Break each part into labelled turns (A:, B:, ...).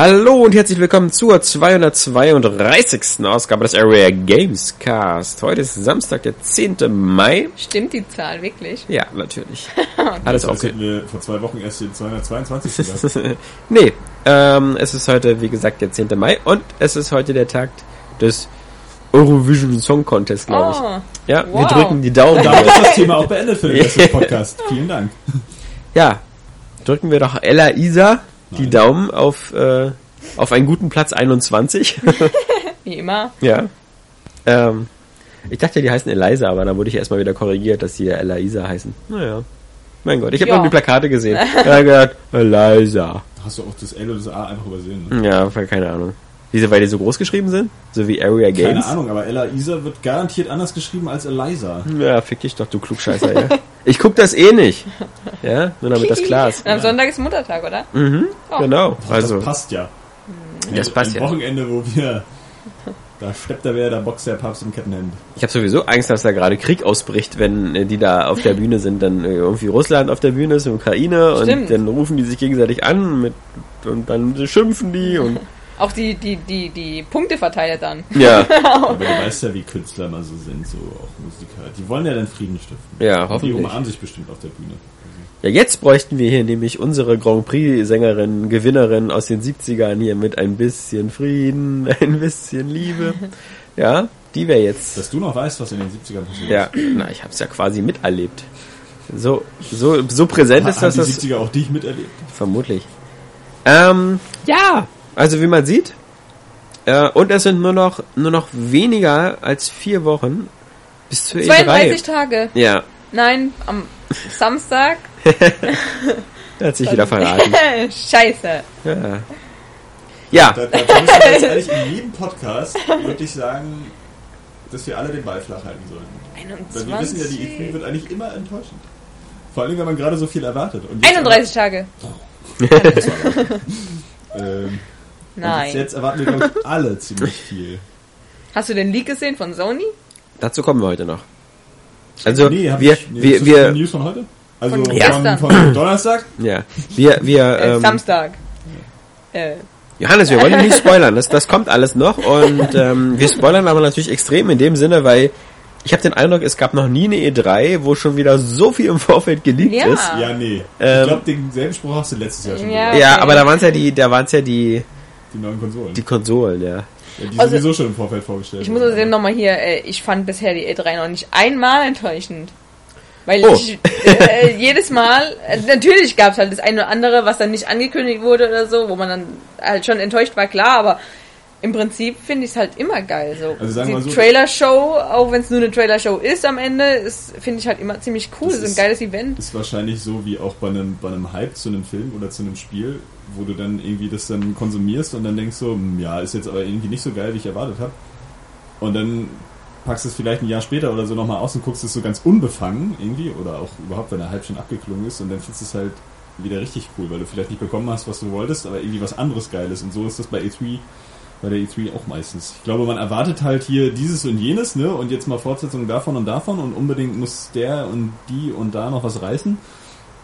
A: Hallo und herzlich willkommen zur 232. Ausgabe des Area Games Cast. Heute ist Samstag, der 10. Mai.
B: Stimmt die Zahl wirklich?
A: Ja, natürlich. Alles
C: Das
A: okay.
C: hätten wir vor zwei Wochen erst den 222. gehabt.
A: nee, ähm, es ist heute, wie gesagt, der 10. Mai und es ist heute der Tag des Eurovision Song Contest, glaube ich.
B: Oh,
A: Ja, wir
B: wow.
A: drücken die Daumen.
C: Damit ist das Thema auch beendet für den Podcasts. Vielen Dank.
A: Ja, drücken wir doch Ella Isa die
C: Nein.
A: Daumen auf, äh, auf einen guten Platz 21.
B: wie immer.
A: ja. Ähm, ich dachte, die heißen Eliza, aber dann wurde ich erstmal wieder korrigiert, dass sie ja Ella Isa heißen. Naja. Mein Gott, ich habe mal die Plakate gesehen. Da hat gesagt, Eliza.
C: Hast du auch das L oder das A einfach übersehen? Ne?
A: Ja, keine Ahnung. Diese, weil die so groß geschrieben sind? So wie Area Games?
C: Keine Ahnung, aber Ella Isa wird garantiert anders geschrieben als Eliza.
A: Ja, fick dich doch, du Klugscheißer, ja. Ich guck das eh nicht. Ja, nur damit das klar ist.
B: Und am Sonntag ist Muttertag, oder?
A: Mhm,
B: Oh.
A: genau.
C: Also, das passt ja.
A: das passt
C: Ein
A: ja.
C: Wochenende, wo wir... Da steppt da wer, da boxt der Papst im Kettenhemd.
A: Ich habe sowieso Angst, dass da gerade Krieg ausbricht, wenn äh, die da auf der Bühne sind. Dann äh, irgendwie Russland auf der Bühne ist, Ukraine und
B: Stimmt.
A: dann rufen die sich gegenseitig an mit, und dann schimpfen die und
B: Auch die, die, die, die Punkte verteilt dann.
A: ja,
C: Aber du weißt ja, wie Künstler mal so sind, so auch Musiker. Die wollen ja dann Frieden stiften.
A: ja,
C: Und Die
A: hoffentlich.
C: umarmen sich bestimmt auf der Bühne.
A: Ja, jetzt bräuchten wir hier nämlich unsere Grand Prix-Sängerin, Gewinnerin aus den 70ern hier mit ein bisschen Frieden, ein bisschen Liebe. Ja, die wäre jetzt.
C: Dass du noch weißt, was in den 70ern passiert
A: Ja, na, ich habe es ja quasi miterlebt. So, so, so präsent
C: ist.
A: ist das,
C: Haben
A: das
C: die 70er auch dich miterlebt?
A: vermutlich. Ähm, ja, also wie man sieht, äh, und es sind nur noch nur noch weniger als vier Wochen bis zur
B: 32
A: E3.
B: Tage.
A: Ja,
B: Nein, am Samstag.
A: er hat sich wieder verraten.
B: Scheiße.
A: Ja. Ja,
C: Da, da müssen wir jetzt eigentlich in jedem Podcast wirklich sagen, dass wir alle den Ball flach halten sollen. Weil wir wissen ja, die E3
B: 21.
C: wird eigentlich immer enttäuschend. Vor allem, wenn man gerade so viel erwartet. Und jetzt
B: 31 Tage.
C: erwarten- Ähm,
B: Nein.
C: Jetzt, jetzt erwarten wir, glaube ich, alle ziemlich viel.
B: Hast du den Leak gesehen von Sony?
A: dazu kommen wir heute noch. Also
C: Nee, hab
A: wir,
C: ich, nee,
A: wir, wir,
C: News von heute? Also
B: Von
C: von,
B: gestern.
C: von, Donnerstag?
A: ja, wir, wir,
B: Äh,
A: ähm,
B: Samstag. Äh,
A: Johannes, wir wollen nicht spoilern, das, das kommt alles noch und ähm, wir spoilern aber natürlich extrem in dem Sinne, weil ich habe den Eindruck, es gab noch nie eine E3, wo schon wieder so viel im Vorfeld geleakt
B: Ja.
A: ist.
C: Ja, nee.
A: Ähm,
C: ich glaube, denselben Spruch hast du letztes Jahr schon
B: Ja.
C: gehört.
A: Ja,
B: Okay.
A: aber da waren es ja die, da waren es ja die,
C: Die neuen Konsolen.
A: die Konsolen, ja.
C: ja, die
B: Also,
C: sowieso schon im Vorfeld vorgestellt
B: ich muss außerdem nochmal hier, äh, ich fand bisher die E3 noch nicht einmal enttäuschend. Weil
A: Oh.
B: ich äh, jedes Mal, äh, natürlich gab es halt das eine oder andere, was dann nicht angekündigt wurde oder so, wo man dann halt schon enttäuscht war, klar, aber im Prinzip finde ich es halt immer geil. So.
C: Also sagen
B: die
C: wir mal so-
B: Trailer-Show, auch wenn es nur eine Trailer-Show ist am Ende, ist finde ich halt immer ziemlich cool.
C: Das
B: ist ein geiles Event.
C: ist wahrscheinlich so wie auch bei einem, bei einem Hype zu einem Film oder zu einem Spiel, wo du dann irgendwie das dann konsumierst und dann denkst so, hm, ja, ist jetzt aber irgendwie nicht so geil, wie ich erwartet habe. Und dann packst du es vielleicht ein Jahr später oder so nochmal aus und guckst es so ganz unbefangen irgendwie oder auch überhaupt, wenn der Hype schon abgeklungen ist und dann findest du es halt wieder richtig cool, weil du vielleicht nicht bekommen hast, was du wolltest, aber irgendwie was anderes Geiles. Und so ist das bei E3 bei der E3 auch meistens. Ich glaube, man erwartet halt hier dieses und jenes, ne? Und jetzt mal Fortsetzung davon und davon und unbedingt muss der und die und da noch was reißen.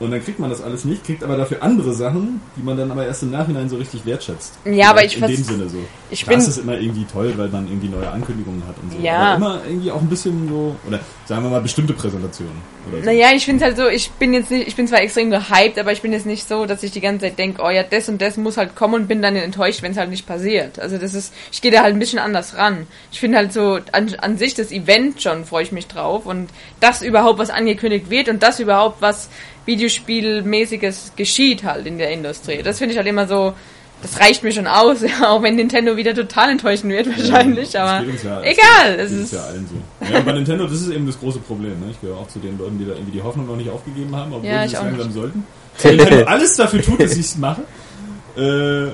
C: Und dann kriegt man das alles nicht, kriegt aber dafür andere Sachen, die man dann aber erst im Nachhinein so richtig wertschätzt.
B: Ja, aber ich
C: In dem Sinne so.
B: ich
C: da
B: bin-
C: ist immer irgendwie toll, weil man irgendwie neue Ankündigungen hat und so.
B: Ja.
C: Aber immer irgendwie auch ein bisschen so, oder sagen wir mal bestimmte Präsentationen. Oder so.
B: Naja, ich finde halt so, ich bin jetzt nicht, ich bin zwar extrem gehypt, aber ich bin jetzt nicht so, dass ich die ganze Zeit denke, oh ja, das und das muss halt kommen und bin dann enttäuscht, wenn es halt nicht passiert. Also das ist, ich gehe da halt ein bisschen anders ran. Ich finde halt so, an, an sich das Event schon freue ich mich drauf und dass überhaupt was angekündigt wird und dass überhaupt was Videospielmäßiges geschieht halt in der Industrie. Das finde ich halt immer so, das reicht mir schon aus, ja, auch wenn Nintendo wieder total enttäuschen wird wahrscheinlich,
C: Das
B: aber
C: ja-
B: egal, es ist,
C: ja allen so. Ja, bei Nintendo, das ist eben das große Problem. Ne? Ich gehöre auch zu den Leuten, die da irgendwie die Hoffnung noch nicht aufgegeben haben, obwohl
B: Ja,
C: sie es langsam sollten. Nintendo alles dafür tut, dass ich es mache. Äh,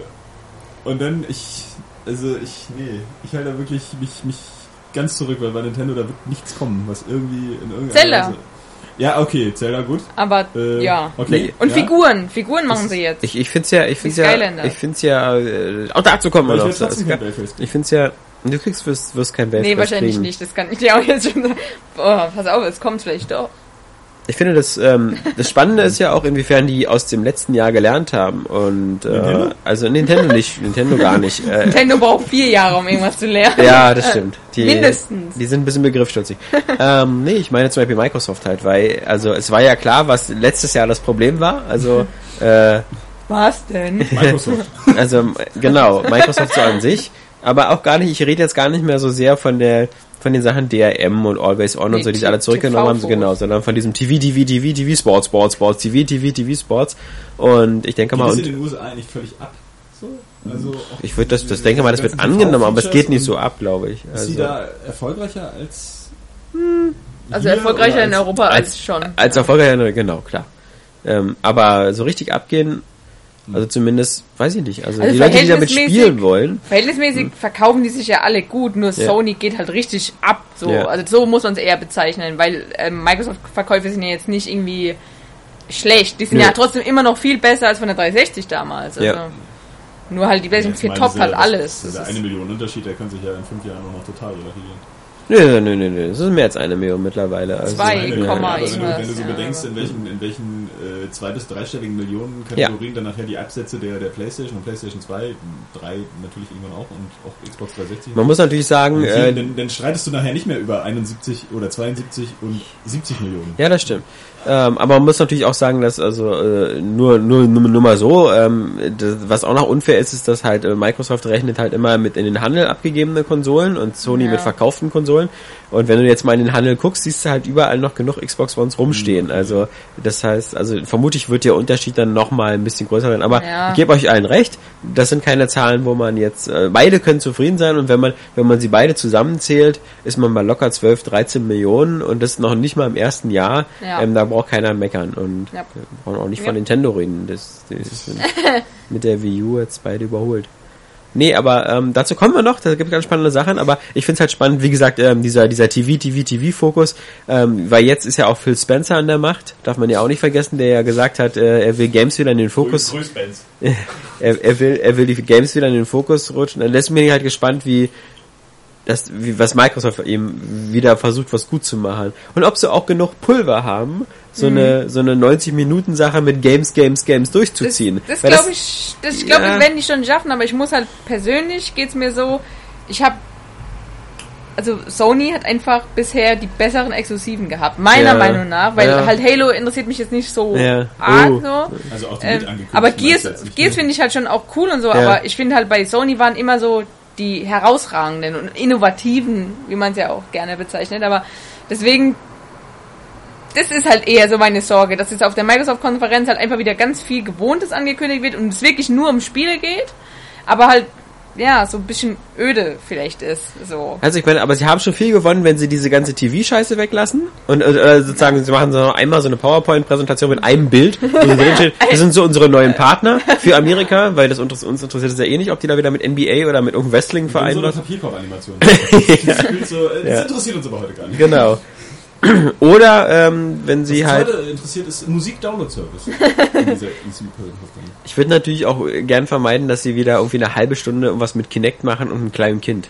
C: und dann, ich, also ich, nee, ich halte da wirklich mich, mich ganz zurück, weil bei Nintendo da wird nichts kommen, was irgendwie in irgendeiner
B: Zelda.
C: Weise... Ja, okay, Zelda gut.
B: aber
C: Äh,
B: ja.
C: Okay.
B: Und
C: ja.
B: Figuren, Figuren machen
C: Das-
B: sie jetzt.
A: Ich, ich find's ja, ich find's ja,
B: Skylander.
A: ich find's ja, äh, auch dazu kommen wir
C: ich
A: noch. Saskia.
C: Bellface.
A: Ich find's ja, du kriegst, wirst, wirst kein Bellface
B: Nee, wahrscheinlich
A: kriegen.
B: nicht. Das kann ich dir auch jetzt schon sagen. Boah, pass auf, es kommt vielleicht doch.
A: Ich finde, das, ähm, das Spannende ist ja auch, inwiefern die aus dem letzten Jahr gelernt haben. Und äh, also Nintendo nicht, Nintendo gar nicht. Äh,
B: Nintendo braucht vier Jahre, um irgendwas zu lernen.
A: ja, das stimmt. Die,
B: Mindestens.
A: Die sind ein bisschen begriffsstutzig. ähm, nee, ich meine zum Beispiel Microsoft halt, weil, also es war ja klar, was letztes Jahr das Problem war. Also, äh,
B: Was denn?
C: Microsoft.
A: also genau, Microsoft so an sich. Aber auch gar nicht, ich rede jetzt gar nicht mehr so sehr von der von den Sachen DRM und Always On und
B: Nee,
A: so, die sie alle
B: TV
A: zurückgenommen haben, so
B: Fokus.
A: genau, sondern von diesem TV, TV, TV, TV, Sports, Sports, Sports, TV, TV, TV, Sports. Und ich denke
C: Geht
A: mal,
C: das in
A: und
C: den USA eigentlich völlig ab? So? Also
A: ich würde das, das denke mal, das wird angenommen, aber es geht nicht so ab, glaube ich.
C: und Ist sie
A: Also,
C: da erfolgreicher als
B: Also
C: hier
B: erfolgreicher
C: oder
B: in
C: als-
B: Europa als, schon.
A: als erfolgreicher, genau, klar. Ähm, aber so richtig abgehen, also zumindest, weiß ich nicht, also,
B: Also
A: die Leute, die damit spielen wollen,
B: Verhältnismäßig verkaufen die sich ja alle gut, nur
A: Ja.
B: Sony geht halt richtig ab. So.
A: Ja.
B: Also so muss man es eher bezeichnen, weil ähm, Microsoft-Verkäufe sind ja jetzt nicht irgendwie schlecht. Die sind
A: Nö.
B: ja trotzdem immer noch viel besser als von der 360 damals. Also
A: Ja.
B: Nur halt die PlayStation 4
C: Ja, ich
B: top
C: meine,
B: halt alles. Das
C: eine
B: ist,
C: Million Unterschied, der kann sich ja in fünf Jahren auch noch total relativieren.
A: Nö, nö, nö, nö, das ist mehr als eine Million mittlerweile. Also,
B: Zwei
C: Eine,
B: Komma
C: aber wenn wenn du so
B: ja,
C: bedenkst, in welchen, in welchen äh, zwei- bis dreistelligen Millionen Kategorien dann nachher die Absätze der, der Playstation und Playstation 2, 3 natürlich irgendwann auch und auch Xbox 360.
A: Man muss natürlich sagen, äh,
C: dann, dann streitest du nachher nicht mehr über 71 oder 72 und 70 Millionen.
A: Ja, das stimmt. Ähm, aber man muss natürlich auch sagen, dass also äh, nur, nur nur nur mal so, ähm, das, was auch noch unfair ist, ist, dass halt äh, Microsoft rechnet halt immer mit in den Handel abgegebene Konsolen und Sony
B: Ja.
A: mit verkauften Konsolen. Und wenn du jetzt mal in den Handel guckst, siehst du halt überall noch genug Xbox Ones rumstehen. Also das heißt, also vermutlich wird der Unterschied dann noch mal ein bisschen größer sein. Aber
B: Ja.
A: ich gebe euch allen recht, das sind keine Zahlen, wo man jetzt äh, beide können zufrieden sein und wenn man wenn man sie beide zusammenzählt, ist man bei locker 12, 13 Millionen und das noch nicht mal im ersten Jahr.
B: Ja.
A: Ähm, da braucht keiner meckern und
B: Ja.
A: wir brauchen auch nicht
B: Ja.
A: von Nintendo reden. Das, das sind mit der Wii U jetzt beide überholt. Nee, aber ähm, dazu kommen wir noch, da gibt es ganz spannende Sachen, aber ich finde es halt spannend, wie gesagt, ähm, dieser, dieser TV, TV, TV-Fokus, ähm, weil jetzt ist ja auch Phil Spencer an der Macht, darf man ja auch nicht vergessen, der ja gesagt hat, äh, er will Games wieder in den Fokus,
C: Grüß Benz.
A: er, er will, er will die Games wieder in den Fokus rutschen. Dann lässt mich halt gespannt, wie das, wie, was Microsoft eben wieder versucht, was gut zu machen. Und ob sie auch genug Pulver haben, so eine, so eine 90-Minuten-Sache mit Games, Games, Games
B: das
A: durchzuziehen.
B: das
A: Weil
B: glaube ich, das, ich glaube,
A: Ja.
B: das werden die schon schaffen, aber ich muss halt persönlich geht's mir so, ich habe also Sony hat einfach bisher die besseren Exklusiven gehabt, meiner
A: Ja.
B: Meinung nach, weil
A: Ja.
B: halt Halo interessiert mich jetzt nicht so
A: Ja.
B: arg
A: Oh.
B: so.
C: Also auch die
B: Ähm, aber Gears, Gears finde ich halt schon auch cool und so,
A: Ja.
B: aber ich finde halt bei Sony waren immer so die herausragenden und innovativen, wie man es ja auch gerne bezeichnet, aber deswegen das ist halt eher so meine Sorge, dass jetzt auf der Microsoft-Konferenz halt einfach wieder ganz viel Gewohntes angekündigt wird und es wirklich nur um Spiele geht, aber halt, ja, so ein bisschen öde vielleicht ist, so.
A: Also ich meine, aber sie haben schon viel gewonnen, wenn sie diese ganze TV-Scheiße weglassen und äh, äh, sozusagen sie machen so noch einmal so eine PowerPoint-Präsentation mit einem Bild, steht, das sind so unsere neuen Partner für Amerika, weil das uns uns interessiert es ja eh nicht, ob die da wieder mit NBA oder mit irgendeinem Wrestling-Verein
C: so eine. Papierkorb-Animation. Das Spiel so, äh, das
A: Ja.
C: interessiert uns aber heute gar nicht.
A: Genau. Oder ähm, wenn sie
C: Was
A: halt,
C: heute interessiert ist Musik-Download-Service. in dieser ECU-Konferenz.
A: ich würde natürlich auch gern vermeiden, dass sie wieder irgendwie eine halbe Stunde irgendwas mit Kinect machen und einem kleinen Kind.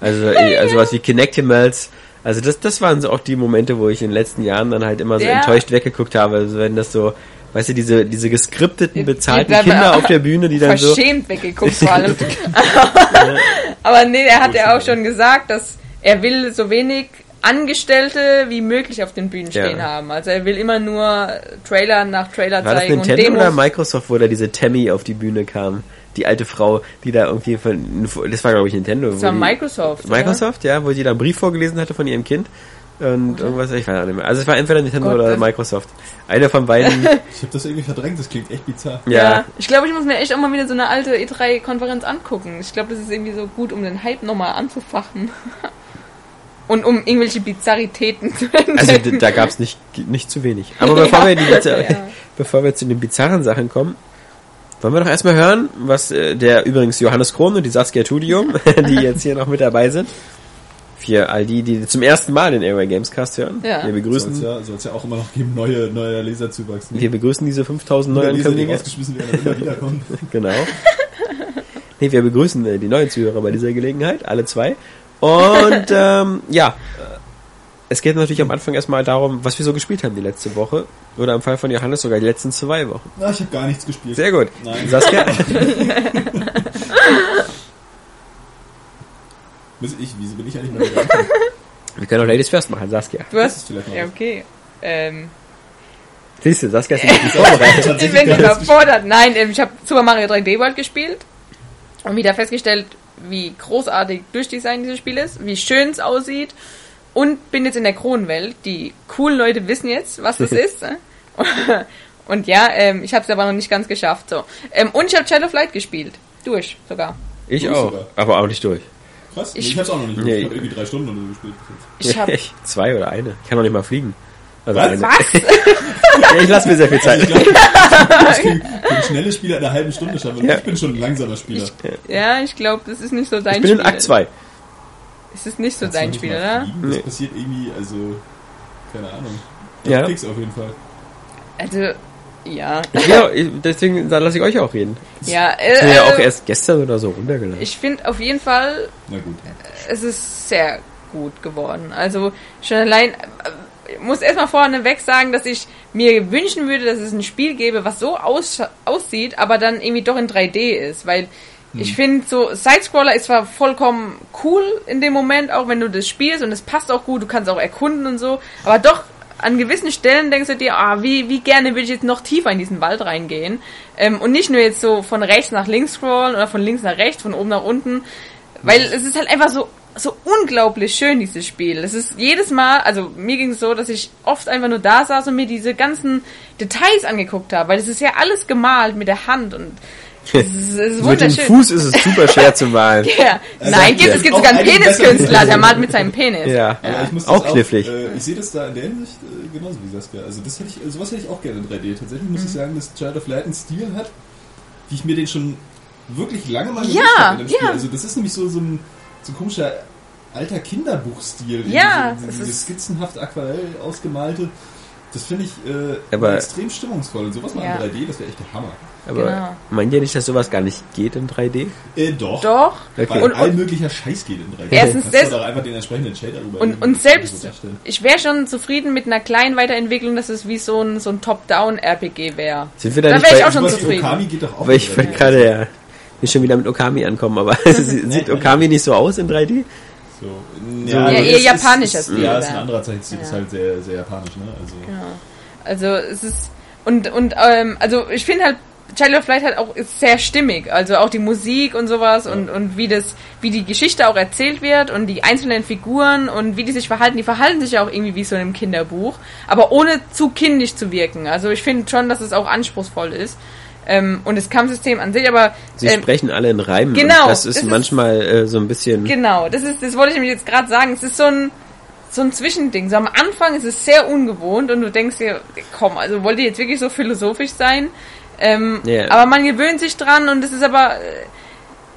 A: Also, äh, also was wie Kinectimals. Also das, das waren so auch die Momente, wo ich in den letzten Jahren dann halt immer so
B: Ja.
A: enttäuscht weggeguckt habe. Also wenn das so, weißt du, diese, diese geskripteten, bezahlten
B: Die- die-
A: Kinder auf der Bühne, die dann so.
B: verschämt weggeguckt vor allem. Aber nee, er hat ja auch schon gesagt, dass er will so wenig Angestellte wie möglich auf den Bühnen stehen
A: Ja.
B: haben. Also er will immer nur Trailer nach Trailer
A: War das
B: zeigen und
A: Nintendo oder
B: Demos.
A: Microsoft, wo da diese Tammy auf die Bühne kam? Die alte Frau, die da irgendwie von, das war glaube ich Nintendo.
B: Das war
A: die-
B: Microsoft. oder?
A: Microsoft, ja, wo sie da einen Brief vorgelesen hatte von ihrem Kind. Und irgendwas, ich weiß auch nicht mehr. Also es war entweder Nintendo
B: Gott,
A: oder
B: das-
A: Microsoft. Einer von beiden,
C: Ich habe das irgendwie verdrängt, das klingt echt bizarr.
B: Ja.
A: ja.
B: ich glaube, ich muss mir echt auch mal wieder so eine alte E3-Konferenz angucken. Ich glaube, das ist irgendwie so gut, um den Hype nochmal anzufachen. Und um irgendwelche Bizarritäten zu entdecken.
A: Also da gab es nicht, nicht zu wenig. Aber bevor,
B: Ja.
A: wir die
B: Ja.
A: bevor wir zu den bizarren Sachen kommen, wollen wir doch erstmal hören, was äh, der übrigens Johannes Kron und die Saskia Tudium, die jetzt hier noch mit dabei sind. Für all die, die zum ersten Mal den Airway Gamescast hören.
B: Ja.
A: Wir
C: Soll
A: begrüßen,
C: es ja, soll's ja auch immer noch geben, neue, neue Leserzuwachs. ne?
A: wir begrüßen diese 5000
C: Neue
A: neuen
C: Leser, die rausgeschmissen werden immer wiederkommen.
A: Genau. nee, wir begrüßen äh, die neuen Zuhörer bei dieser Gelegenheit, alle zwei. Und ähm, ja, es geht natürlich am Anfang erstmal darum, was wir so gespielt haben die letzte Woche. Oder im Fall von Johannes sogar die letzten zwei Wochen.
C: Na, ich habe gar nichts gespielt.
A: Sehr gut.
C: Nein.
A: Saskia?
C: Ich, wieso bin ich eigentlich mal dran?
A: wir können auch Ladies First machen, Saskia.
B: Du hast.
C: vielleicht noch
B: Ja, okay. Ähm,
A: Siehst du, Saskia ist nicht vorbereitet.
B: ich bin überfordert. Nein, ähm, ich habe Super Mario 3D World gespielt und wieder festgestellt, wie großartig durchdesignt dieses Spiel ist, wie schön es aussieht und bin jetzt in der Kronenwelt. Die coolen Leute wissen jetzt, was das ist. ne? Und ja, ähm, ich habe es aber noch nicht ganz geschafft. So. Ähm, und ich habe Child of Light gespielt. Durch sogar.
A: Ich
C: Du
A: auch,
C: sogar.
A: aber auch nicht durch.
C: Krass,
B: Ich-
C: ich, hab's auch noch nicht.
A: Nee.
C: Ich habe irgendwie drei Stunden oder so gespielt.
B: Ich habe
A: Ich, zwei oder eine. Ich kann noch nicht mal fliegen. Also
C: Was?
A: Ja, ich lasse mir sehr viel
C: Also ich
A: Zeit.
C: glaube, das können schnelle Spieler in einer halben Stunde schaffen.
A: Ja.
C: ich bin schon ein langsamer Spieler.
B: Ja, ich glaube, das ist nicht so dein
A: Ich bin
B: Spiel.
A: in Akt 2.
B: Es ist nicht so
C: Kannst
B: dein
C: nicht
B: Spiel, oder?
C: Das
A: Nee.
C: passiert irgendwie, also, keine Ahnung.
A: Ja.
C: Klicks auf jeden Fall.
B: Also, ja.
A: Ich ich- deswegen da lasse ich euch auch reden.
B: Ja,
A: Ich bin
B: äh,
A: ja auch
B: also,
A: erst gestern oder so runtergeladen.
B: ich finde auf jeden Fall,
C: Na gut.
B: es ist sehr gut geworden. Also schon allein, äh, ich muss erstmal vorneweg sagen, dass ich mir wünschen würde, dass es ein Spiel gäbe, was so aus, aussieht, aber dann irgendwie doch in 3D ist, weil ich finde so, Sidescroller ist zwar vollkommen cool in dem Moment, auch wenn du das spielst und es passt auch gut, du kannst auch erkunden und so, aber doch an gewissen Stellen denkst du dir, ah, wie, wie gerne würde ich jetzt noch tiefer in diesen Wald reingehen? Ähm, und nicht nur jetzt so von rechts nach links scrollen oder von links nach rechts, von oben nach unten, weil es ist halt einfach so, so unglaublich schön, dieses Spiel. Es ist jedes Mal, also mir ging es so, dass ich oft einfach nur da saß und mir diese ganzen Details angeguckt habe, weil es ist ja alles gemalt mit der Hand und es ist, es ist
A: Mit dem
B: wunderschön.
A: Fuß ist es super schwer zu malen.
B: Ja. Nein, gibt, es gibt sogar einen Peniskünstler, der malt mit seinem Penis.
A: Ja,
C: Aber ich muss das
A: auch knifflig.
C: Äh, ich sehe das da in der Hinsicht äh, genauso wie Saskia. Also das hätte ich, sowas hätte ich auch gerne in 3D. Tatsächlich
B: Mhm.
C: muss ich sagen, dass Child of Light einen Stil hat, wie ich mir den schon wirklich lange mal
B: Ja,
C: gewünscht habe in dem Spiel.
B: ja.
C: Also das ist nämlich so, so ein so ein komischer alter Kinderbuchstil.
B: Ja,
C: so, dieses
B: ist-
C: skizzenhaft aquarell ausgemalte. Das finde ich äh,
A: Aber-
C: extrem stimmungsvoll. Und sowas mal
B: Ja.
C: in 3D, das wäre echt der Hammer.
A: Aber
B: Genau.
A: meint ihr nicht, dass sowas gar nicht geht in 3D?
C: Äh, doch.
B: Doch.
A: Okay.
C: Weil
B: Und-
C: all möglicher Scheiß geht in 3D.
B: Erstens das-
C: doch einfach den entsprechenden Shader rüber
B: Und, und selbst, ich wäre schon zufrieden mit einer kleinen Weiterentwicklung, dass es wie so ein, so ein Top-Down-RPG wäre.
A: Sind wir da
B: Da
A: nicht
B: wär ich auch schon zufrieden.
C: Okami geht doch auch
A: weil ich
C: in
A: wollte
C: 3D.
A: gerade ja nicht schon wieder mit Okami ankommen, aber sieht Okami nicht so aus in 3D?
C: So,
A: Ja,
B: eher
C: es ist-
B: japanischer
C: ist,
B: Stil
C: Ja, ist ein anderer Zeichenstil, ist
B: Ja.
C: halt sehr, sehr japanisch, ne? Also,
B: Also es ist und und ähm, also ich finde halt Child of Light halt auch ist sehr stimmig, also auch die Musik und sowas und und wie das wie die Geschichte auch erzählt wird und die einzelnen Figuren und wie die sich verhalten, die verhalten sich ja auch irgendwie wie so in einem Kinderbuch, aber ohne zu kindisch zu wirken. Also ich finde schon, dass es auch anspruchsvoll ist. Ähm, und das Kampfsystem an sich, aber
A: Sie
B: ähm,
A: sprechen alle in Reimen.
B: genau,
A: Das ist
B: das ist-
A: manchmal äh, so ein bisschen.
B: Genau, das ist, das wollte ich mir jetzt gerade sagen. Es ist so ein, so ein Zwischending. So am Anfang ist es sehr ungewohnt und du denkst dir, komm, also wollt ihr jetzt wirklich so philosophisch sein? Ähm,
A: Ja.
B: Aber man gewöhnt sich dran und es ist aber, äh,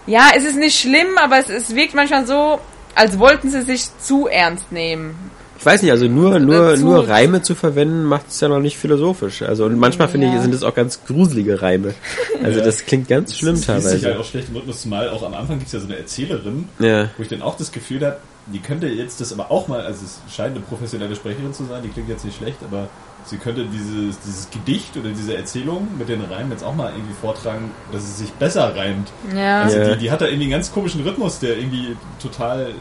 B: ja, es ist nicht schlimm, aber es, es wirkt manchmal so, als wollten sie sich zu ernst nehmen.
A: Ich weiß nicht, also nur nur
B: Dazu-
A: nur Reime zu verwenden macht es ja noch nicht philosophisch. Also und manchmal finde
B: Ja.
A: ich sind es auch ganz gruselige Reime. Also
C: Ja.
A: das klingt ganz schlimm
C: es liest sich halt
A: teilweise.
C: auch schlecht im Rhythmus, zumal auch am Anfang gibt es ja so eine Erzählerin,
A: Ja.
C: wo ich dann auch das Gefühl habe, die könnte jetzt das aber auch mal, also es scheint eine professionelle Sprecherin zu sein, die klingt jetzt nicht schlecht, aber sie könnte dieses, dieses Gedicht oder diese Erzählung mit den Reimen jetzt auch mal irgendwie vortragen, dass es sich besser reimt.
B: Ja.
C: Also
A: Ja.
C: die, die hat da irgendwie einen ganz komischen Rhythmus, der irgendwie total äh,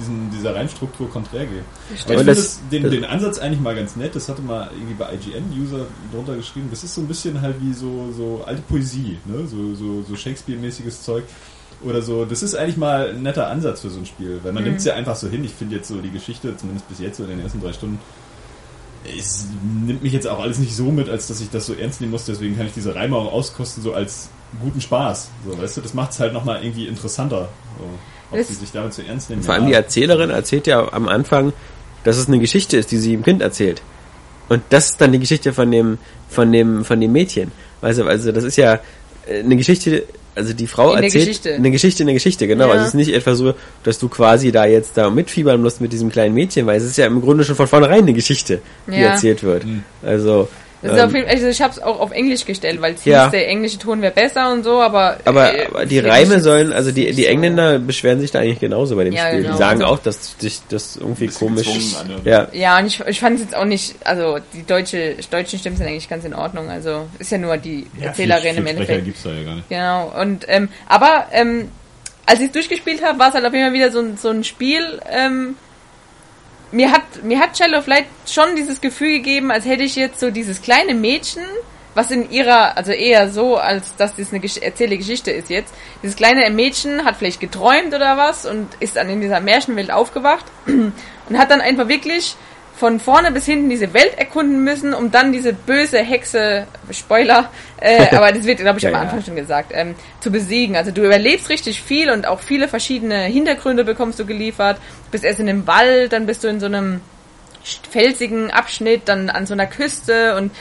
C: diesen, dieser Reimstruktur konträr geht. Aber ich finde
A: das-
C: den,
A: das-
C: den Ansatz eigentlich mal ganz nett. Das hatte mal irgendwie bei IGN-User drunter geschrieben. Das ist so ein bisschen halt wie so, so alte Poesie, ne? so, so, so Shakespeare-mäßiges Zeug. Oder so, das ist eigentlich mal ein netter Ansatz für so ein Spiel, weil man nimmt es ja einfach so hin. Ich finde jetzt so die Geschichte, zumindest bis jetzt so in den ersten drei Stunden, es nimmt mich jetzt auch alles nicht so mit, als dass ich das so ernst nehmen muss. Deswegen kann ich diese Reime auch auskosten, so als guten Spaß. So, weißt du, das macht es halt nochmal irgendwie interessanter. So, ob sie sich damit so ernst nehmen.
A: Vor allem die. Erzählerin erzählt ja am Anfang, dass es eine Geschichte ist, die sie dem Kind erzählt. Und das ist dann die Geschichte von dem, von dem, von dem Mädchen. Also, also das ist ja äh, eine Geschichte, also die Frau
B: In der
A: erzählt
B: Geschichte.
A: eine Geschichte in der Geschichte, genau.
B: Ja.
A: Also es ist nicht etwa so, dass du quasi da jetzt da mitfiebern musst mit diesem kleinen Mädchen, weil es ist ja im Grunde schon von vornherein eine Geschichte, die
B: Ja.
A: erzählt wird.
C: Mhm.
A: Also Ähm,
B: auf jeden, also ich habe es auch auf Englisch gestellt, weil es
A: Ja.
B: hieß, der englische Ton wäre besser und so, aber
A: Aber,
B: äh,
A: aber die Reime sollen, also die, die
B: so.
A: Engländer beschweren sich da eigentlich genauso bei dem
B: Ja,
A: Spiel.
B: genau.
A: Die sagen
B: Also-
A: auch, dass sich das irgendwie komisch. Ja,
B: Ja, und ich, ich fand es jetzt auch nicht, also die deutsche, deutschen Stimmen sind eigentlich ganz in Ordnung. Also ist ja nur die
C: Ja,
B: Erzählerin
C: viel,
B: im
C: viel Sprecher
B: Endeffekt.
C: gibt's da ja gar nicht.
B: Genau. Und ähm, aber ähm, als ich es durchgespielt habe, war es halt auf jeden Fall wieder so, ein- so ein Spiel. Ähm, mir hat mir hat Shell of Light schon dieses Gefühl gegeben, als hätte ich jetzt so dieses kleine Mädchen, was in ihrer, also eher so, als dass das eine Gesch erzählte Geschichte ist jetzt. Dieses kleine Mädchen hat vielleicht geträumt oder was und ist dann in dieser Märchenwelt aufgewacht und hat dann einfach wirklich von vorne bis hinten diese Welt erkunden müssen, um dann diese böse Hexe, Spoiler, äh, aber das wird, glaube ich,
A: Ja,
B: am
A: ja.
B: Anfang schon gesagt, ähm, zu besiegen. Also du überlebst richtig viel und auch viele verschiedene Hintergründe bekommst du geliefert. Du bist erst in einem Wald, dann bist du in so einem felsigen Abschnitt, dann an so einer Küste und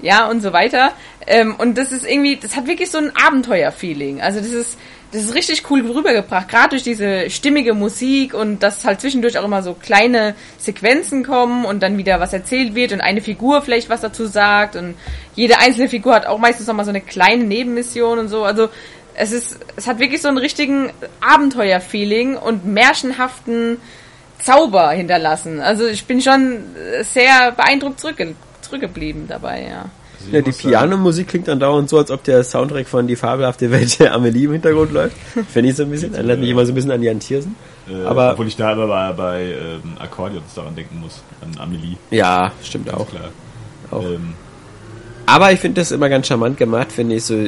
B: ja und so weiter. Ähm, und das ist irgendwie, das hat wirklich so ein Abenteuer-Feeling. Also das ist, das ist richtig cool rübergebracht, gerade durch diese stimmige Musik und dass halt zwischendurch auch immer so kleine Sequenzen kommen und dann wieder was erzählt wird und eine Figur vielleicht was dazu sagt und jede einzelne Figur hat auch meistens nochmal so eine kleine Nebenmission und so. Also es ist, es hat wirklich so einen richtigen Abenteuer-Feeling und märchenhaften Zauber hinterlassen. Also ich bin schon sehr beeindruckt zurückge zurückgeblieben dabei, ja.
C: Also
A: ja die Pianomusik klingt dann dauernd so, als ob der Soundtrack von Die fabelhafte Welt der Amelie im Hintergrund läuft. Finde ich so ein bisschen. Erinnert mich immer so ein bisschen an Jan Tiersen.
C: Äh,
A: Aber-
C: obwohl ich da aber bei, bei ähm, Akkordeons daran denken muss, an Amelie.
A: Ja, stimmt auch.
C: Klar.
A: auch.
C: Ähm,
A: Aber ich finde das immer ganz charmant gemacht, finde ich, so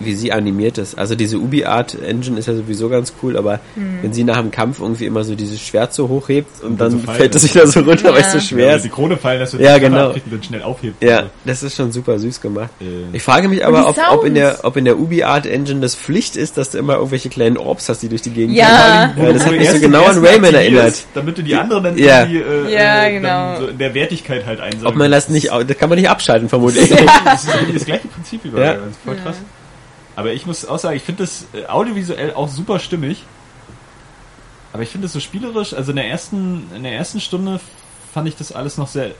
A: wie sie animiert ist. Also diese Ubi-Art-Engine ist ja sowieso ganz cool, aber
B: Hm.
A: wenn sie nach dem Kampf irgendwie immer so dieses Schwert so hochhebt und,
C: Und dann
A: dann
C: so
A: fällt es
C: lässt.
A: wieder so runter, weil es so
B: Ja.
A: schwer
C: ja,
A: ist.
C: die Krone fallen lässt, wenn
A: Ja,
C: die
A: genau.
C: und dann schnell aufhebt.
A: Ja,
C: Also,
A: das ist schon super süß gemacht.
C: äh,
A: Ich frage mich aber,
B: die
A: ob, ob in der,
B: Sounds.
A: ob in der Ubi-Art-Engine das Pflicht ist, dass du immer irgendwelche kleinen Orbs hast, die durch die Gegend
B: Ja.
A: gehen. Ja, das hat
C: du
A: mich so genau an Rayman erinnert.
C: Damit du die anderen dann
A: Ja.
C: irgendwie äh,
B: Ja,
C: äh,
B: genau.
C: dann so in der Wertigkeit halt einsammeln.
A: Ob man das nicht, das kann man nicht abschalten, vermutlich.
C: Das ist das gleiche Prinzip
A: Ja.
C: das ist voll krass. Aber ich muss auch sagen, ich finde das äh, audiovisuell auch super stimmig. Aber ich finde es so spielerisch, also in der ersten, in der ersten Stunde fand ich das alles noch sehr äh,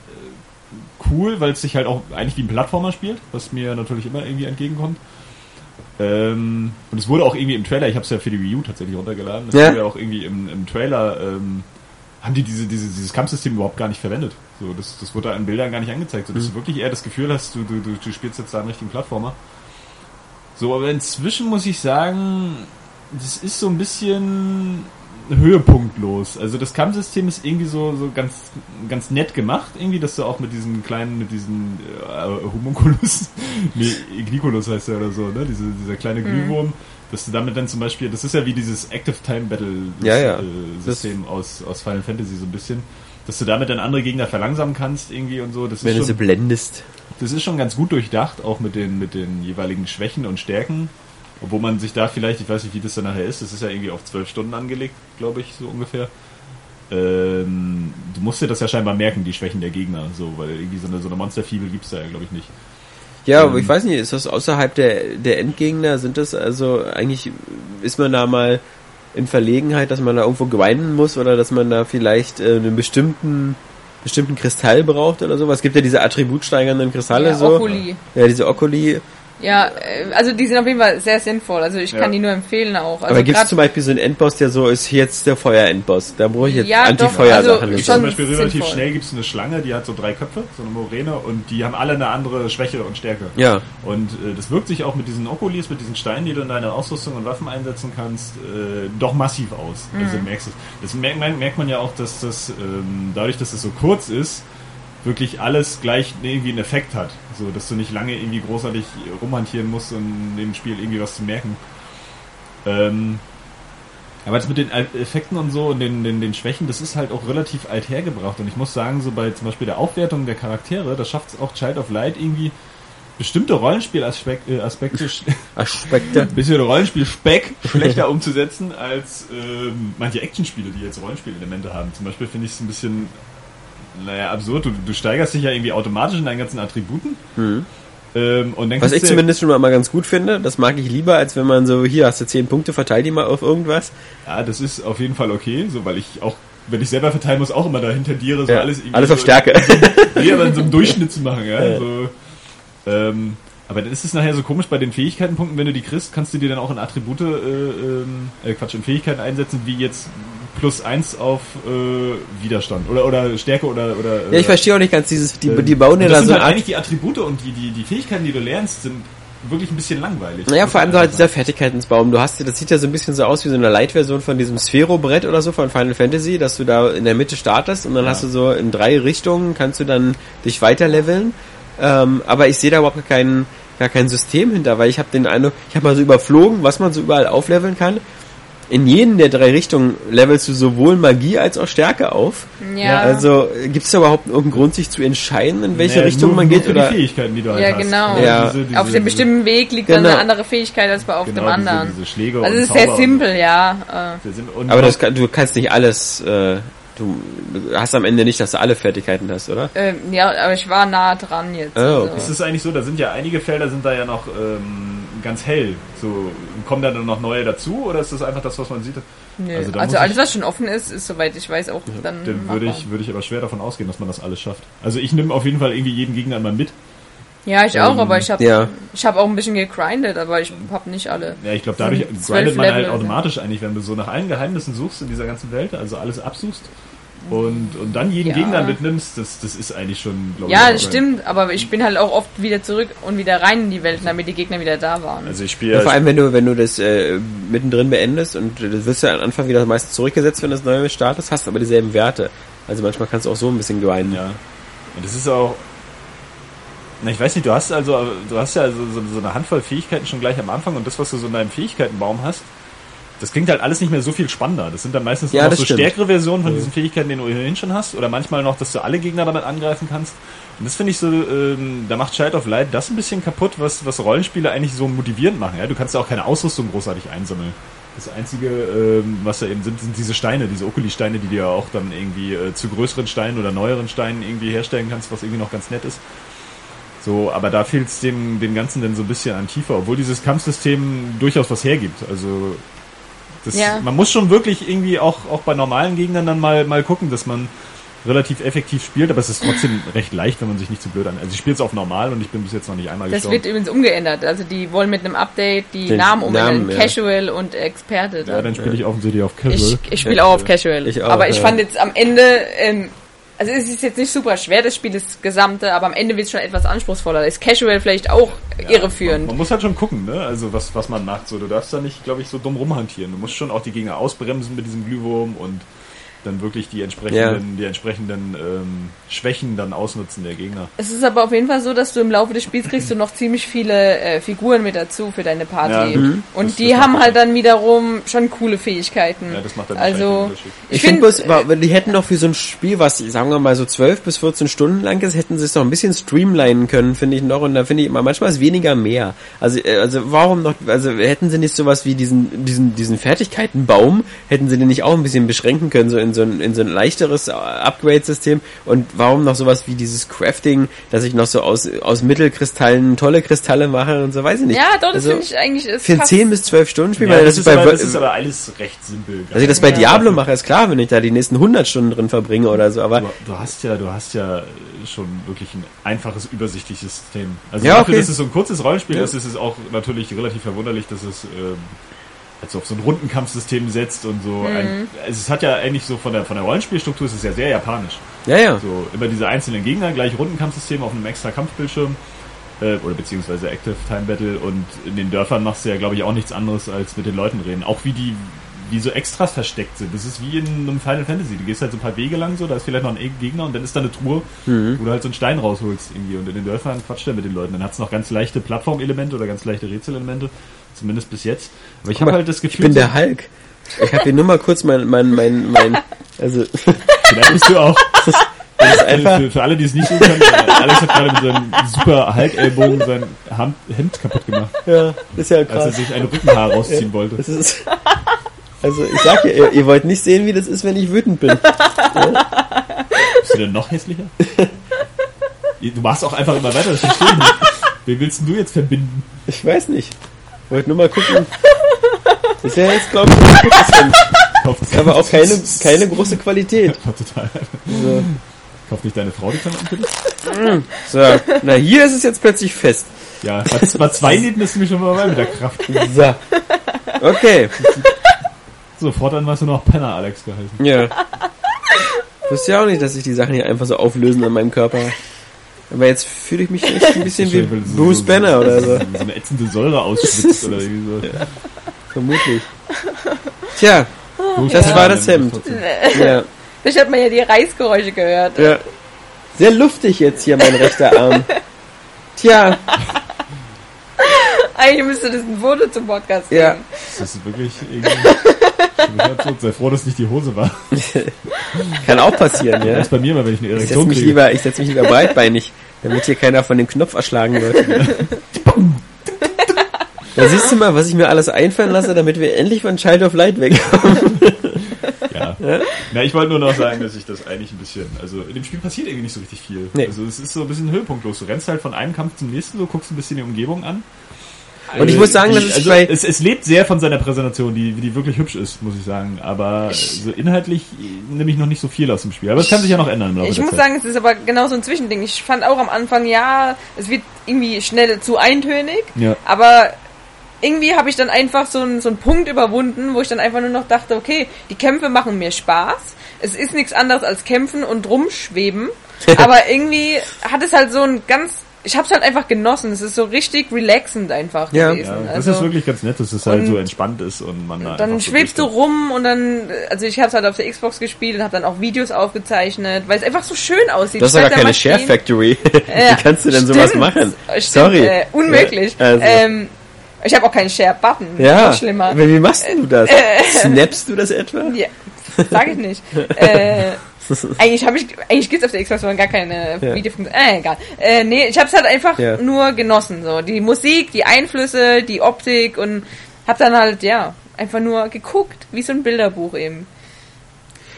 C: cool, weil es sich halt auch eigentlich wie ein Plattformer spielt, was mir natürlich immer irgendwie entgegenkommt. Ähm, und es wurde auch irgendwie im Trailer, ich habe es ja für die Wii U tatsächlich runtergeladen, es
A: Ja.
C: wurde ja auch irgendwie im, im Trailer, ähm, haben die diese, diese, dieses Kampfsystem überhaupt gar nicht verwendet. So, das, das wurde da in Bildern gar nicht angezeigt, so dass
A: Mhm.
C: du wirklich eher das Gefühl hast, du, du, du, du spielst jetzt da einen richtigen Plattformer. So, aber inzwischen muss ich sagen, das ist so ein bisschen höhepunktlos. Also das Kampfsystem ist irgendwie so, so ganz, ganz nett gemacht, irgendwie, dass du auch mit diesen kleinen, mit diesen äh, Homunculus, nee, Igniculus heißt der oder so, ne? Diese, dieser kleine Glühwurm, dass du damit dann zum Beispiel, das ist ja wie dieses Active Time Battle
A: Ja, ja.
C: äh, System aus, aus Final Fantasy so ein bisschen, dass du damit dann andere Gegner verlangsamen kannst irgendwie und so. Das
A: Wenn
C: ist
A: du sie
C: schon,
A: blendest.
C: Das ist schon ganz gut durchdacht, auch mit den, mit den jeweiligen Schwächen und Stärken. Obwohl man sich da vielleicht, ich weiß nicht, wie das dann nachher ist, das ist ja irgendwie auf zwölf Stunden angelegt, glaube ich, so ungefähr. Ähm, du musst dir das ja scheinbar merken, die Schwächen der Gegner, so, weil irgendwie so eine, so eine Monsterfibel gibt's da ja, glaube ich, nicht.
A: Ja,
C: Ähm.
A: aber ich weiß nicht, ist das außerhalb der, der Endgegner? Sind das also eigentlich, ist man da mal in Verlegenheit, dass man da irgendwo grinden muss oder dass man da vielleicht äh, einen bestimmten bestimmten Kristall braucht oder sowas? Es gibt ja diese attributsteigernden Kristalle
B: Ja,
A: so.
B: Oculi.
A: Ja, diese Oculi.
B: Ja, äh, also die sind auf jeden Fall sehr sinnvoll. Also ich
C: Ja.
B: kann die nur empfehlen auch. Also
A: aber gibt es zum Beispiel so einen Endboss, der so ist, jetzt der Feuerendboss? Da brauche ich jetzt
B: Ja,
A: Anti-Feuer-Sachen.
B: also.
C: Zum Beispiel relativ
B: sinnvoll.
C: schnell gibt's eine Schlange, die hat so drei Köpfe, so eine Moräne, und die haben alle eine andere Schwäche und Stärke.
A: Ja.
C: Und äh, das wirkt sich auch mit diesen Okulis, mit diesen Steinen, die du in deine Ausrüstung und Waffen einsetzen kannst, äh, doch massiv aus. Also merkst du. Das merkt man, merkt man ja auch, dass das ähm, dadurch, dass es so kurz ist, wirklich alles gleich irgendwie einen Effekt hat. So, dass du nicht lange irgendwie großartig rumhantieren musst, um dem Spiel irgendwie was zu merken. Ähm, aber jetzt mit den Effekten und so und den, den, den Schwächen, das ist halt auch relativ alt hergebracht. Und ich muss sagen, so bei zum Beispiel der Aufwertung der Charaktere, da schafft es auch Child of Light irgendwie bestimmte Rollenspielaspekte äh, Aspekte,
A: Aspekte.
C: bisschen Rollenspiel-Speck schlechter umzusetzen als ähm, manche Actionspiele, die jetzt Rollenspielelemente haben. Zum Beispiel finde ich es ein bisschen, naja, absurd. Du, du steigerst dich ja irgendwie automatisch in deinen ganzen Attributen. Ähm, und dann
A: Was ich zumindest schon mal ganz gut finde, das mag ich lieber, als wenn man so, hier hast du zehn Punkte, verteil die mal auf irgendwas.
C: Ja, das ist auf jeden Fall okay, so weil ich auch wenn ich selber verteilen muss, auch immer dahin tendiere, so
A: Ja,
C: alles irgendwie
A: alles auf
C: so
A: Stärke.
C: Nee, aber in so einem Durchschnitt zu machen, ja.
A: Ja.
C: So, ähm, aber dann ist es nachher so komisch bei den Fähigkeitenpunkten, wenn du die kriegst, kannst du dir dann auch in Attribute, äh, ähm, äh, Quatsch, in Fähigkeiten einsetzen, wie jetzt plus eins auf äh, Widerstand oder oder Stärke oder oder.
A: Ja, ich verstehe auch nicht ganz dieses, die,
C: ähm,
A: die bauen ja da
C: sind
A: so
C: halt eigentlich die Attribute und die, die, die Fähigkeiten, die du lernst, sind wirklich ein bisschen langweilig.
A: Naja, vor allem so halt dieser Fertigkeitensbaum. Du hast, das sieht ja so ein bisschen so aus wie so eine Light-Version von diesem Sphero-Brett oder so von Final Fantasy, dass du da in der Mitte startest und dann
C: Ja.
A: hast du so in drei Richtungen kannst du dann dich weiterleveln. Ähm, aber ich sehe da überhaupt gar kein, gar kein System hinter, weil ich habe den Eindruck, ich habe mal so überflogen, was man so überall aufleveln kann. In jedem der drei Richtungen levelst du sowohl Magie als auch Stärke auf.
B: Ja.
A: Also gibt es da überhaupt irgendeinen Grund, sich zu entscheiden, in welche
C: Nee,
A: Richtung
C: nur,
A: man
C: nur
A: geht?
C: für
A: Oder
C: die Fähigkeiten, die du halt
B: Ja,
C: hast.
B: genau.
A: Ja.
C: Diese, diese,
B: auf dem bestimmten Weg liegt dann
A: Genau.
B: eine andere Fähigkeit als bei auf
C: genau,
B: dem anderen.
C: Diese, diese Schläge
B: also es ist sehr simpel, ja.
C: Sind, und
A: Aber das kann, du kannst nicht alles, äh, du, hast am Ende nicht, dass du alle Fertigkeiten hast, oder?
B: Äh, ähm, ja, aber ich war nah dran jetzt.
A: Oh,
B: also.
A: okay.
C: Es ist eigentlich so, da sind ja einige Felder sind da ja noch ähm, ganz hell. So kommen da dann noch neue dazu oder ist das einfach das, was man sieht?
B: Nö.
C: also
B: Also, alles,
C: ich-
B: was schon offen ist, ist soweit ich weiß auch dann.
C: Dann würde ich, würde ich aber schwer davon ausgehen, dass man das alles schafft. Also ich nehme auf jeden Fall irgendwie jeden Gegner mal mit.
B: Ja, ich auch,
C: Ähm,
B: aber ich habe
A: ja.
B: ich habe auch ein bisschen gegrindet, aber ich habe nicht alle.
C: Ja, ich glaube, dadurch grindet man halt automatisch eigentlich, wenn du so nach allen Geheimnissen suchst in dieser ganzen Welt, also alles absuchst und, und dann jeden
B: Ja.
C: Gegner mitnimmst, das, das ist eigentlich schon, glaube
B: Ja,
C: ich,
B: das
C: auch-
B: stimmt, aber ich bin halt auch oft wieder zurück und wieder rein in die Welt, damit die Gegner wieder da waren.
C: Also ich
A: Ja,
C: spiele
A: vor allem, wenn du, wenn du das äh, mittendrin beendest und das wirst du am Anfang wieder meistens zurückgesetzt, wenn du das neue startest, hast aber dieselben Werte. Also manchmal kannst du auch so ein bisschen grinden.
C: Ja. Und das ist auch. Na, ich weiß nicht, du hast also, du hast ja also so, so eine Handvoll Fähigkeiten schon gleich am Anfang und das, was du so in deinem Fähigkeitenbaum hast, das klingt halt alles nicht mehr so viel spannender. Das sind dann meistens
A: Ja,
C: noch so
A: stimmt.
C: stärkere Versionen von diesen Fähigkeiten, die du ohnehin schon hast. Oder manchmal noch, dass du alle Gegner damit angreifen kannst. Und das finde ich so, ähm, da macht Child of Light das ein bisschen kaputt, was, was Rollenspiele eigentlich so motivierend machen. Ja? Du kannst ja auch keine Ausrüstung großartig einsammeln. Das Einzige, ähm, was da eben sind, sind diese Steine, diese Okuli-Steine, die du ja auch dann irgendwie äh, zu größeren Steinen oder neueren Steinen irgendwie herstellen kannst, was irgendwie noch ganz nett ist. So, aber da fehlt es dem, dem Ganzen dann so ein bisschen an Tiefe, obwohl dieses Kampfsystem durchaus was hergibt. Also das,
B: Ja.
C: man muss schon wirklich irgendwie auch, auch bei normalen Gegnern dann mal, mal gucken, dass man relativ effektiv spielt, aber es ist trotzdem recht leicht, wenn man sich nicht zu blöd an. Also ich spiele es auf normal und ich bin bis jetzt noch nicht einmal
B: Das
C: gestorben.
B: wird übrigens umgeändert. Also die wollen mit einem Update die
A: Den
B: Namen umändern.
A: Namen, ja.
B: Casual und Experte.
C: ja, dann spiele ich offensichtlich auf Casual.
B: ich ich spiele auch auf Casual.
A: Ich auch,
B: aber ich
A: ja.
B: fand jetzt am Ende, ähm, also es ist jetzt nicht super schwer, das Spiel das Gesamte, aber am Ende wird es schon etwas anspruchsvoller. Ist Casual vielleicht auch
C: Ja,
B: irreführend.
C: Man, man muss halt schon gucken, ne? Also was, was man macht. So, du darfst da nicht, glaube ich, so dumm rumhantieren. Du musst schon auch die Gegner ausbremsen mit diesem Glühwurm und dann wirklich die entsprechenden, die entsprechenden ähm, Schwächen dann ausnutzen der Gegner.
B: Es ist aber auf jeden Fall so, dass du im Laufe des Spiels kriegst du noch ziemlich viele äh, Figuren mit dazu für deine Party.
C: Ja, mhm.
B: Und
C: Das-
B: die
C: das macht
B: haben halt dann wiederum schon coole Fähigkeiten.
C: Ja, das macht dann
B: also
C: Unterschied.
A: Ich, finde
B: find,
A: aber die hätten doch für so ein Spiel, was sagen wir mal so 12 bis 14 Stunden lang ist, hätten sie es doch ein bisschen streamlinen können, finde ich noch. Und da finde ich immer, manchmal ist weniger mehr. Also, äh, also warum noch, also hätten sie nicht sowas wie diesen, diesen, diesen Fertigkeitenbaum, hätten sie den nicht auch ein bisschen beschränken können, so in so ein, in so ein leichteres äh, Upgrade-System? Und warum noch sowas wie dieses Crafting, dass ich noch so aus, aus Mittelkristallen tolle Kristalle mache und so, weiß ich nicht.
B: ja, doch, das
A: also,
B: finde ich eigentlich ist
A: Für ein
B: fast-
A: 10 bis 12 Stunden Spiel,
C: Ja,
A: weil
C: das,
A: das,
C: ist
A: bei,
C: aber, das ist aber alles recht simpel.
A: dass ich das bei
B: Ja.
A: Diablo mache, ist klar, wenn ich da die nächsten 100 Stunden drin verbringe oder so, aber
C: Du, du hast ja, du hast ja schon wirklich ein einfaches, übersichtliches System. Also
A: Ja,
C: dafür,
A: okay.
C: dass es so ein kurzes Rollenspiel
A: Ja.
C: ist, ist es auch natürlich relativ verwunderlich, dass es ähm, also auf so ein Rundenkampfsystem setzt und so. Ein, also es hat ja eigentlich so von der von der Rollenspielstruktur ist es ja sehr japanisch.
A: ja, ja.
C: So immer diese einzelnen Gegner, gleich Rundenkampfsystem auf einem extra Kampfbildschirm. Äh, oder beziehungsweise Active Time Battle und in den Dörfern machst du ja glaube ich auch nichts anderes als mit den Leuten reden. Auch wie die wie so Extras versteckt sind. Das ist wie in einem Final Fantasy. Du gehst halt so ein paar Wege lang so, da ist vielleicht noch ein Gegner und dann ist da eine Truhe, wo du halt so einen Stein rausholst irgendwie. Und in den Dörfern quatscht er mit den Leuten. Dann hat's noch ganz leichte Plattformelemente oder ganz leichte Rätselelemente. Zumindest bis jetzt. Aber ich habe halt das Gefühl,
A: Ich bin
C: so-
A: der Hulk. Ich habe hier nur mal kurz mein, mein, mein, mein, also,
C: vielleicht bist du auch.
A: das ist einfach,
C: Für, für alle, die es nicht sehen können, äh, Alex hat gerade mit seinem super Hulk-Ellbogen sein Ham- Hemd kaputt gemacht,
A: ja, ist ja
C: als er
A: krass.
C: sich ein Rückenhaar rausziehen wollte.
A: Das ist, also, ich sag ja, ihr, ihr wollt nicht sehen, wie das ist, wenn ich wütend bin.
C: Bist du denn noch hässlicher? Du machst auch einfach immer weiter, das verstehe ich nicht. Wen willst du jetzt verbinden?
A: Ich weiß nicht. Wollt nur mal gucken. Das ist ja jetzt, glaube ich, aber auch keine, keine große Qualität.
C: Total.
A: So.
C: Kauft nicht deine Frau die Klamotten dich?
A: so, na hier ist es jetzt plötzlich fest.
C: Ja, bei, zwei Nähten ist nämlich schon mal bei mit der Kraft.
A: So. Okay,
C: So, fortan warst du noch Penner, Alex, geheißen.
A: ja. Wusste ja auch nicht, dass sich die Sachen hier einfach so auflösen an meinem Körper. Aber jetzt fühle ich mich echt ein bisschen wie
C: Wahrscheinlich, weil du
A: Bruce Banner oder so.
C: So eine ätzende Säure ausschwitzt oder irgendwie so.
A: Vermutlich. Tja,
C: Bruce
A: Das
C: Banner
A: war das Hemd. ja.
B: Vielleicht hat man ja die Reißgeräusche gehört.
A: ja. Sehr luftig jetzt hier, mein rechter Arm. Tja,
B: Eigentlich müsste das ein Foto zum Podcast
A: Ja.
B: geben.
C: Das ist wirklich irgendwie... absurd. Sei froh, dass nicht die Hose war.
A: kann auch passieren, ja.
C: Das ist bei mir immer, wenn ich eine
A: Ich setze
C: Erektion
A: mich
C: kriege.
A: lieber, ich setze mich lieber breitbeinig, damit hier keiner von dem Knopf erschlagen wird. Da siehst du mal, was ich mir alles einfallen lasse, damit wir endlich von Child of Light wegkommen.
C: Ja. Na, ich wollte nur noch sagen, dass ich das eigentlich ein bisschen, also in dem Spiel passiert irgendwie nicht so richtig viel.
A: Nee.
C: Also es ist so ein bisschen höhepunktlos. Du rennst halt von einem Kampf zum nächsten, so guckst ein bisschen die Umgebung an.
A: Und ich
C: Äh,
A: muss sagen,
C: die,
A: das ist
C: also
A: bei-
C: es, es lebt sehr von seiner Präsentation, die, die wirklich hübsch ist, muss ich sagen. Aber so inhaltlich nehme ich noch nicht so viel aus dem Spiel. Aber es kann sich ja noch ändern im Laufe
B: Ich
C: der
B: muss
C: Zeit.
B: sagen, es ist aber genau so ein Zwischending. Ich fand auch am Anfang, ja, es wird irgendwie schnell zu eintönig,
C: Ja.
B: aber irgendwie habe ich dann einfach so einen, so einen Punkt überwunden, wo ich dann einfach nur noch dachte, okay, die Kämpfe machen mir Spaß. Es ist nichts anderes als kämpfen und rumschweben. aber irgendwie hat es halt so ein ganz, ich habe es halt einfach genossen. Es ist so richtig relaxend einfach
A: Ja.
B: gewesen.
C: Ja, das
B: also,
C: ist wirklich ganz nett, dass es halt so entspannt ist und man da
B: dann
C: einfach so
B: schwebst du rum und dann, also ich habe es halt auf der Xbox gespielt und habe dann auch Videos aufgezeichnet, weil es einfach so schön aussieht.
A: Das ist doch gar keine Share. Factory.
B: Ja,
A: Wie kannst du denn sowas
B: stimmt.
A: machen?
B: Stimmt,
A: Sorry.
B: Äh, unmöglich.
A: Ja, also.
B: ähm, ich habe auch keinen Share-Button.
A: Ja,
B: Noch schlimmer.
A: wie machst du das? Snappst du das etwa?
B: Ja, sag ich nicht. äh, eigentlich habe ich, eigentlich gibt's auf der Xbox One gar keine
A: Ja.
B: Videofunktion. Äh, egal. Äh, nee, ich habe es halt einfach
A: Ja.
B: nur genossen. So die Musik, die Einflüsse, die Optik und hab dann halt ja einfach nur geguckt, wie so ein Bilderbuch eben.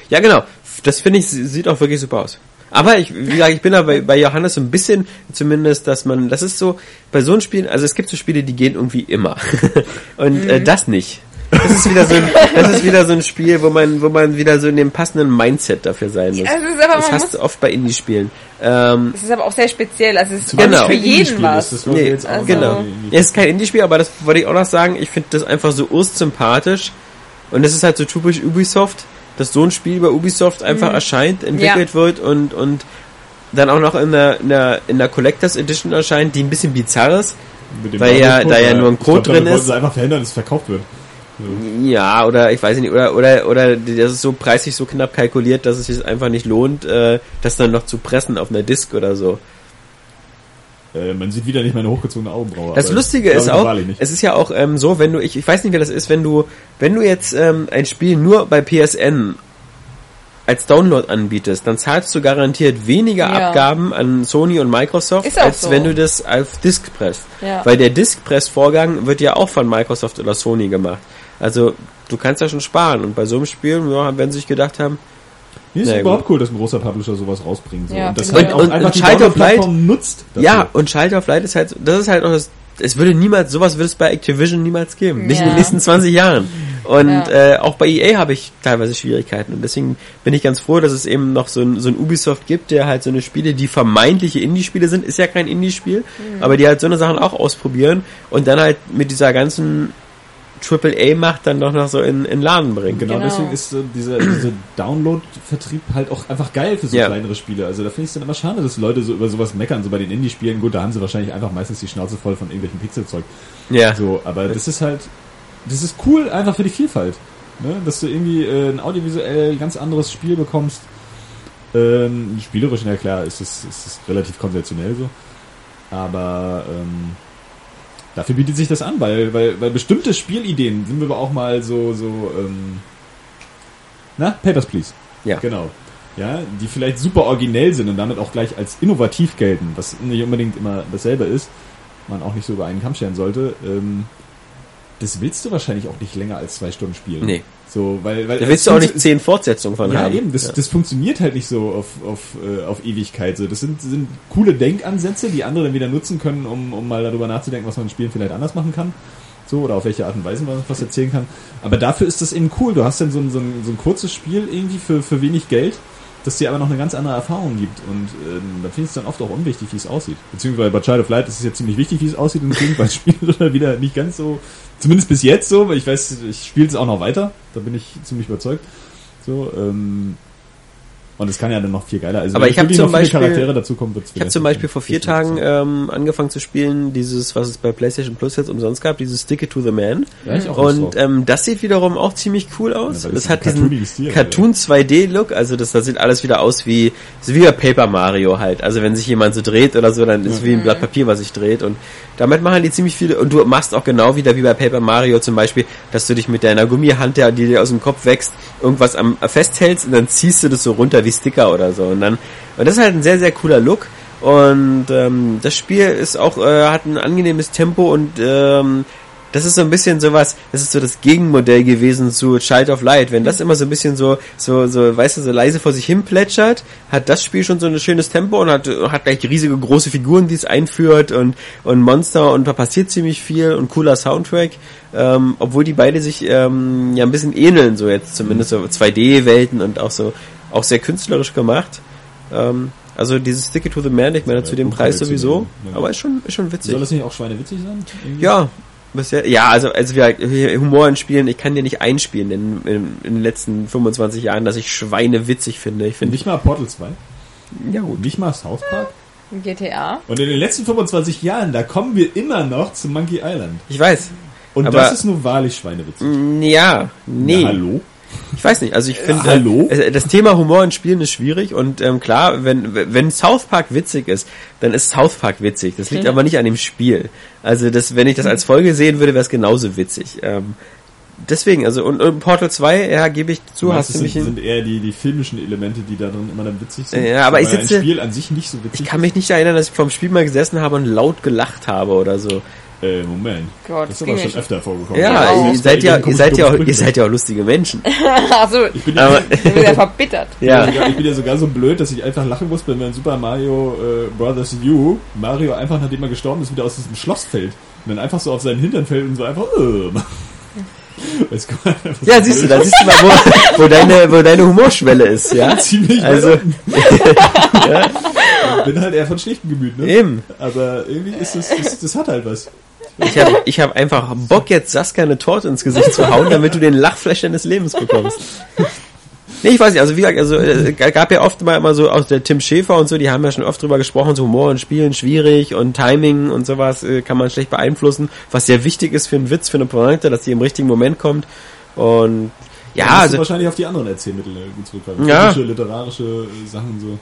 A: Ja, genau. Das finde ich, sieht auch wirklich super aus. Aber ich, wie gesagt, ich bin da bei, bei Johannes so ein bisschen zumindest, dass man, das ist so, bei so einem Spiel, also es gibt so Spiele, die gehen irgendwie immer. Und
B: Mhm.
A: äh, das nicht. Das ist wieder so ein, das ist wieder so ein Spiel, wo man, wo man wieder so in dem passenden Mindset dafür sein muss.
B: Ja, aber,
A: Das
B: man
A: hast du oft bei Indie-Spielen. Ähm,
B: es ist aber auch sehr speziell. Also es ist
A: Genau.
B: nicht für jeden was.
C: ist, das
A: Nee,
C: jetzt auch
B: also-
A: genau. Ja, es ist kein Indie-Spiel, aber das wollte ich auch noch sagen. Ich finde das einfach so ursympathisch. Und es ist halt so typisch Ubisoft, dass so ein Spiel bei Ubisoft einfach erscheint, entwickelt wird und, und dann auch noch in der, in der, in der Collectors Edition erscheint, die ein bisschen bizarr ist. Weil ja- da ja
C: weil
A: nur ein
C: ich
A: Code
C: glaub,
A: drin ist.
C: sie einfach verhindern, dass es verkauft wird.
A: Ja, oder ich weiß nicht, oder, oder, oder das ist so preislich so knapp kalkuliert, dass es sich einfach nicht lohnt, äh, das dann noch zu pressen auf einer Disk oder so.
C: Äh, man sieht wieder nicht meine hochgezogene Augenbraue.
A: Das Lustige ist auch, es ist ja auch ähm, so, wenn du, ich, ich weiß nicht, wer das ist, wenn du, wenn du jetzt ähm, ein Spiel nur bei PSN als Download anbietest, dann zahlst du garantiert weniger
B: Ja.
A: Abgaben an Sony und Microsoft, als
B: so.
A: wenn du das auf Disk presst.
B: Ja.
A: Weil der Disk-Press-Vorgang wird ja auch von Microsoft oder Sony gemacht. Also du kannst ja schon sparen. Und bei so einem Spiel, ja, wenn sie sich gedacht haben,
C: Nee, ist überhaupt cool, dass ein großer Publisher sowas rausbringt. So.
B: Ja,
C: und das halt auch.
A: Und-
C: einfach
A: und
C: die
A: Child of
C: Download-Plattform nutzt. dafür.
A: Ja, und Child of Light ist halt, das ist halt auch das, es würde niemals, sowas würde es bei Activision niemals geben. Nicht in
B: Ja.
A: den nächsten 20 Jahren. Und
B: Ja.
A: äh, auch bei EA habe ich teilweise Schwierigkeiten. Und deswegen bin ich ganz froh, dass es eben noch so ein, so ein Ubisoft gibt, der halt so eine Spiele, die vermeintliche Indie-Spiele sind, ist ja kein Indie-Spiel,
B: Mhm.
A: aber die halt so eine Sachen auch ausprobieren und dann halt mit dieser ganzen AAA-Macht dann doch noch so in, in Laden bringen.
C: Genau,
B: Genau.
C: deswegen ist äh, dieser, dieser Download-Vertrieb halt auch einfach geil für so
A: Ja.
C: kleinere Spiele. Also da finde ich es dann immer schade, dass Leute so über sowas meckern, so bei den Indie-Spielen. Gut, da haben sie wahrscheinlich einfach meistens die Schnauze voll von irgendwelchen Pixelzeug.
A: Ja.
C: So, aber das ist halt, das ist cool einfach für die Vielfalt. Ne? Dass du irgendwie äh, ein audiovisuell ganz anderes Spiel bekommst. Ähm, spielerisch, na klar, ist es, ist es relativ konventionell so. Aber ähm, dafür bietet sich das an, weil, weil, weil bestimmte Spielideen sind wir aber auch mal so, so, ähm, na, Papers, Please.
A: Ja.
C: Genau. Ja, die vielleicht super originell sind und damit auch gleich als innovativ gelten, was nicht unbedingt immer dasselbe ist, man auch nicht so über einen Kamm scheren sollte. Ähm, das willst du wahrscheinlich auch nicht länger als zwei Stunden spielen.
A: Nee.
C: So, weil, weil
A: Da willst du auch nicht zehn Fortsetzungen von
C: ja,
A: haben.
C: eben, das,
A: Ja.
C: das funktioniert halt nicht so auf, auf, äh, auf Ewigkeit. So, das sind, sind coole Denkansätze, die andere dann wieder nutzen können, um, um mal darüber nachzudenken, was man in Spielen vielleicht anders machen kann. so oder auf welche Art und Weise man was erzählen kann. Aber dafür ist das eben cool. Du hast dann so ein, so ein, so ein kurzes Spiel irgendwie für, für wenig Geld, das dir aber noch eine ganz andere Erfahrung gibt. Und ähm, da finde ich es dann oft auch unwichtig, wie es aussieht. Beziehungsweise bei Child of Light ist es ja ziemlich wichtig, wie es aussieht und deswegen bei Spielen oder wieder nicht ganz so, zumindest bis jetzt so, weil ich weiß, ich spiele es auch noch weiter, da bin ich ziemlich überzeugt. So, ähm, und es kann ja dann noch viel geiler. Also
A: Aber ich hab
C: wirklich
A: zum Beispiel-
C: Charaktere dazu kommen, wird's
A: Ich habe zum Beispiel vor vier Tagen ähm, angefangen zu spielen, dieses, was es bei PlayStation Plus jetzt umsonst gab, dieses Stick It to the Man.
C: Ja, ich auch Lust
A: Und ähm, das sieht wiederum auch ziemlich cool aus.
C: Ja,
A: das hat diesen
C: cartoonigen Stil,
A: Cartoon 2D-Look, also das, das sieht alles wieder aus wie, so wie bei Paper Mario halt. Also wenn sich jemand so dreht oder so, dann ist es wie ein Blatt Papier, was sich dreht. Und damit machen die ziemlich viele, und du machst auch genau wieder wie bei Paper Mario zum Beispiel, dass du dich mit deiner Gummihand, die dir aus dem Kopf wächst, irgendwas am festhältst und dann ziehst du das so runter wie Sticker oder so. Und dann, und das ist halt ein sehr, sehr cooler Look. Und ähm, das Spiel ist auch, äh, hat ein angenehmes Tempo und ähm, das ist so ein bisschen sowas, das ist so das Gegenmodell gewesen zu Child of Light. Wenn das immer so ein bisschen so, so, so, weißt du, so leise vor sich hin plätschert, hat das Spiel schon so ein schönes Tempo und hat, hat gleich riesige große Figuren, die es einführt und, und Monster und da passiert ziemlich viel und cooler Soundtrack. Ähm, obwohl die beide sich ähm, ja ein bisschen ähneln, so jetzt zumindest so 2D-Welten und auch so, auch sehr künstlerisch gemacht. Ähm, also dieses Stick It to the Man, ich meine
C: Ja,
A: zu dem Preis sowieso,
C: ja.
A: aber ist schon, ist schon witzig.
C: Soll das nicht auch schweinewitzig sein? Irgendwie?
A: Ja, bisher, ja, also, also wir, Humor in Spielen, ich kann dir nicht einspielen in, in, in den letzten 25 Jahren, dass ich Schweine witzig finde. Ich finde,
C: Nicht mal Portal 2?
A: ja gut.
C: Nicht mal South Park?
B: GTA.
C: Und in den letzten 25 Jahren, da kommen wir immer noch zu Monkey Island.
A: Ich weiß.
C: Und
A: Aber-
C: das ist nur wahrlich schweinewitzig.
A: Ja, nee.
C: Ja, hallo?
A: Ich weiß nicht, also ich finde,
C: hallo?
A: äh, das Thema Humor in Spielen ist schwierig und ähm, klar, wenn wenn South Park witzig ist, dann ist South Park witzig. Das liegt aber nicht an dem Spiel. Also das, wenn ich das als Folge sehen würde, wäre es genauso witzig. Ähm, deswegen, also und, und Portal 2, ja, gebe ich zu, hast du mich
C: sind,
A: hin.
C: sind eher die, die filmischen Elemente, die da drin immer dann witzig sind.
A: Ja, aber ich sitze-
C: Spiel an sich nicht so witzig
A: Ich kann mich nicht erinnern, dass ich vom Spiel mal gesessen habe und laut gelacht habe oder so.
C: Äh, Moment.
B: Gott,
C: das
B: das
C: ist aber schon öfter vorgekommen.
A: Ja,
B: auch.
A: ihr seid ja, ihr seid ja, auch, ihr seid ja auch lustige Menschen.
B: Achso,
C: Ich bin,
A: Aber-
C: ja,
B: ich bin ja verbittert.
A: Ja.
C: sogar, ich bin ja sogar so blöd, dass ich einfach lachen muss, wenn wir in Super Mario äh, Brothers U Mario einfach, nachdem er gestorben ist, wieder aus diesem Schloss fällt. Und dann einfach so auf seinen Hintern fällt und so einfach äh, was
A: Ja,
C: das
A: siehst du,
C: ist.
A: da siehst du mal, wo, wo deine, wo deine Humorschwelle ist, ja?
C: Ziemlich
A: Also,
C: Ich bin halt eher von schlichtem Gemüt, ne?
A: eben.
C: Aber irgendwie ist es, das, das hat halt was.
A: Ich habe ich hab einfach Bock, jetzt Saskia eine Torte ins Gesicht zu hauen, damit du den Lachflash deines Lebens bekommst. Nee, ich weiß nicht, also wie gesagt, also äh, gab ja oft mal immer so aus der Tim Schäfer und so, die haben ja schon oft drüber gesprochen, so Humor und Spielen schwierig und Timing und sowas äh, kann man schlecht beeinflussen, was sehr wichtig ist für einen Witz, für eine Pointe, dass die im richtigen Moment kommt. Und ja, also
C: wahrscheinlich auf die anderen Erzählmittel äh, gut zurückgreifen.
A: Ja.
C: Literarische äh, Sachen so.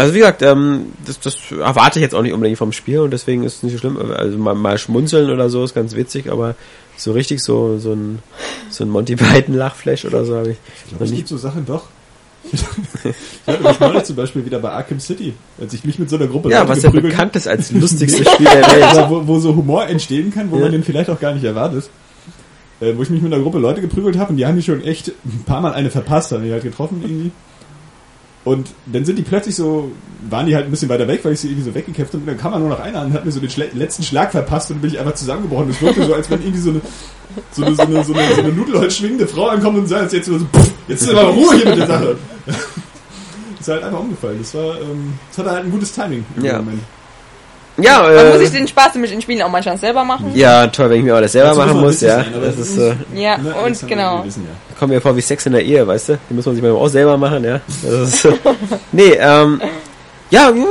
A: Also wie gesagt, ähm, das, das erwarte ich jetzt auch nicht unbedingt vom Spiel und deswegen ist es nicht so schlimm. Also mal, mal schmunzeln oder so ist ganz witzig, aber so richtig so so ein so ein Monty Python Lachflash oder so habe ich
C: Ich glaube, es
A: nicht.
C: gibt so Sachen doch. ich hatte mich neulich zum Beispiel wieder bei Arkham City, als ich mich mit so einer Gruppe
A: Ja, was ja bekannt ist als lustigstes Spiel der Welt.
C: Wo, wo so Humor entstehen kann, wo
A: Ja.
C: man den vielleicht auch gar nicht erwartet. Äh, wo ich mich mit einer Gruppe Leute geprügelt habe und die haben mich schon echt ein paar Mal eine verpasst, haben die halt getroffen irgendwie. Und dann sind die plötzlich so, waren die halt ein bisschen weiter weg, weil ich sie irgendwie so weggekämpft habe. Und dann kam man nur noch einer und hat mir so den Schle letzten Schlag verpasst und dann bin ich einfach zusammengebrochen. Es wirkte so, als wenn irgendwie so eine, so eine, so eine, so eine, so eine Nudelholz schwingende Frau ankommt und sagt jetzt so, pff, jetzt ist aber Ruhe hier mit der Sache. ist halt einfach umgefallen. Das war, ähm, das hatte halt ein gutes Timing im
A: Ja.
C: Moment.
A: Ja,
B: Man muss
A: äh,
B: sich den Spaß mit den Spielen auch manchmal selber machen.
A: ja, toll, wenn ich mir auch das selber
C: Dazu muss
A: machen muss, ja.
C: sein,
A: Das
C: das
A: ist äh,
B: Ja,
C: Ne,
B: und genau.
C: Wir wissen ja.
A: kommt mir vor wie Sex in der Ehe, weißt du? Die muss man sich manchmal auch selber machen, ja. Das ist, äh, nee, ähm, ja, mh,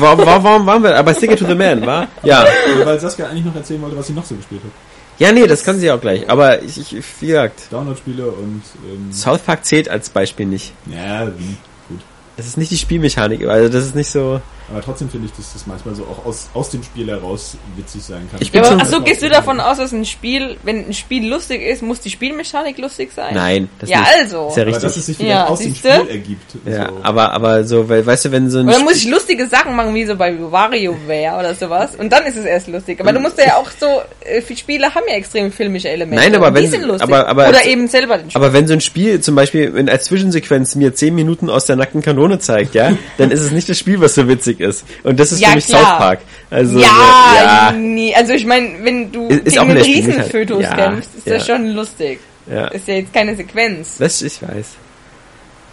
A: wa- wa- warum waren wir, aber Stick It to the Man, war? Ja.
C: Ja, Weil Saskia eigentlich noch erzählen wollte, was sie noch so gespielt hat.
A: Ja, nee, das kann sie auch gleich. Aber ich, ich wie gesagt,
C: Download-Spiele und ähm,
A: South Park zählt als Beispiel nicht.
C: ja, wie, gut.
A: Das ist nicht die Spielmechanik, also das ist nicht so.
C: Aber trotzdem finde ich, dass das manchmal so auch aus, aus dem Spiel heraus witzig sein kann.
A: Ich
B: Ja,
A: bin
B: aber achso, gehst du davon aus, dass ein Spiel, wenn ein Spiel lustig ist, muss die Spielmechanik lustig sein?
A: Nein, das
B: Ja,
A: nicht.
B: also.
A: Ist ja
C: aber
A: richtig.
C: dass es sich vielleicht
B: Ja,
C: aus dem
B: siehste?
C: Spiel ergibt.
A: ja,
C: so.
A: aber aber so, weil weißt du, wenn so ein
B: Oder muss ich lustige Sachen machen, wie so bei WarioWare oder sowas? Und dann ist es erst lustig. Aber du musst ja auch so, äh, viele Spiele haben ja extrem filmische Elemente.
A: Nein, aber wenn-
B: die sind lustig.
A: aber- aber-
B: Oder eben selber den Spiel.
A: aber wenn so ein Spiel zum Beispiel in als Zwischensequenz mir zehn Minuten aus der nackten Kanone zeigt, ja, dann ist es nicht das Spiel, was so witzig witzig ist. Und das ist
B: Ja,
A: für mich
B: klar.
A: South Park. Also,
B: ja,
A: ja,
B: nee. Also ich meine, wenn du
A: Ist-
B: gegen einen. Riesenfötus
A: Ja,
B: kämpfst, ist das schon lustig.
A: ja.
B: Ist ja jetzt keine Sequenz.
A: Das, ich weiß.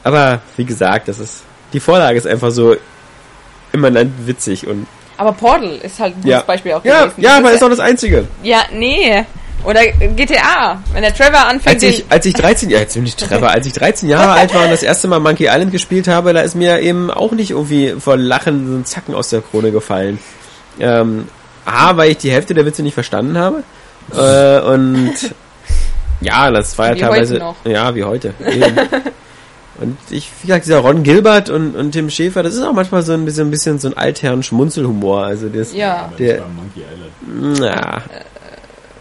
A: Aber, wie gesagt, das ist, die Vorlage ist einfach so immanent witzig und,
B: Aber Portal ist halt ein gutes
A: ja.
B: Beispiel auch
A: Ja,
B: gewesen.
A: ja, aber ist auch das Einzige.
B: Ja, nee. Oder GTA. Wenn der Trevor anfängt,
A: Als ich, als ich 13, ja, jetzt bin ich Trevor, als ich 13 Jahre alt war und das erste Mal Monkey Island gespielt habe, da ist mir eben auch nicht irgendwie vor Lachen so ein Zacken aus der Krone gefallen. Ähm, A, weil ich die Hälfte der Witze nicht verstanden habe. Äh, und ja, das war ja
B: Wie
A: teilweise.
B: heute noch.
A: Ja, wie heute. Eben. Und ich, wie gesagt, dieser Ron Gilbert und, und Tim Schäfer, das ist auch manchmal so ein bisschen, ein bisschen so ein altherren Schmunzelhumor. Also das,
B: ja.
C: Aber
A: Der-
C: Monkey Island.
A: na,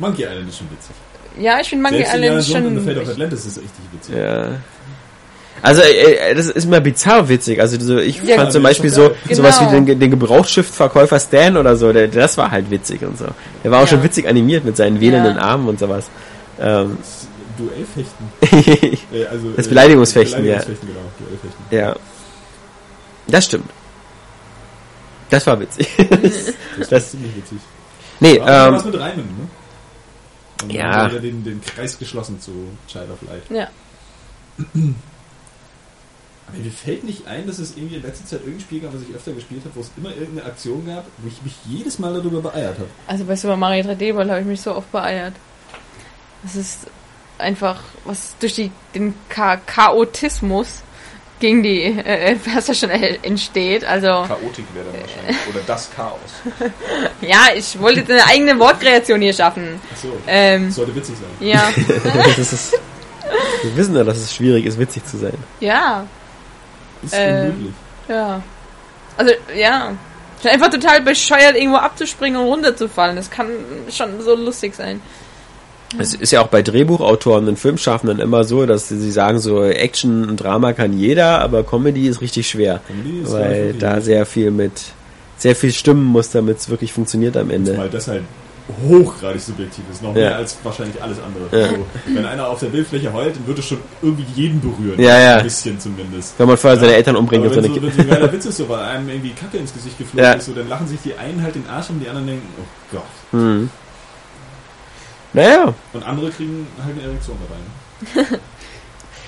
C: Monkey Island ist schon witzig.
B: Ja, ich finde Monkey
C: Selbst
B: Island
C: Jones and the
B: schon...
C: Fate of Atlantis ist richtig witzig.
A: Ja. Also, äh, äh, das ist mir bizarr witzig. Also, so, ich
B: Ja,
A: fand zum Beispiel so,
C: geil.
A: sowas wie
B: Genau.
A: den, den Gebrauchsschiffverkäufer Stan oder so, der, das war halt witzig und so. Der war auch
B: Ja.
A: schon witzig animiert mit seinen wählenden
B: Ja.
A: Armen und sowas. Ähm,
C: Das Duellfechten. Äh, also,
A: Das
C: äh,
A: Beleidigungsfechten, ja.
C: Beleidigungsfechten, genau. Duellfechten.
A: ja. Das stimmt. Das war witzig.
C: Das,
A: Das-
C: ist ziemlich witzig.
A: nee, ähm,
C: was mit Reimen, ne? Und
A: Ja.
C: dann wir wieder den, den Kreis geschlossen zu Child of Light.
B: Ja.
C: Aber mir fällt nicht ein, dass es irgendwie in letzter Zeit irgendein Spiel gab, was ich öfter gespielt habe, wo es immer irgendeine Aktion gab, wo ich mich jedes Mal darüber beeiert habe.
B: Also bei Super Mario 3D World habe ich mich so oft beeiert. Das ist einfach, was durch die, den Cha Chaotismus gegen die äh, Perser schon äh, entsteht. Also,
C: Chaotik wäre dann wahrscheinlich. Oder das Chaos.
B: ja, ich wollte jetzt eine eigene Wortkreation hier schaffen.
C: Achso.
B: Ähm,
C: Sollte witzig sein.
B: ja,
A: das ist, wir wissen ja, dass es schwierig ist, witzig zu sein.
B: ja,
C: Ist
B: Äh,
C: unmöglich.
B: ja. Also, ja. Einfach total bescheuert, irgendwo abzuspringen und runterzufallen. Das kann schon so lustig sein.
A: Es ist ja auch bei Drehbuchautoren und Filmschaffenden immer so, dass sie sagen, so Action und Drama kann jeder, aber Comedy ist richtig schwer.
C: Ist
A: Weil da sehr viel mit, sehr viel stimmen muss, damit es wirklich funktioniert am Ende.
C: Weil das halt hochgradig subjektiv ist. Noch
A: Ja.
C: mehr als wahrscheinlich alles andere.
A: Ja.
C: Also, wenn einer auf der Bildfläche heult, dann wird es schon irgendwie jeden berühren.
A: Ja, ja.
C: Ein bisschen zumindest.
A: Wenn man vorher seine. Eltern umbringt
C: Aber wenn, so, wenn so ein geiler Witz ist, so, weil einem irgendwie Kacke ins Gesicht geflogen
A: Ja.
C: ist, so, dann lachen sich die einen halt den Arsch und die anderen denken, oh Gott.
A: Hm. Naja,
C: Und andere kriegen halt eine Erektion dabei.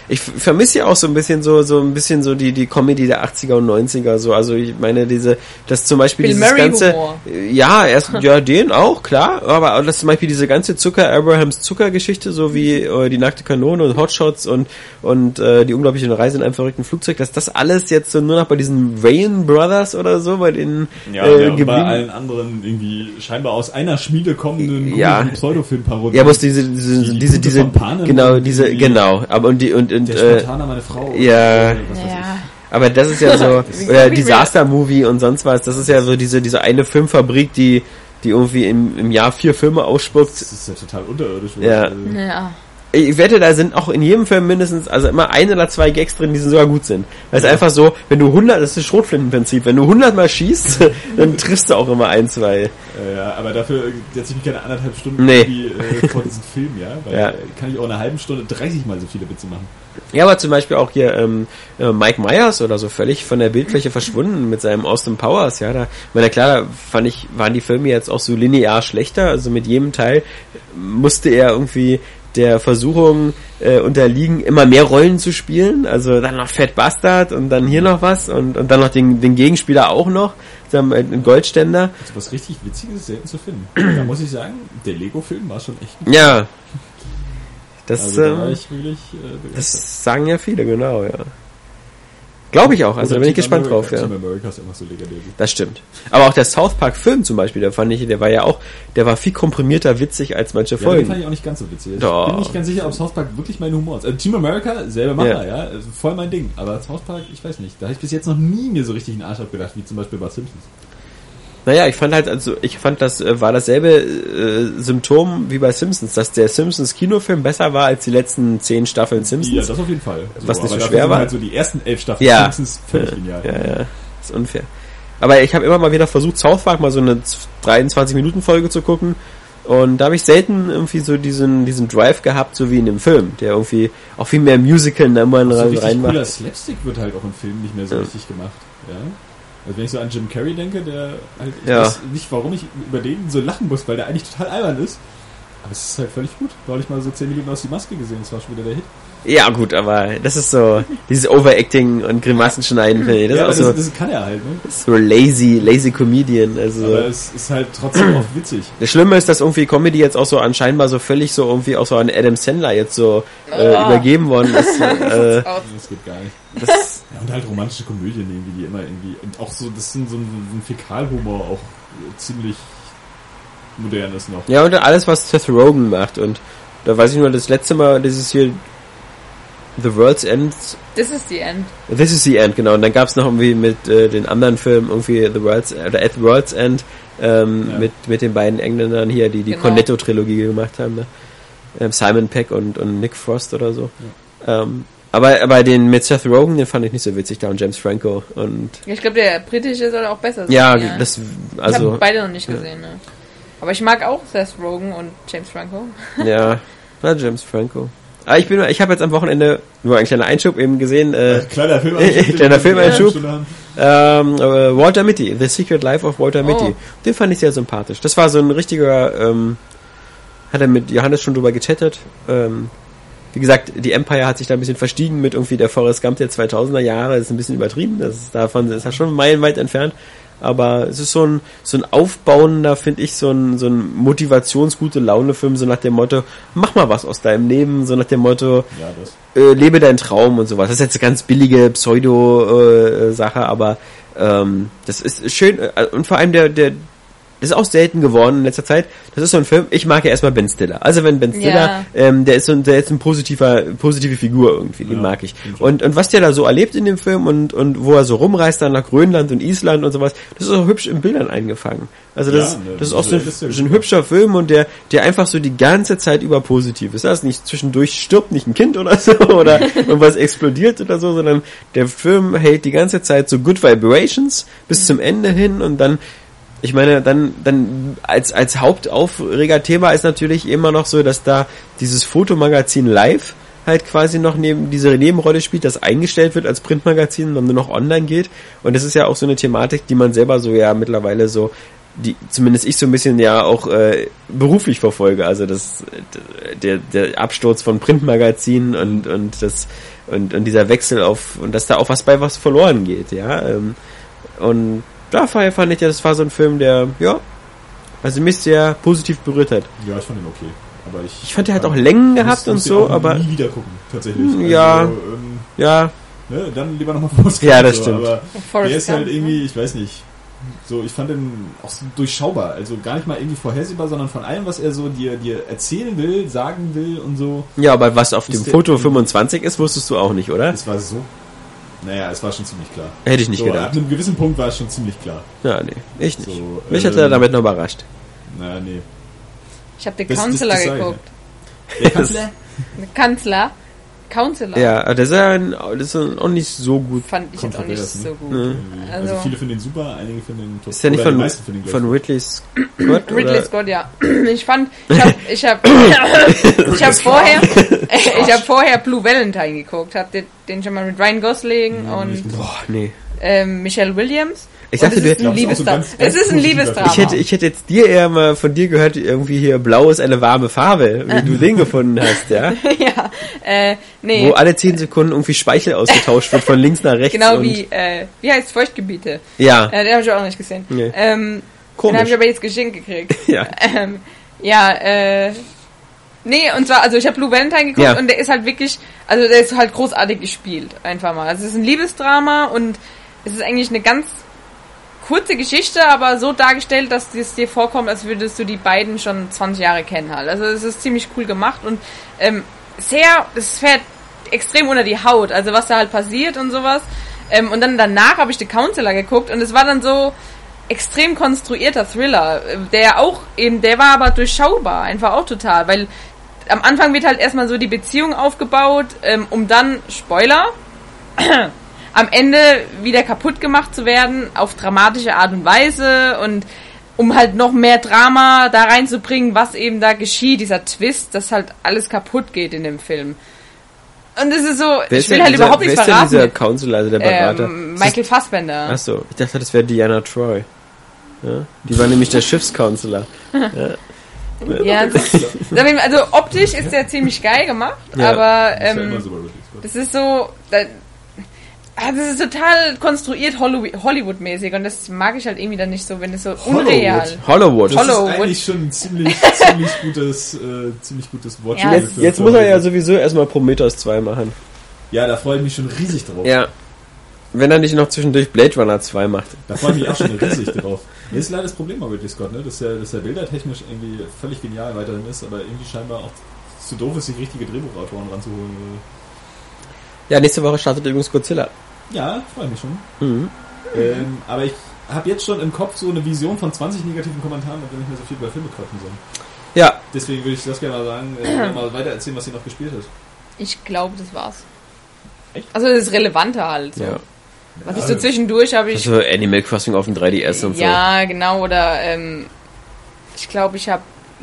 A: Ich vermisse ja auch so ein bisschen so, so ein bisschen so die, die Comedy der 80er und 90er, so. Also ich meine, diese, das zum Beispiel
B: Bill
A: dieses
B: Murray
A: ganze,
B: Humor.
A: ja, erst, ja, den auch, klar, aber das zum Beispiel diese ganze Zucker, Abrahams Zucker-Geschichte, so wie äh, die nackte Kanone und Hotshots und, und äh, die unglaubliche Reise in einem verrückten Flugzeug, dass das alles jetzt so nur noch bei diesen Wayne Brothers oder so, bei den
C: Ja,
A: äh,
C: ja, und bei allen anderen irgendwie scheinbar aus einer Schmiede kommenden
A: Ja.
C: Pseudofilm-Parodien.
A: Ja, bloß diese, diese,
C: Die
A: diese, diese, genau, diese,
C: die-
A: genau, aber und die, und, und,
C: Der
A: äh,
C: meine Frau.
A: ja.
C: oder was weiß
B: Ja.
A: aber das ist ja so, oder
B: glaub ich mir-
A: Disaster Movie und sonst was, das ist ja so diese, diese eine Filmfabrik, die, die irgendwie im, im Jahr vier Filme ausspuckt.
C: Das ist ja total unterirdisch.
A: Ja.
C: Also,
B: Ja.
A: Ich wette, da sind auch in jedem Film mindestens, also immer ein oder zwei Gags drin, die sogar gut sind. Weil es
C: Ja.
A: einfach so, wenn du 100, das ist das Schrotflintenprinzip, wenn du 100 mal schießt, dann triffst du auch immer ein, zwei.
C: Ja, aber dafür setze ich mich keine anderthalb Stunden
A: Nee.
C: irgendwie, äh, vor diesen Film, ja? Weil
A: Ja.
C: kann ich auch in einer halben Stunde 30 mal so viele Witze machen.
A: Ja, aber zum Beispiel auch hier ähm, äh, Mike Myers oder so völlig von der Bildfläche verschwunden mit seinem Austin Powers, ja, da, meine, klar, da fand ich, waren die Filme jetzt auch so linear schlechter, also mit jedem Teil musste er irgendwie der Versuchung äh, unterliegen, immer mehr Rollen zu spielen, also dann noch Fat Bastard und dann hier noch was und, und dann noch den, den Gegenspieler auch noch, dann einen Goldständer.
C: Also was richtig Witziges ist selten zu finden. da muss ich sagen, der Lego-Film war schon echt gut.
A: Ja. Das,
C: Also da
A: ähm,
C: ich wirklich äh,
A: das sagen ja viele, genau, ja. Glaube ich auch, also da bin ich gespannt
C: America.
A: drauf, ja.
C: Team America ist einfach so legendär.
A: Das stimmt. Aber auch der South Park Film zum Beispiel, der fand ich, der war ja auch, der war viel komprimierter witzig als manche
C: Ja, den fand
A: Folgen.
C: ich auch nicht ganz so witzig.
A: Doch.
C: Ich bin nicht ganz sicher, ob South Park wirklich mein Humor ist. Also Team America, selber Macher,
A: Ja.
C: ja. also voll mein Ding. Aber South Park, ich weiß nicht. Da habe ich bis jetzt noch nie mir so richtig einen Arsch abgedacht, wie zum Beispiel bei Simpsons.
A: Naja, ich fand halt, also ich fand, das äh, war dasselbe äh, Symptom wie bei Simpsons, dass der Simpsons Kinofilm besser war als die letzten zehn Staffeln
C: Ja,
A: Simpsons.
C: das auf jeden Fall.
A: Was nicht so schwer war.
C: Halt so die ersten elf Staffeln
A: Ja.
C: Simpsons völlig genial.
A: ja, ja, ist unfair. Aber ich habe immer mal wieder versucht, South Park mal so eine 23 Minuten Folge zu gucken. Und da habe ich selten irgendwie so diesen, diesen Drive gehabt, so wie in dem Film, der irgendwie auch viel mehr Musical in immer
C: So
A: rein,
C: richtig
A: reinmacht.
C: cooler Slapstick wird halt auch im Film nicht mehr so
A: Ja.
C: richtig gemacht. Ja? Also wenn ich so an Jim Carrey denke, der halt, ich
A: Ja.
C: weiß nicht, warum ich über den so lachen muss, weil der eigentlich total albern ist. Aber es ist halt völlig gut. Da habe ich mal so 10 Minuten aus die Maske gesehen, das war schon wieder der Hit.
A: Ja, gut, aber das ist so, dieses Overacting und Grimassen schneiden, finde ich. Das
C: ja,
A: ist
C: das,
A: so,
C: das kann er halt, ne?
A: so lazy, lazy Comedian. Also,
C: Aber es ist halt trotzdem auch witzig.
A: das Schlimme ist, dass irgendwie Comedy jetzt auch so anscheinend so völlig so irgendwie auch so an Adam Sandler jetzt so äh,
B: Ah.
A: übergeben worden ist. äh,
C: Das geht gar nicht.
A: das,
C: Ja, und halt romantische Komödien irgendwie, die immer irgendwie, und auch so, das sind so ein, so ein Fäkalhumor auch äh, ziemlich modern ist noch.
A: ja, und alles, was Seth Rogen macht. Und da weiß ich nur, das letzte Mal, dieses hier The World's End
B: Das ist die End.
A: This is the End, genau. Und dann gab's noch irgendwie mit äh, den anderen Filmen irgendwie The World's oder At the World's End ähm,
C: Ja.
A: mit mit den beiden Engländern hier, die die
B: Genau.
A: Cornetto-Trilogie gemacht haben. Ne? Ähm, Simon Peck und, und Nick Frost oder so. Ähm, aber aber den mit Seth Rogen, den fand ich nicht so witzig, da und James Franco und
B: Ich glaube, der britische soll auch besser sein.
A: ja, das
B: ich
A: also
B: habe beide noch nicht gesehen. Ne? Aber ich mag auch Seth Rogen und James Franco.
A: ja, na, James Franco. Ah, ich bin, ich habe jetzt am Wochenende nur ein kleiner Einschub eben gesehen. Äh,
C: Kleiner Film
A: Kleiner Filmeinschub. Ähm, äh, Walter Mitty, The Secret Life of Walter
B: Oh.
A: Mitty. Den fand ich sehr sympathisch. Das war so ein richtiger, ähm, hat er mit Johannes schon drüber gechattet. Ähm, wie gesagt, die Empire hat sich da ein bisschen verstiegen mit irgendwie der Forrest Gump der 2000er Jahre. Das ist ein bisschen übertrieben. Das ist davon ist er schon meilenweit entfernt. Aber es ist so ein, so ein aufbauender, finde ich, so ein, so ein motivationsgute Laune-Film, so nach dem Motto, mach mal was aus deinem Leben, so nach dem Motto,
C: Ja,
A: äh, lebe deinen Traum und sowas. Das ist jetzt eine ganz billige Pseudo-Sache, aber ähm, das ist schön äh, und vor allem der, der das ist auch selten geworden in letzter Zeit. Das ist so ein Film, ich mag ja erstmal Ben Stiller. Also wenn Ben Stiller,
B: Ja.
A: ähm, der ist so ein, der ist ein positiver, positive Figur irgendwie, den
C: Ja,
A: mag ich. Und, und was der da so erlebt in dem Film und, und wo er so rumreist dann nach Grönland und Island und sowas, das ist auch hübsch in Bildern eingefangen. Also das,
C: Ja, ne,
A: das ist auch so ein, so ein hübscher Film und der, der einfach so die ganze Zeit über positiv ist. Das ist nicht zwischendurch stirbt nicht ein Kind oder so oder irgendwas explodiert oder so, sondern der Film hält die ganze Zeit so Good Vibrations bis zum Ende hin und dann ich meine, dann, dann als, als Hauptaufregerthema ist natürlich immer noch so, dass da dieses Fotomagazin live halt quasi noch neben diese Nebenrolle spielt, das eingestellt wird als Printmagazin und nur noch online geht. Und das ist ja auch so eine Thematik, die man selber so ja mittlerweile so, die zumindest ich so ein bisschen ja auch äh, beruflich verfolge. Also das der, der Absturz von Printmagazinen und, und das und, und dieser Wechsel auf und dass da auch was bei was verloren geht, ja. Ähm, und da fand ich, das war so ein Film, der, ja, also mich sehr positiv berührt hat.
C: Ja, ich fand ihn okay. Aber ich,
A: Ich fand, der hat auch Längen gehabt und so,
C: auch
A: aber
C: nie wieder gucken, tatsächlich.
A: Ja.
C: Also, ähm,
A: ja,
C: ne, dann lieber nochmal Forrest
A: Ja,
C: Gump,
A: das
C: so,
A: stimmt.
C: Aber
B: Forrest
C: der ist halt
B: Gump,
C: irgendwie, ich weiß nicht, so, ich fand den auch so durchschaubar. Also gar nicht mal irgendwie vorhersehbar, sondern von allem, was er so dir, dir erzählen will, sagen will und so.
A: ja, aber was auf dem Foto 25 ist, wusstest du auch nicht, oder?
C: Es war so. Naja, es war schon ziemlich klar.
A: Hätte ich nicht
C: so, Ab
A: gedacht.
C: einem gewissen Punkt war es schon ziemlich klar.
A: Ja, nee, ich nicht.
C: So,
A: Mich
C: ähm,
A: hat er damit noch überrascht.
C: Naja, nee.
B: Ich habe den
C: ich
B: geguckt.
C: Der Kanzler?
B: Der Kanzler. Counselor.
A: Ja, das ist ja ein, das ist auch nicht so gut.
B: Fand ich jetzt auch nicht
C: ne?
B: so gut.
A: Mhm.
C: Also,
B: Also-
C: viele finden ihn super, einige finden ihn total.
A: Ist ja nicht von, von
C: gut.
A: Ridley Scott?
B: Ridley
A: oder?
B: Scott, ja. Ich fand, ich habe, ich habe, ich habe vorher, ich habe vorher Blue Valentine geguckt, habt ihr den schon mal mit Ryan Gosling und
A: Boah, nee.
B: ähm, Michelle Williams?
A: Ich dachte,
B: es ist
A: du-
B: ein
C: auch so
B: Es ist ein Liebesdrama.
A: Ich hätte, ich hätte jetzt dir eher mal von dir gehört, irgendwie hier blau ist eine warme Farbe, wie du den gefunden hast, ja?
B: ja, äh, nee.
A: Wo alle 10 Sekunden irgendwie Speichel ausgetauscht wird von links nach rechts.
B: Genau wie, äh, wie heißt Feuchtgebiete?
A: Ja,
B: Äh, den habe ich auch noch nicht gesehen.
A: Nee.
B: Ähm, den
A: Komisch.
B: habe ich aber jetzt geschenkt gekriegt.
A: ja.
B: Ähm, ja, äh. Nee, und zwar, also ich habe Blue Valentine geguckt
A: Ja.
B: und der ist halt wirklich, also der ist halt großartig gespielt, einfach mal. Also es ist ein Liebesdrama und es ist eigentlich eine ganz kurze Geschichte, aber so dargestellt, dass es dir vorkommt, als würdest du die beiden schon 20 Jahre kennen halt. Also es ist ziemlich cool gemacht und ähm, sehr, es fährt extrem unter die Haut, also was da halt passiert und sowas. Ähm, und dann danach habe ich The Counselor geguckt und es war dann so extrem konstruierter Thriller, äh, der auch eben, der war aber durchschaubar, einfach auch total, weil am Anfang wird halt erstmal so die Beziehung aufgebaut, ähm, um dann, Spoiler, am Ende wieder kaputt gemacht zu werden, auf dramatische Art und Weise und um halt noch mehr Drama da reinzubringen, was eben da geschieht, dieser Twist, dass halt alles kaputt geht in dem Film. Und es ist so,
A: Wer
B: ich will halt
A: dieser,
B: überhaupt
A: wer
B: nichts
A: ist denn dieser
B: verraten.
A: Council, also der Berater?
B: Ähm, Michael Fassbender.
A: Achso, ich dachte, das wäre Diana Troy. Ja? Die war nämlich der Schiffscounselor.
B: Ja, das ist, also optisch ist der ziemlich geil gemacht,
A: Ja.
B: aber
C: Das ja
B: ähm, das ist so, da, das ist total konstruiert Hollywood- Hollywood-mäßig und das mag ich halt irgendwie dann nicht so, wenn es so unreal.
A: Hollywood.
C: Das
B: Hollow
C: ist eigentlich schon ein ziemlich, ziemlich gutes, äh, ziemlich gutes Wort.
B: Ja,
A: Jetzt, jetzt muss er ja sowieso erstmal Prometheus 2 machen.
C: Ja, da freue ich mich schon riesig drauf.
A: Ja. Wenn er nicht noch zwischendurch Blade Runner 2 macht.
C: Da freue ich mich auch schon riesig drauf. Das ist leider das Problem bei Ridley Scott, ne? dass, er, dass er bildertechnisch irgendwie völlig genial weiterhin ist, aber irgendwie scheinbar auch zu doof ist, sich richtige Drehbuchautoren ranzuholen.
A: Ja, nächste Woche startet übrigens Godzilla.
C: Ja, freue mich schon.
A: Mhm.
C: Ähm, aber ich habe jetzt schon im Kopf so eine Vision von 20 negativen Kommentaren, und wir nicht mehr so viel über Filme quatschen sollen.
A: Ja,
C: Deswegen würde ich das gerne mal sagen, äh, mal weiter erzählen, was sie noch gespielt hat.
B: Ich glaube, das war's.
C: Echt?
B: Also das Relevante halt. So.
A: ja.
B: Was ich so zwischendurch habe ich.
A: Also Animal Crossing auf dem 3DS und
B: ja, genau, oder ähm, ich glaube, ich habe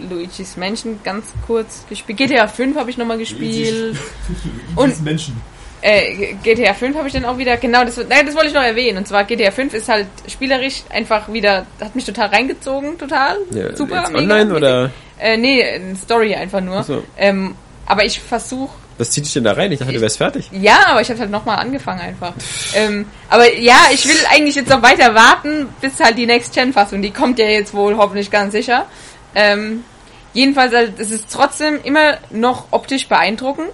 B: Luigi's Mansion ganz kurz gespielt. GTA 5 habe ich nochmal gespielt. Und-
C: Und Menschen.
B: Äh, GTA 5 habe ich dann auch wieder, genau, das, nein, das wollte ich noch erwähnen. Und zwar GTA 5 ist halt spielerisch einfach wieder, hat mich total reingezogen, total.
A: Ja,
B: Super,
A: jetzt
B: mega.
A: online oder
B: Äh, nee, Story einfach nur.
A: So.
B: Ähm, aber ich versuche
A: was zieht dich denn da rein? Ich dachte, du wärst fertig.
B: Ja, aber ich habe halt nochmal angefangen einfach. ähm, aber ja, ich will eigentlich jetzt noch weiter warten, bis halt die Next-Gen-Fassung, die kommt ja jetzt wohl hoffentlich ganz sicher. Ähm, jedenfalls, halt, es ist trotzdem immer noch optisch beeindruckend.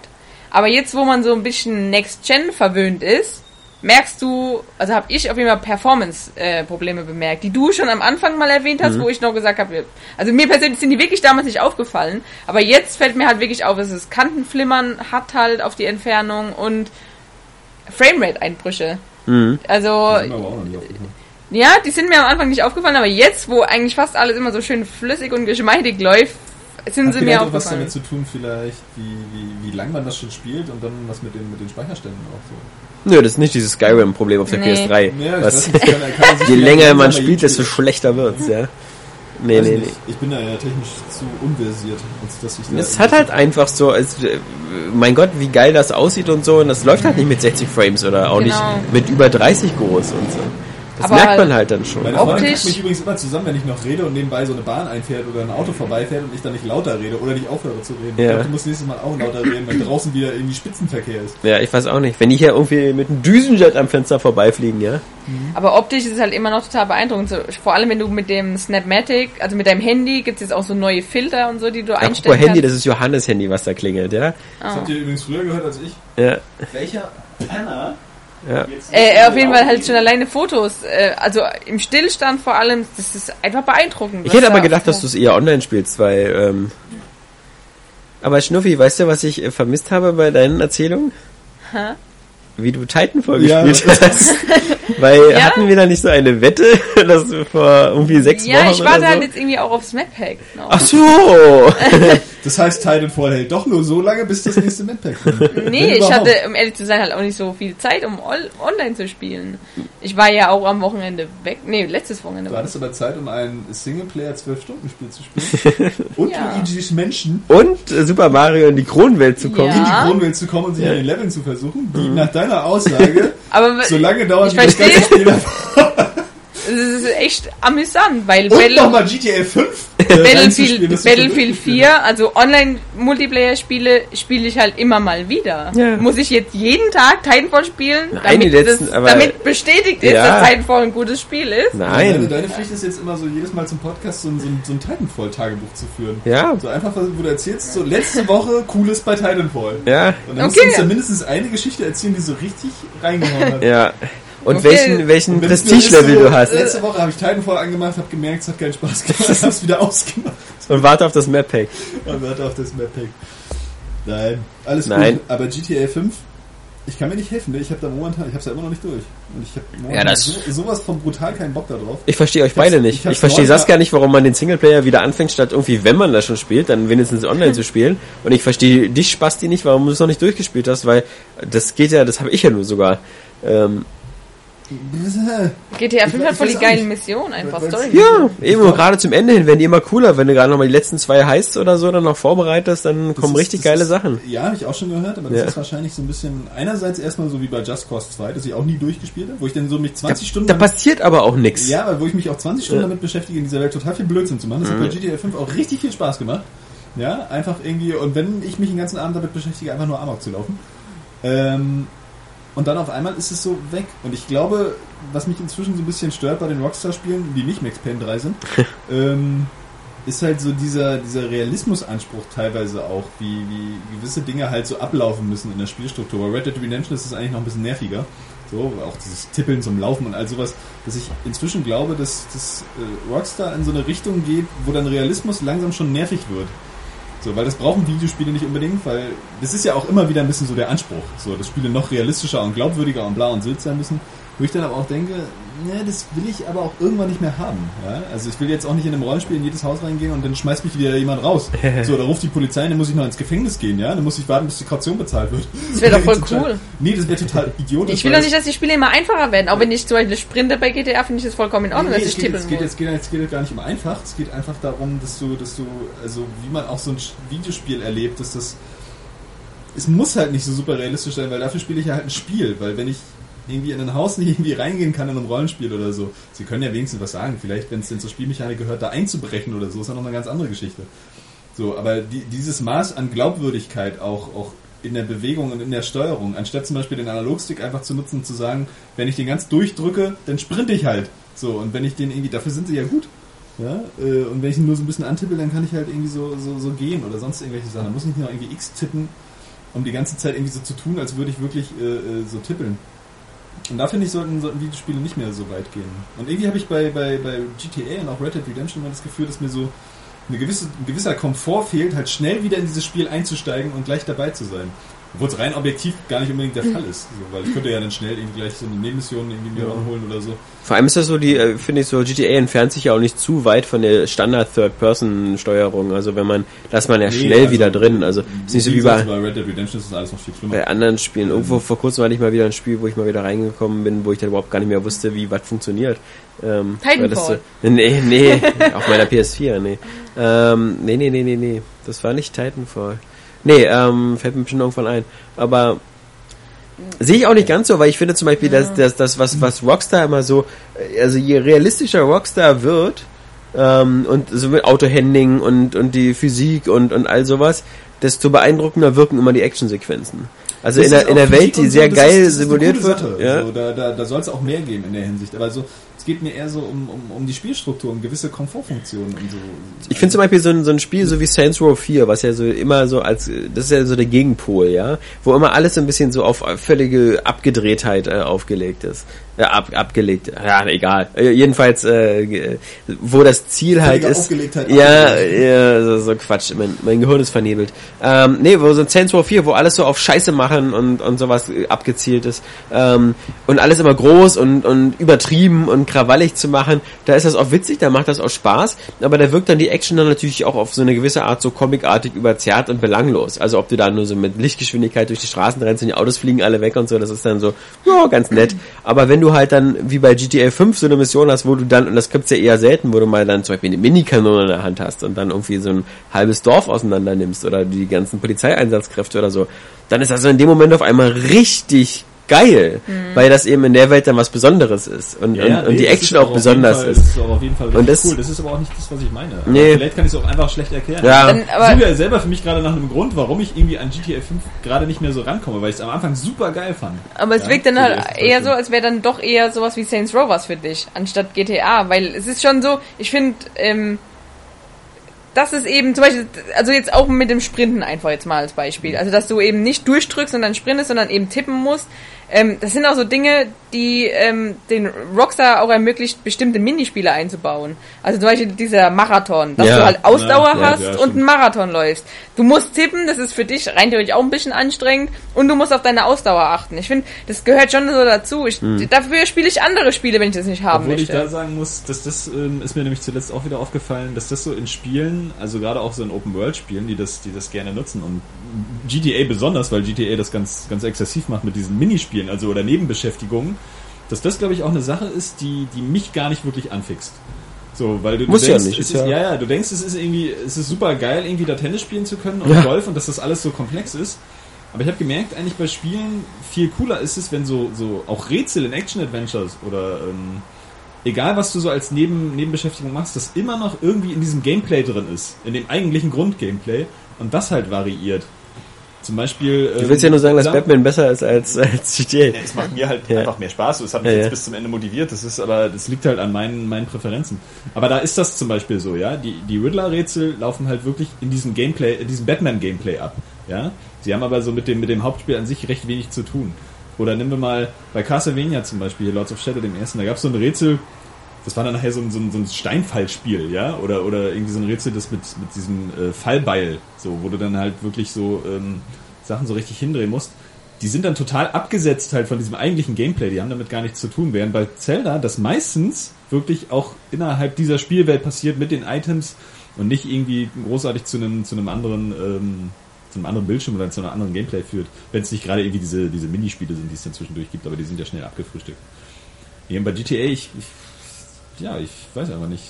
B: Aber jetzt, wo man so ein bisschen Next-Gen verwöhnt ist, merkst du, also habe ich auf jeden Fall Performance-Probleme bemerkt, die du schon am Anfang mal erwähnt hast, wo ich noch gesagt habe, also mir persönlich sind die wirklich damals nicht aufgefallen, aber jetzt fällt mir halt wirklich auf, dass es Kantenflimmern hat halt auf die Entfernung und Framerate-Einbrüche.
A: Mhm.
B: Also, ja, die sind mir am Anfang nicht aufgefallen, aber jetzt, wo eigentlich fast alles immer so schön flüssig und geschmeidig läuft, sind
C: Hat
B: sie mir
C: vielleicht auch was damit zu tun, vielleicht, wie, wie, wie lang man das schon spielt und dann was mit den, mit den Speicherständen auch so.
A: Nö, das ist nicht dieses Skyrim-Problem auf der
B: Nee.
A: PS3.
C: Ja, ich
A: was,
C: nicht, kann, kann
A: je länger man spielt, desto schlechter wird's, ja. Nee,
C: Weiß
A: nee,
C: nicht.
A: nee.
C: Ich bin da ja technisch zu unversiert, als dass ich da
A: Es hat halt einfach so, als, äh, mein Gott, wie geil das aussieht und so, und das läuft halt nicht mit 60 Frames oder auch
B: Genau.
A: nicht mit über 30 groß und so. Das
B: Aber
A: merkt man halt dann schon.
C: Meine Freundin guckt mich übrigens immer zusammen, wenn ich noch rede und nebenbei so eine Bahn einfährt oder ein Auto vorbeifährt und ich dann nicht lauter rede oder nicht aufhöre zu reden.
A: Ja.
C: Ich glaube, du musst nächstes Mal auch lauter reden, wenn draußen wieder irgendwie Spitzenverkehr ist.
A: Ja, ich weiß auch nicht. Wenn die hier irgendwie mit einem Düsenjet am Fenster vorbeifliegen, ja.
B: Aber optisch ist es halt immer noch total beeindruckend. Vor allem, wenn du mit dem Snapmatic, also mit deinem Handy, gibt es jetzt auch so neue Filter und so, die du
A: Apropos
B: einstellen
A: Handy,
B: kannst.
A: das ist Johannes Handy, was da klingelt, ja.
C: Das habt ihr übrigens früher gehört als ich.
A: Ja,
C: Welcher Penner?
A: Ja.
C: jetzt
B: Äh, auf jeden Fall halt schon alleine Fotos, äh, also im Stillstand vor allem, das ist einfach beeindruckend.
A: Ich hätte aber
B: da-
A: gedacht, dass du es eher online spielst, weil, ähm, aber Schnuffi, weißt du, was ich äh, vermisst habe bei deinen Erzählungen?
B: Hä?
A: Wie du Titanfall
C: Ja.
A: gespielt hast. weil
B: Ja?
A: hatten wir da nicht so eine Wette, dass du vor irgendwie sechs
B: Ja,
A: Wochen
B: ich warte
A: oder
B: halt
A: so?
B: jetzt irgendwie auch aufs Map-Pack. noch.
A: Ach so!
C: Das heißt, Titanfall hält doch nur so lange, bis das nächste Mappack kommt.
B: Nee, ich hatte, um ehrlich zu sein, halt auch nicht so viel Zeit, um online zu spielen. Ich war ja auch am Wochenende weg. Nee, letztes Wochenende.
C: Du
B: war
C: hattest aber Zeit, um ein Singleplayer 12-Stunden-Spiel zu spielen. Und
B: Ja.
C: Luigi's Menschen
A: Und äh, Super Mario in die Kronwelt zu kommen.
B: Ja.
C: in die Kronwelt zu kommen und sich an den Leveln zu versuchen, die nach deiner Aussage
B: Aber
C: so lange dauern,
B: Ich
C: das ganze. Spiel
B: es ist echt amüsant, weil
C: Und
B: Battle,
C: nochmal GTA 5 äh,
B: Battlefield,
C: das ist
B: Battlefield
C: schon
B: 4, also Online-Multiplayer-Spiele spiele ich halt immer mal wieder.
A: Ja.
B: Muss ich jetzt jeden Tag Titanfall spielen,
A: Nein,
B: damit,
A: die letzten-
B: das,
A: aber-
B: damit bestätigt ist,
A: Ja.
B: dass Titanfall ein gutes Spiel ist?
C: Deine,
A: Nein.
C: deine Pflicht ist jetzt immer so, jedes Mal zum Podcast so ein, so ein, so ein Titanfall-Tagebuch zu führen.
A: Ja.
C: So einfach, wo du erzählst, so letzte Woche Cooles bei Titanfall.
A: Ja,
C: Und dann musst du
B: Okay.
C: uns dann mindestens eine Geschichte erzählen, die so richtig reingehauen hat.
A: ja. Und
B: Okay.
A: welchen, welchen Prestige-Level du hast.
C: Letzte Woche habe ich Titanfall angemacht, habe gemerkt, es hat keinen Spaß gemacht, hab's wieder ausgemacht
A: Und warte auf das Map-Pack.
C: und warte auf das Map-Pack. Nein, alles
A: Nein.
C: gut. Aber GTA 5, ich kann mir nicht helfen, ne? ich habe da momentan, ich habe ja immer noch nicht durch. Und ich habe momentan
A: Ja, das-
C: so, sowas von brutal keinen Bock da drauf.
A: Ich verstehe euch
C: Ich
A: beide nicht.
C: ich
A: Ich verstehe Saskia nicht, warum man den Singleplayer wieder anfängt, statt irgendwie, wenn man das schon spielt, dann wenigstens online zu spielen. Und ich verstehe dich, Spasti, nicht, warum du es noch nicht durchgespielt hast, weil das geht ja, das habe ich ja nur sogar. Ähm,
B: GTA 5
C: Ich-
B: hat voll die geilen. Missionen einfach.
C: Weil-
B: Story.
A: Ja, eben nur gerade zum Ende hin werden die immer cooler, wenn du gerade nochmal die letzten zwei Heists oder so dann noch vorbereitest, dann
C: Das
A: kommen
C: ist-
A: richtig geile
C: ist,
A: Sachen.
C: Ja, habe ich auch schon gehört, aber das
A: Ja.
C: ist wahrscheinlich so ein bisschen einerseits erstmal so wie bei Just Cause 2, das ich auch nie durchgespielt habe, wo ich dann so mich 20 Stunden
A: Da passiert aber auch nichts.
C: Ja, aber wo ich mich auch 20 Stunden
A: Ja.
C: damit beschäftige, in dieser Welt total viel Blödsinn zu machen. Das hat bei GTA 5 auch richtig viel Spaß gemacht. Ja, einfach irgendwie, und wenn ich mich den ganzen Abend damit beschäftige, einfach nur Amok zu laufen. Ähm, und dann auf einmal ist es so weg. Und ich glaube, was mich inzwischen so ein bisschen stört bei den Rockstar-Spielen, die nicht Max Payne 3 sind, ähm, ist halt so dieser, dieser Realismusanspruch teilweise auch, wie, wie gewisse Dinge halt so ablaufen müssen in der Spielstruktur. Bei Red Dead Redemption ist es eigentlich noch ein bisschen nerviger. So, auch dieses Tippeln zum Laufen und all sowas, dass ich inzwischen glaube, dass, dass äh, Rockstar in so eine Richtung geht, wo dann Realismus langsam schon nervig wird. So, weil das brauchen Videospiele nicht unbedingt, weil das ist ja auch immer wieder ein bisschen so der Anspruch, so, dass Spiele noch realistischer und glaubwürdiger und bla und Sylt sein müssen. Wo ich dann aber auch denke, ne, das will ich aber auch irgendwann nicht mehr haben. Ja? Also ich will jetzt auch nicht in einem Rollenspiel in jedes Haus reingehen und dann schmeißt mich wieder jemand raus. so, da ruft die Polizei, dann muss ich noch ins Gefängnis gehen, ja? Dann muss ich warten, bis die Kaution bezahlt wird.
B: Das wäre doch voll
C: Total-
B: cool.
C: Nee, das wäre total idiotisch.
B: Ich will doch nicht, dass die Spiele immer einfacher werden. Auch wenn ich zum Beispiel sprinte bei GTA, finde ich das vollkommen in Ordnung,
C: Nee, nee,
B: dass
C: es
B: ich
C: geht,
B: tippeln
C: es, geht, es, geht, es geht gar nicht um einfach, es geht einfach darum, dass du, dass du, also wie man auch so ein Videospiel erlebt, dass das. Es muss halt nicht so super realistisch sein, weil dafür spiele ich ja halt ein Spiel, weil wenn ich irgendwie in ein Haus nicht irgendwie reingehen kann in einem Rollenspiel oder so, sie können ja wenigstens was sagen, vielleicht wenn es denn zur Spielmechanik gehört, da einzubrechen oder so, ist ja noch eine ganz andere Geschichte. So, aber die, dieses Maß an Glaubwürdigkeit auch, auch in der Bewegung und in der Steuerung, anstatt zum Beispiel den Analogstick einfach zu nutzen und zu sagen, wenn ich den ganz durchdrücke, dann sprinte ich halt. So, und wenn ich den irgendwie, dafür sind sie ja gut. Ja, äh, und wenn ich ihn nur so ein bisschen antippe, dann kann ich halt irgendwie so, so, so gehen oder sonst irgendwelche Sachen. Da muss ich nicht noch irgendwie X tippen, um die ganze Zeit irgendwie so zu tun, als würde ich wirklich äh, äh, so tippeln. Und da finde ich, sollten, sollten Videospiele nicht mehr so weit gehen. Und irgendwie habe ich bei, bei, bei GTA und auch Red Dead Redemption immer das Gefühl, dass mir so eine gewisse, ein gewisser Komfort fehlt, halt schnell wieder in dieses Spiel einzusteigen und gleich dabei zu sein. Obwohl es rein objektiv gar nicht unbedingt der Fall ist. So, weil ich könnte ja dann schnell irgendwie gleich so eine Nebenmission irgendwie mir
A: Ja.
C: ranholen oder so.
A: Vor allem ist das so, die, äh, finde ich so, GTA entfernt sich ja auch nicht zu weit von der Standard Third-Person-Steuerung. Also wenn man, da ist man ja
C: Nee,
A: schnell
C: also,
A: wieder drin. Also ist nicht so wie bei,
C: bei Red Dead Redemption ist das alles noch viel schlimmer.
A: bei anderen Spielen. Irgendwo vor kurzem hatte ich mal wieder ein Spiel, wo ich mal wieder reingekommen bin, wo ich dann überhaupt gar nicht mehr wusste, wie was funktioniert. Ähm,
B: Titanfall.
A: weil das so, nee, nee, auf meiner PS4, nee. Ähm, nee, nee, nee, nee, nee. Das war nicht Titanfall. Nee, ähm, fällt mir bestimmt irgendwann ein. Aber sehe ich auch nicht ganz so, weil ich finde zum Beispiel, dass das, das was, was Rockstar immer so, also je realistischer Rockstar wird, ähm, und so mit Autohandling und, und die Physik und, und all sowas, desto beeindruckender wirken immer die Actionsequenzen. Also
C: Das
A: in der, in der Welt, die
C: so,
A: sehr
C: das
A: geil simuliert wird. Ja.
C: So, da da, da soll es auch mehr geben in der Hinsicht. Aber so, es geht mir eher so um, um, um die Spielstruktur, um gewisse Komfortfunktionen und so.
A: Ich finde zum Beispiel so ein, so ein Spiel so wie Saints Row 4, was ja so immer so als, das ist ja so der Gegenpol, ja, wo immer alles so ein bisschen so auf völlige Abgedrehtheit äh, aufgelegt ist. Ja, ab, abgelegt, ja, egal. Jedenfalls, äh, wo das Ziel halt
C: Völlige
A: ist.
C: Aufgelegtheit,
A: Ja, ja, so, so Quatsch, mein, mein Gehirn ist vernebelt. Ähm, nee, wo so ein Saints Row 4, wo alles so auf Scheiße machen und, und sowas abgezielt ist. Ähm, und alles immer groß und, und übertrieben und krawallig zu machen, da ist das auch witzig, da macht das auch Spaß, aber da wirkt dann die Action dann natürlich auch auf so eine gewisse Art so comicartig überzerrt und belanglos. Also ob du da nur so mit Lichtgeschwindigkeit durch die Straßen rennst und die Autos fliegen alle weg und so, das ist dann so, ja, ganz nett. Aber wenn du halt dann, wie bei GTA 5, so eine Mission hast, wo du dann, und das gibt's ja eher selten, wo du mal dann zum Beispiel eine Minikanone in der Hand hast und dann irgendwie so ein halbes Dorf auseinander nimmst oder die ganzen Polizeieinsatzkräfte oder so, dann ist das so in dem Moment auf einmal richtig geil, weil das eben in der Welt dann was Besonderes ist und, und, und
C: nee,
A: die Action
C: ist
A: auch besonders
C: Fall,
A: ist.
C: Das ist auch auf jeden Fall
A: Und
C: richtig
A: das-
C: cool. Das ist aber auch nicht das, was ich meine. Aber
A: Nee.
C: Vielleicht kann ich es auch einfach schlecht erklären.
A: Ja.
B: Dann,
C: Ich
B: aber
C: suche ja selber für mich gerade nach einem Grund, warum ich irgendwie an GTA 5 gerade nicht mehr so rankomme, weil ich es am Anfang super geil fand.
B: Aber es
C: Ja,
B: wirkt dann halt eher so, als wäre dann doch eher sowas wie Saints Row was für dich, anstatt GTA, weil es ist schon so, ich finde, ähm, das ist eben zum Beispiel, also jetzt auch mit dem Sprinten einfach jetzt mal als Beispiel, also dass du eben nicht durchdrückst und dann sprintest, sondern eben tippen musst. Ähm, das sind auch so Dinge, die ähm, den Rockstar auch ermöglicht, bestimmte Minispiele einzubauen. Also zum Beispiel dieser Marathon, dass
A: Ja,
B: du halt Ausdauer
C: ja,
B: hast
C: ja,
B: und einen Marathon läufst. Du musst tippen, das ist für dich rein theoretisch auch ein bisschen anstrengend und du musst auf deine Ausdauer achten. Ich finde, das gehört schon so dazu. Ich, Dafür spiele ich andere Spiele, wenn ich das nicht haben
C: Obwohl ich
B: möchte.
C: da sagen muss, dass das ähm, ist mir nämlich zuletzt auch wieder aufgefallen, dass das so in Spielen, also gerade auch so in Open-World-Spielen, die das, die das gerne nutzen und GTA besonders, weil GTA das ganz, ganz exzessiv macht mit diesen Minispielen, also oder Nebenbeschäftigungen, dass das, glaube ich, auch eine Sache ist, die, die mich gar nicht wirklich anfixt. So, weil du, du
A: Muss ja
C: denkst,
A: nicht,
C: es
A: ist
C: ist,
A: ja-
C: ja, ja, du denkst, es ist irgendwie, es ist super geil, irgendwie da Tennis spielen zu können und
A: Ja.
C: Golf und dass das alles so komplex ist. Aber ich habe gemerkt, eigentlich bei Spielen viel cooler ist es, wenn so, so auch Rätsel in Action-Adventures oder ähm, egal was du so als Neben, Nebenbeschäftigung machst, das immer noch irgendwie in diesem Gameplay drin ist, in dem eigentlichen Grundgameplay und das halt variiert. Zum Beispiel.
A: Du willst ja nur sagen, dass Batman besser ist als, als GTA.
C: ja, es macht mir halt
A: Ja.
C: einfach mehr Spaß. Das hat mich
A: Ja,
C: jetzt
A: ja.
C: bis zum Ende motiviert. Das ist aber, das liegt halt an meinen, meinen Präferenzen. Aber da ist das zum Beispiel so, ja. Die, die Riddler-Rätsel laufen halt wirklich in diesem Gameplay, in diesem Batman-Gameplay ab, ja. Sie haben aber so mit dem, mit dem Hauptspiel an sich recht wenig zu tun. Oder nehmen wir mal bei Castlevania zum Beispiel, hier Lords of Shadow, dem ersten, da gab es so ein Rätsel, das war dann nachher so ein, so ein, so ein Steinfallspiel, ja, oder, oder irgendwie so ein Rätsel, das mit, mit diesem äh, Fallbeil, so, wo du dann halt wirklich so ähm, Sachen so richtig hindrehen musst. Die sind dann total abgesetzt halt von diesem eigentlichen Gameplay, die haben damit gar nichts zu tun, während bei Zelda das meistens wirklich auch innerhalb dieser Spielwelt passiert mit den Items und nicht irgendwie großartig zu einem, zu einem anderen, ähm, zu einem anderen Bildschirm oder zu einem anderen Gameplay führt, wenn es nicht gerade irgendwie diese, diese Minispiele sind, die es dann zwischendurch gibt, aber die sind ja schnell abgefrühstückt. Und bei GTA, ich, ich, ja, ich weiß einfach nicht.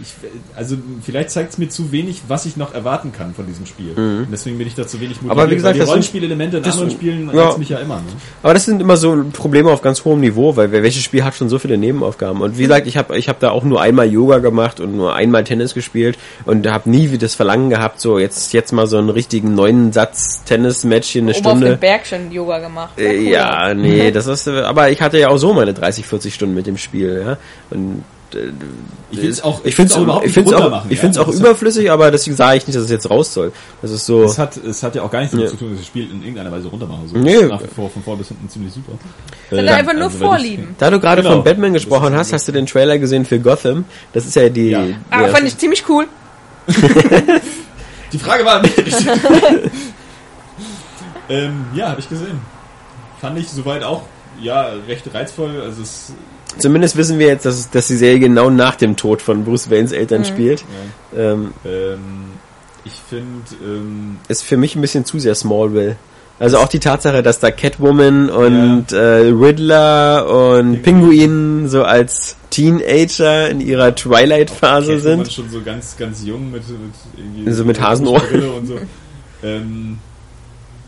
C: Ich, also vielleicht zeigt es mir zu wenig, was ich noch erwarten kann von diesem Spiel. Und deswegen bin ich da zu wenig motiviert.
A: Mhm. Aber wie gesagt,
C: weil die Rollenspielelemente in
A: das
C: anderen Spielen
A: ja.
C: reizen mich ja immer. Ne?
A: Aber das sind immer so Probleme auf ganz hohem Niveau, weil welches Spiel hat schon so viele Nebenaufgaben? Und wie gesagt, ich habe ich hab da auch nur einmal Yoga gemacht und nur einmal Tennis gespielt und habe nie wie das Verlangen gehabt, so jetzt jetzt mal so einen richtigen neuen Satz Tennis-Match in eine
B: Oben auf
A: Stunde.
B: dem Berg schon Yoga gemacht.
A: Äh,
B: cool.
A: Ja, nee, das ist, aber ich hatte ja auch so meine 30, 40 Stunden mit dem Spiel, ja. Und äh,
C: Ich auch-
A: find's
C: ich find's auch überhaupt
A: ich find's auch, ich
C: ja.
A: auch
C: Das
A: überflüssig, aber deswegen sage ich nicht, dass es jetzt raus soll. Das ist so.
C: Es hat, es hat ja auch gar nichts damit
A: Ja.
C: zu tun, dass ich das Spiel in irgendeiner Weise runtermache. So,
A: Nee.
C: Es ist nach wie vor von vorn bis hinten ziemlich super.
B: Das
C: Äh,
B: einfach nur
C: also
B: Vorlieben.
A: Da du gerade
C: Genau.
A: von Batman gesprochen hast, hast du den Trailer gesehen für Gotham. Das ist ja die.
C: Ja.
B: Ah, fand ich ziemlich cool.
C: Die Frage war nicht richtig. ähm, ja, habe ich gesehen. Fand ich soweit auch ja recht reizvoll. Also es
A: Zumindest wissen wir jetzt, dass, dass die Serie genau nach dem Tod von Bruce Waynes Eltern spielt.
C: ja,
A: Ähm,
C: ähm, ich finde ähm,
A: ist für mich ein bisschen zu sehr Smallville. Also auch die Tatsache, dass da Catwoman und äh, Riddler und Pinguin so als Teenager in ihrer Twilight-Phase sind.
C: schon so ganz ganz jung mit, mit irgendwie
A: So mit Hasenohren.
C: Und so. ähm,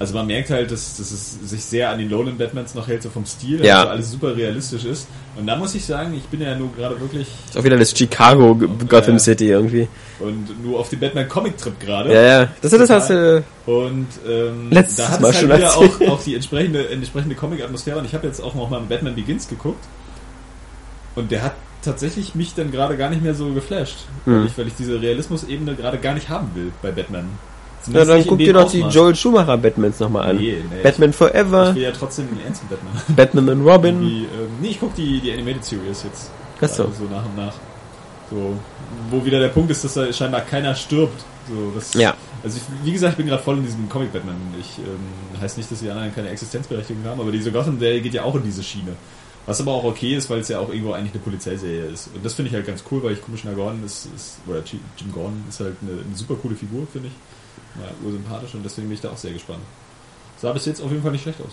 C: also man merkt halt, dass, dass es sich sehr an den Lowland Batmans noch hält, so vom Stil,
A: Ja.
C: also alles super realistisch ist. Und da muss ich sagen, ich bin ja nur gerade wirklich
A: Ist auch wieder das Chicago Gotham
C: Ja.
A: City irgendwie.
C: und nur auf dem Batman Comic Trip gerade.
A: Ja, ja. Das ist das hast du.
C: Und ähm,
A: Letztes
C: da hat
A: Mal
C: es halt wieder auch, auch die entsprechende, entsprechende Comic-Atmosphäre. Und ich habe jetzt auch noch mal Batman Begins geguckt. Und der hat tatsächlich mich dann gerade gar nicht mehr so geflasht. Weil,
A: Mhm.
C: ich, weil ich diese Realismus-Ebene gerade gar nicht haben will bei Batman.
A: Ja, dann guck dir doch die. Joel Schumacher Batmans nochmal an.
C: Nee, nee,
A: Batman
C: Ich
A: Forever,
C: will ja trotzdem den ernsten Batman.
A: Batman and Robin.
C: Ähm, nee, ich guck die, die Animated Series jetzt.
A: Ach so.
C: Also so nach und nach. So, wo wieder der Punkt ist, dass da scheinbar keiner stirbt. So, das,
A: Ja.
C: Also ich, wie gesagt, ich bin gerade voll in diesem Comic Batman. Ich ähm, heißt nicht, dass die anderen keine Existenzberechtigung haben, aber diese Gotham-Serie geht ja auch in diese Schiene. Was aber auch okay ist, weil es ja auch irgendwo eigentlich eine Polizeiserie ist. Und das finde ich halt ganz cool, weil ich Commissioner Gordon ist, ist oder Jim Jim Gordon ist halt eine, eine super coole Figur, finde ich. Ja, ursympathisch und deswegen bin ich da auch sehr gespannt. Sah bis jetzt auf jeden Fall nicht schlecht aus.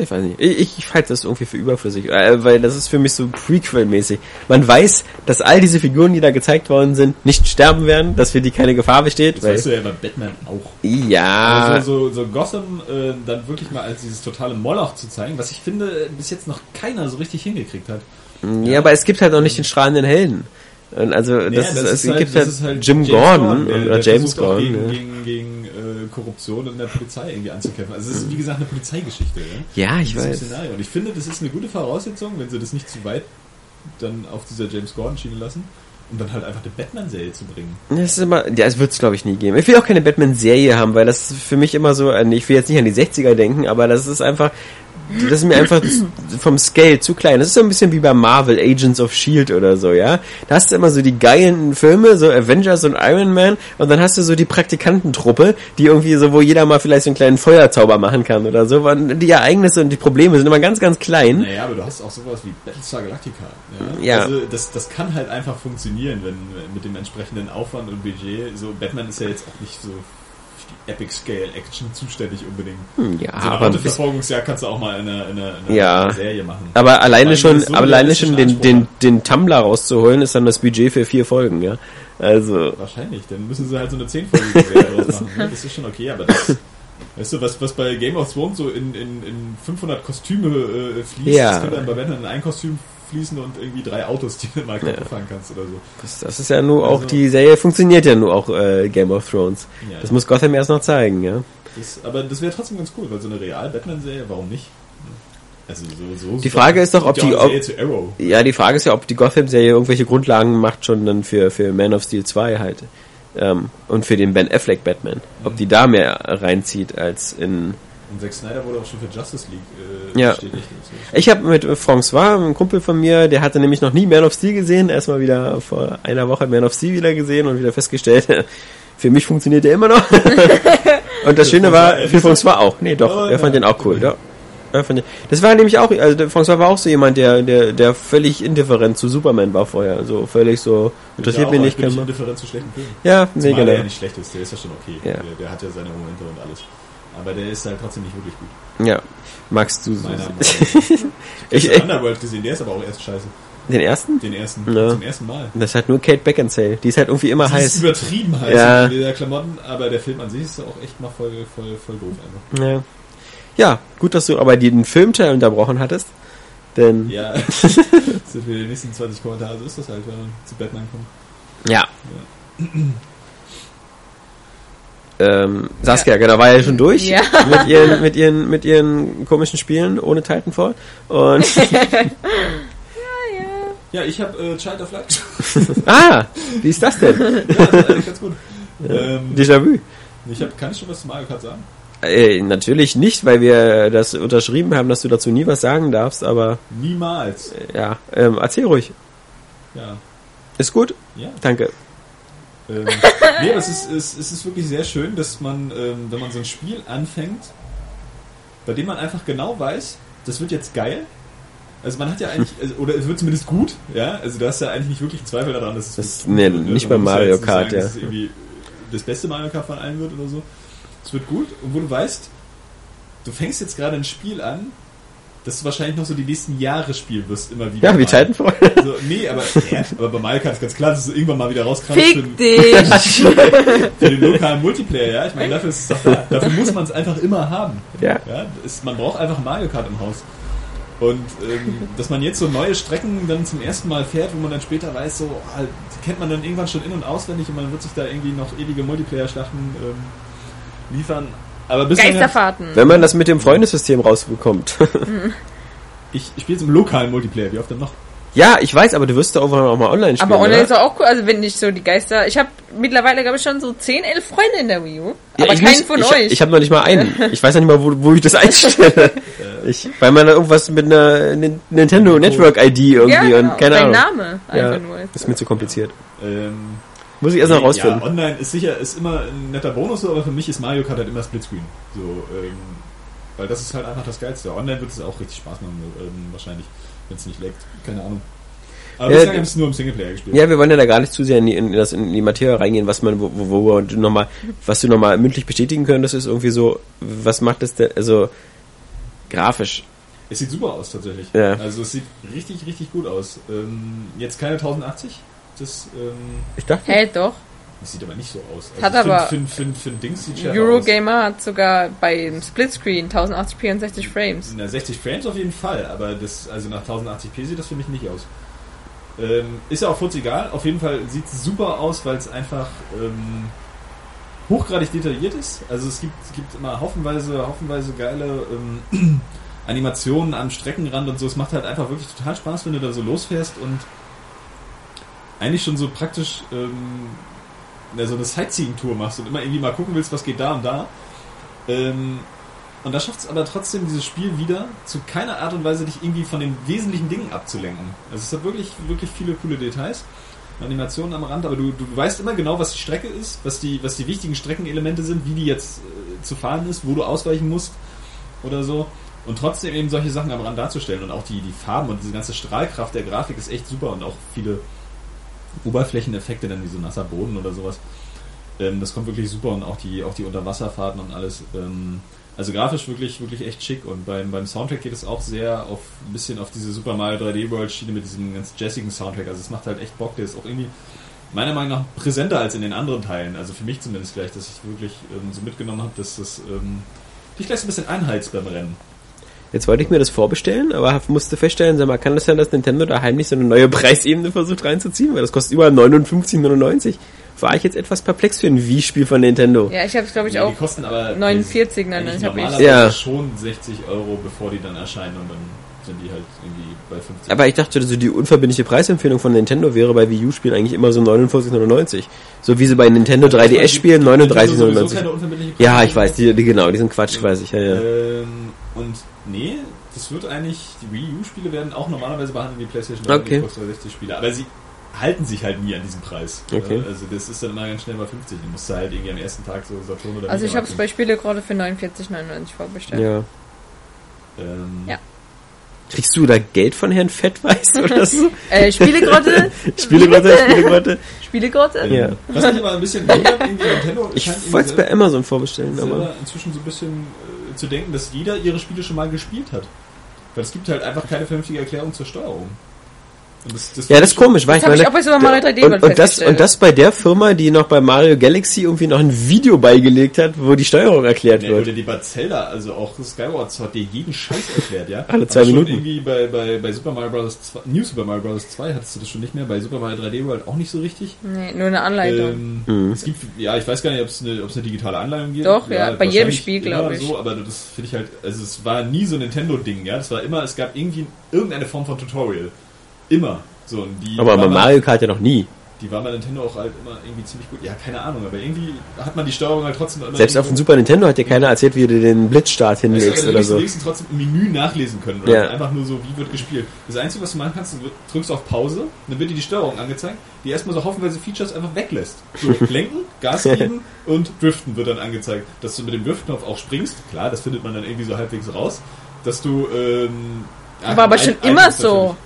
A: Ich weiß nicht. Ich, ich halte das irgendwie für überflüssig, äh, weil das ist für mich so Prequel-mäßig. Man weiß, dass all diese Figuren, die da gezeigt worden sind, nicht sterben werden, dass für die keine Gefahr besteht.
C: Das weißt du ja bei Batman auch.
A: ja,
C: Also so, so Gotham äh, dann wirklich mal als dieses totale Moloch zu zeigen, was ich finde, bis jetzt noch keiner so richtig hingekriegt hat.
A: ja, aber es gibt halt auch nicht den strahlenden Helden. Und also das,
C: Ja,
A: ist,
C: das
A: es
C: ist
A: gibt
C: das
A: halt,
C: halt
A: Jim
C: James
A: Gordon
C: der-
A: oder
C: der
A: James Gordon.
C: Gegen,
A: ja.
C: gegen, gegen äh, Korruption in der Polizei irgendwie anzukämpfen. Also es ist wie gesagt eine Polizeigeschichte. Ja?
A: Ja, ich weiß.
C: Szenario. Und ich finde, das ist eine gute Voraussetzung, wenn sie das nicht zu weit dann auf dieser James Gordon-Schiene lassen, um dann halt einfach eine Batman-Serie zu bringen.
A: Das ist immer, ja, es wird es glaube ich nie geben. Ich will auch keine Batman-Serie haben, weil das ist für mich immer so, ich will jetzt nicht an die 60er denken, aber das ist einfach, das ist mir einfach vom Scale zu klein. Das ist so ein bisschen wie bei Marvel, Agents of S.H.I.E.L.D. oder so, ja. Da hast du immer so die geilen Filme, so Avengers und Iron Man, und dann hast du so die Praktikantentruppe, die irgendwie so, wo jeder mal vielleicht so einen kleinen Feuerzauber machen kann oder so. Und die Ereignisse und die Probleme sind immer ganz, ganz klein.
C: Naja, aber du hast auch sowas wie Battlestar Galactica. Ja?
A: Ja.
C: Also das, das kann halt einfach funktionieren, wenn mit dem entsprechenden Aufwand und Budget. So Batman ist ja jetzt auch nicht so die Epic Scale Action zuständig unbedingt.
A: Hm, ja,
C: so eine
A: aber, bis,
C: Autoverfolgungsjagd kannst du auch mal in einer, in einer, in einer
A: Ja.
C: Serie machen.
A: aber alleine schon,
C: so
A: alleine schon den, den, den Tumblr rauszuholen, ist dann das Budget für vier Folgen, ja. Also,
C: Wahrscheinlich, dann müssen sie halt so eine 10-folgige Serie draus machen. Das ist schon okay, aber das, weißt du, was, was bei Game of Thrones so in, in, in 500 Kostüme äh, fließt,
A: Ja.
C: das könnte dann bei Batman in ein Kostüm fließen und irgendwie drei Autos, die du mal kaputt fahren kannst oder so.
A: das, das ist ja nur auch,
C: Also-
A: die Serie funktioniert ja nur auch, äh, Game of Thrones.
C: Ja.
A: Das muss Gotham erst noch zeigen, ja.
C: Das, aber das wäre trotzdem ganz cool, weil so eine Real-Batman-Serie, warum nicht? Also so, so
A: Die Frage ist doch, ob
C: ja
A: die-
C: auch
A: ob-. Ja, die Frage ist ja, ob die Gotham-Serie irgendwelche Grundlagen macht schon dann für, für Man of Steel 2 halt. Ähm, und für den Ben Affleck Batman. Ob die da mehr reinzieht als in...
C: Und Zack Snyder wurde auch schon für Justice League äh,
A: Ja.
C: bestätigt.
A: Ich habe mit François, einem Kumpel von mir, der hatte nämlich noch nie Man of Steel gesehen, erstmal wieder vor einer Woche Man of Steel wieder gesehen und wieder festgestellt, für mich funktioniert der immer noch. und das Schöne war, für François auch. Nee, doch,
C: Oh,
A: er fand
C: ja.
A: den auch cool. Ja. Das war nämlich auch, also François war auch so jemand, der, der, der völlig indifferent zu Superman war vorher. So völlig so, interessiert mich nicht,
C: ich bin indifferent zu schlechten Filmen.
A: Ja, nee,
C: Zumal der ja
A: genau.
C: nicht schlecht ist, der ist ja schon okay.
A: Ja.
C: Der, der hat ja seine Momente und alles. Aber der ist halt trotzdem nicht wirklich gut.
A: Ja. Magst du so? Ich,
C: habe Underworld gesehen, der ist aber auch erst scheiße.
A: den ersten?
C: Den ersten,
A: Ja.
C: zum ersten Mal.
A: Das hat nur Kate Beckinsale. Die ist halt irgendwie immer
C: Die ist
A: heiß.
C: übertrieben heiß
A: Ja.
C: in der Klamotten, aber der Film an sich ist auch echt mal voll, voll, voll doof einfach.
A: Ja. ja, gut, dass du aber den Filmteil unterbrochen hattest. Denn,
C: Ja, das sind wir die nächsten 20 Kommentare, so ist das halt, wenn man zu Batman kommt.
A: ja. Ähm, Saskia, genau, war ja schon durch
B: Ja.
A: mit, ihren, mit, ihren, mit ihren komischen Spielen ohne Titanfall. Und,
C: Ja, ich habe äh, Child of Light.
A: ah, wie ist das denn?
C: ja, das ist eigentlich ganz gut. Ähm,
A: Déjà-vu.
C: ich hab, kann ich schon was zu Mario Kart sagen?
A: Äh, natürlich nicht, weil wir das unterschrieben haben, dass du dazu nie was sagen darfst, aber
C: Niemals.
A: äh, ja, ähm, erzähl ruhig.
C: Ja,
A: Ist gut?
C: ja.
A: Danke.
C: Ähm, nee, aber es ist, es, es ist wirklich sehr schön, dass man, ähm, wenn man so ein Spiel anfängt, bei dem man einfach genau weiß, das wird jetzt geil. Also man hat ja eigentlich, also, oder es wird zumindest gut, ja. Also du hast ja eigentlich nicht wirklich Zweifel daran, dass es
A: Das- nee,
C: wird,
A: nicht bei Mario Kart, ja.
C: Dass es irgendwie das beste Mario Kart von allen wird oder so. Es wird gut und wo du weißt, du fängst jetzt gerade ein Spiel an, das du wahrscheinlich noch so die nächsten Jahre spielen wirst, immer wieder.
A: Ja, wie
C: mal.
A: Titanfall.
C: So, nee, aber, ja, aber bei Mario Kart ist ganz klar, dass du irgendwann mal wieder rauskramst für,
B: Fick dich!
C: für den lokalen Multiplayer, ja. Ich meine, dafür ist es doch da. Dafür muss man es einfach immer haben.
A: Ja.
C: Ja, ist, man braucht einfach Mario Kart im Haus. Und ähm, dass man jetzt so neue Strecken dann zum ersten Mal fährt, wo man dann später weiß, so die kennt man dann irgendwann schon in- und auswendig und man wird sich da irgendwie noch ewige Multiplayer-Schlachten ähm, liefern. Aber hat-
B: Geisterfahrten.
A: Wenn man das mit dem Freundesystem rausbekommt.
C: ich, ich spiele jetzt im lokalen Multiplayer, wie oft denn noch?
A: ja, ich weiß, aber du wirst da irgendwann auch mal online spielen.
B: Aber online
A: oder?
B: ist auch cool, also wenn nicht so die Geister. Ich habe mittlerweile, glaube ich, schon so 10, 11 Freunde in der Wii U.
A: Ja,
B: aber
A: ich
B: keinen
A: nicht.
B: von
A: ich,
B: euch.
A: Ich habe noch nicht mal einen. Ich weiß noch nicht mal, wo, wo ich das einstelle. ich, weil man da irgendwas mit einer Nin- Nintendo Network ID irgendwie
B: ja, genau.
A: und keine
B: Dein
A: Ahnung.
B: Name
A: Ja,
B: einfach nur.
A: ist mir zu kompliziert.
C: Ähm,
A: Muss ich erst noch rausfinden.
C: Ja, online ist sicher, ist immer ein netter Bonus, aber für mich ist Mario Kart halt immer Splitscreen. So, ähm, weil das ist halt einfach das Geilste. Online wird es auch richtig Spaß machen, ähm, wahrscheinlich, wenn es nicht leckt. Keine Ahnung. Aber
A: Ja,
C: bislang
A: d-
C: habe ich es nur im Singleplayer gespielt.
A: Ja, wir wollen ja da gar nicht zu sehr in die, in das, in die Materie reingehen, was man, wo, wo, wo du noch mal, was du nochmal mündlich bestätigen könntest, ist irgendwie so, was macht das denn, also, grafisch.
C: Es sieht super aus, tatsächlich.
A: Ja.
C: Also, es sieht richtig, richtig gut aus. Ähm, jetzt keine 1080. Das, ähm,
A: Ich dachte,
B: Hä, doch.
C: das sieht aber nicht so aus.
B: Hat
C: ich
B: aber-
C: Für, für, für, für ein Dings sieht.
B: Eurogamer hat sogar beim Splitscreen 1080p und 60 Frames.
C: Na, 60 Frames auf jeden Fall, aber das, also nach 1080p sieht das für mich nicht aus. Ähm, ist ja auch kurz egal, auf jeden Fall sieht es super aus, weil es einfach ähm, hochgradig detailliert ist. Also es gibt, es gibt immer haufenweise, haufenweise geile ähm, Animationen am Streckenrand und so. Es macht halt einfach wirklich total Spaß, wenn du da so losfährst und eigentlich schon so praktisch ähm, so eine Sightseeing-Tour machst und immer irgendwie mal gucken willst, was geht da und da. Ähm, und da schafft es aber trotzdem dieses Spiel wieder, zu keiner Art und Weise dich irgendwie von den wesentlichen Dingen abzulenken. Also es hat wirklich, wirklich viele coole Details, Animationen am Rand, aber du, du weißt immer genau, was die Strecke ist, was die, was die wichtigen Streckenelemente sind, wie die jetzt äh, zu fahren ist, wo du ausweichen musst oder so. Und trotzdem eben solche Sachen am Rand darzustellen und auch die, die Farben und diese ganze Strahlkraft der Grafik ist echt super und auch viele Oberflächeneffekte, dann wie so nasser Boden oder sowas. Ähm, das kommt wirklich super und auch die, auch die Unterwasserfahrten und alles. Ähm, also grafisch wirklich, wirklich echt schick und beim, beim Soundtrack geht es auch sehr auf ein bisschen auf diese Super Mario 3D World Schiene mit diesem ganz jazzigen Soundtrack. Also es macht halt echt Bock, der ist auch irgendwie meiner Meinung nach präsenter als in den anderen Teilen. Also für mich zumindest gleich, dass ich wirklich ähm, so mitgenommen habe, dass das ähm, dich gleich so ein bisschen einheizt beim Rennen.
A: Jetzt wollte ich mir das vorbestellen, aber musste feststellen, sag mal, kann das sein, dass Nintendo da heimlich so eine neue Preisebene versucht reinzuziehen? Weil das kostet über 59,99. War ich jetzt etwas perplex für ein Wii-Spiel von Nintendo.
B: Ja, ich habe es glaube ich
C: Ja,
B: auch
C: die kosten aber
B: 49, nein, ich hab ich.
C: normalerweise
A: Ja.
C: schon 60 Euro, bevor die dann erscheinen und dann sind die halt irgendwie bei 50.
A: Aber ich dachte, so die unverbindliche Preisempfehlung von Nintendo wäre bei Wii U-Spielen eigentlich immer so 49,99. So wie sie bei Nintendo 3DS-Spielen
C: Nintendo sowieso
A: 39,99.
C: keine unverbindliche
A: Ja, ich weiß, die, die genau, die sind Quatsch, weiß ich, ja, ja.
C: Ähm, und nee, das wird eigentlich, die Wii U-Spiele werden auch normalerweise behandelt wie PlayStation 3
A: Okay.
C: und Xbox 360-Spiele, aber sie halten sich halt nie an diesem Preis.
A: Okay.
C: Äh, Also das ist dann immer ganz schnell bei 50. Du musst halt irgendwie am ersten Tag so Saturn oder
B: Also ich habe es bei Spiele gerade für 49,99 vorbestellt.
A: ja.
C: ähm,
B: Ja.
A: Kriegst du da Geld von Herrn Fettweiß oder so?
B: Äh, Spielegrotte?
A: Spielegrotte, Spielegrotte?
B: Spielegrotte?
C: ähm,
A: Ja.
C: Was mich aber ein bisschen wundert, irgendwie Nintendo
A: Ich wollte es bei Amazon vorbestellen, aber...
C: inzwischen so ein bisschen äh, zu denken, dass jeder ihre Spiele schon mal gespielt hat. Weil es gibt halt einfach keine vernünftige Erklärung zur Steuerung. Das, das
A: Ja, das ist komisch, weil
B: Das
A: ich
B: hab ich
A: meine...
B: auch bei Super Mario 3D
A: und, und, das,
B: festgestellt.
A: und das bei der Firma, die noch bei Mario Galaxy irgendwie noch ein Video beigelegt hat, wo die Steuerung erklärt
C: Ja,
A: wird.
C: oder die bei Zelda, also auch Skyward Sword, hat dir jeden Scheiß erklärt, ja?
A: Alle zwei
C: Aber schon
A: Minuten.
C: Irgendwie bei, bei, bei Super Mario Bros. 2, New Super Mario Bros. 2 hattest du das schon nicht mehr, bei Super Mario 3D World auch nicht so richtig.
B: Nee, nur eine Anleitung.
C: Ähm,
A: Mhm.
C: Es gibt, ja, ich weiß gar nicht, ob es eine, ob es eine digitale Anleitung gibt.
B: Doch, ja, bei jedem Spiel,
C: immer
B: glaub ich.
C: So, aber das finde ich halt, also es war nie so ein Nintendo-Ding, ja? Das war immer, es gab irgendwie irgendeine Form von Tutorial. Immer. So, und die
A: Aber bei Mario Kart ja noch nie.
C: Die war bei Nintendo auch halt immer irgendwie ziemlich gut. Ja, keine Ahnung, aber irgendwie hat man die Steuerung halt trotzdem immer
A: Selbst auf dem Super Nintendo hat dir keiner erzählt, wie du den Blitzstart
C: du,
A: hinlegst
C: also du
A: oder so.
C: wenigstens trotzdem im Menü nachlesen können. Oder
A: Ja.
C: einfach nur so, wie wird gespielt. Das Einzige, was du machen kannst, du drückst auf Pause, dann wird dir die Steuerung angezeigt, die erstmal so haufenweise Features einfach weglässt. So, lenken, Gas geben und driften wird dann angezeigt. Dass du mit dem Driftknopf auch springst, klar, das findet man dann irgendwie so halbwegs raus. Dass du, ähm, ja,
B: War aber schon
C: ein-
B: immer so.
C: natürlich.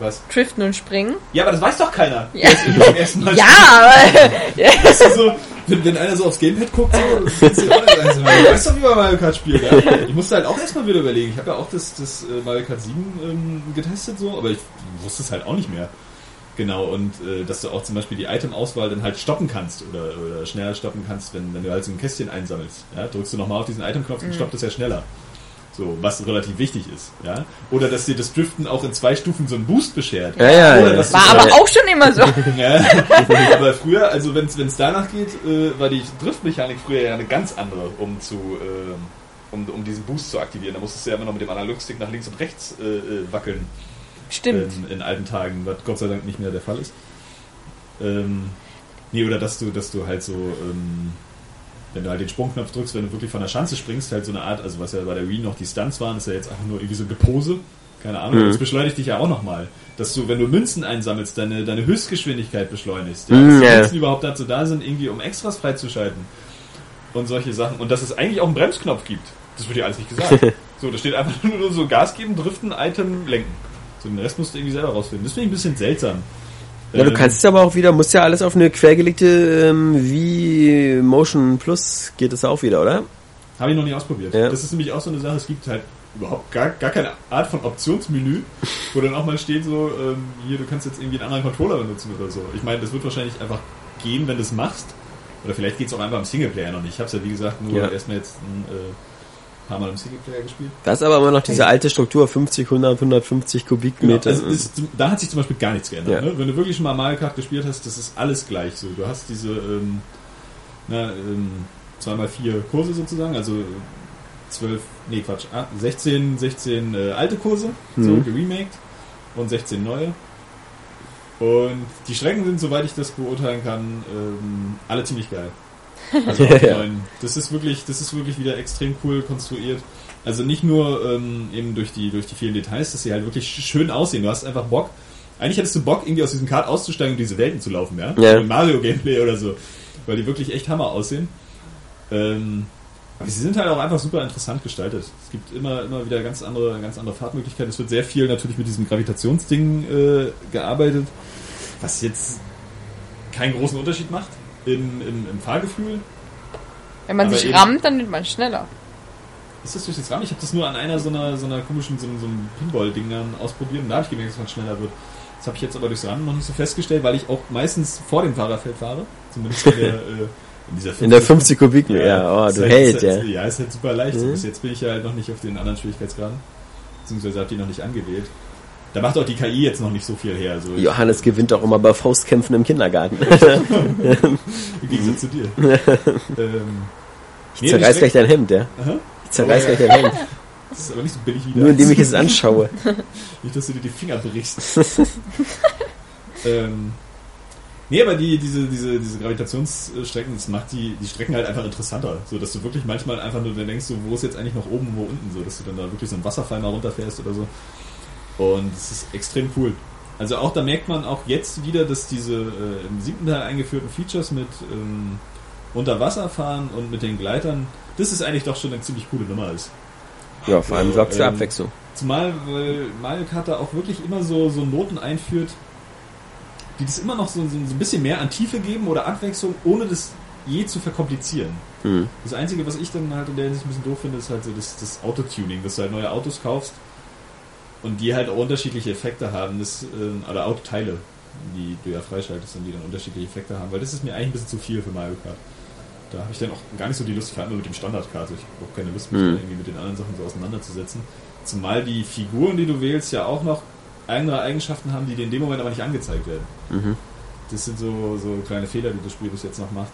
C: Was?
B: Driften und springen.
C: Ja, aber das weiß doch keiner.
B: Ja.
C: Beim ersten Mal
B: Ja, aber
C: Weißt du, so, wenn, wenn einer so aufs Gamepad guckt, so, du, weißt doch, wie man Mario Kart spielt. Ja? Ich musste halt auch erstmal wieder überlegen. Ich habe ja auch das, das äh, Mario Kart 7 ähm, getestet, so, aber ich wusste es halt auch nicht mehr. Genau, und äh, dass du auch zum Beispiel die Item-Auswahl dann halt stoppen kannst oder, oder schneller stoppen kannst, wenn, wenn du halt so ein Kästchen einsammelst. Ja? Drückst du nochmal auf diesen Item-Knopf und stoppt es ja schneller. So, was relativ wichtig ist. Ja? Oder dass dir das Driften auch in zwei Stufen so einen Boost beschert.
A: Ja, ja,
C: Oder
A: ja.
B: war aber auch schon immer so.
C: ja, aber früher, also wenn es danach geht, äh, war die Driftmechanik früher ja eine ganz andere, um zu ähm, um, um diesen Boost zu aktivieren. Da musstest du ja immer noch mit dem Analogstick nach links und rechts äh, äh, wackeln
B: Stimmt.
C: ähm, in alten Tagen, was Gott sei Dank nicht mehr der Fall ist. Ähm, nee, oder dass du, dass du halt so, ähm, wenn du halt den Sprungknopf drückst, wenn du wirklich von der Schanze springst, halt so eine Art, also was ja bei der Wii noch die Stunts waren, ist ja jetzt einfach nur irgendwie so Gepose. Keine Ahnung,
A: Mhm.
C: das beschleunigt dich ja auch nochmal. Dass du, wenn du Münzen einsammelst, deine, deine Höchstgeschwindigkeit beschleunigst. Ja,
A: Mhm,
C: dass die
A: ja.
C: Münzen überhaupt dazu da sind, irgendwie um Extras freizuschalten. Und solche Sachen. Und dass es eigentlich auch einen Bremsknopf gibt. Das wird dir alles nicht gesagt. so, da steht einfach nur so Gas geben, driften, Item, lenken. So, den Rest musst du irgendwie selber rausfinden. Das finde ich ein bisschen seltsam.
A: Ja, du
C: Ähm,
A: kannst es aber auch wieder, musst ja alles auf eine quergelegte ähm, wie Motion Plus geht es auch wieder, oder?
C: Habe ich noch nie ausprobiert.
A: Ja.
C: Das ist nämlich auch so eine Sache, es gibt halt überhaupt gar, gar keine Art von Optionsmenü, wo dann auch mal steht so, ähm, hier, du kannst jetzt irgendwie einen anderen Controller benutzen oder so. Ich meine, das wird wahrscheinlich einfach gehen, wenn du es machst. Oder vielleicht geht es auch einfach im Singleplayer noch nicht. Ich habe es ja, wie gesagt, nur
A: Ja.
C: erstmal jetzt ein äh, paar Mal im Singleplayer gespielt.
A: Das ist aber immer noch diese alte Struktur, 50, 100, 150
C: Genau.
A: Kubikmeter.
C: Also ist, da hat sich zum Beispiel gar nichts geändert.
A: Ja.
C: Ne? Wenn du wirklich schon mal Mario Kart gespielt hast, das ist alles gleich so. Du hast diese ähm, na, ähm, 2x4 Kurse sozusagen, also 12, nee Quatsch, ah, 16, 16 äh, alte Kurse, so
A: Mhm.
C: geremaked und 16 neue. Und die Strecken sind, soweit ich das beurteilen kann, ähm, alle ziemlich geil. Also
A: Ja.
C: neuen. Das ist wirklich, das ist wirklich wieder extrem cool konstruiert. Also nicht nur ähm, eben durch die durch die vielen Details, dass sie halt wirklich sch- schön aussehen. Du hast einfach Bock. Eigentlich hättest du Bock, irgendwie aus diesem Kart auszusteigen und diese Welten zu laufen, ja?
A: Ja.
C: Mit Mario Gameplay oder so, weil die wirklich echt Hammer aussehen. Ähm, aber sie sind halt auch einfach super interessant gestaltet. Es gibt immer immer wieder ganz andere ganz andere Fahrtmöglichkeiten. Es wird sehr viel natürlich mit diesem Gravitationsding äh, gearbeitet, was jetzt keinen großen Unterschied macht. In, in, im Fahrgefühl.
B: Wenn man
C: Aber
B: sich
C: eben-
B: rammt, dann wird man schneller.
C: Ist das durch das Rahmen? Ich habe das nur an einer so einer, so einer komischen, so, so einem Pinball-Ding dann ausprobiert und da habe ich gemerkt, dass man schneller wird. Das habe ich jetzt aber durchs Rahmen noch nicht so festgestellt, weil ich auch meistens vor dem Fahrerfeld fahre. Zumindest in der, äh, in dieser
A: In der 50 Kubik, ja, oh,
C: ist
A: du
C: halt,
A: Held,
C: ist
A: ja.
C: halt, ja. ist halt super leicht.
A: Mhm.
C: Bis jetzt bin ich ja halt noch nicht auf den anderen Schwierigkeitsgraden. Beziehungsweise habe die noch nicht angewählt. Da macht auch die KI jetzt noch nicht so viel her. So
A: Johannes gewinnt auch immer bei Faustkämpfen im Kindergarten.
C: Im Gegensatz zu dir. ähm,
A: Ich zerreiß gleich dein Hemd, ja.
C: Aha.
A: Ich zerreiß
C: Oh,
A: gleich
C: ja.
A: dein Hemd.
C: Das ist aber nicht so billig wie
A: Nur
C: deins.
A: indem ich es anschaue.
C: Nicht, dass du dir die Finger brichst. ähm, nee, aber die, diese, diese, diese Gravitationsstrecken, das macht die, die Strecken halt einfach interessanter. So, dass du wirklich manchmal einfach nur denkst, so, wo ist jetzt eigentlich noch oben und wo unten, so, dass du dann da wirklich so einen Wasserfall mal runterfährst oder so. Und es ist extrem cool. Also auch da merkt man auch jetzt wieder, dass diese äh, im siebten Teil eingeführten Features mit ähm, Unterwasserfahren und mit den Gleitern, das ist eigentlich doch schon eine ziemlich coole Nummer ist.
A: Ja, vor allem sorgt für
C: Ähm,
A: Abwechslung.
C: Zumal, weil Mario Kart da auch wirklich immer so, so Noten einführt, die das immer noch so, so, ein bisschen mehr an Tiefe geben oder Abwechslung, ohne das je zu verkomplizieren.
A: Hm.
C: Das Einzige, was ich dann halt in der Hinsicht ein bisschen doof finde, ist halt so das, das Autotuning, dass du halt neue Autos kaufst und die halt auch unterschiedliche Effekte haben, das, äh, oder Autoteile, die du ja freischaltest und die dann unterschiedliche Effekte haben, weil das ist mir eigentlich ein bisschen zu viel für Mario Kart. Da habe ich dann auch gar nicht so die Lust, vor allem mit dem Standardkarte. Ich habe auch keine Lust, mich
A: Mhm.
C: irgendwie mit den anderen Sachen so auseinanderzusetzen. Zumal die Figuren, die du wählst, ja auch noch andere Eigenschaften haben, die dir in dem Moment aber nicht angezeigt werden.
A: Mhm.
C: Das sind so, so kleine Fehler, die das Spiel bis jetzt noch macht.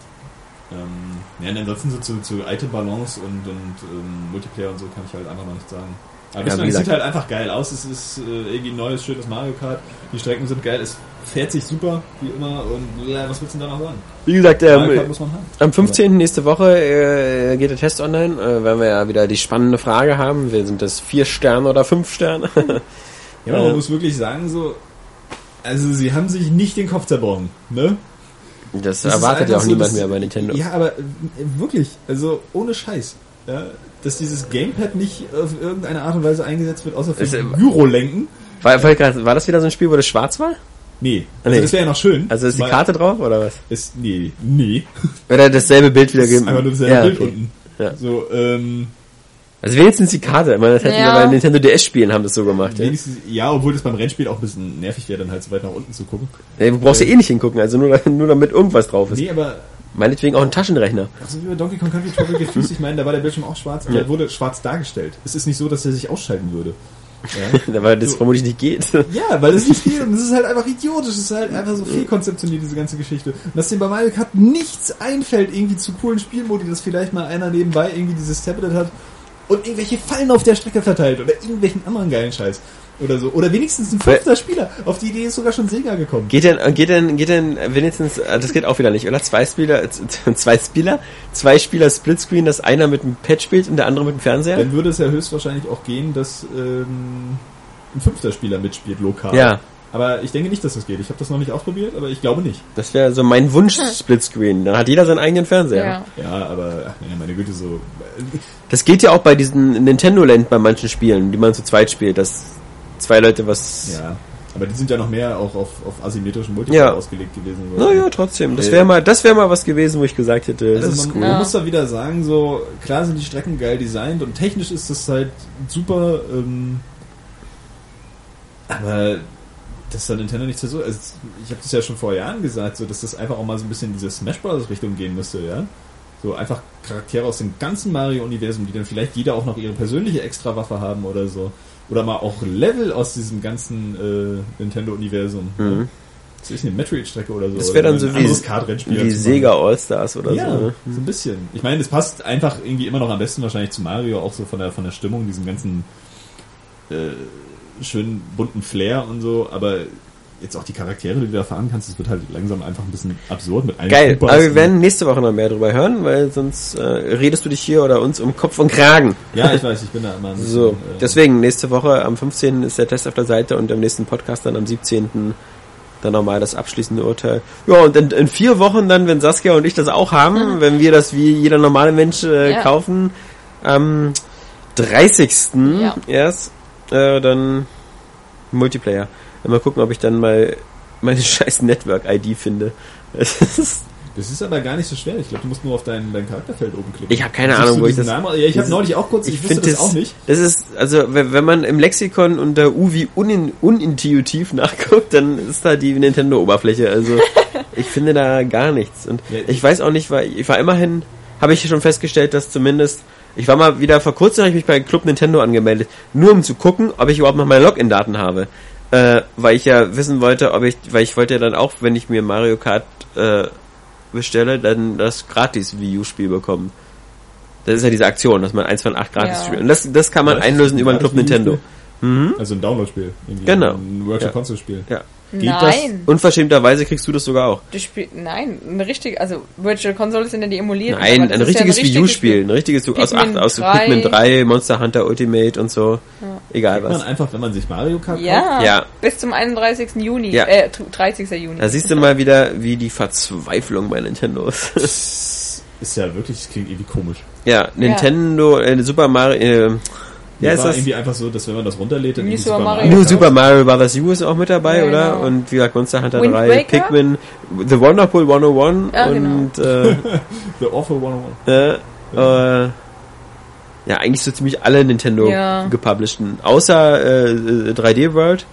C: Ähm, ja, und ansonsten so zu, zu Item-Balance und, und ähm, Multiplayer und so kann ich halt einfach noch nicht sagen. Aber
A: Ja,
C: das
A: wie
C: sieht halt einfach geil aus. Es ist äh, irgendwie ein neues, schönes Mario Kart. Die Strecken sind geil. Es fährt sich super, wie immer. Und ja, was willst du denn da noch sagen?
A: Wie gesagt,
C: Mario Kart
A: ähm,
C: muss man haben.
A: am 15. nächste Woche äh, geht der Test online, äh, werden wir ja wieder die spannende Frage haben. Wir sind das vier Sterne oder fünf Sterne?
C: Ja, man
A: Äh,
C: muss wirklich sagen, so, also sie haben sich nicht den Kopf zerbrochen, ne?
A: Das,
C: Das
A: erwartet ja auch
C: so,
A: niemand
C: dass-
A: mehr bei Nintendo.
C: Ja, aber äh, wirklich, also ohne Scheiß. Ja, dass dieses Gamepad nicht auf irgendeine Art und Weise eingesetzt wird, außer für
A: Ist, äh,
C: Gyrolenken.
A: War, war, war das wieder so ein Spiel, wo das schwarz war?
C: Nee, also
A: Nee.
C: das wäre ja noch schön.
A: Also ist die Karte drauf oder was?
C: Ist, nee, nee.
A: Oder dasselbe Bild wieder geben?
C: einfach nur dasselbe
A: ja,
C: Bild
A: okay.
C: unten.
A: Ja.
C: So, ähm,
A: Also wenigstens die Karte. Ich meine, das hätten
B: Ja.
A: wir bei Nintendo DS-Spielen haben das so gemacht. Ja?
C: ja, obwohl das beim Rennspiel auch ein bisschen nervig wäre, dann halt so weit nach unten zu gucken.
A: Nee, du brauchst ja eh nicht hingucken, also nur, nur damit irgendwas drauf ist.
C: Nee, aber
A: Meinetwegen auch ein Taschenrechner.
C: Also bei Donkey Kong Country Tropical Freeze, ich meine, da war der Bildschirm auch schwarz, aber
A: Ja.
C: er wurde schwarz dargestellt. Es ist nicht so, dass er sich ausschalten würde. Ja,
A: Weil das
C: So.
A: vermutlich nicht geht.
C: ja weil es nicht geht und es ist halt einfach idiotisch, es ist halt einfach so viel konzeptioniert, diese ganze Geschichte. Und dass dem bei Mario Kart nichts einfällt, irgendwie zu coolen Spielmodi, dass vielleicht mal einer nebenbei irgendwie dieses Tablet hat und irgendwelche Fallen auf der Strecke verteilt oder irgendwelchen anderen geilen Scheiß. Oder so. Oder wenigstens ein fünfter Spieler. Auf die Idee ist sogar schon Sega gekommen.
A: Geht denn, geht denn, geht denn wenigstens, äh, das geht auch wieder nicht, oder? Zwei Spieler, äh, zwei Spieler, zwei Spieler Splitscreen, dass einer mit dem Pad spielt und der andere mit dem Fernseher?
C: Dann würde es ja höchstwahrscheinlich auch gehen, dass ähm, ein fünfter Spieler mitspielt, lokal.
A: Ja,
C: Aber ich denke nicht, dass das geht. Ich habe das noch nicht ausprobiert, aber ich glaube nicht.
A: das wäre so mein Wunsch Splitscreen. Dann hat jeder seinen eigenen Fernseher.
B: Ja.
C: Ja, aber ach, nee, meine Güte, so. äh,
A: Das geht ja auch bei diesen Nintendo Land bei manchen Spielen, die man zu zweit spielt, dass zwei Leute was.
C: Ja. Aber die sind ja noch mehr auch auf, auf asymmetrischen Multiplayer
A: Ja.
C: ausgelegt gewesen.
A: Naja, trotzdem. Das
C: Äh,
A: wäre mal, das wäre mal was gewesen, wo ich gesagt hätte, das
C: Also
A: ist
C: man,
A: cool.
C: man
B: Ja.
C: muss da wieder sagen, so klar sind die Strecken geil designt und technisch ist das halt super, ähm, aber dass da Nintendo nicht so, also ich habe das ja schon vor Jahren gesagt, so dass das einfach auch mal so ein bisschen in diese Smash Bros. Richtung gehen müsste, ja. So einfach Charaktere aus dem ganzen Mario-Universum, die dann vielleicht jeder auch noch ihre persönliche Extrawaffe haben oder so. Oder mal auch Level aus diesem ganzen äh, Nintendo-Universum.
A: Mhm.
C: Ja. Das ist eine Metroid-Strecke oder so.
A: Das wäre dann so wie, wie. Sega All-Stars oder
C: Ja,
A: so. ne?
C: so ein bisschen. Ich meine, es passt einfach irgendwie immer noch am besten wahrscheinlich zu Mario, auch so von der von der Stimmung, diesem ganzen äh, schönen bunten Flair und so, aber jetzt auch die Charaktere, die du da fahren kannst, das wird halt langsam einfach ein bisschen absurd mit allen
A: Geil,
C: Koopas
A: aber wir werden nächste Woche noch mehr drüber hören, weil sonst äh, redest du dich hier oder uns um Kopf und Kragen.
C: Ja, ich weiß, ich bin da immer ein bisschen,
A: So,
C: äh,
A: deswegen, nächste Woche am 15. ist der Test auf der Seite und im nächsten Podcast dann am 17. dann nochmal das abschließende Urteil. Ja, und in, in vier Wochen dann, wenn Saskia und ich das auch haben, wenn wir das wie jeder normale Mensch äh,
B: Ja.
A: kaufen, am 30.
B: Ja.
A: erst, äh, dann Multiplayer. Mal gucken, ob ich dann mal meine scheiß Network-ID finde.
C: Das ist aber gar nicht so schwer. Ich glaube, du musst nur auf dein, dein Charakterfeld oben klicken.
A: Ich habe keine
C: Siehst
A: Ahnung, wo ich das.
C: Namen? Ja, ich habe neulich auch kurz, ich,
A: Ich
C: wusste
A: finde
C: das
A: das
C: auch nicht.
A: Das ist, also wenn man im Lexikon unter U wie unin, unintuitiv nachguckt, dann ist da die Nintendo-Oberfläche. Also ich finde da gar nichts. Und
C: Ja,
A: ich weiß auch nicht, weil ich war immerhin, habe ich schon festgestellt, dass zumindest, ich war mal wieder vor kurzem, habe ich mich bei Club Nintendo angemeldet, nur um zu gucken, ob ich überhaupt noch meine Login-Daten habe. Äh, weil ich ja wissen wollte, ob ich, weil ich wollte ja dann auch, wenn ich mir Mario Kart äh, bestelle, dann das gratis Wii U-Spiel bekommen. Das ist ja diese Aktion, dass man eins von acht gratis
B: Ja.
A: spielt. Und das, das kann man
C: Ja, das
A: einlösen über den Club Nintendo. Mhm.
C: Also ein Download-Spiel. irgendwie.
A: Genau.
C: Ein Virtual. Console-Spiel.
A: Ja.
C: Geht
B: Nein.
A: Unverschämterweise kriegst du das sogar auch.
B: Du spiel, nein, eine richtige, also Virtual Console sind ja die emulierten.
A: Nein,
B: das
A: ein
B: ist ja
A: richtiges Wii U-Spiel. Ein richtiges aus
B: Pikmin
A: acht, aus
B: 3.
A: Pikmin 3, Monster Hunter Ultimate und so. Egal
C: Kriegt man
A: was.
C: einfach, wenn man sich Mario Kart kauft?
B: Ja,
A: Ja.
B: bis zum 31. Juni,
A: Ja.
B: äh, 30. Juni.
A: Da siehst du mal wieder, wie die Verzweiflung bei Nintendo ist.
C: Das ist ja wirklich, das klingt irgendwie komisch.
A: ja, Nintendo, äh, Super Mario, äh, ja, ist
C: war irgendwie einfach so, dass wenn man das runterlädt, dann
B: New
C: irgendwie
B: Super Mario.
A: Nur
C: kauft.
A: Super Mario Bros. U ist auch mit dabei,
B: Ja,
A: oder?
B: genau.
A: Und wie gesagt, Monster Hunter
B: Wind
A: 3,
B: Waker?
A: Pikmin, The Wonderful 101
B: Ja, genau.
A: und äh,
C: The Awful 101.
A: äh, äh, ja, eigentlich so ziemlich alle Nintendo
B: Ja.
A: gepublisheden. Außer äh, äh, 3D World.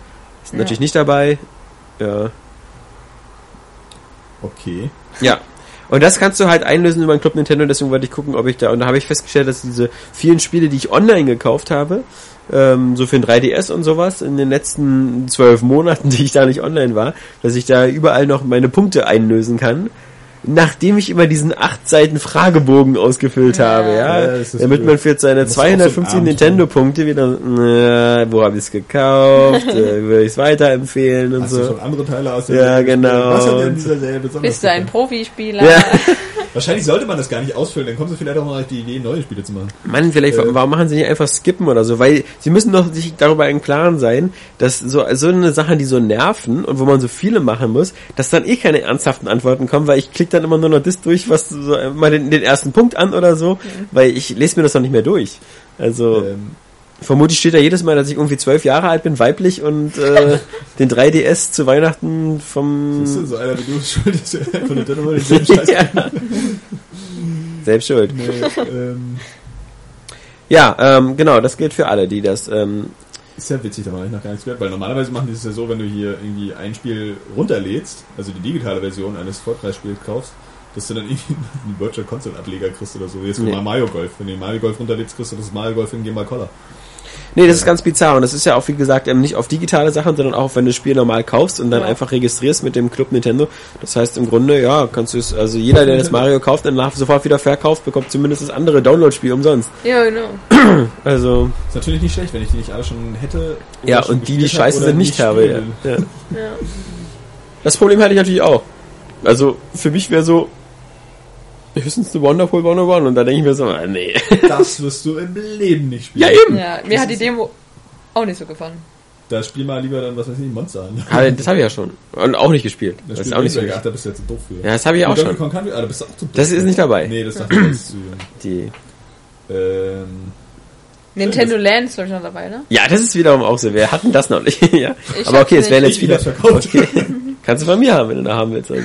A: Ist
B: Ja.
A: natürlich nicht dabei. Ja.
C: Okay.
A: Ja. Und das kannst du halt einlösen über den Club Nintendo, deswegen wollte ich gucken, ob ich da, und da habe ich festgestellt, dass diese vielen Spiele, die ich online gekauft habe, ähm, so für ein 3DS und sowas, in den letzten zwölf Monaten, die ich da nicht online war, dass ich da überall noch meine Punkte einlösen kann, nachdem ich immer diesen acht Seiten Fragebogen ausgefüllt
B: Ja.
A: habe, ja,
C: Ja,
A: damit
C: blöd.
A: man für seine
C: musst du auch so einen
A: 250
C: Abend
A: Nintendo-Punkte wieder, äh, wo habe ich es gekauft, äh, würde ich es weiterempfehlen und
C: Hast du
A: so.
C: schon andere Teile aus der
A: Ja,
C: Serie
A: genau.
C: Was hat in dieser Serie besonders
B: Bist du ein? Profispieler?
A: Ja.
C: Wahrscheinlich sollte man das gar nicht ausfüllen, dann kommst du vielleicht auch mal auf die Idee, neue Spiele zu machen.
A: Mann, vielleicht,
C: Äh.
A: warum machen sie nicht einfach skippen oder so? Weil sie müssen doch sich darüber im Klaren sein, dass so, so eine Sache, die so nerven und wo man so viele machen muss, dass dann eh keine ernsthaften Antworten kommen, weil ich klicke dann immer nur noch das durch, was so, mal den, den ersten Punkt an oder so, weil ich lese mir das doch nicht mehr durch. Also,
C: Ähm,
A: vermutlich steht da jedes Mal, dass ich irgendwie zwölf Jahre alt bin, weiblich und äh, den 3DS zu Weihnachten vom...
C: siehst du, so einer wie du ist schuld, er von mal denselben Scheiß
A: ja. Selbst schuld.
C: Nee, ähm,
A: Ja, ähm, genau, das gilt für alle, die das ähm,
C: ist ja witzig, da habe ich noch gar nichts gehört, weil normalerweise machen die es ja so, wenn du hier irgendwie ein Spiel runterlädst, also die digitale Version eines Vollpreisspiels kaufst, dass du dann irgendwie einen Virtual Console Ableger kriegst oder so, jetzt
A: Nee.
C: nee. Mario Golf. Wenn du Mario Golf runterlädst, kriegst du das Mario Golf in Game Color.
A: Nee, das ist ganz bizarr und das ist ja auch, wie gesagt, ähm, nicht auf digitale Sachen, sondern auch, wenn du das Spiel normal kaufst und dann
B: Ja.
A: einfach registrierst mit dem Club Nintendo. Das heißt im Grunde, ja, kannst du es, also jeder, der das Mario kauft und sofort wieder verkauft, bekommt zumindest das andere Download-Spiel umsonst.
B: Ja, genau.
A: Also,
C: Ist natürlich nicht schlecht, wenn ich die nicht alle schon hätte. oder
A: ja,
C: schon
A: und die, die scheiße sind, nicht habe. Ja.
C: spielen.
A: Ja.
B: Ja.
A: Das Problem hatte ich natürlich auch. Also, für mich wäre so, höchstens eine Wonderful 101 und da denke ich mir so, ah, nee.
C: Das wirst du im Leben nicht spielen.
A: Ja, eben.
B: ja, mir hat die Demo auch nicht so gefallen.
C: Da spiel mal lieber dann, was weiß ich, Monster an.
A: Aber das habe ich ja schon. Und auch nicht gespielt. Das, ist
C: spielt
A: auch nicht so.
C: Ach, da bist du jetzt zu doof für.
A: Ja, das habe ich auch
C: Und Donkey
A: schon.
C: Kong Country, ah, da bist du auch zu doof.
A: Das ist nicht dabei.
C: Nee, das dachte ich, das ist zu jung.
A: Die.
C: Ähm,
B: Nintendo Land ist, glaube ich, noch dabei, ne?
A: Ja, das ist wiederum auch so. Wir hatten das noch nicht. ja.
B: Ich
A: Aber okay, es wären jetzt
C: verkauft.
A: Okay. Kannst du von mir haben, wenn du da haben willst. Also.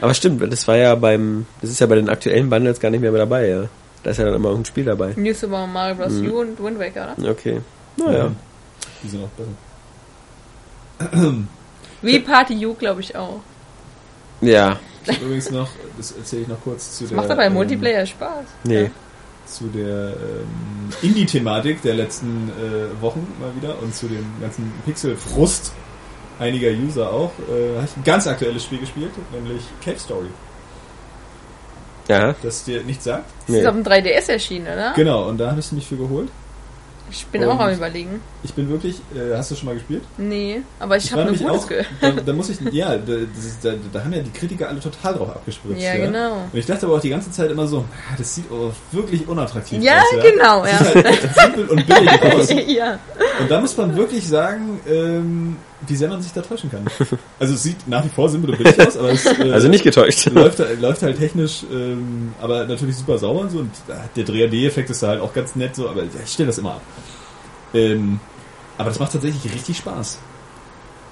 A: Aber stimmt, das war ja beim, das ist ja bei den aktuellen Bundles gar nicht mehr mit dabei, ja. Da ist ja dann immer ein Spiel dabei.
B: New Super Mario Bros.
A: Mhm.
B: U und Wind Waker, oder?
A: Okay. Naja.
C: Die sind auch besser.
B: Wie Party U, glaube ich, auch.
A: Ja.
C: Ich hab übrigens noch, das erzähle ich noch kurz zu
B: Das
C: der,
B: macht aber im
C: ähm,
B: Multiplayer Spaß.
A: Nee.
C: Zu der ähm, Indie-Thematik der letzten äh, Wochen mal wieder und zu dem ganzen Pixel-Frust einiger User auch, äh, habe ich ein ganz aktuelles Spiel gespielt, nämlich Cave Story.
A: Ja.
C: Das dir nichts sagt.
B: Das
A: Nee.
B: ist auf dem 3DS erschienen, oder?
C: Genau, und da habe ich mich für geholt.
B: Ich bin
C: Und-
B: auch am überlegen.
C: Ich bin wirklich, äh, hast du schon mal gespielt?
B: Nee, aber ich,
C: Ich
B: habe
C: nämlich
B: Gutes
C: auch, da, da muss ich, ja, da, ist, da, da haben ja die Kritiker alle total drauf abgespritzt.
B: Ja, genau.
C: Und ich dachte aber auch die ganze Zeit immer so, ah, das sieht aber wirklich unattraktiv
B: Ja,
C: aus.
B: genau,
C: Das
B: ja.
C: sieht halt simpel und billig aus.
B: ja.
C: Und da muss man wirklich sagen, ähm, wie sehr man sich da täuschen kann. Also es sieht nach wie vor simpel aus, aber es äh,
A: Also nicht getäuscht.
C: läuft, läuft halt technisch, ähm, aber natürlich super sauber und so. Und äh, der 3D-Effekt ist da halt auch ganz nett so, aber ich stelle das immer ab. Ähm, aber das macht tatsächlich richtig Spaß.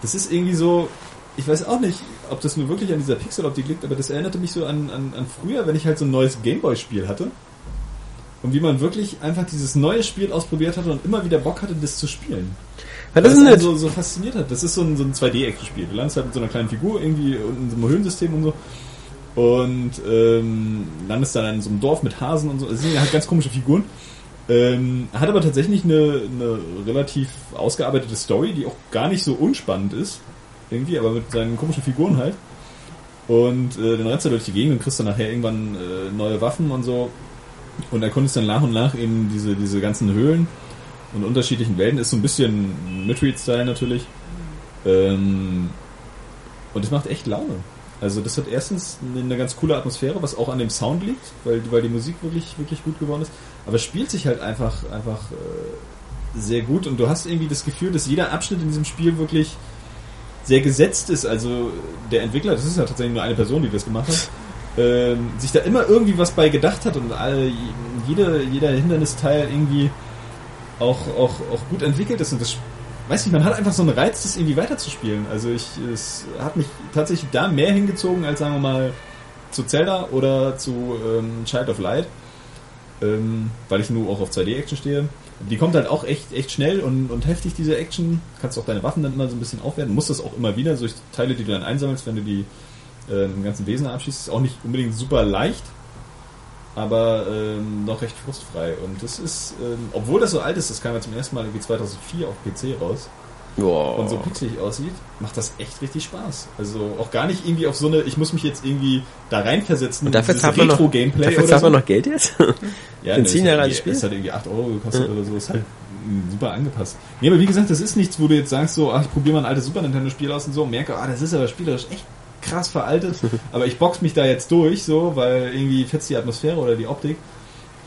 C: Das ist irgendwie so, ich weiß auch nicht, ob das nur wirklich an dieser Pixel-Optik liegt, aber das erinnerte mich so an, an, an früher, wenn ich halt so ein neues Gameboy-Spiel hatte. Und wie man wirklich einfach dieses neue Spiel ausprobiert hatte und immer wieder Bock hatte, das zu spielen.
A: Ja, das
C: Weil
A: ist nett.
C: so, so fasziniert hat. Das ist so ein, so ein 2D-Action-Spiel. Du landest halt mit so einer kleinen Figur irgendwie und in so einem Höhlensystem und so. Und ähm, landest dann in so einem Dorf mit Hasen und so. Das sind ja halt ganz komische Figuren. Ähm, hat aber tatsächlich eine, eine relativ ausgearbeitete Story, die auch gar nicht so unspannend ist. Irgendwie, aber mit seinen komischen Figuren halt. Und äh, dann rennst du durch die Gegend und kriegst dann nachher irgendwann äh, neue Waffen und so. Und erkundest dann nach und nach eben diese, diese ganzen Höhlen und unterschiedlichen Welten. Ist so ein bisschen Metroid-Style natürlich. Ähm, und es macht echt Laune. Also das hat erstens eine ganz coole Atmosphäre, was auch an dem Sound liegt, weil, weil die Musik wirklich, wirklich gut geworden ist. Aber es spielt sich halt einfach, einfach äh, sehr gut und du hast irgendwie das Gefühl, dass jeder Abschnitt in diesem Spiel wirklich sehr gesetzt ist. Also der Entwickler, das ist ja tatsächlich nur eine Person, die das gemacht hat, ähm, sich da immer irgendwie was bei gedacht hat und alle, jede, jeder Hindernisteil irgendwie auch, auch, auch gut entwickelt ist und das weiß nicht, man hat einfach so einen Reiz, das irgendwie weiterzuspielen. Also ich, es hat mich tatsächlich da mehr hingezogen als sagen wir mal zu Zelda oder zu ähm, Child of Light, ähm, weil ich nur auch auf 2D-Action stehe. Die kommt halt auch echt, echt schnell und, und heftig, diese Action. Kannst auch deine Waffen dann immer so ein bisschen aufwerten. Musst das auch immer wieder, so Teile, die du dann einsammelst, wenn du die äh, im ganzen Wesen abschießt. Ist auch nicht unbedingt super leicht, aber ähm, noch recht frustfrei. Und das ist, ähm, obwohl das so alt ist, das kam ja zum ersten Mal irgendwie 2004 auf PC raus
A: Wow.
C: und so pixelig aussieht, macht das echt richtig Spaß. Also auch gar nicht irgendwie auf so eine, ich muss mich jetzt irgendwie da reinversetzen,
A: Und dafür zahlt man noch, dafür zahlt
C: so.
A: man noch Geld jetzt?
C: Ja,
A: Sind
C: das
A: zehn
C: hat
A: Jahre
C: irgendwie-
A: altes Spiel?
C: Das hat irgendwie 8 Euro gekostet oder so. Ist halt mm, super angepasst. Nee, aber wie gesagt, das ist nichts, wo du jetzt sagst so, ach, ich probiere mal ein altes Super Nintendo-Spiel aus und so und merke, ah, das ist aber spielerisch echt krass veraltet, aber ich box mich da jetzt durch, so, weil irgendwie fetzt die Atmosphäre oder die Optik.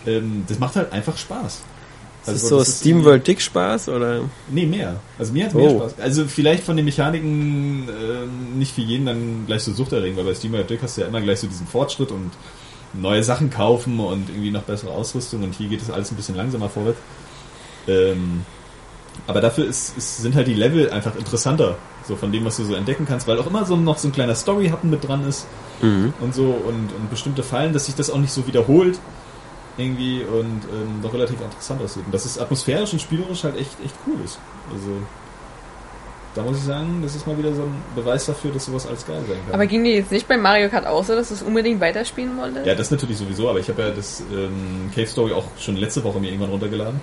C: Ähm, das macht halt einfach Spaß.
A: Ist das so
C: das ist
A: SteamWorld Dick Spaß oder?
C: Nee, mehr. Also mir hat mehr
A: Oh.
C: Spaß. Also vielleicht von den Mechaniken ähm, nicht für jeden dann gleich so suchterregend, weil bei Steam Deck hast du ja immer gleich so diesen Fortschritt und neue Sachen kaufen und irgendwie noch bessere Ausrüstung und hier geht es alles ein bisschen langsamer vorwärts. Ähm, aber dafür ist, ist, sind halt die Level einfach interessanter, so von dem, was du so entdecken kannst, weil auch immer so noch so ein kleiner Story-Happen mit dran ist
A: Mhm.
C: und so und, und bestimmte Fallen, dass sich das auch nicht so wiederholt irgendwie und ähm, doch relativ interessant aussieht. Und dass es atmosphärisch und spielerisch halt echt, echt cool ist. Also da muss ich sagen, das ist mal wieder so ein Beweis dafür, dass sowas alles geil sein kann.
B: Aber ging dir jetzt nicht bei Mario Kart auch so, dass du es unbedingt weiterspielen wolltest?
C: ja, das natürlich sowieso, aber ich habe ja das ähm, Cave Story auch schon letzte Woche mir irgendwann runtergeladen.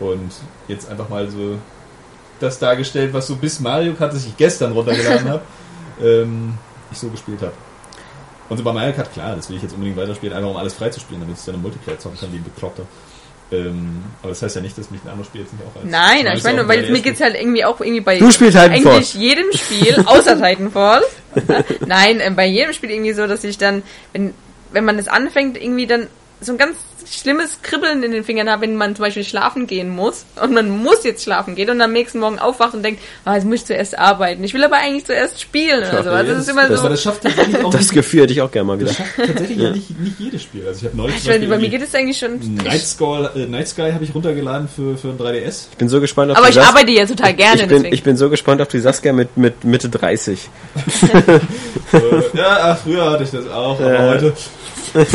C: Und jetzt einfach mal so das dargestellt, was so bis Mario Kart, das ich gestern runtergeladen habe, ähm, ich so gespielt habe. Und so bei Mario Kart, klar, das will ich jetzt unbedingt weiterspielen, einfach um alles freizuspielen, damit ich dann im Multiplayer zocken kann, wie ein Bekloppter. Ähm, aber das heißt ja nicht, dass mich ein anderes Spiel jetzt nicht auch als
B: Nein, ich meine, nur, weil mir geht's halt irgendwie auch irgendwie bei
A: Du spielst Titanfall.
B: eigentlich jedem Spiel, außer Titanfall. Nein, äh, bei jedem Spiel irgendwie so, dass ich dann, wenn, wenn man es anfängt, irgendwie dann so ein ganz schlimmes Kribbeln in den Fingern habe, wenn man zum Beispiel schlafen gehen muss und man muss jetzt schlafen gehen und am nächsten Morgen aufwacht und denkt, ah, jetzt muss ich zuerst arbeiten. Ich will aber eigentlich zuerst spielen oder so. Also das ist immer
C: das, aber
B: so.
C: das schafft tatsächlich auch
A: Das Gefühl hätte ich auch gerne mal wieder.
C: das schafft tatsächlich ja. nicht, nicht jedes Spiel. Also ich habe neulich
B: Ich weiß, bei mir geht es eigentlich schon.
C: Night, Sky, äh, Night Sky habe ich runtergeladen für, für ein 3DS.
A: Ich bin so gespannt auf
B: aber
A: die
B: ich
A: Sas-
B: arbeite ja total gerne,
A: ich bin,
B: deswegen.
A: ich bin so gespannt auf die Saskia mit, mit Mitte 30.
C: äh, ja, früher hatte ich das auch, aber
A: Ja.
C: heute.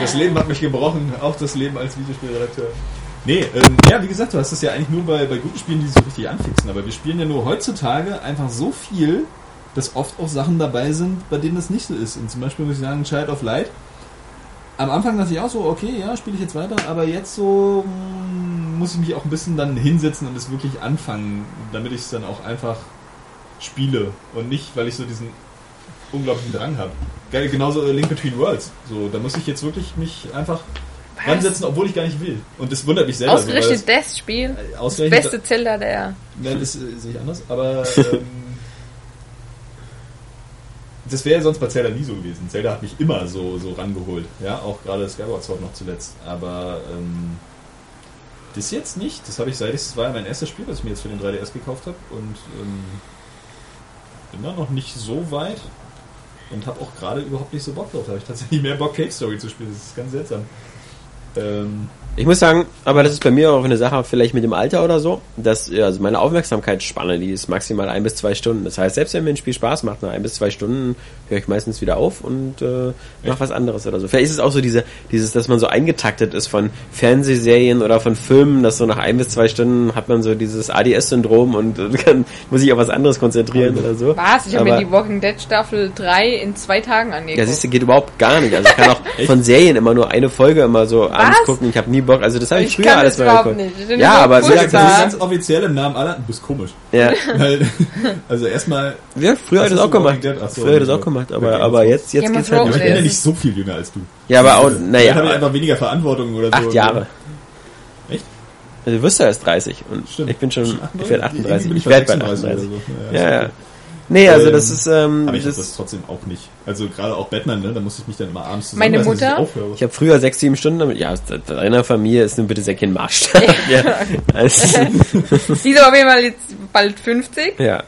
C: das Leben hat mich gebrochen, auch das Leben als Videospielredakteur. Nee, ähm, ja, wie gesagt, du hast das ja eigentlich nur bei, bei guten Spielen, die so richtig anfixen, aber wir spielen ja nur heutzutage einfach so viel, dass oft auch Sachen dabei sind, bei denen das nicht so ist. Und zum Beispiel muss ich sagen, Child of Light. Am Anfang dachte ich auch so, okay, ja, spiele ich jetzt weiter, aber jetzt so mm, muss ich mich auch ein bisschen dann hinsetzen und es wirklich anfangen, damit ich es dann auch einfach spiele und nicht, weil ich so diesen unglaublichen Drang habe. Geil, genauso äh, Link Between Worlds. So, da muss ich jetzt wirklich mich einfach ransetzen, obwohl ich gar nicht will. Und das wundert mich selber. so, weil
B: Ausgerechnet das Spiel.
C: das, äh,
B: Das
C: ausgerechnet
B: beste Zelda der.
C: Nein, das äh, sehe ich anders, aber ähm, das wäre sonst bei Zelda nie so gewesen. Zelda hat mich immer so, so rangeholt. Ja, auch gerade Skyward Sword noch zuletzt. Aber ähm, das jetzt nicht. Das habe ich seit ich, das war ja mein erstes Spiel, was ich mir jetzt für den 3DS gekauft habe und ähm, bin da noch nicht so weit und habe auch gerade überhaupt nicht so Bock drauf. Da habe ich tatsächlich mehr Bock, Cake Story zu spielen. Das ist ganz seltsam. Ähm,
A: Ich muss sagen, aber das ist bei mir auch eine Sache vielleicht mit dem Alter oder so, dass ja, also meine Aufmerksamkeitsspanne, die ist maximal ein bis zwei Stunden. Das heißt, selbst wenn mir ein Spiel Spaß macht, nach ein bis zwei Stunden höre ich meistens wieder auf und äh, mach was anderes oder so. Vielleicht ist es auch so diese, dieses, dass man so eingetaktet ist von Fernsehserien oder von Filmen, dass so nach ein bis zwei Stunden hat man so dieses ADS-Syndrom und äh, kann, muss sich auf was anderes konzentrieren oder so.
B: Was? Ich habe mir die Walking Dead Staffel 3 in zwei Tagen angeguckt.
A: Ja, siehst du, geht überhaupt gar nicht. Also ich kann auch von Serien immer nur eine Folge immer so abends gucken. Ich habe nie Bock. Also das habe ich,
B: Ich
A: früher alles mal geguckt.
B: nicht. Ich
A: Ja,
B: so
A: aber
C: das ist
B: furchtbar.
C: ganz offiziell im Namen aller. Du bist komisch.
A: ja,
C: Weil, also erstmal,
A: ja, früher habe ich das auch
C: so
A: gemacht.
C: So,
A: Früher habe ich das auch gemacht, aber aber
C: so.
A: jetzt jetzt geht's halt
C: aber
A: nicht
C: ich bin ja
A: mehr.
C: nicht so viel jünger als du.
A: Ja, aber auch
C: Vielleicht habe ich
A: naja,
C: einfach weniger Verantwortung oder so.
A: acht Jahre.
C: Echt?
A: Also, du wirst ja erst 30 und
C: Stimmt.
A: ich bin schon, ich
C: 38?
A: werde
C: Irgendwie
A: 38.
C: bin
A: Ich werde bald
C: 36
A: 38.
C: oder so.
A: Ja, ja. Nee, also
C: Ähm,
A: das ist ähm,
C: Aber ich
A: das,
C: das trotzdem auch nicht. Also gerade auch Batman, ne? Da muss ich mich dann immer abends
B: Meine
C: zusammenreißen, dass
B: Mutter?
C: ich
A: ich habe früher sechs, sieben Stunden damit. Ja, deiner Familie ist nun bitte sehr kein Maßstab. Ja, also,
B: Die ist aber auf jeden Fall jetzt bald 50.
A: ja.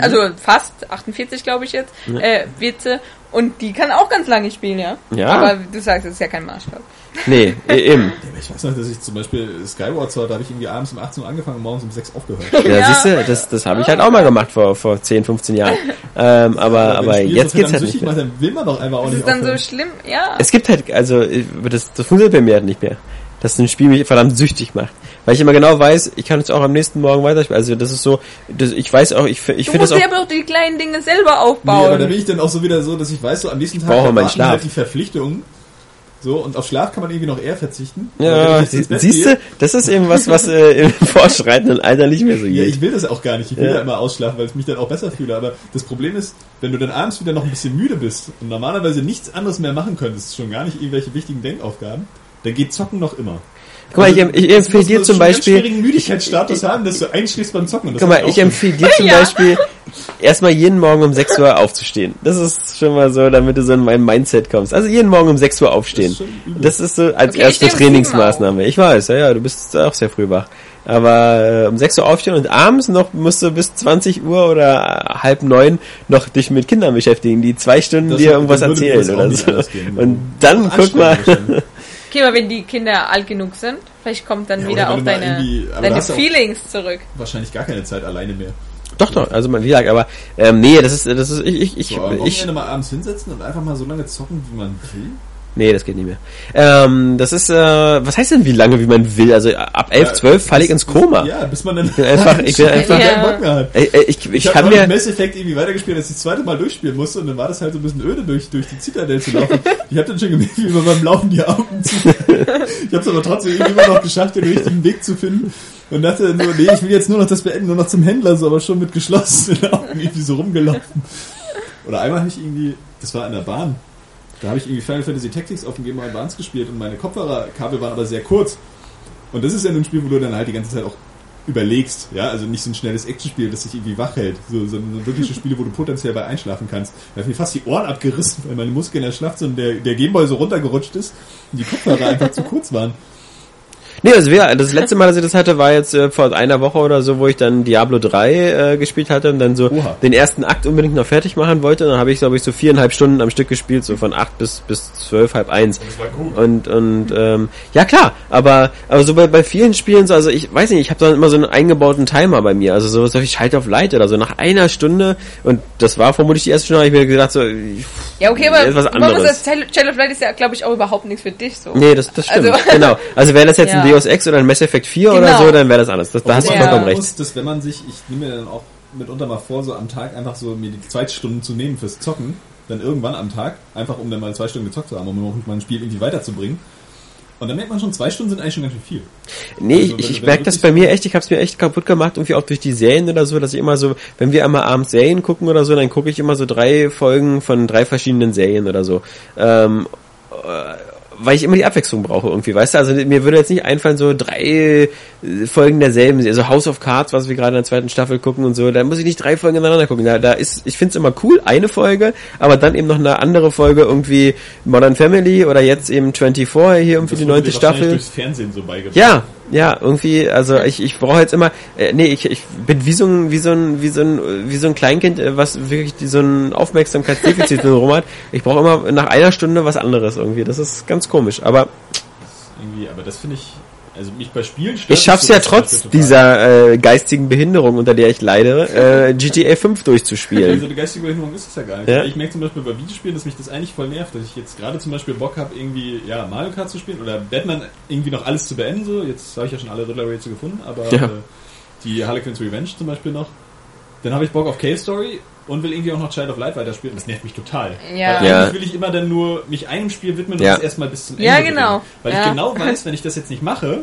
B: Also fast 48, glaube ich jetzt, äh, wird sie. Und die kann auch ganz lange spielen, ja.
A: Ja.
B: Aber du sagst, das ist ja kein Maßstab.
A: Nee, e- eben.
C: Ich weiß noch, dass ich zum Beispiel Skyward Sword, da habe ich irgendwie abends um 18 Uhr angefangen und morgens um 6 aufgehört.
A: Ja,
B: Ja.
A: siehst du, das, das habe ich halt auch mal gemacht vor, vor 10, 15 Jahren. Ähm, aber aber
C: Spiel
A: jetzt
C: so
A: geht's halt nicht mehr.
C: macht, dann will man doch einfach auch
B: Das
C: nicht
B: ist dann so
C: aufhören.
B: schlimm, ja.
A: Es gibt halt, also äh, das, das funktioniert bei mir halt nicht mehr. Dass ein Spiel mich verdammt süchtig macht. Weil ich immer genau weiß, ich kann es auch am nächsten Morgen weiterspielen. Also das ist so, das, ich weiß auch, ich, ich
B: du
A: finde das
B: musst
A: auch...
B: dir aber doch die kleinen Dinge selber
C: Nee,
B: aufbauen.
C: aber da bin ich dann auch so wieder so, dass ich weiß, so am nächsten Tag
A: brauche meinen Schlaf.
C: halt die Verpflichtungen. So, und auf Schlaf kann man irgendwie noch eher verzichten.
A: Ja, sie, siehst du, das ist eben was, was äh, im fortschreitenden Alter nicht mehr so
C: Ja,
A: geht.
C: ich will das auch gar nicht. Ich will
A: Ja.
C: ja, immer ausschlafen, weil ich mich dann auch besser fühle. Aber das Problem ist, wenn du dann abends wieder noch ein bisschen müde bist und normalerweise nichts anderes mehr machen könntest, schon gar nicht irgendwelche wichtigen Denkaufgaben, dann geht Zocken noch immer.
A: Guck mal, ich, ich
C: Das
A: empfehle dir zum
C: einen
A: Beispiel,
C: schwierigen Müdigkeitsstatus haben, dass du einschläfst beim Zocken.
A: Guck mal, ich empfehle dir zum
B: Ja.
A: Beispiel, erstmal jeden Morgen um 6 Uhr aufzustehen. Das ist schon mal so, damit du so in mein Mindset kommst. Also jeden Morgen um 6 Uhr aufstehen.
C: Das ist.
A: Das ist so als
B: Okay, ich
A: erste Trainingsmaßnahme. Ich weiß, ja, ja, du bist auch sehr früh wach. Aber äh, um 6 Uhr aufstehen und abends noch musst du bis 20 Uhr oder halb neun noch dich mit Kindern beschäftigen, die zwei Stunden
C: Das-
A: dir irgendwas erzählen oder so.
C: ausgehen.
A: Und dann guck mal.
B: Okay, aber wenn die Kinder alt genug sind, vielleicht kommt dann
C: Ja,
B: wieder auch deine, deine Feelings zurück.
C: Wahrscheinlich gar keine Zeit alleine mehr.
A: Doch, doch, also man, wie gesagt, aber ähm, nee, das ist, das ist, ich, ich, ich,
C: So, am
A: ich
C: Wochenende mal abends hinsetzen und einfach mal so lange zocken, wie man will.
A: Nee, das geht nicht mehr. Ähm, das ist, äh, was heißt denn wie lange, wie man will? Also ab 11,
C: Ja,
A: 12 falle ich ins Koma.
C: Ja, bis man dann
A: bin einfach- ich bin einfach- ey, ich, ich,
C: Ich, hab
A: kann mir,
C: Mass Effect irgendwie weitergespielt, als ich das zweite Mal durchspielen musste und dann war das halt so ein bisschen öde, durch, durch die Zitadelle zu laufen. Ich hab dann schon gemerkt, wie immer beim Laufen die Augen zu. Ich hab's aber trotzdem irgendwie immer noch geschafft, den richtigen Weg zu finden und dachte dann nur, nee, ich will jetzt nur noch das beenden, nur noch zum Händler, so aber schon mit geschlossenen Augen irgendwie so rumgelaufen. Oder einmal habe ich irgendwie, das war in der Bahn, da habe ich irgendwie Final Fantasy Tactics auf dem Game Boy Advance gespielt und meine Kopfhörerkabel waren aber sehr kurz. Und das ist ja ein Spiel, wo du dann halt die ganze Zeit auch überlegst, ja, also nicht so ein schnelles Actionspiel, das dich irgendwie wach hält, so, sondern wirkliche Spiele, wo du potenziell bei einschlafen kannst. Da ich mir fast die Ohren abgerissen, weil meine Muskeln Schlacht so und der, der Gameboy so runtergerutscht ist und die Kopfhörer einfach zu kurz waren.
A: Nee, also wir, das letzte Mal, dass ich das hatte, war jetzt äh, vor einer Woche oder so, wo ich dann Diablo 3 äh, gespielt hatte und dann so
C: Oha.
A: den ersten Akt unbedingt noch fertig machen wollte. Und dann habe ich, glaube ich, so viereinhalb Stunden am Stück gespielt, so von acht bis bis zwölf, halb eins.
C: Das war gut.
A: Und und ähm, ja klar, aber aber so bei, bei vielen Spielen so, also ich weiß nicht, ich habe dann immer so einen eingebauten Timer bei mir, also so so ich schalte auf Light oder so nach einer Stunde und das war vermutlich die erste Stunde, habe ich mir gedacht so, ich,
B: Ja, okay, aber
A: was
B: muss
A: anderes.
B: das, Child of Light ist ja, glaube ich, auch überhaupt nichts für dich so.
A: nee, das das stimmt,
B: Also-
A: genau. Also wäre das jetzt ein
B: Ja.
A: Deus Ex oder ein Mass Effect 4 oder
B: Genau.
A: so, dann wäre das anders. Das, da hast du vollkommen recht.
C: muss, dass wenn man sich, ich nehme mir dann auch mitunter mal vor, so am Tag einfach so mir die zwei Stunden zu nehmen fürs Zocken, dann irgendwann am Tag, einfach um dann mal zwei Stunden gezockt zu haben, um auch mal ein Spiel irgendwie weiterzubringen. Und dann merkt man schon, zwei Stunden sind eigentlich schon ganz schön viel.
A: Nee,
C: Also,
A: ich, ich, merke das bei mir echt, ich habe es mir echt kaputt gemacht, irgendwie auch durch die Serien oder so, dass ich immer so, wenn wir einmal abends Serien gucken oder so, dann gucke ich immer so drei Folgen von drei verschiedenen Serien oder so. Ähm, äh, weil ich immer die Abwechslung brauche irgendwie, weißt du? Also mir würde jetzt nicht einfallen, so drei äh, Folgen derselben, also House of Cards, was wir gerade in der zweiten Staffel gucken und so, da muss ich nicht drei Folgen ineinander gucken. Da, da ist, ich finde es immer cool, eine Folge, aber dann eben noch eine andere Folge, irgendwie Modern Family oder jetzt eben 24 hier irgendwie die
C: wurde
A: neunte Staffel.
C: durchs Fernsehen so beigebracht.
A: Ja, ja, irgendwie, also ich, ich brauche jetzt immer, äh, nee, ich, ich bin wie so ein, wie so ein, wie so ein, wie so ein Kleinkind, äh, was wirklich so ein Aufmerksamkeitsdefizit Rom hat. Ich brauche immer nach einer Stunde was anderes irgendwie. Das ist ganz komisch, aber
C: Irgendwie, aber das finde ich, also mich bei Spielen stört
A: Ich schaff's
C: das
A: ja trotz dieser äh, geistigen Behinderung, unter der ich leide, äh, GTA 5
C: Also
A: durchzuspielen.
C: eine geistige Behinderung ist es ja gar nicht.
A: Ja.
C: Ich merke zum Beispiel bei Videospielen, dass mich das eigentlich voll nervt, dass ich jetzt gerade zum Beispiel Bock habe, irgendwie ja, Mario Kart zu spielen oder Batman irgendwie noch alles zu beenden. So. Jetzt habe ich ja schon alle Riddler-Rätsel gefunden, aber
A: Ja.
C: äh, die Harlequin's Revenge zum Beispiel noch. Dann habe ich Bock auf Cave Story und will irgendwie auch noch Child of Light weiterspielen. Das nervt mich total.
B: Ja.
C: Weil
A: Ja.
C: eigentlich will ich immer dann nur mich einem Spiel widmen und
A: Ja.
C: das erstmal bis zum Ende
B: Ja,
C: bringen.
B: genau.
C: Weil
B: Ja.
C: ich genau weiß, wenn ich das jetzt nicht mache,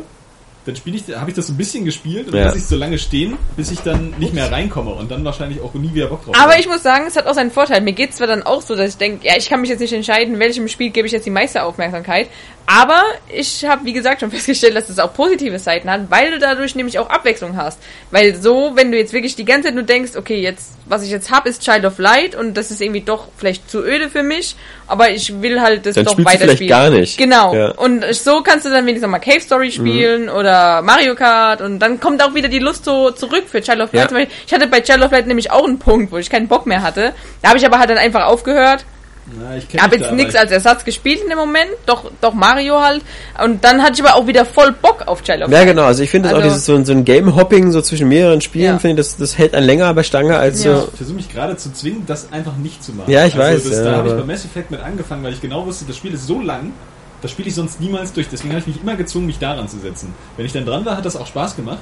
C: dann spiele ich, habe ich das so ein bisschen gespielt und dann
A: Ja.
C: lasse ich es so lange stehen, bis ich dann nicht mehr reinkomme und dann wahrscheinlich auch nie wieder Bock drauf
B: Aber
C: habe.
B: ich muss sagen, es hat auch seinen Vorteil. Mir geht's zwar dann auch so, dass ich denke, ja, ich kann mich jetzt nicht entscheiden, welchem Spiel gebe ich jetzt die meiste Aufmerksamkeit. Aber ich habe, wie gesagt, schon festgestellt, dass es auch positive Seiten hat, weil du dadurch nämlich auch Abwechslung hast. Weil so, wenn du jetzt wirklich die ganze Zeit nur denkst, okay, jetzt, was ich jetzt habe, ist Child of Light und das ist irgendwie doch vielleicht zu öde für mich, aber ich will halt das
A: Dann
B: doch
A: du vielleicht
B: weiterspielen.
A: gar nicht.
B: Genau.
A: Ja.
B: Und so kannst du dann wenigstens nochmal Cave Story spielen oder Mario Kart und dann kommt auch wieder die Lust so zurück für Child of Light.
A: Ja.
B: Ich hatte bei Child of Light nämlich auch einen Punkt, wo ich keinen Bock mehr hatte. Da habe ich aber halt dann einfach aufgehört.
C: Na, ich
B: habe jetzt nichts als Ersatz gespielt in dem Moment, doch, doch Mario halt. Und dann hatte ich aber auch wieder voll Bock auf Child of
A: Ja, genau. Also ich finde das auch
B: Also-
A: dieses so, ein- so ein Game-Hopping so zwischen mehreren Spielen,
B: Ja.
A: finde ich, das, das hält einen länger bei Stange als
B: Ja.
A: so.
C: Ich versuche mich gerade zu zwingen, das einfach nicht zu machen.
A: Ja, ich weiß,
C: Das,
A: ja,
C: da habe ich
A: aber-
C: bei Mass Effect mit angefangen, weil ich genau wusste, das Spiel ist so lang, das spiele ich sonst niemals durch. Deswegen habe ich mich immer gezwungen, mich daran zu setzen. Wenn ich dann dran war, hat das auch Spaß gemacht.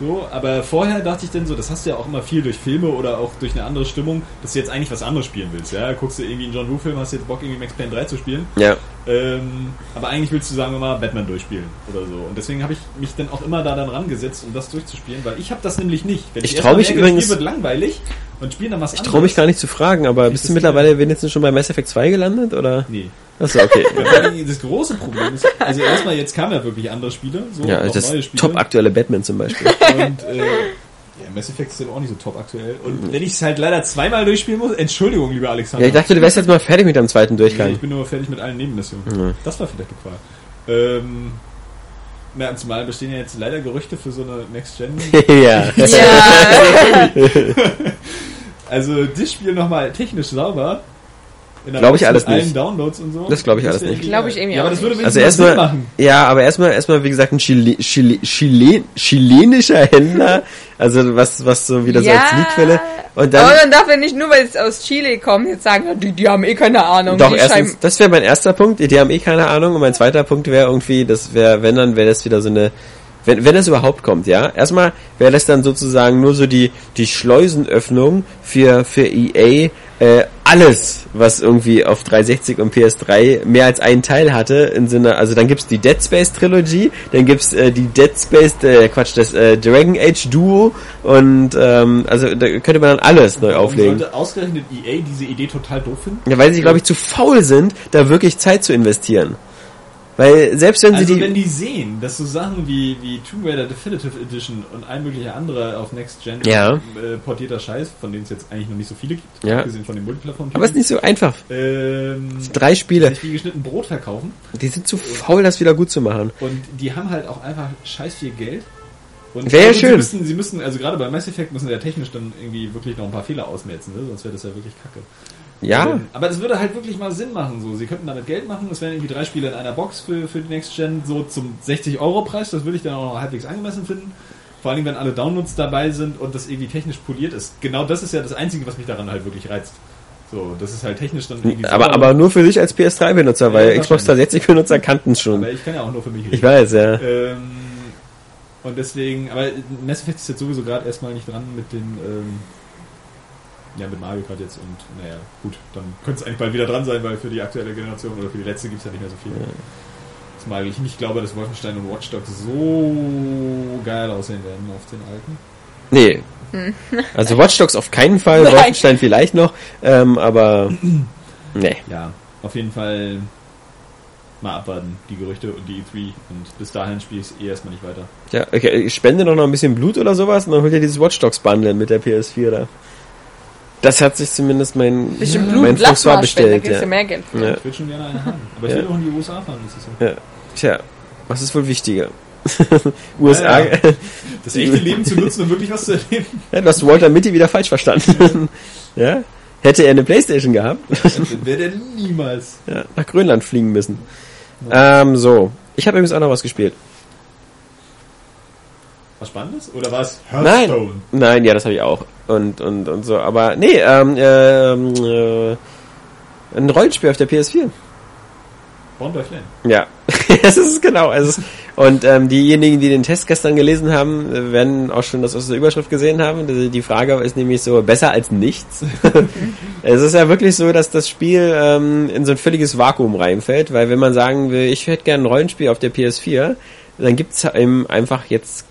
C: So, aber vorher dachte ich dann so, das hast du ja auch immer viel durch Filme oder auch durch eine andere Stimmung, dass du jetzt eigentlich was anderes spielen willst. Ja, guckst du irgendwie einen John Woo-Film, hast jetzt Bock, irgendwie Max Payne 3 zu spielen.
A: Ja.
C: Ähm, aber eigentlich willst du, sagen wir mal, Batman durchspielen oder so. Und deswegen habe ich mich dann auch immer da dann rangesetzt, um das durchzuspielen, weil ich habe das nämlich nicht. Wenn
A: Ich
C: erst
A: trau
C: mal
A: mich
C: merke,
A: übrigens-
C: Spiel wird langweilig und spielen dann was
A: Ich traue mich gar nicht zu fragen, aber bist du mittlerweile wenigstens schon bei Mass Effect 2 gelandet, oder?
C: Nee.
A: Achso, okay.
C: Das große Problem ist, also erstmal jetzt kamen ja wirklich andere Spiele, so
A: ja, das
C: neue Spiele.
A: top aktuelle Batman zum Beispiel.
C: Und äh, ja, Mass Effect ist aber auch nicht so top aktuell. Und wenn ich es halt leider zweimal durchspielen muss, Entschuldigung, lieber Alexander.
A: Ja, ich dachte, du wärst jetzt mal fertig mit deinem zweiten
C: Nee,
A: Durchgang.
C: ich bin nur fertig mit allen Nebenmissionen.
A: Mhm.
C: Das war vielleicht die Qual. Ähm, na, und zumal bestehen ja jetzt leider Gerüchte für so eine Next Gen.
A: ja.
B: Ja,
C: Also das Spiel nochmal technisch sauber. In der
A: Glaub ich alles
C: mit allen
A: nicht.
C: Downloads und so.
A: Das glaub ich alles nicht.
B: Glaub ich irgendwie
C: Ja, aber
B: auch
C: das würde
B: nicht.
A: Also erstmal, ja, aber erstmal, erstmal, wie gesagt, ein Chile, Chile, Chile, chilenischer Händler, also was, was so wieder so
B: Ja.
A: als Liedquelle. Und
B: aber
A: dann,
B: darf ja nicht nur, weil es aus Chile kommt, jetzt sagen, die, die haben eh keine Ahnung.
A: doch,
B: die
A: erstens, das wäre mein erster Punkt, die haben eh keine Ahnung, und mein zweiter Punkt wäre irgendwie, das wäre, wenn dann, wäre das wieder so eine, wenn, wenn es überhaupt kommt, ja. Erstmal wäre das dann sozusagen nur so die, die Schleusenöffnung für, für EA, äh, alles, was irgendwie auf 360 und PS3 mehr als einen Teil hatte, im Sinne, also dann gibt's die Dead Space Trilogie, dann gibt's äh, die Dead Space, äh, Quatsch, das äh, Dragon Age Duo und ähm, also da könnte man dann alles neu auflegen.
C: sollte ausgerechnet EA diese Idee total doof finden?
A: Ja, weil sie, glaube ich, zu faul sind, da wirklich Zeit zu investieren. Weil selbst wenn sie
C: Also
A: die...
C: wenn die sehen, dass so Sachen wie, wie Tomb Raider Definitive Edition und all mögliche andere auf Next Gen
A: Ja.
C: äh, portierter Scheiß, von denen es jetzt eigentlich noch nicht so viele gibt,
A: Ja.
C: abgesehen von den Multiplattformen.
A: aber es ist nicht so einfach.
C: ähm,
A: Drei Spiele,
C: sich wie geschnitten Brot verkaufen
A: die sind zu faul, das wieder gut zu machen.
C: und die haben halt auch einfach scheiß viel Geld.
A: Wäre
C: also
A: schön.
C: Sie müssen, sie müssen, also gerade bei Mass Effect müssen sie ja technisch dann irgendwie wirklich noch ein paar Fehler ausmerzen, ne? sonst wäre das ja wirklich kacke.
A: Ja,
C: Ähm, Aber es würde halt wirklich mal Sinn machen. So, sie könnten damit Geld machen. Es wären irgendwie drei Spiele in einer Box für, für die Next Gen so zum 60 Euro Preis. Das würde ich dann auch noch halbwegs angemessen finden. Vor allem, wenn alle Downloads dabei sind und das irgendwie technisch poliert ist. Genau das ist ja das Einzige, was mich daran halt wirklich reizt. So, das ist halt technisch dann irgendwie.
A: aber, aber nur für dich als PS3-Benutzer, weil
C: Ja,
A: Xbox
C: wahrscheinlich.
A: 360-Benutzer kannten es schon.
C: Aber ich kann ja auch nur für mich
A: Ich weiß, ja.
C: Ähm, und deswegen, aber Mass Effect ist jetzt sowieso gerade erstmal nicht dran mit den, ähm, ja, mit Mario Kart jetzt und naja, gut, dann könnte es eigentlich bald wieder dran sein, weil für die aktuelle Generation oder für die letzte gibt es ja nicht mehr so viel. Zumal ich nicht glaube, dass Wolfenstein und Watch Dogs so geil aussehen werden auf den alten.
A: Nee. Also Watch Dogs auf keinen Fall,
B: Nein.
A: Wolfenstein vielleicht noch, ähm, aber nee.
C: Ja, auf jeden Fall mal abwarten, die Gerüchte und die E3 und bis dahin spiele ich es eh erstmal nicht weiter.
A: Ja, okay, ich spende noch ein bisschen Blut oder sowas und dann holt ihr dieses Watch Dogs Bundle mit der PS4 da. Das hat sich zumindest mein,
B: bisschen
A: mein
B: Blut,
A: François
B: Plasma
A: bestellt.
B: kriegst du
A: Ja.
B: mehr Geld. für.
A: Ja.
C: Ich würde schon gerne eine haben, aber ich
A: Ja.
C: will auch in die USA fahren, das ist so.
A: Ja. Tja, was ist wohl wichtiger? USA.
C: Ja, ja. Das echte Leben zu nutzen, um wirklich was zu erleben.
A: Ja, du hast Walter Mitty wieder falsch verstanden. ja? Hätte er eine Playstation gehabt,
C: Wäre der niemals.
A: ja, nach Grönland fliegen müssen. Ähm, so. Ich habe übrigens auch noch was gespielt.
C: Was Spannendes? Oder war es
A: Nein, nein, ja, das habe ich auch. Und, und, und so, aber nee, ähm, ähm, äh, ein Rollenspiel auf der PS4.
C: Born by Flame.
A: Ja, das ist es genau. Also, und ähm, diejenigen, die den Test gestern gelesen haben, äh, werden auch schon das aus der Überschrift gesehen haben. Die die Frage ist nämlich so, besser als nichts. es ist ja wirklich so, dass das Spiel ähm, in so ein völliges Vakuum reinfällt, weil wenn man sagen will, ich hätte gerne ein Rollenspiel auf der PS4, dann gibt's eben einfach jetzt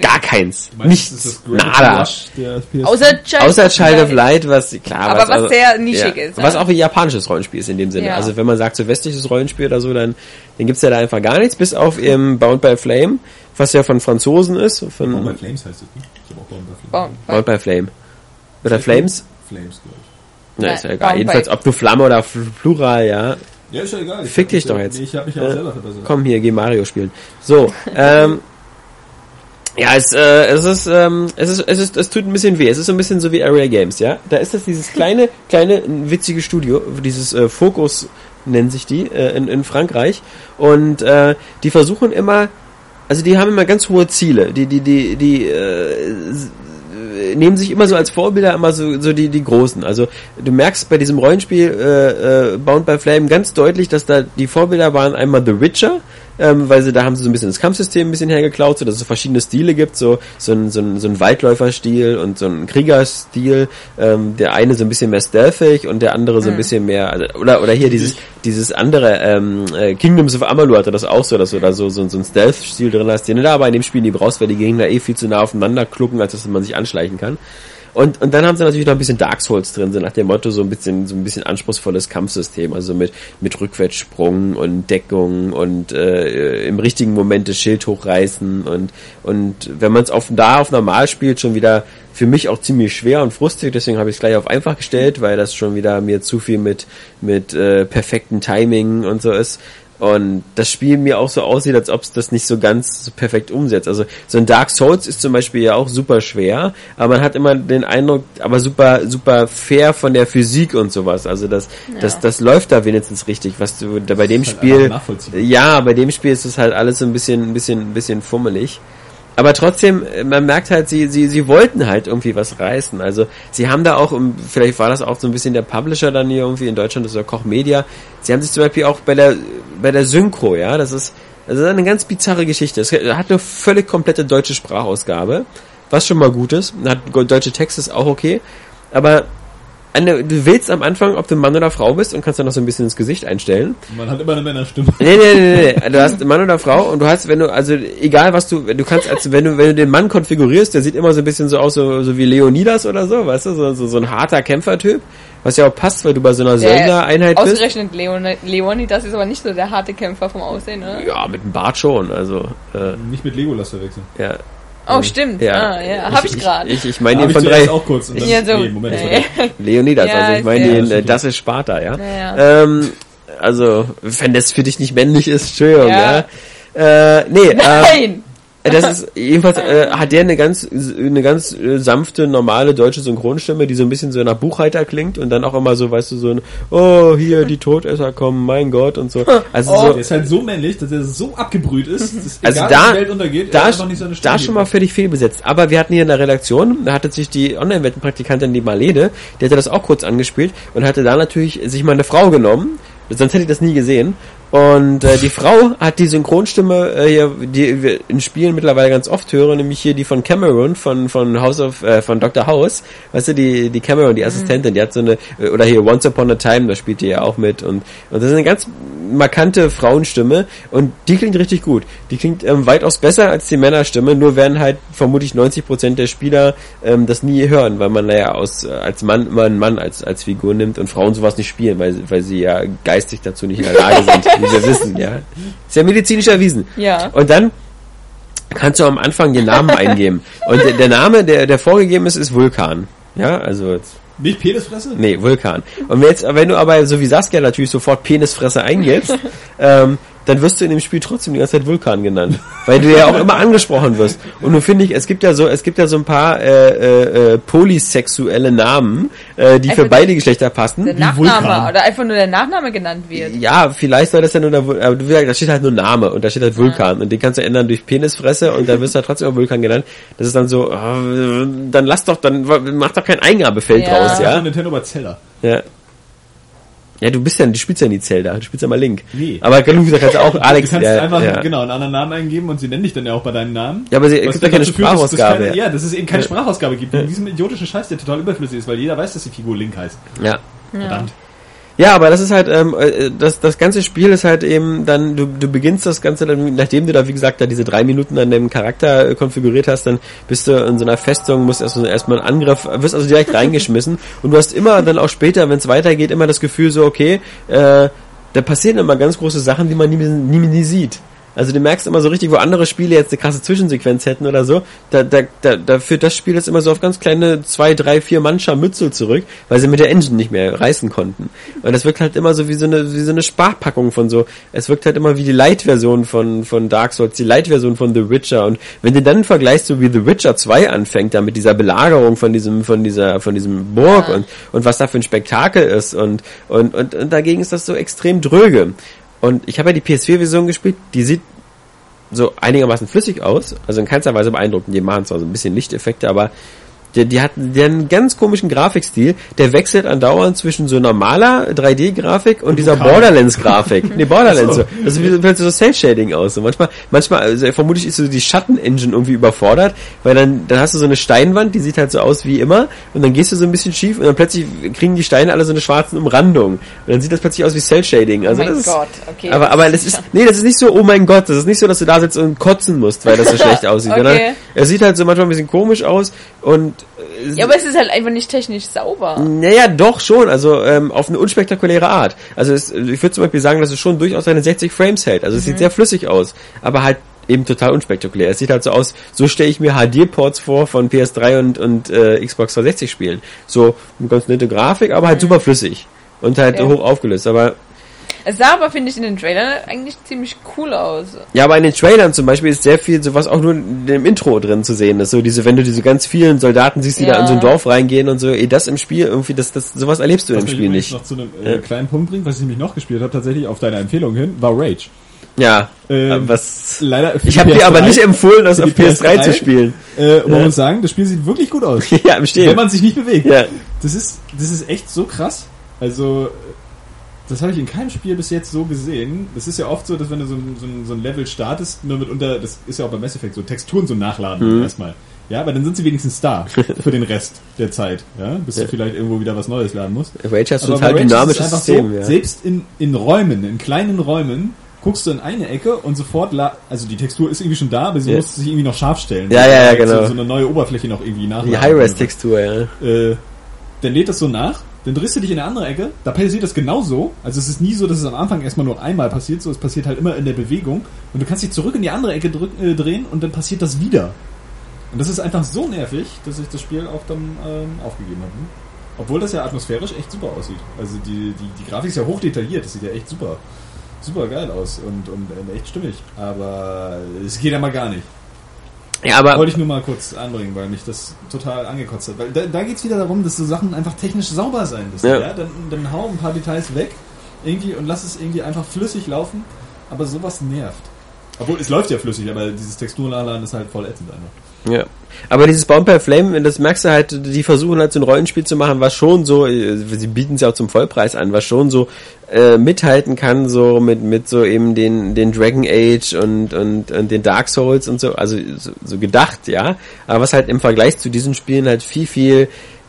A: gar keins. Nichts.
C: das das
A: Nada.
C: Rush der PS4?
B: Außer Child,
A: Außer Child of Light, was klar,
B: Aber was sehr nischig ist,
A: Was
B: ja.
A: auch wie japanisches Rollenspiel ist in dem Sinne.
B: Ja.
A: Also wenn man sagt so westliches Rollenspiel oder so, dann, dann gibt's ja da einfach gar nichts, bis auf eben Bound by Flame, was ja von Franzosen ist, von
C: Born by Flames heißt es, ne? Ich hab auch Born by Flame.
B: Baum-
A: Bound by Flame. Oder Flames?
C: Flames, glaube
A: Na,
B: Nein,
A: ist ja egal.
B: Bound
A: Jedenfalls, ob du Flamme oder Plural, ja.
C: ich. Ja, ist ja egal. Ich
A: Fick
C: hab
A: dich doch
C: ja-
A: jetzt.
C: Nee, ich habe mich ja auch
A: Äh,
C: selber verbessert.
A: Komm hier, geh Mario spielen. So, ähm, ja, es, äh, es ist, ähm, es ist, es ist, es tut ein bisschen weh. Es ist so ein bisschen so wie Area Games, ja. Da ist das dieses kleine, kleine, witzige Studio, dieses äh, Focus nennen sich die äh, in, in Frankreich und äh, die versuchen immer, also die haben immer ganz hohe Ziele. Die, die, die, die äh, nehmen sich immer so als Vorbilder immer so, so die, die Großen. Also du merkst bei diesem Rollenspiel äh, äh, Bound by Flame ganz deutlich, dass da die Vorbilder waren einmal The Witcher, ähm, weil sie da haben sie so ein bisschen das Kampfsystem ein bisschen hergeklaut, so dass es so verschiedene Stile gibt, so so ein, so ein, so ein Waldläuferstil und so ein Kriegerstil. Ähm, der eine so ein bisschen mehr stealthig und der andere so ein bisschen mehr also, oder oder hier dieses dieses andere ähm, äh, Kingdoms of Amalur hatte das auch so, dass du da so so, so ein Stealth-Stil drin hast, den du da aber in dem Spiel nie brauchst, weil die Gegner eh viel zu nah aufeinander klucken, als dass man sich anschleichen kann. Und, und dann haben sie natürlich noch ein bisschen Dark Souls drin, so nach dem Motto so ein bisschen so ein bisschen anspruchsvolles Kampfsystem, also mit mit Rückwärtssprung und Deckung und äh, im richtigen Moment das Schild hochreißen und und wenn man es auf da auf normal spielt, schon wieder für mich auch ziemlich schwer und frustig, deswegen habe ich es gleich auf einfach gestellt, weil das schon wieder mir zu viel mit mit äh, perfekten Timing und so ist und das Spiel mir auch so aussieht, als ob es das nicht so ganz so perfekt umsetzt. Also so ein Dark Souls ist zum Beispiel ja auch super schwer, aber man hat immer den Eindruck, aber super super fair von der Physik und sowas. Also das das das läuft da wenigstens richtig. Was du da bei dem
C: ist halt
A: Spiel
C: nachvollziehbar.
A: ja, bei dem Spiel ist es halt alles so ein bisschen ein bisschen ein bisschen fummelig. Aber trotzdem, äh, man merkt halt, sie, sie, sie wollten halt irgendwie was reißen. Also sie haben da auch, vielleicht war das auch so ein bisschen der Publisher dann hier irgendwie in Deutschland, das ist ja Koch Media. Sie haben sich zum Beispiel auch bei der bei der Synchro, ja, das ist, das ist eine ganz bizarre Geschichte. Es hat eine völlig komplette deutsche Sprachausgabe, was schon mal gut ist. Hat deutsche Text ist auch okay. Aber eine, du wählst am Anfang, ob du Mann oder Frau bist und kannst dann noch so ein bisschen ins Gesicht einstellen.
C: Man hat immer eine Männerstimme.
A: Nee, nee, nee, nee. Du hast Mann oder Frau und du hast, wenn du, also egal was du, du kannst, also wenn du, wenn du den Mann konfigurierst, der sieht immer so ein bisschen so aus, so, so wie Leonidas oder so, weißt du, so, so, so ein harter Kämpfertyp, was ja auch passt, weil du bei so einer Söldnereinheit bist.
B: Ausgerechnet Leon, Leoni, das ist aber nicht so der harte Kämpfer vom Aussehen, oder?
A: Ja, mit dem Bart schon, also, äh,
C: Nicht mit Legolas verwechseln.
A: ja.
B: Oh, stimmt.
A: Ja,
B: Ah, ja. Hab ich gerade.
A: Ich, ich meine den
C: ich
A: von drei,
C: auch kurz. Und dann,
B: Ja, so.
C: Nee, Moment, der-
A: Leonidas,
B: Ja,
A: also ich meine den, äh, das ist Sparta, ja.
B: Ja,
A: Ähm, also, wenn das für dich nicht männlich ist, Entschuldigung, ja.
B: Ja.
A: Äh, nee, äh,
B: Nein!
A: Das ist jedenfalls äh, hat der eine ganz eine ganz äh, sanfte normale deutsche Synchronstimme, die so ein bisschen so nach Buchhalter klingt und dann auch immer so, weißt du, so ein oh hier die Todesser kommen, mein Gott und so. Also
B: Oh.
A: so
C: Der ist halt so männlich, dass er so abgebrüht ist, dass
A: also
C: egal,
A: da,
C: die Welt untergeht,
A: da,
C: er einfach nicht seine Stimme
A: da schon mal völlig fehlbesetzt. Aber wir hatten hier in der Redaktion, da hatte sich die Online-Wettenpraktikantin, die Marlene, die hatte das auch kurz angespielt und hatte da natürlich sich mal eine Frau genommen, sonst hätte ich das nie gesehen. Und äh, die Frau hat die Synchronstimme, äh, hier, die wir in Spielen mittlerweile ganz oft hören, nämlich hier die von Cameron, von von House of, äh, von Dr. House. Weißt du, die die Cameron, die Assistentin, die hat so eine, äh, oder hier Once Upon a Time, da spielt die ja auch mit. Und, und das ist eine ganz markante Frauenstimme und die klingt richtig gut. Die klingt ähm, weitaus besser als die Männerstimme, nur werden halt vermutlich 90% der Spieler ähm, das nie hören, weil man naja aus äh, als Mann immer einen Mann als als Figur nimmt und Frauen sowas nicht spielen, weil weil sie ja geistig dazu nicht in der Lage sind, wie wir wissen, ja. Ist ja medizinisch erwiesen.
B: Ja.
A: Und dann kannst du am Anfang den Namen eingeben. Und der, der Name, der der vorgegeben ist, ist Vulkan. Ja, also jetzt
C: Nicht Penisfresse?
A: Nee, Vulkan. Und wenn jetzt, wenn du aber so wie Saskia natürlich sofort Penisfresse eingibst, ähm, dann wirst du in dem Spiel trotzdem die ganze Zeit Vulkan genannt, weil du ja auch immer angesprochen wirst. Und nun finde ich, es gibt ja so, es gibt ja so ein paar äh, äh, äh, polysexuelle Namen, äh, die für
B: Einfach
A: beide Geschlechter passen.
B: Der Nachname oder einfach nur der Nachname genannt wird.
A: Ja, vielleicht soll das ja nur der, aber du sagst, da steht halt nur Name und da steht halt Vulkan und den kannst du ändern durch Penisfresse und dann wirst du halt trotzdem auch Vulkan genannt. Das ist dann so, äh, dann lass doch, dann mach doch kein Eingabefeld
B: Ja.
A: draus,
C: Ja.
A: ja?
C: Von Nintendo Zeller.
A: Ja. Ja, du bist ja, du spielst ja nie Zelda, du spielst ja mal Link.
C: Nee.
A: Aber du gesagt kannst auch Alex.
C: Du kannst
A: ja,
C: einfach
A: ja.
C: genau einen anderen Namen eingeben und sie nennen dich dann ja auch bei deinem Namen.
A: Ja, aber sie- gibt ja keine Sprachausgabe.
C: Keine, ja, dass es eben keine. Sprachausgabe gibt. Und diesem idiotische Scheiß, der total überflüssig ist, weil jeder weiß, dass die Figur Link heißt.
A: ja.
C: Verdammt.
A: Ja, aber das ist halt, ähm, äh, das, das ganze Spiel ist halt eben dann, du, du beginnst das Ganze dann, nachdem du da, wie gesagt, da diese drei Minuten an deinem Charakter äh, konfiguriert hast, dann bist du in so einer Festung, musst erst, erstmal einen Angriff, wirst also direkt reingeschmissen und du hast immer dann auch später, wenn es weitergeht, immer das Gefühl so, okay, äh, da passieren immer ganz große Sachen, die man nie, nie, nie sieht. Also du merkst immer so richtig, wo andere Spiele jetzt eine krasse Zwischensequenz hätten oder so, da, da, da, da führt das Spiel jetzt immer so auf ganz kleine zwei, drei, vier Mancher Mützel zurück, weil sie mit der Engine nicht mehr reißen konnten. Und das wirkt halt immer so wie so eine, wie so eine Sparpackung von so, es wirkt halt immer wie die Light-Version von, von Dark Souls, die Light-Version von The Witcher. Und wenn du dann vergleichst, so wie The Witcher 2 anfängt, da mit dieser Belagerung von diesem, von dieser, von diesem Burg
B: Ja.
A: und, und was da für ein Spektakel ist und, und, und, und dagegen ist das so extrem dröge. Und ich habe ja die PS4-Version gespielt, die sieht so einigermaßen flüssig aus, also in keinster Weise beeindruckend. Die machen zwar so ein bisschen Lichteffekte, aber die, die hat hat einen ganz komischen Grafikstil, der wechselt andauernd zwischen so normaler 3D-Grafik und dieser. Borderlands-Grafik. Nee, Borderlands
C: so.
A: so. Das sieht so Cell-Shading aus. So manchmal, manchmal, also vermutlich ist so die Schatten-Engine irgendwie überfordert, weil dann, dann hast du so eine Steinwand, die sieht halt so aus wie immer, und dann gehst du so ein bisschen schief und dann plötzlich kriegen die Steine alle so eine schwarzen Umrandung. Und dann sieht das plötzlich aus wie Cell-Shading. Also
B: oh mein
A: das ist,
B: Gott, okay.
A: aber, aber das ist, nee, das ist nicht so, oh mein Gott, das ist nicht so, dass du da sitzt und kotzen musst, weil das so schlecht aussieht,
B: Okay.
A: sondern er sieht halt so manchmal ein bisschen komisch aus und,
B: ja, aber es ist halt einfach nicht technisch sauber.
A: naja, doch schon, also ähm, auf eine unspektakuläre Art. Also es, ich würde zum Beispiel sagen, dass es schon durchaus seine 60 Frames hält. Also es
B: Mhm.
A: sieht sehr flüssig aus, aber halt eben total unspektakulär. Es sieht halt so aus, so stelle ich mir HD-Ports vor von PS3 und, und äh, Xbox 360 Spielen. So eine ganz nette Grafik, aber halt super flüssig und halt
B: Mhm. Okay.
A: hoch aufgelöst. Aber
B: Es sah aber, finde ich, in den Trailern eigentlich ziemlich cool aus.
A: Ja, aber in den Trailern zum Beispiel ist sehr viel, so was auch nur in dem Intro drin zu sehen ist. So diese, wenn du diese ganz vielen Soldaten siehst, die
B: Ja.
A: da in so ein Dorf reingehen und so, eh, das im Spiel irgendwie, das, das, sowas erlebst du
C: Was
A: im Spiel nicht.
C: noch zu einem äh,
A: Ja.
C: kleinen Punkt bringt, was ich nämlich noch gespielt habe, tatsächlich auf deine Empfehlung hin, war Rage.
A: Ja,
C: Ähm,
A: was,
C: Leider.
A: ich habe dir aber
C: PS3,
A: nicht empfohlen, das auf
C: die
A: PS3 zu
C: PS3.
A: spielen.
C: Äh, man
A: Ja.
C: muss sagen, das Spiel sieht wirklich gut aus.
A: ja, im
C: Wenn
A: Stehen.
C: man sich nicht bewegt.
A: Ja.
C: Das ist, das ist echt so krass. Also, das habe ich in keinem Spiel bis jetzt so gesehen. Das ist ja oft so, dass wenn du so ein, so so ein Level startest, nur mitunter, das ist ja auch beim Mass Effect so, Texturen so nachladen
A: Mhm.
C: erstmal. Ja, aber dann sind sie wenigstens da für den Rest der Zeit, ja, bis
A: Ja.
C: du vielleicht irgendwo wieder was Neues laden musst.
A: Rage hast
C: Aber
A: total
C: bei
A: dynamisches System,
C: so,
A: ja.
C: Selbst in, in Räumen, in kleinen Räumen, guckst du in eine Ecke und sofort, la also die Textur ist irgendwie schon da, aber sie
A: Ja.
C: muss sich irgendwie noch scharf stellen.
A: Ja, ja, ja,
C: So-
A: genau.
C: So eine neue Oberfläche noch irgendwie nachladen.
A: Die High-Res-Textur, ja.
C: Äh, dann lädt das so nach, dann drehst du dich in eine andere Ecke, da passiert das genauso. Also es ist nie so, dass es am Anfang erstmal nur einmal passiert, so es passiert halt immer in der Bewegung. Und du kannst dich zurück in die andere Ecke drück, äh, drehen und dann passiert das wieder. Und das ist einfach so nervig, dass ich das Spiel auch dann ähm, aufgegeben habe. Obwohl das ja atmosphärisch echt super aussieht. Also die, die, die Grafik ist ja hoch detailliert, das sieht ja echt super, super geil aus und, und äh, echt stimmig. Aber es geht ja mal gar nicht.
A: Ja, aber,
C: Wollte ich nur mal kurz anbringen, weil mich das total angekotzt hat. Weil da, da geht es wieder darum, dass so Sachen einfach technisch sauber sein müssen.
A: Ja.
C: Ja. Dann, dann hau ein paar Details weg irgendwie und lass es irgendwie einfach flüssig laufen. Aber sowas nervt. Obwohl, es läuft ja flüssig, aber dieses Texturnachladen ist halt voll ätzend einfach.
A: Ja. Aber dieses Bound by Flame, das merkst du halt, die versuchen halt so ein Rollenspiel zu machen, was schon so, äh, sie bieten es ja auch zum Vollpreis an, was schon so äh, mithalten kann, so mit, mit so eben den, den Dragon Age und, und, und den Dark Souls und so, also so, so gedacht, ja. Aber was halt im Vergleich zu diesen Spielen halt viel, viel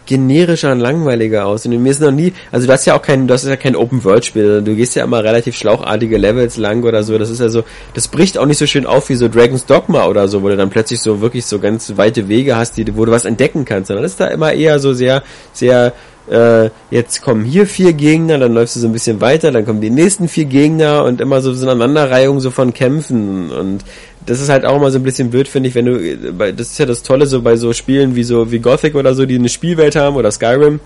A: generischer und langweiliger aus. Und mir ist noch nie, also du hast ja auch kein, du hast ja kein Open-World-Spiel, du gehst ja immer relativ schlauchartige Levels lang oder so, das ist ja so, das bricht auch nicht so schön auf wie so Dragon's Dogma oder so, wo du dann plötzlich so wirklich so ganz weite Wege hast, die, wo du was entdecken kannst, sondern das ist da immer eher so sehr, sehr, äh, jetzt kommen hier vier Gegner, dann läufst du so ein bisschen weiter, dann kommen die nächsten vier Gegner und immer so, so eine Aneinanderreihung so von Kämpfen und das ist halt auch immer so ein bisschen blöd, finde ich, wenn du, das ist ja das Tolle so bei so Spielen wie so, wie Gothic oder so, die eine Spielwelt haben oder Skyrim,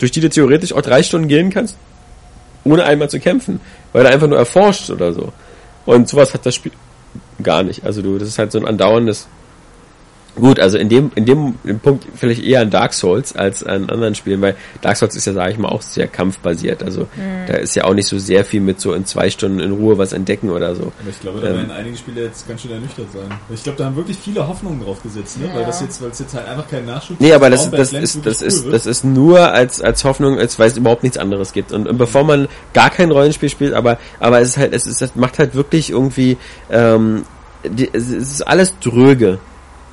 A: durch die du theoretisch auch drei Stunden gehen kannst, ohne einmal zu kämpfen, weil du einfach nur erforscht oder so. Und sowas hat das Spiel gar nicht. Also du, das ist halt so ein andauerndes Gut, also in dem, in dem Punkt vielleicht eher an Dark Souls als an anderen Spielen, weil Dark Souls ist ja, sage ich mal, auch sehr kampfbasiert. Also
B: Mhm.
A: da ist ja auch nicht so sehr viel mit so in zwei Stunden in Ruhe was entdecken oder so.
C: Aber ich glaube, da
A: Ähm.
C: werden einige Spieler jetzt ganz schön ernüchtert sein. Ich glaube, da haben wirklich viele Hoffnungen drauf gesetzt, ne?
B: Ja.
C: weil das jetzt, weil es jetzt halt einfach kein Nachschub
A: Nee, aber das, das ist, das ist,
C: cool
A: das ist nur als, als Hoffnung, als weil es überhaupt nichts anderes gibt. Und, und bevor man gar kein Rollenspiel spielt, aber, aber es ist halt, es ist, es macht halt wirklich irgendwie, ähm, die, es ist alles dröge.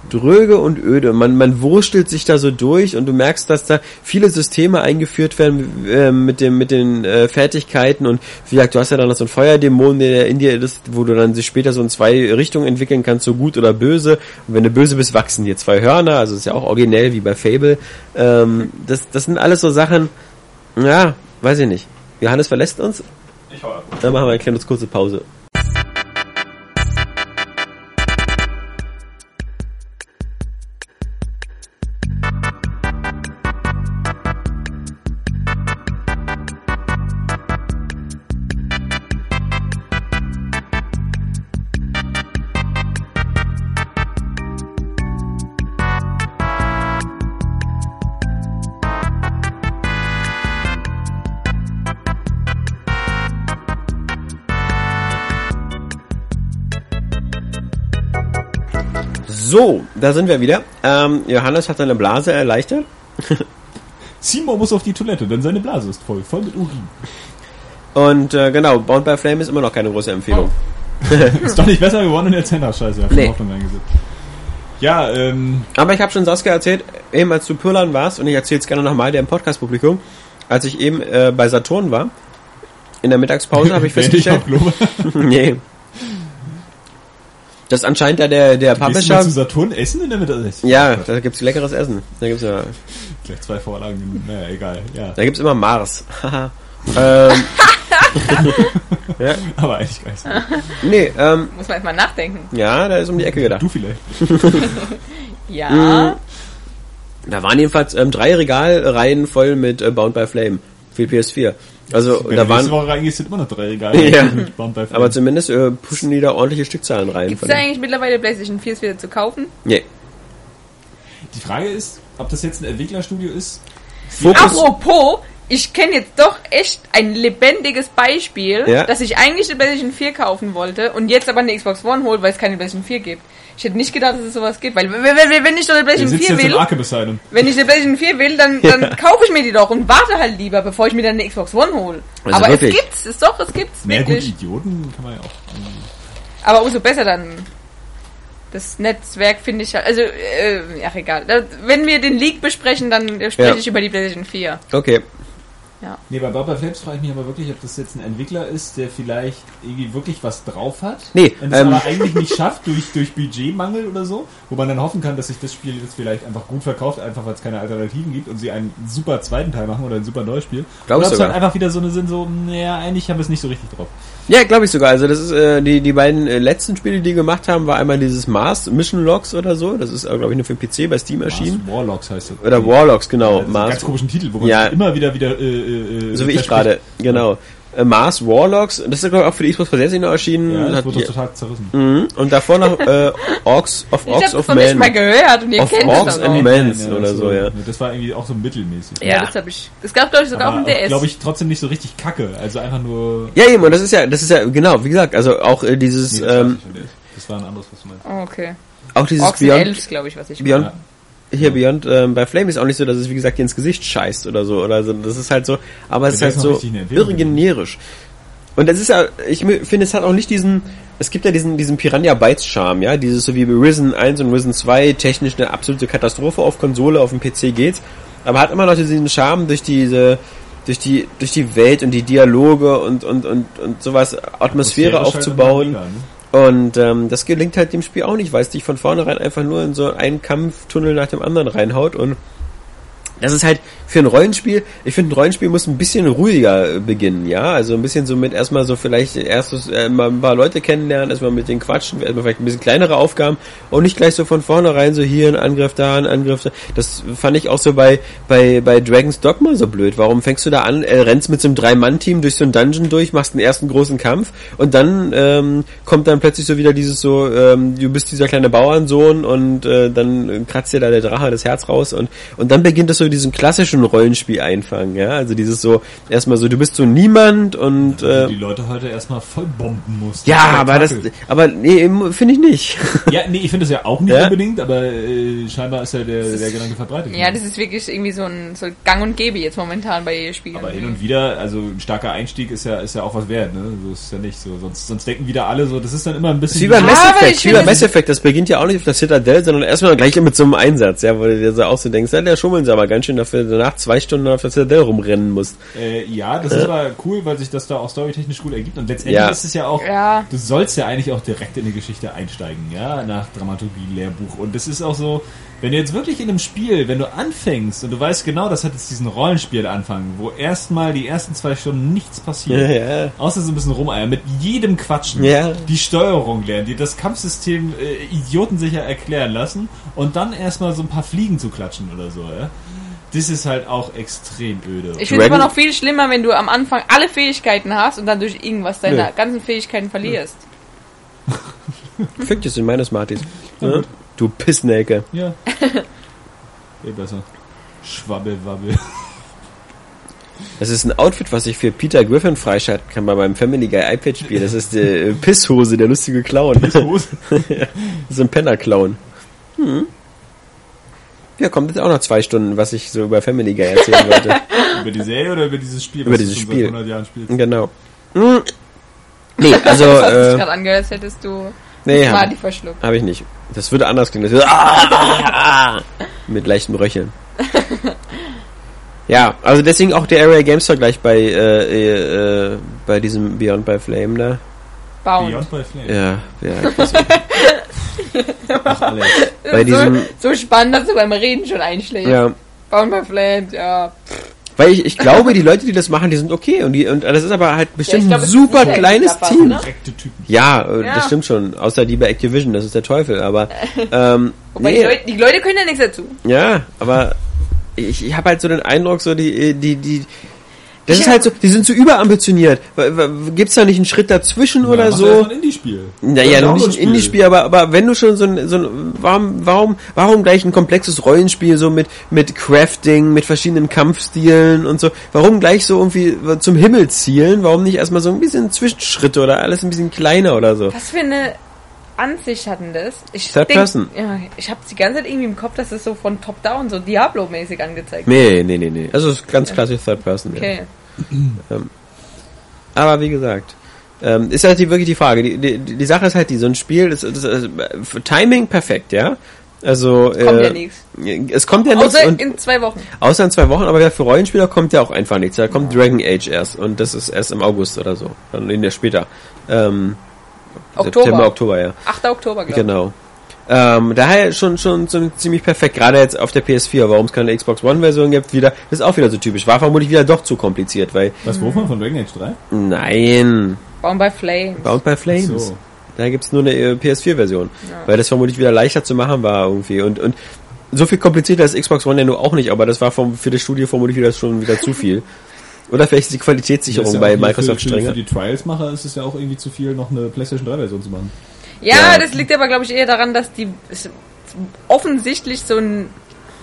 A: Dröge und öde. Man, man wurstelt sich da so durch und du merkst, dass da viele Systeme eingeführt werden äh, mit dem, mit den äh, Fertigkeiten und wie gesagt, du hast ja dann noch so einen Feuerdämon, der in dir ist, wo du dann sich später so in zwei Richtungen entwickeln kannst, so gut oder böse. Und wenn du böse bist, wachsen dir zwei Hörner, also ist ja auch originell wie bei Fable. Ähm, das, das sind alles so Sachen, ja, weiß ich nicht. Johannes verlässt uns,
C: Ich ab.
A: dann machen wir eine kleine kurze Pause. So, da sind wir wieder. Ähm, Johannes hat seine Blase erleichtert.
C: Simo muss auf die Toilette, denn seine Blase ist voll, voll mit Urin.
A: Und äh, genau, Bound by Flame ist immer noch keine große Empfehlung.
C: Ist doch nicht besser geworden in der Zender, scheiße, ja,
A: Nee.
C: Ja, ähm,
A: Aber ich habe schon Saskia erzählt, eben als du Pyrlan warst, und ich erzähle es gerne nochmal der im Podcast-Publikum, als ich eben äh, bei Saturn war, in der Mittagspause habe ich festgestellt, nee, dass anscheinend da der, der
C: Gehst du mal
A: Publisher,
C: zu Saturn essen in der Mitte?
A: ja, da gibt's leckeres Essen. Da gibt's ja,
C: Gleich zwei Vorlagen, naja, egal, ja.
A: da gibt's immer Mars. Haha. ähm, ja,
C: Aber eigentlich gar nicht so.
A: nee, ähm,
B: Muss man erstmal nachdenken.
A: ja, da ist um die Ecke gedacht.
C: Du vielleicht.
B: Ja.
A: Mhm. Da waren jedenfalls ähm, drei Regalreihen voll mit äh, Bound by Flame für PS4. Also
C: Wenn
A: da
C: du nächste
A: waren,
C: Woche reingehst, sind immer noch drei Regale.
A: Ja. Aber zumindest äh, pushen die da ordentliche Stückzahlen rein.
B: Gibt es da eigentlich mittlerweile PlayStation 4 wieder zu kaufen?
A: Nee.
C: Die Frage ist, ob das jetzt ein Entwicklerstudio ist.
A: Fokus,
B: Apropos, ich kenne jetzt doch echt ein lebendiges Beispiel,
A: Ja.
B: dass ich eigentlich eine PlayStation 4 kaufen wollte und jetzt aber eine Xbox One holt, weil es keine PlayStation 4 gibt. Ich hätte nicht gedacht, dass es sowas gibt, weil wenn, ich doch eine PlayStation
C: sitzt
B: 4
C: jetzt im
B: will, wenn ich eine PlayStation 4 will, dann, dann kaufe ich mir die doch und warte halt lieber, bevor ich mir dann eine Xbox One hole.
A: Also
B: aber
A: wirklich?
B: es gibt's, es doch, es gibt's
C: Na gut. Idioten kann man ja auch.
B: Aber umso besser dann. Das Netzwerk finde ich halt, also, äh, ach egal. Wenn wir den Leak besprechen, dann spreche
A: Ja.
B: ich über die PlayStation 4.
A: okay.
C: Nee, bei Bob Flames frage ich mich aber wirklich, ob das jetzt ein Entwickler ist, der vielleicht irgendwie wirklich was drauf hat.
A: Nee,
C: Und es
A: ähm,
C: aber eigentlich nicht schafft durch, durch Budgetmangel oder so, wo man dann hoffen kann, dass sich das Spiel jetzt vielleicht einfach gut verkauft, einfach weil es keine Alternativen gibt und sie einen super zweiten Teil machen oder ein super neues Spiel.
A: Glaub
C: oder ob es halt einfach wieder so eine sind, so, naja, eigentlich haben wir es nicht so richtig drauf.
A: Ja, glaube ich sogar. Also das ist äh, die die beiden äh, letzten Spiele, die gemacht haben, war einmal dieses Mars Mission Logs oder so. Das ist, glaube ich, nur für PC bei Steam erschienen.
C: Mars Warlocks heißt das.
A: Oder Warlocks, genau.
C: Ja, das ist ein
A: Mars.
C: ganz komischen Titel, wo man
A: Ja.
C: sich immer wieder wieder äh, äh,
A: So wie ich gerade, genau. Äh, Mars Warlocks, das ist glaube ich auch für die Xbox 360 noch erschienen.
C: Ja, das
A: Hat
C: wurde doch total zerrissen.
A: Mhm. Und davor noch äh, Orcs of
B: Ich
A: Orcs
B: habe
A: of
B: von nicht mal
A: Men.
B: gehört und ihr
A: Of
B: kennt
A: Orcs
B: es
A: and
B: auch.
A: Men. Mans oder so, ja.
C: Das war irgendwie auch so mittelmäßig.
B: Ja,
A: Ja.
B: das habe ich. Es gab, glaube ich, sogar
C: Aber
B: auf dem DS.
C: glaube ich, trotzdem nicht so richtig kacke. Also einfach nur...
A: Ja, eben, und das ist ja, das ist ja, genau, wie gesagt, also auch äh, dieses,
C: Nee, das, war
A: ähm,
C: das war ein anderes, was du meinst.
B: oh, okay.
A: auch dieses
B: Orcs
A: Beyond,
B: glaube ich, was ich
A: Beyond,
C: Ja.
A: Hier Beyond, ähm, bei Flame ist auch nicht so, dass es, wie gesagt, dir ins Gesicht scheißt oder so, oder so, das ist halt so, aber es ist halt so irre generisch. Und das ist ja, ich finde, es hat auch nicht diesen, es gibt ja diesen, diesen Piranha Bytes Charme, ja, dieses so wie Risen 1 und Risen 2, technisch eine absolute Katastrophe auf Konsole, auf dem PC geht's, aber hat immer noch diesen Charme durch diese, durch die, durch die Welt und die Dialoge und, und, und, und sowas, Atmosphäre
C: halt
A: aufzubauen.
C: mega, ne?
A: Und ähm, das gelingt halt dem Spiel auch nicht, weil es dich von vornherein einfach nur in so einen Kampftunnel nach dem anderen reinhaut. Und das ist halt für ein Rollenspiel, ich finde ein Rollenspiel muss ein bisschen ruhiger äh, beginnen, ja, also ein bisschen so mit erstmal so vielleicht erstes äh, mal ein paar Leute kennenlernen, erstmal mit denen quatschen, erstmal vielleicht ein bisschen kleinere Aufgaben und nicht gleich so von vornherein so hier ein Angriff da, ein Angriff da. Das fand ich auch so bei bei bei Dragon's Dogma so blöd. Warum fängst du da an, äh, rennst mit so einem Drei-Mann-Team durch so einen Dungeon durch, machst den ersten großen Kampf und dann ähm, kommt dann plötzlich so wieder dieses so, ähm, du bist dieser kleine Bauernsohn und äh, dann kratzt dir da der Drache das Herz raus und und dann beginnt es so diesen klassischen Rollenspiel einfangen, ja, also dieses so erstmal so, du bist so niemand und äh,
C: die Leute heute erstmal voll bomben mussten.
A: ja, aber das, aber nee, finde ich nicht.
C: Ja, nee, ich finde das ja auch nicht
A: Ja?
C: unbedingt, aber äh, scheinbar ist ja der, der Gedanke verbreitet.
B: Ja, das ist wirklich irgendwie so ein so Gang und Gäbe jetzt momentan bei jedem Spiel.
C: aber hin und wieder, also ein starker Einstieg ist ja, ist ja auch was wert, ne? So ist es ja nicht so. Sonst, sonst denken wieder alle so, das ist dann immer ein bisschen.
A: Wie bei
B: Ja,
A: Mass Effect, wie bei Mass Effect, das beginnt ja auch nicht auf der Citadel, sondern erstmal gleich mit so einem Einsatz, ja, wo du dir so auch so denkst, ja, der schummeln sie aber ganz schön dafür, danach zwei Stunden auf der Citadel rumrennen musst.
C: Äh, ja, das ist aber cool, weil sich das da auch storytechnisch gut ergibt. Und letztendlich
A: Ja.
C: ist es ja auch,
B: Ja.
C: du sollst ja eigentlich auch direkt in die Geschichte einsteigen, ja, nach Dramaturgie-Lehrbuch. Und das ist auch so, wenn du jetzt wirklich in einem Spiel, wenn du anfängst und du weißt genau, das hat jetzt diesen Rollenspiel-Anfang, wo erstmal die ersten zwei Stunden nichts passiert.
A: Ja.
C: Außer so ein bisschen rumeiern, mit jedem Quatschen.
A: Ja.
C: Die Steuerung lernen, die das Kampfsystem äh, idiotensicher erklären lassen und dann erstmal so ein paar Fliegen zu klatschen oder so, ja. Das ist halt auch extrem öde.
B: Ich finde es aber noch viel schlimmer, wenn du am Anfang alle Fähigkeiten hast und dann durch irgendwas deine
A: Nö.
B: ganzen Fähigkeiten verlierst.
A: Fick dich in meine Smarties.
C: Ja,
A: Ja? Du Pissnelke.
C: Ja. Eh besser. Schwabbelwabbel.
A: Das ist ein Outfit, was ich für Peter Griffin freischalten kann bei meinem Family Guy iPad Spiel. Das ist die äh, Pisshose, der lustige Clown. Das
C: Hose.
A: ist ein Penner-Clown. Hm. Ja, kommt jetzt auch noch zwei Stunden, was ich so über Family Guy erzählen wollte.
C: über die Serie oder über dieses Spiel?
A: Über dieses Spiel.
C: Seit 100 Jahren spielst?
A: genau. Hm. Nee, also,
B: das
A: äh,
B: gerade angehört, als hättest du
A: nee,
B: mal
A: hab,
B: die verschluckt.
A: hab ich nicht. Das würde anders klingen. Das würde, ah, ah, mit leichtem Röcheln. Ja, also deswegen auch der Area Games Vergleich bei, äh, äh, bei diesem Beyond by Flame da.
B: Bauen.
C: Beyond by Flame.
A: Ja, ja. Das,
C: Ach, Alex.
A: bei diesem,
B: so, so spannend, dass du beim Reden schon einschlägst.
A: ja.
B: Bauen bei Flames, ja.
A: Weil ich, ich glaube, die Leute, die das machen, die sind okay. Und, die, und das ist aber halt bestimmt
B: ich glaub,
A: ein super kleines Team.
B: ne?
A: Ja, äh,
B: Ja.
A: das stimmt schon. Außer die bei Activision, das ist der Teufel. Aber ähm,
B: Wobei
A: nee,
B: die, Leute, die Leute können ja nichts dazu.
A: ja, aber ich, ich habe halt so den Eindruck, so die, die, die, das
B: Ich
A: ist halt so, die sind so überambitioniert. Gibt's da nicht einen Schritt dazwischen oder
C: Ja, mach
A: so?
C: mal ein Indie-Spiel.
A: Naja, noch nicht ein. Indie-Spiel, aber, aber wenn du schon so ein, so ein warum, warum, warum gleich ein komplexes Rollenspiel so mit, mit Crafting, mit verschiedenen Kampfstilen und so, warum gleich so irgendwie zum Himmel zielen? Warum nicht erstmal so ein bisschen Zwischenschritte oder alles ein bisschen kleiner oder so?
B: Was für eine Das? Ich
A: Third Person.
B: Ja, ich habe die ganze Zeit irgendwie im Kopf, dass das so von Top-Down, so Diablo-mäßig angezeigt
A: Nee, nee, nee, nee. Also es ist ganz klassisch Third Person. Ja.
B: Okay.
A: Aber wie gesagt, ähm, ist halt die, wirklich die Frage. Die, die, die Sache ist halt die, so ein Spiel, das, das, das, für Timing perfekt, ja. Also
B: Kommt
A: äh,
B: ja nichts.
A: Es kommt ja nichts
B: Außer
A: und
B: in zwei Wochen.
A: außer in zwei Wochen, aber ja, für Rollenspieler kommt ja auch einfach nichts. Da kommt Dragon Age erst und das ist erst im August oder so. Dann in der später. Ähm,
B: Oktober.
A: September, Oktober, ja.
B: 8. Oktober, glaube ich.
A: Genau. Ähm, daher schon schon so ziemlich perfekt, gerade jetzt auf der PS4, warum es keine Xbox One Version gibt, wieder, das ist auch wieder so typisch. War vermutlich wieder doch zu kompliziert, weil
C: Was, wovon? Von Dragon Age 3?
A: nein,
B: Bauen bei Flames.
A: Bound by Flames.
C: So.
A: Da gibt's nur eine äh, PS4-Version.
B: Ja.
A: Weil das vermutlich wieder leichter zu machen war irgendwie. Und, und so viel komplizierter ist Xbox One ja nur auch nicht, aber das war vom, für das Studio vermutlich wieder schon wieder zu viel. Oder vielleicht ist die Qualitätssicherung
C: ja
A: bei Microsoft
C: für, für,
A: strenger.
C: für die Trials-Macher ist es ja auch irgendwie zu viel, noch eine PlayStation 3-Version zu machen.
B: Ja,
A: Ja.
B: das liegt aber, glaube ich, eher daran, dass die es offensichtlich so einen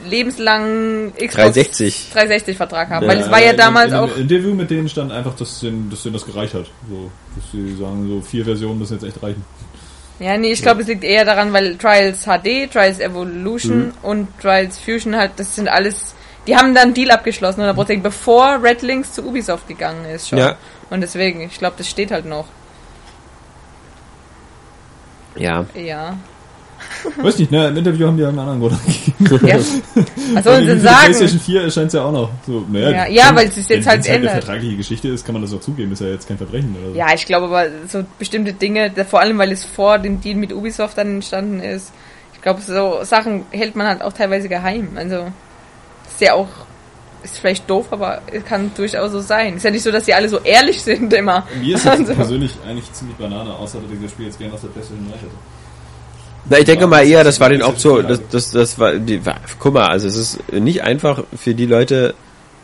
B: lebenslangen Xbox
A: 360.
B: 360 Vertrag haben.
A: Ja.
B: Weil es war ja
C: in-
B: damals
C: in,
B: auch.
C: In, Interview mit denen stand einfach, dass denen, dass denen das gereicht hat. So, dass sie sagen, so vier Versionen müssen jetzt echt reichen.
B: Ja, nee, ich glaube, es liegt eher daran, weil Trials HD, Trials Evolution
A: Mhm.
B: und Trials Fusion halt, das sind alles. Die haben dann einen Deal abgeschlossen, 100%, bevor Red Links zu Ubisoft gegangen ist schon.
A: Ja.
B: Und deswegen, ich glaube, das steht halt noch.
A: Ja.
B: Ja.
C: Weiß nicht, ne? Im Interview haben die einen anderen Grund angegeben.
B: ja. Was sollen sie sagen?
C: PlayStation 4 erscheint es ja auch noch. So, naja,
B: Ja, ja, weil es sich jetzt
C: wenn-
B: halt
C: wenn's eine
B: ändert.
C: vertragliche Geschichte ist, kann man das auch zugeben. Ist ja jetzt kein Verbrechen oder so.
B: Ja, ich glaube aber so bestimmte Dinge, vor allem weil es vor dem Deal mit Ubisoft dann entstanden ist, ich glaube, so Sachen hält man halt auch teilweise geheim. Also, ist ja auch, ist vielleicht doof, aber es kann durchaus so sein. Ist ja nicht so, dass die alle so ehrlich sind immer.
C: Mir ist das
B: Also-
C: persönlich eigentlich ziemlich Banane, außer dass ich das Spiel jetzt gerne aus der PlayStation 3 hätte.
A: Na, ich denke
C: Ja,
A: mal eher, das war den auch so, das,
C: also.
A: das, das war, die, war, guck mal, also es ist nicht einfach für die Leute,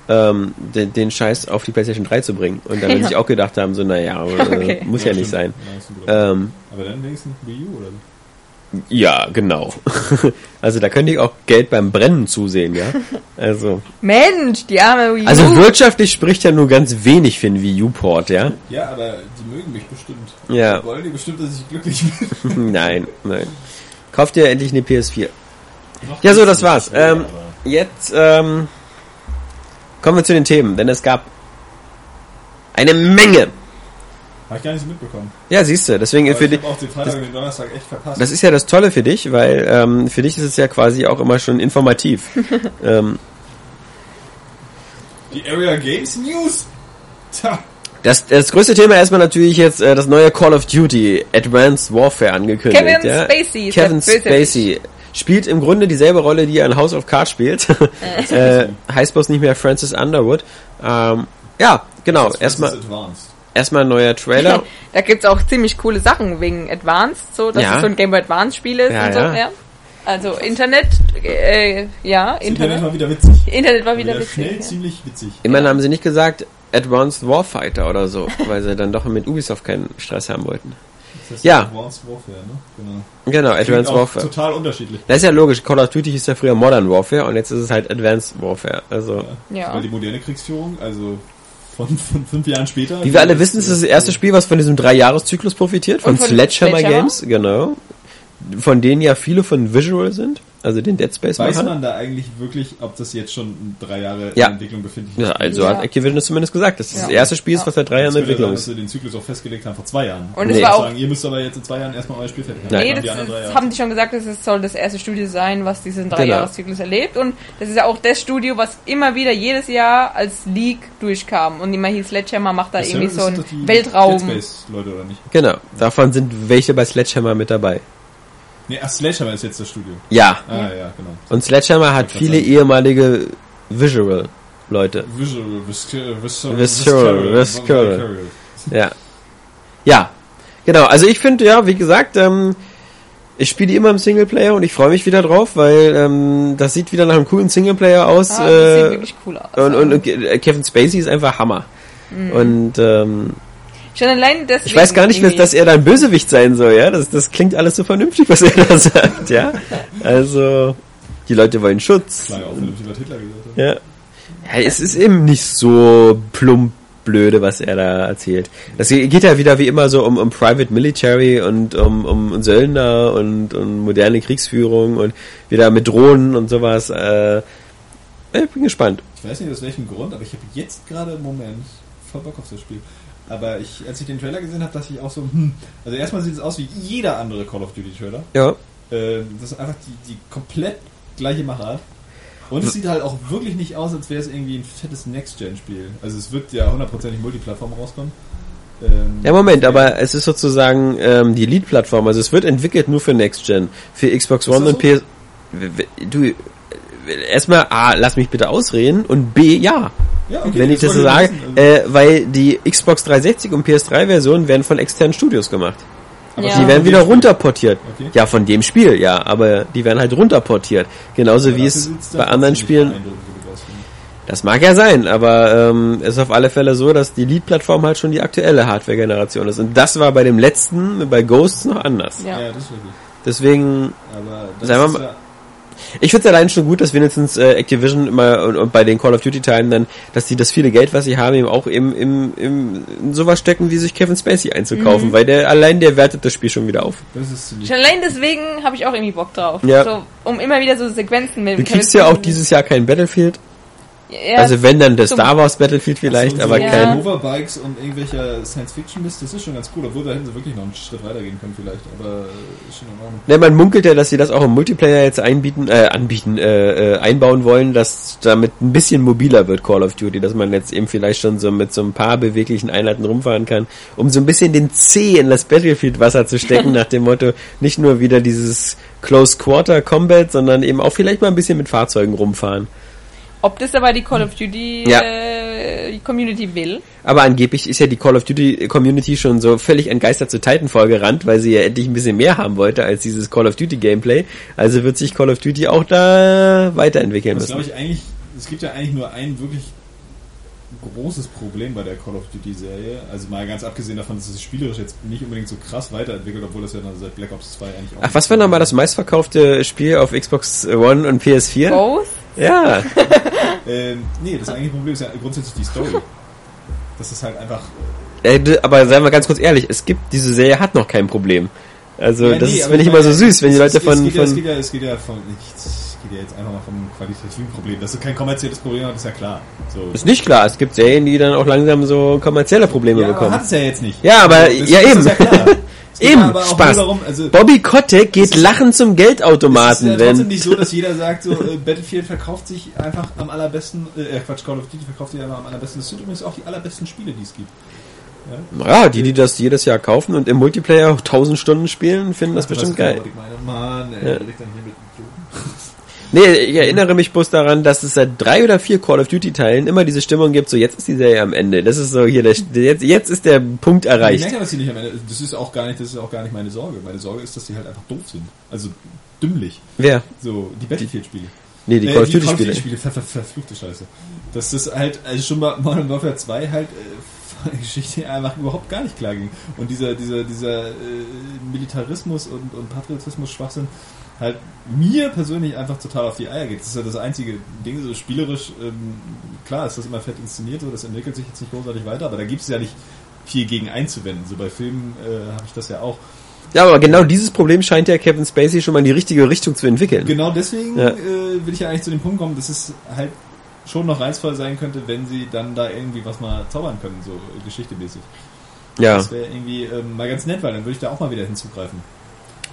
A: ähm, den, den Scheiß auf die PlayStation 3 zu bringen. Und dann
B: Ja.
A: sich auch gedacht haben, so, naja, äh,
B: Okay.
A: muss ja, nicht sein.
C: Ja.
A: Ähm,
C: Aber dann wenigstens Wii U oder.
A: Ja, genau. also da könnte ich auch Geld beim Brennen zusehen, ja. Also,
B: Mensch, die arme Wii U.
A: also wirtschaftlich spricht ja nur ganz wenig für einen Wii U-Port, ja.
C: Ja, aber die mögen mich bestimmt.
A: Ja.
C: Die wollen die bestimmt, dass ich glücklich bin.
A: nein, nein. Kauft ihr endlich eine PS4.
C: Noch
A: Ja, so, das war's.
C: schwer,
A: Ähm, Jetzt ähm, kommen wir zu den Themen, denn es gab eine Menge.
C: Hab ich gar nicht so mitbekommen.
A: Ja, siehst du, deswegen
C: Aber
A: für
C: ich
A: dich,
C: auch den Freitag und den Donnerstag echt verpasst.
A: das ist ja das Tolle für dich, weil ähm, für dich ist es ja quasi auch immer schon informativ. ähm,
C: die Area Games News! Tja,
A: das, das größte Thema erstmal natürlich jetzt äh, das neue Call of Duty Advanced Warfare angekündigt.
B: Kevin
A: ja?
B: Spacey
A: Kevin. Spacey spielt im Grunde dieselbe Rolle, die er in House of Cards spielt. äh, heißt bloß nicht mehr Francis Underwood. Ähm, ja, genau.
C: das
A: Erstmal
C: Advanced.
A: Erstmal ein neuer Trailer.
B: Da gibt's auch ziemlich coole Sachen wegen Advanced, so dass
A: Ja.
B: es so ein Game Boy Advance Spiel ist
A: Ja,
B: und so.
A: ja.
B: Ja. Also Internet, äh, ja,
C: Das Internet
B: Internet.
C: war wieder witzig.
B: Internet war wieder
C: Wieder
B: witzig.
C: schnell
B: ja.
C: ziemlich witzig.
A: Immerhin haben sie nicht gesagt Advanced Warfighter oder so, weil sie dann doch mit Ubisoft keinen Stress haben wollten.
C: Das heißt
A: Ja.
C: Advanced Warfare, ne? Genau.
A: Genau, Advanced
C: auch
A: Warfare.
C: Total unterschiedlich.
A: Das ist ja logisch. Call of Duty hieß ja früher Modern Warfare und jetzt ist es halt Advanced Warfare. Also,
B: Ja.
C: Weil die moderne Kriegsführung, also von, von fünf Jahren später.
A: wie wir alle wissen, ist das das erste Spiel, was von diesem Drei-Jahres-Zyklus profitiert, von,
B: von
A: Sledgehammer,
B: Sledgehammer?
A: Games, genau. Von denen ja viele von Visual sind, also den Dead Space
C: Weiß man da eigentlich wirklich, ob das jetzt schon drei Jahre
A: Ja.
C: in Entwicklung befindlich
A: Ja, also
B: Ja.
A: hat Activision es zumindest gesagt, dass das das
B: Ja.
A: erste Spiel ist, was seit drei Jahren in
C: Das
A: Entwicklung
C: sein, dass
A: ist.
C: sie den Zyklus auch festgelegt haben vor zwei Jahren.
B: Und
A: Nee.
B: es war auch,
C: sagen, ihr müsst aber jetzt in zwei Jahren erstmal euer Spiel fertig haben.
A: Nein.
B: nee, das,
C: drei
B: das haben die schon gesagt, dass es soll das erste Studio sein, was diesen Dreijahreszyklus erlebt. Und das ist ja auch das Studio, was immer wieder jedes Jahr als League durchkam. Und immer hieß Sledgehammer macht da
C: Das
B: irgendwie so ein
C: doch die
B: Weltraum.
C: Dead Space Leute oder nicht?
A: Genau, davon sind welche bei Sledgehammer mit dabei.
C: Nee, ach, Sledgehammer ist jetzt das Studio.
A: Ja,
C: Ah, ja, genau.
A: und Sledgehammer hat viele ehemalige Visual-Leute.
C: Visual, Visceral, Visceral,
A: Visceral, Visceral.
C: Visceral.
A: Ja. Ja. Genau, also ich finde, ja, wie gesagt, ähm, ich spiele die immer im Singleplayer und ich freue mich wieder drauf, weil ähm, das sieht wieder nach einem coolen Singleplayer aus.
B: Ah, das sieht
A: äh,
B: wirklich cool aus.
A: und, und, und Kevin Spacey ist einfach Hammer.
B: Mhm.
A: Und ähm,
B: Schon allein deswegen
A: ich weiß gar nicht, dass,
B: irgendwie.
A: dass er da ein Bösewicht sein soll, ja. Das, das klingt alles so vernünftig, was er da sagt, ja. Also, die Leute wollen Schutz.
C: Klar, auch vernünftig, was Hitler gesagt hat.
A: Ja. ja. Es ist eben nicht so plump blöde, was er da erzählt. Das geht ja wieder wie immer so um, um Private Military und um, um Söldner und, und moderne Kriegsführung und wieder mit Drohnen und sowas. Äh, ich bin gespannt.
C: Ich weiß nicht aus welchem Grund, aber ich habe jetzt gerade im Moment voll Bock auf das Spiel. Aber ich, als ich den Trailer gesehen habe, dachte ich auch so, hm, also erstmal sieht es aus wie jeder andere Call of Duty Trailer.
A: Ja.
C: Äh, das ist einfach die, die komplett gleiche Machart. Und es sieht halt auch wirklich nicht aus, als wäre es irgendwie ein fettes Next-Gen-Spiel. Also es wird ja hundertprozentig Multiplattform rauskommen. Ähm,
A: Ja, Moment, aber es ist sozusagen ähm, die Lead-Plattform. Also es wird entwickelt nur für Next Gen. Für Xbox One und PS. W- w- Du, erstmal, A, lass mich bitte ausreden und B, ja.
C: Ja, okay,
A: wenn ich das so sage, äh, weil die Xbox 360 und PS3-Versionen werden von externen Studios gemacht.
C: aber
B: ja.
A: Die werden wieder runterportiert.
C: Okay.
A: Ja, von dem Spiel, ja, aber die werden halt runterportiert. Genauso
C: Aber
A: wie es bei anderen Spielen.
C: du das
A: mag ja sein, aber ähm, es ist auf alle Fälle so, dass die Lead-Plattform halt schon die aktuelle Hardware-Generation ist. Und das war bei dem letzten, bei Ghosts noch anders.
B: Ja.
C: Ja, das ist wirklich.
A: Deswegen
C: Aber das
A: Sagen wir
C: ist
A: mal-
C: ja,
A: Ich finde es allein schon gut, dass wenigstens äh, Activision immer und, und bei den Call of Duty Teilen dann, dass die das viele Geld, was sie haben, eben auch im, im, im in sowas stecken, wie sich Kevin Spacey einzukaufen, weil der allein der wertet das Spiel schon wieder auf.
C: das ist
B: Schon allein deswegen habe ich auch irgendwie Bock drauf.
A: Ja.
B: So, um immer wieder so Sequenzen mit
A: Du kriegst ja auch dieses Jahr kein Battlefield,
B: Ja,
A: also wenn dann das Star Wars Battlefield vielleicht,
C: so,
A: aber
B: Ja.
A: kein.
C: Hoverbikes und irgendwelcher Science-Fiction-Mist, das ist schon ganz cool, obwohl da hätten sie wirklich noch einen Schritt weitergehen können vielleicht, aber ist schon in Ordnung.
A: Ne, man munkelt ja, dass sie das auch im Multiplayer jetzt einbieten, äh, anbieten, äh, äh, einbauen wollen, dass damit ein bisschen mobiler wird Call of Duty, dass man jetzt eben vielleicht schon so mit so ein paar beweglichen Einheiten rumfahren kann, um so ein bisschen den C in das Battlefield Wasser zu stecken, nach dem Motto, nicht nur wieder dieses Close Quarter Combat, sondern eben auch vielleicht mal ein bisschen mit Fahrzeugen rumfahren.
B: Ob das aber die Call of Duty
A: Ja.
B: äh, Community will.
A: Aber angeblich ist ja die Call of Duty Community schon so völlig entgeistert zu Titanfall gerannt, weil sie ja endlich ein bisschen mehr haben wollte als dieses Call of Duty Gameplay. Also wird sich Call of Duty auch da weiterentwickeln
C: Das glaube
A: müssen.
C: ich eigentlich, es gibt ja eigentlich nur ein wirklich großes Problem bei der Call of Duty Serie. Also mal ganz abgesehen davon, dass es spielerisch jetzt nicht unbedingt so krass weiterentwickelt, obwohl das ja dann seit Black Ops 2 eigentlich auch.
A: Ach, was war nochmal das meistverkaufte Spiel auf Xbox One und PS4?
B: Both?
A: Ja,
C: Ähm, nee, das eigentliche Problem ist ja grundsätzlich die Story. Das ist halt einfach.
A: Äh, aber seien wir ganz kurz ehrlich, es gibt, diese Serie hat noch kein Problem. Also
C: Ja,
A: das
C: nee,
A: ist,
C: aber
A: finde ich immer so süß, wenn die Leute von...
C: Es geht, ja, es
A: von
C: geht ja, es geht ja von. Ich, es geht ja jetzt einfach mal vom qualitativen Problem. Dass du kein kommerzielles Problem hast, ist ja klar. So.
A: ist nicht klar, es gibt Serien, die dann auch langsam so kommerzielle Probleme
C: ja, aber
A: bekommen.
C: hat es ja jetzt nicht.
A: Ja, aber-
C: Deswegen
A: ja,
C: ist
A: eben.
C: das Ja klar. Es
A: Eben,
C: aber auch
A: Spaß.
C: Darum, also,
A: Bobby Kotick geht
C: Es ist-
A: lachen zum
C: Es
A: Geldautomaten,
C: ist ja trotzdem nicht so, dass jeder sagt, so äh, Battlefield verkauft sich einfach am allerbesten, äh, Quatsch, Call of Duty verkauft sich einfach am allerbesten. Das sind übrigens auch die allerbesten Spiele, die es gibt.
A: Ja, die, die das jedes Jahr kaufen und im Multiplayer auch 1000 Stunden spielen, finden das
C: du
A: bestimmt geil.
C: Mann, ey,
A: Ja.
C: ja. liegt dann hier mit Idioten.
A: Nee, ich erinnere mich bloß daran, dass es seit drei oder vier Call of Duty Teilen immer diese Stimmung gibt, so jetzt ist die Serie am Ende. Das ist so hier, der, jetzt, jetzt ist der Punkt
C: Ich
A: erreicht.
C: merke, dass sie nicht am Ende, das ist auch gar nicht, das ist auch gar nicht meine Sorge. Meine Sorge ist, dass die halt einfach doof sind. Also dümmlich.
A: Wer?
C: So, die Battlefield-Spiele.
A: Nee, die
C: Äh,
A: Call of Duty
C: Call of
A: Spiele.
C: Duty-Spiele, ver, ver, verfluchte Scheiße. Das ist halt, also schon bei Modern Warfare 2 halt äh, von der Geschichte einfach überhaupt gar nicht klar ging. Und dieser, dieser, dieser äh, Militarismus und, und Patriotismus-Schwachsinn halt mir persönlich einfach total auf die Eier geht. Das ist ja das einzige Ding, so spielerisch, ähm, klar ist das immer fett inszeniert, so das entwickelt sich jetzt nicht großartig weiter, aber da gibt es ja nicht viel gegen einzuwenden. So bei Filmen äh, habe ich das ja auch.
A: Ja, aber genau dieses Problem scheint ja Kevin Spacey schon mal in die richtige Richtung zu entwickeln.
C: Genau deswegen
A: Ja.
C: äh, will ich ja eigentlich zu dem Punkt kommen, dass es halt schon noch reizvoll sein könnte, wenn sie dann da irgendwie was mal zaubern können, so äh, geschichtemäßig.
A: Ja.
C: Das wäre irgendwie ähm, mal ganz nett, weil dann würde ich da auch mal wieder hinzugreifen.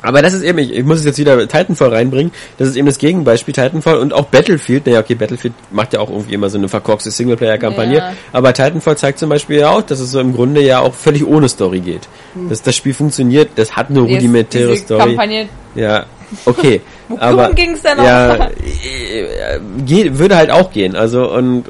A: Aber das ist eben, ich, ich muss es jetzt wieder Titanfall reinbringen, das ist eben das Gegenbeispiel Titanfall und auch Battlefield, naja okay, Battlefield macht ja auch irgendwie immer so eine verkorkste Singleplayer-Kampagne,
B: Ja.
A: aber Titanfall zeigt zum Beispiel ja auch, dass es so im Grunde ja auch völlig ohne Story geht. Dass das Spiel funktioniert, das hat eine
B: Hm. Ist-
A: rudimentäre
B: diese
A: Story.
B: Kampagne,
A: Ja, okay.
B: Worum
A: aber
B: ging's denn
A: ja,
B: auch?
A: äh, geht, würde halt auch gehen. Also und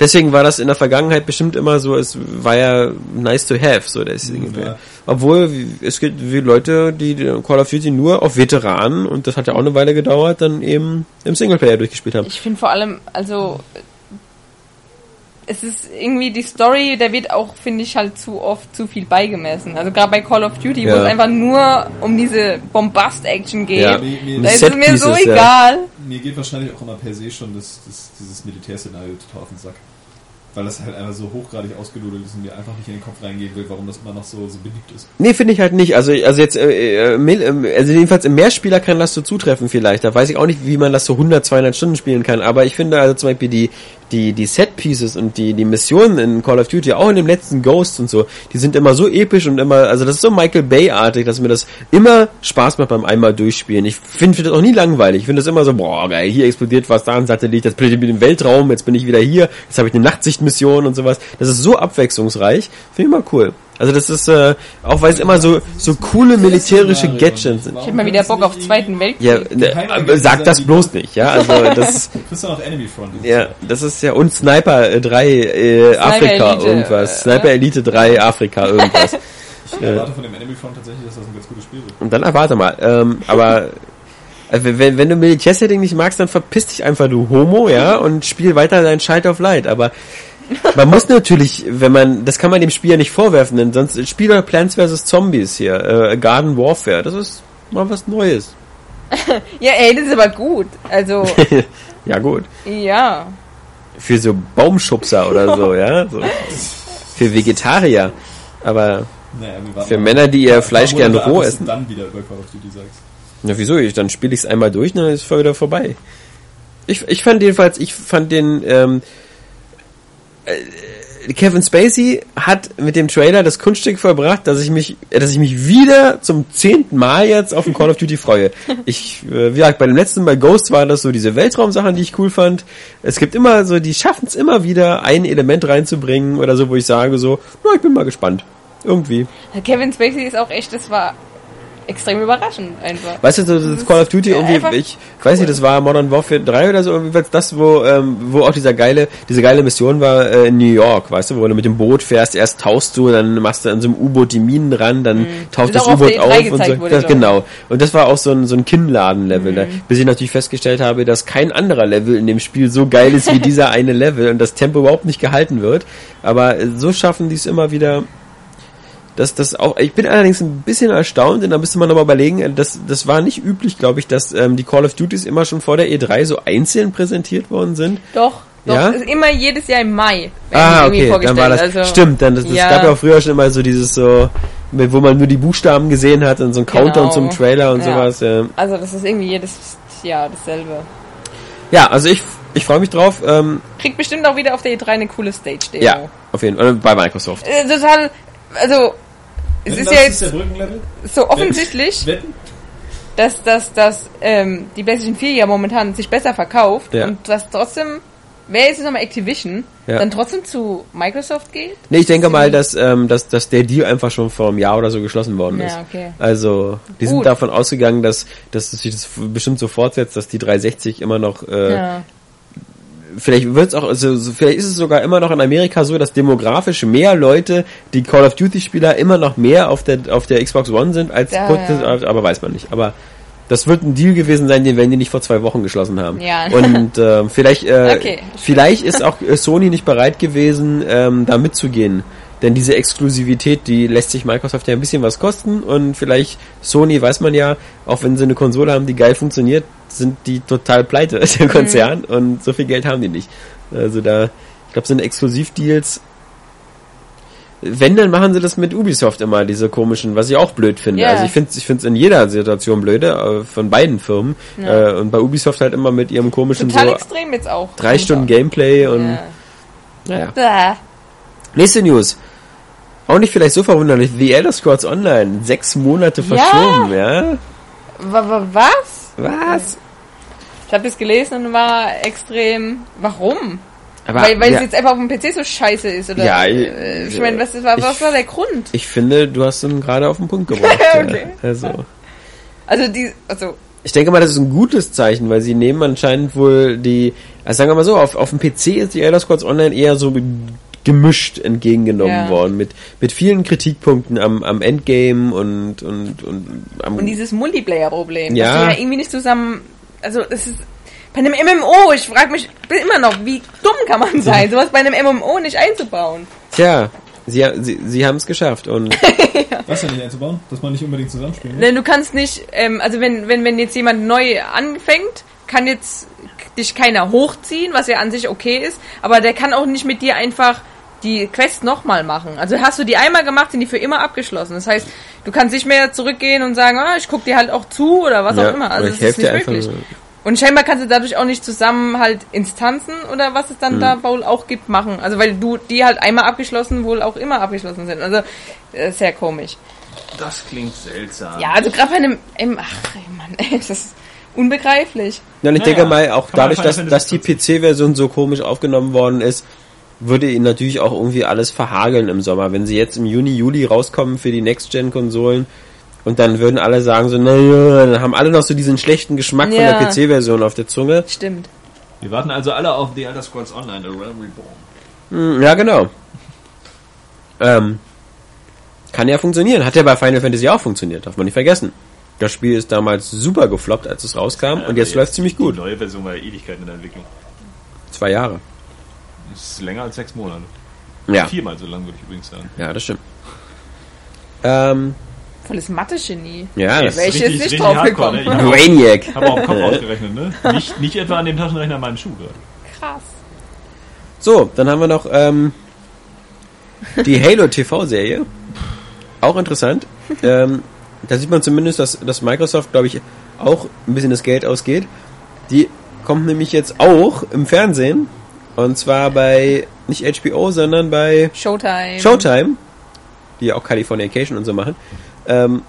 A: deswegen war das in der Vergangenheit bestimmt immer so, es war ja nice to have, so der Singleplayer.
C: Ja.
A: Obwohl es gibt wie Leute, die Call of Duty nur auf Veteranen und das hat ja auch eine Weile gedauert, dann eben im Singleplayer durchgespielt haben.
B: ich finde vor allem, also es ist irgendwie die Story, der wird auch, finde ich, halt zu oft zu viel beigemessen. Also gerade bei Call of Duty, wo
A: Ja.
B: es einfach nur um diese Bombast-Action geht,
A: Ja.
C: Mir, mir,
B: da ist es mir so
A: ja.
B: egal.
C: mir geht wahrscheinlich auch immer per se schon das, das, dieses Militärszenario total auf den Sack. Weil das halt einfach so hochgradig ausgeludelt ist und mir einfach nicht in den Kopf reingehen will, warum das immer noch so, so beliebt ist.
A: Nee, finde ich halt nicht. Also, also jetzt, äh, äh, ähm, also jedenfalls im Mehrspieler kann das so zutreffen vielleicht. Da weiß ich auch nicht, wie man das so 100, 200 Stunden spielen kann. Aber ich finde also zum Beispiel die, die, die Set-Pieces und die, die Missionen in Call of Duty, auch in dem letzten Ghost und so, die sind immer so episch und immer, also das ist so Michael Bay-artig, dass mir das immer Spaß macht beim einmal durchspielen. Ich finde find das auch nie langweilig. Ich finde das immer so, boah, geil, hier explodiert was, da ein Satellit, jetzt bin ich dem Weltraum, jetzt bin ich wieder hier, jetzt habe ich eine Nachtsichtmission und sowas. Das ist so abwechslungsreich. Finde ich mal cool. Also das ist, äh, auch weil es immer so, so coole militärische Gadgets sind.
B: Ich hätte mal wieder Bock auf Zweiten Weltkrieg.
A: Ja, ne, aber sag das bloß nicht, ja. Also das,
C: Du kriegst dann auch Enemy Front.
A: ja, das ist ja und Sniper äh, 3 äh, Afrika
B: Elite,
A: irgendwas,
B: äh,
A: Sniper Elite 3 Afrika irgendwas.
C: Ich erwarte von dem Enemy Front tatsächlich, dass das ein ganz gutes Spiel wird.
A: Und dann erwarte mal, ähm, aber äh, wenn, wenn du Militärsetting nicht magst, dann verpiss dich einfach, du Homo, ja, und spiel weiter dein Child of Light. Aber man muss natürlich, wenn man, das kann man dem Spiel ja nicht vorwerfen, denn sonst spiel doch Plants vs. Zombies hier, äh, Garden Warfare, das ist mal was Neues.
B: Ja, ey, das ist aber gut. Also,
A: ja gut.
B: ja.
A: Für so Baumschubser oder so, ja. So. Für Vegetarier. Aber
C: Naja,
A: für. Männer, die ihr Fleisch gern roh essen.
C: dann wieder über Call of Duty sagst.
A: Na wieso? Ich, dann spiele ich es einmal durch, dann ist es wieder vorbei. Ich, ich fand jedenfalls, ich fand den ähm, äh, Kevin Spacey hat mit dem Trailer das Kunststück vollbracht, dass ich mich, äh, dass ich mich wieder zum zehnten Mal jetzt auf den Call of Duty freue. Ich, äh, wie gesagt, bei dem letzten bei Ghost waren das so diese Weltraumsachen, die ich cool fand. Es gibt immer so, die schaffen es immer wieder, ein Element reinzubringen oder so, wo ich sage so, na, ich bin mal gespannt. Irgendwie.
B: Kevin Spacey ist auch echt, das war extrem überraschend einfach.
A: Weißt du, so das
B: ist
A: Call of Duty
B: ja,
A: irgendwie,
B: einfach
A: ich weiß nicht, das war Modern Warfare 3 oder so, irgendwie das, wo, ähm, wo auch dieser geile, diese geile Mission war äh, in New York, weißt du, wo du mit dem Boot fährst, erst tauchst du, dann machst du an so einem U-Boot die Minen ran, dann taucht
B: Das
A: das
B: auf
A: U-Boot
B: E3
A: auf und so.
B: wurde,
A: das, genau. Und das war auch so ein, so ein Kinnladen-Level,
B: Mhm.
A: ne? bis ich natürlich festgestellt habe, dass kein anderer Level in dem Spiel so geil ist wie dieser eine Level und das Tempo überhaupt nicht gehalten wird. Aber so schaffen die es immer wieder, das, das auch, ich bin allerdings ein bisschen erstaunt, denn da müsste man aber überlegen, äh, das, das war nicht üblich, glaube ich, dass ähm, die Call of Duties immer schon vor der E3 so einzeln präsentiert worden sind.
B: Doch, doch.
A: Ja?
B: Ist immer jedes Jahr im Mai.
A: Ah, okay, dann war das.
B: Also,
A: stimmt, dann, das, das
B: ja.
A: gab ja auch früher schon immer so dieses so, wo man nur die Buchstaben gesehen hat und so ein Countdown
B: Genau.
A: zum Trailer und
B: Ja.
A: sowas. Ja,
B: Also das ist irgendwie jedes Jahr dasselbe.
A: ja also ich, ich freue mich drauf, ähm,
B: Kriegt bestimmt auch wieder auf der E3 eine coole Stage-Demo.
A: ja, auf jeden Fall, bei Microsoft.
B: Äh, total, also es ist ja jetzt so offensichtlich,
C: Wetten?
B: dass, dass, dass ähm, die PlayStation 4 ja momentan sich besser verkauft
A: Ja.
B: und dass trotzdem, wer ist es nochmal Activision,
A: Ja.
B: dann trotzdem zu Microsoft geht?
A: Nee, ich denke mal, dass, ähm, dass, dass der Deal einfach schon vor einem Jahr oder so geschlossen worden ist.
B: Ja, okay.
A: Also, die sind
B: Gut.
A: davon ausgegangen, dass, dass sich das bestimmt so fortsetzt, dass die 360 immer noch, äh. Vielleicht wird's auch, also, so- vielleicht ist es sogar immer noch in Amerika so, dass demografisch mehr Leute, die Call of Duty Spieler immer noch mehr auf der, auf der Xbox One sind als,
B: Ja,
A: kurz-
B: ja.
A: aber weiß man nicht. Aber, das wird ein Deal gewesen sein, den werden die nicht vor zwei Wochen geschlossen haben.
B: Ja.
A: Und ähm, vielleicht, äh,
B: Okay.
A: vielleicht ist auch äh, Sony nicht bereit gewesen, ähm, da mitzugehen. Denn diese Exklusivität, die lässt sich Microsoft ja ein bisschen was kosten und vielleicht Sony weiß man ja, auch wenn sie eine Konsole haben, die geil funktioniert, sind die total pleite, der Konzern und so viel Geld haben die nicht. Also da, ich glaube, so eine Exklusivdeals, wenn, dann machen sie das mit Ubisoft immer, diese komischen, was ich auch blöd finde.
B: Ja.
A: Also ich finde ich es in jeder Situation blöde, äh, von beiden Firmen.
B: Ja.
A: Äh, und bei Ubisoft halt immer mit ihrem komischen
B: Total
A: so
B: extrem jetzt auch.
A: drei Stunden Gameplay und
B: Ja.
A: naja. Nächste News. Auch nicht vielleicht so verwunderlich. The Elder Scrolls Online. Sechs Monate
B: Ja.
A: verschoben, ja?
B: Wa- Was?
A: Was?
B: Ich habe das gelesen und war extrem. Warum?
A: Aber,
B: weil weil
A: ja,
B: es jetzt einfach auf dem PC so scheiße ist, oder?
A: Ja,
B: äh, ich meine, was, ist- was
A: ich-
B: war der Grund?
A: ich finde, du hast ihn gerade auf den Punkt gebracht.
B: Okay.
A: ja. Also.
B: Also die, also
A: Ich denke mal, das ist ein gutes Zeichen, weil sie nehmen anscheinend wohl die, also sagen wir mal so, auf, auf dem PC ist die Elder Scrolls Online eher so gemischt entgegengenommen
B: Ja.
A: worden, mit, mit vielen Kritikpunkten am, am Endgame und, und, und am,
B: und dieses Multiplayer-Problem,
A: Ja.
B: dass die ja irgendwie nicht zusammen, also es ist bei einem MMO, ich frage mich immer noch, wie dumm kann man sein, sowas bei einem MMO nicht einzubauen?
A: tja, sie, sie, sie haben es geschafft und
C: Was denn nicht einzubauen? Dass man nicht unbedingt zusammenspielen muss?
B: Denn du kannst nicht, ähm, also wenn, wenn, wenn jetzt jemand neu anfängt, kann jetzt dich keiner hochziehen, was ja an sich okay ist, aber der kann auch nicht mit dir einfach die Quest nochmal machen. Also hast du die einmal gemacht, sind die für immer abgeschlossen. Das heißt, du kannst nicht mehr zurückgehen und sagen, ah, ich guck dir halt auch zu oder was
A: Ja,
B: auch immer. Also das ist nicht
A: dir einfach
B: möglich. Und scheinbar kannst du dadurch auch nicht zusammen halt Instanzen oder was es dann
A: Mhm.
B: da wohl auch gibt machen. Also weil du die halt einmal abgeschlossen wohl auch immer abgeschlossen sind. Also äh, sehr komisch.
C: Das klingt seltsam.
B: Ja, also gerade bei einem M ach Mann, ey, das ist unbegreiflich.
A: Ja, und ich
C: Naja,
A: denke mal, auch dadurch, dass, dass die PC-Version so komisch aufgenommen worden ist, würde ihnen natürlich auch irgendwie alles verhageln im Sommer. Wenn sie jetzt im Juni, Juli rauskommen für die Next-Gen-Konsolen und dann würden alle sagen so, naja, dann haben alle noch so diesen schlechten Geschmack
B: Ja.
A: von der PC-Version auf der Zunge.
B: Stimmt.
C: Wir warten also alle auf The Elder Scrolls Online, The Realm Reborn.
A: Hm, Ja, genau. Ähm, kann ja funktionieren. Hat ja bei Final Fantasy auch funktioniert, darf man nicht vergessen. Das Spiel ist damals super gefloppt, als es rauskam und jetzt läuft ziemlich gut.
C: Die neue Version war ja Ewigkeiten in der Entwicklung.
A: Zwei Jahre.
C: Das ist länger als sechs Monate.
A: Ja,
C: Viermal so lang, würde ich übrigens sagen.
A: ja, das stimmt. Ähm,
B: Volles Mathe-Genie.
A: ja, das
B: Wäre ich
C: richtig-
B: nicht
C: richtig
B: drauf
C: hardcore,
B: gekommen.
C: ne? Ich
A: Brainiac.
C: Habe auch im Kopf ausgerechnet, ne? Nicht, nicht etwa an dem Taschenrechner in meinem Schuh gerade.
B: Krass.
A: So, dann haben wir noch ähm, die Halo TV-Serie. Auch interessant. ähm, da sieht man zumindest, dass, dass Microsoft, glaube ich, auch ein bisschen das Geld ausgeht. Die kommt nämlich jetzt auch im Fernsehen. Und zwar bei, nicht HBO, sondern bei
B: Showtime.
A: Showtime. Die ja auch Californication und so machen. Ähm,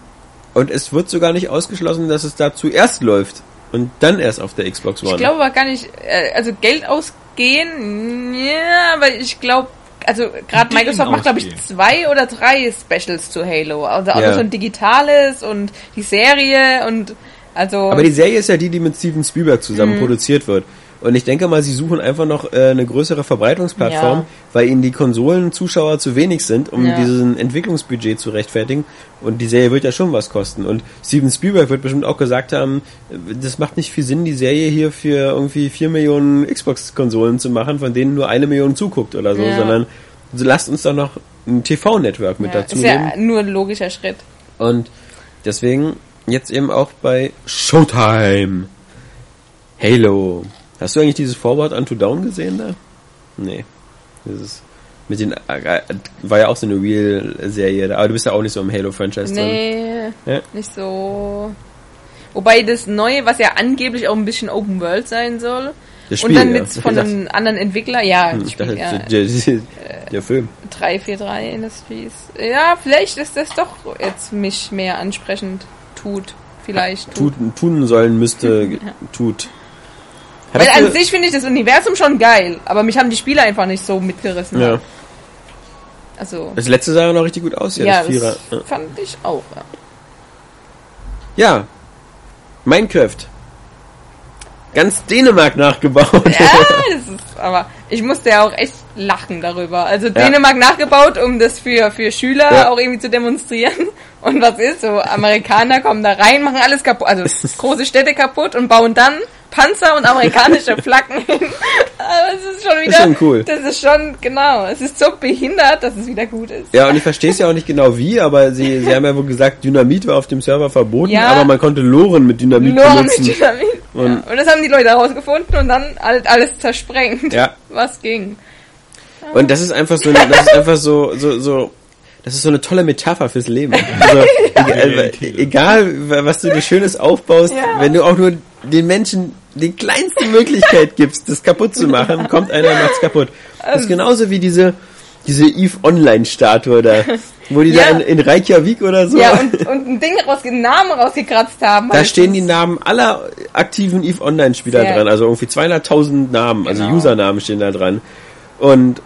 A: und es wird sogar nicht ausgeschlossen, dass es da zuerst läuft. Und dann erst auf der Xbox One.
B: Ich glaube aber gar nicht, äh, also Geld ausgehen, ja, aber ich glaube also gerade Microsoft macht, glaube ich, zwei oder drei Specials zu Halo. Also auch
A: Ja.
B: so ein digitales und die Serie und also.
A: Aber die Serie ist ja die, die mit Steven Spielberg zusammen produziert wird. Und ich denke mal, sie suchen einfach noch äh, eine größere Verbreitungsplattform,
B: Ja.
A: weil ihnen die Konsolenzuschauer zu wenig sind, um
B: Ja.
A: diesen Entwicklungsbudget zu rechtfertigen. Und die Serie wird ja schon was kosten. Und Steven Spielberg wird bestimmt auch gesagt haben, äh, das macht nicht viel Sinn, die Serie hier für irgendwie vier Millionen Xbox-Konsolen zu machen, von denen nur eine Million zuguckt oder so,
B: Ja.
A: sondern so lasst uns doch noch ein TV-Network mit
B: ja,
A: dazu
B: ist ja nur ein logischer Schritt.
A: Und deswegen jetzt eben auch bei Showtime. Halo. Hast du eigentlich dieses Forward Unto Down gesehen da? Nee. Dieses mit den äh, war ja auch so eine Real-Serie da, aber du bist ja auch nicht so im Halo-Franchise drin.
B: Nee,
A: Ja.
B: nicht so. Wobei das Neue, was ja angeblich auch ein bisschen Open World sein soll.
A: Das
B: und dann
A: ja.
B: mit von
A: Ich
B: einem anderen Entwickler, ja, das
A: ich
B: Spiel,
A: dachte,
B: ja,
A: der, der, der Film.
B: 343 Industries. Ja, vielleicht ist das doch jetzt mich mehr ansprechend tut. Vielleicht tut.
A: Tut, tun sollen müsste, tut.
B: Weil an sich finde ich das Universum schon geil, aber mich haben die Spiele einfach nicht so mitgerissen.
A: ja.
B: Also,
A: Das letzte sah ja noch richtig gut aus, ja,
B: ja,
A: das Vierer.
B: das
A: Ja.
B: fand ich auch. Ja.
A: Ja. Minecraft. Ganz Dänemark nachgebaut.
B: Ja, das ist, aber ich musste ja auch echt lachen darüber. Also Dänemark nachgebaut, um das für, für Schüler
A: Ja.
B: auch irgendwie zu demonstrieren. Und was ist so? Amerikaner kommen da rein, machen alles kaputt, also große Städte kaputt und bauen dann Panzer und amerikanische Flaggen hin. Aber es ist schon wieder,
A: schon cool.
B: das ist schon, genau, es ist so behindert, dass es wieder gut ist.
A: Ja, und ich verstehe es ja auch nicht genau wie, aber sie, sie haben ja wohl gesagt, Dynamit war auf dem Server verboten,
B: Ja.
A: aber man konnte Loren mit Dynamit
B: Nur
A: benutzen.
B: mit Dynamit. Ja.
A: Und-
B: Und das haben die Leute herausgefunden und dann alles, alles zersprengt.
A: Ja.
B: Was ging.
A: Und das ist einfach so, das ist einfach so, so, so, das ist so eine tolle Metapher fürs Leben. Also, egal, egal, was du dir Schönes aufbaust,
B: Ja.
A: wenn du auch nur den Menschen die kleinste Möglichkeit gibst, das kaputt zu machen, kommt einer und macht's kaputt. Das ist genauso wie diese, diese Eve Online Statue da, wo die
B: Ja.
A: da in, in Reykjavik oder so,
B: Ja, und, und ein Ding raus, einen Namen rausgekratzt haben.
A: da stehen die Namen aller aktiven Eve Online Spieler dran, also irgendwie 200.000 Namen, also
B: Genau.
A: Usernamen stehen da dran. Und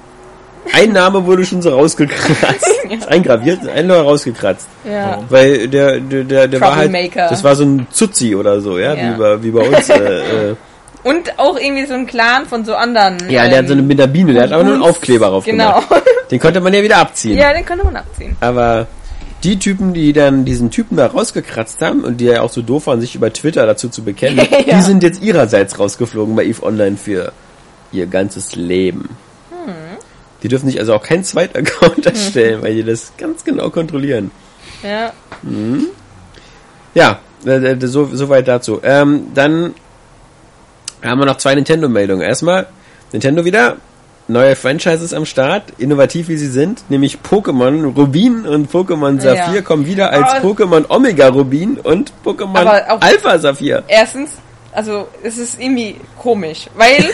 A: ein Name wurde schon so rausgekratzt, ist eingraviert, ein nur rausgekratzt.
B: Ja.
A: Weil der, der, der, der war halt, das war so ein Zuzi oder so, ja,
B: Ja.
A: Wie, bei, wie bei uns. äh, äh,
B: Und auch irgendwie so ein Clan von so anderen.
A: ja, der hat so eine mit der Biene, der hat aber nur einen. Aufkleber drauf
B: Genau.
A: gemacht. Den konnte man ja wieder abziehen.
B: ja, den konnte man abziehen.
A: Aber die Typen, die dann diesen Typen da rausgekratzt haben und die ja auch so doof waren, sich über Twitter dazu zu bekennen,
B: Ja.
A: die sind jetzt ihrerseits rausgeflogen bei EVE Online für ihr ganzes Leben. Die dürfen sich also auch keinen Zweitaccount erstellen, weil die das ganz genau kontrollieren.
B: Ja.
A: Ja, äh, äh, so, so weit dazu. Ähm, dann haben wir noch zwei Nintendo-Meldungen. Erstmal, Nintendo wieder, neue Franchises am Start, innovativ wie sie sind, nämlich Pokémon Rubin und Pokémon Saphir
B: Ja.
A: kommen wieder als
B: Aber-
A: Pokémon Omega Rubin und Pokémon Alpha Saphir.
B: Erstens, also es ist irgendwie komisch, weil.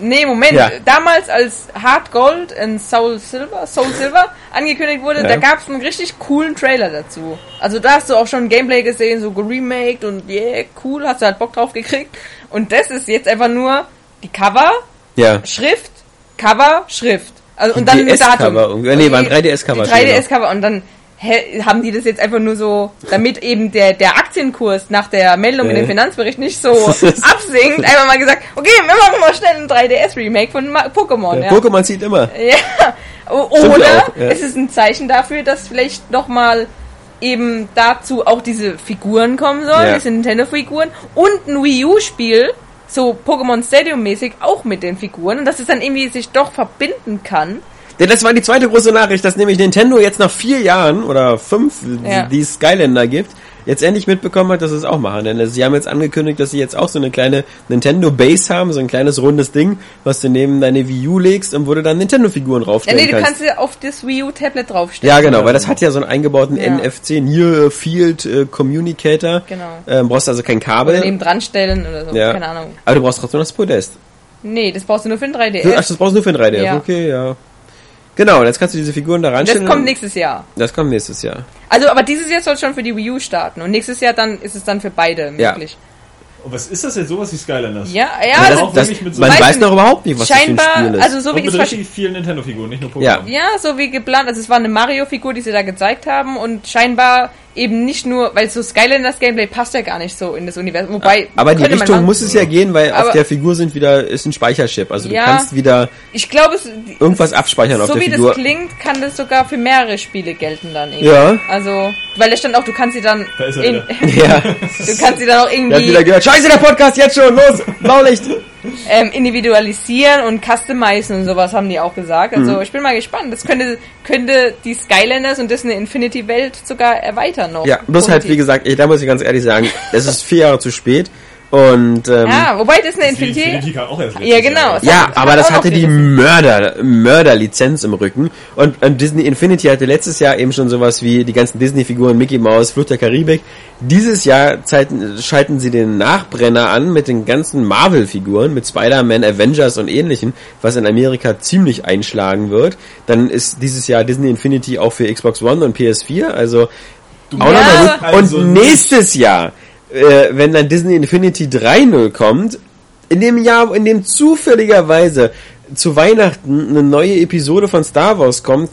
B: Nee, Moment.
A: Ja.
B: Damals, als Hard Gold und Soul Silver, Soul Silver angekündigt wurde,
A: Ja.
B: da gab es einen richtig coolen Trailer dazu. Also da hast du auch schon Gameplay gesehen, so geremaked und yeah, cool, hast du halt Bock drauf gekriegt. Und das ist jetzt einfach nur die Cover,
A: Ja.
B: Schrift, Cover, Schrift. Also, und dann ein
A: DS-Cover
B: Datum.
A: Nee, war ein 3DS-Cover
B: Die
A: steht
B: 3DS-Cover und dann hä, haben die das jetzt einfach nur so, damit eben der, der Aktienkurs nach der Meldung in
A: Äh.
B: dem Finanzbericht nicht so absinkt, einfach mal gesagt, okay, wir machen mal schnell ein 3DS-Remake von Ma- Pokémon.
A: Ja,
B: Ja.
A: Pokémon zieht immer.
B: Ja. Oder
A: auch, ja.
B: es ist ein Zeichen dafür, dass vielleicht nochmal eben dazu auch diese Figuren kommen sollen, diese Nintendo-Figuren und ein Wii U-Spiel, so Pokémon Stadium-mäßig, auch mit den Figuren und dass es dann irgendwie sich doch verbinden kann.
A: Denn das war die zweite große Nachricht, dass nämlich Nintendo jetzt nach vier Jahren oder fünf,
B: Ja.
A: die es Skylander gibt, jetzt endlich mitbekommen hat, dass sie es auch machen. Denn sie haben jetzt angekündigt, dass sie jetzt auch so eine kleine Nintendo Base haben, so ein kleines rundes Ding, was du neben deine Wii U legst und wo du dann Nintendo-Figuren
B: Ja,
A: draufstellen
B: nee, du
A: kannst.
B: kannst sie auf das Wii U-Tablet draufstellen.
A: Ja, genau, weil das hat ja so einen eingebauten
B: Ja.
A: NFC Near Field äh, Communicator.
B: Genau.
A: Ähm, brauchst also kein
B: Oder
A: Kabel.
B: neben dran stellen oder so,
A: ja.
B: keine Ahnung.
A: Aber du brauchst trotzdem das Podest.
B: Nee, das brauchst du nur für ein
A: Ach,
B: 3DS.
A: das brauchst du nur für ein 3DS.
B: Ja.
A: Okay, ja. Genau, jetzt kannst du diese Figuren da
B: Das
A: reinstellen.
B: kommt nächstes Jahr.
A: Das kommt nächstes Jahr.
B: Also, aber dieses Jahr soll schon für die Wii U starten und nächstes Jahr dann ist es dann für beide
A: Ja.
B: möglich.
C: Und was ist das denn, sowas wie Skylanders?
B: Ja, ja, also,
C: auch
A: das,
C: wirklich mit so-
A: man
B: Weiß
A: weiß noch überhaupt nicht, was
B: scheinbar,
A: das für ein Spiel ist.
B: also so wie
C: mit richtig vielen Nintendo-Figuren, nicht nur Pokémon.
A: Ja.
B: Ja, so wie geplant. Also es war eine Mario-Figur, die sie da gezeigt haben und scheinbar eben nicht nur, weil so Skylanders Gameplay passt ja gar nicht so in das Universum. Wobei
A: aber in die Richtung muss es ja gehen, weil auf
B: Aber-
A: der Figur sind wieder ist ein Speicherchip. Also
B: Ja.
A: du kannst wieder
B: Ich glaube, es
A: irgendwas abspeichern auf
B: so
A: der
B: wie
A: Figur.
B: das klingt, kann das sogar für mehrere Spiele gelten dann irgendwie.
A: Ja.
B: Also, weil da stand auch, du kannst sie dann
C: Da ist er
B: in,
A: ja.
B: du kannst sie dann auch
A: Der hat
B: irgendwie
A: wieder gehört. Scheiße, der Podcast jetzt schon. Los, Blaulicht.
B: ähm, individualisieren und customizen und sowas haben die auch gesagt. Also
A: Mhm.
B: ich bin mal gespannt. Das könnte, könnte die Skylanders und das eine Infinity-Welt sogar erweitern noch.
A: Ja, bloß halt, wie gesagt, ich, da muss ich ganz ehrlich sagen, es ist vier Jahre zu spät. Und ähm,
B: Ja, wobei das eine
C: Die
B: Infinity...
C: Infinity kam auch erst
B: Ja, genau.
A: Ja,
B: hat-
A: aber
B: hat
A: das hatte die Mörder, Mörderlizenz im Rücken. Und, und Disney Infinity hatte letztes Jahr eben schon sowas wie die ganzen Disney-Figuren, Mickey Mouse, Flucht der Karibik. Dieses Jahr zeiten, schalten sie den Nachbrenner an mit den ganzen Marvel-Figuren, mit Spider-Man, Avengers und ähnlichen, was in Amerika ziemlich einschlagen wird. Dann ist dieses Jahr Disney Infinity auch für Xbox One und PS4, also Gut.
C: also
A: Und
C: nicht-
A: nächstes Jahr, äh, wenn dann Disney Infinity 3.0 kommt, in dem Jahr, in dem zufälligerweise zu Weihnachten eine neue Episode von Star Wars kommt,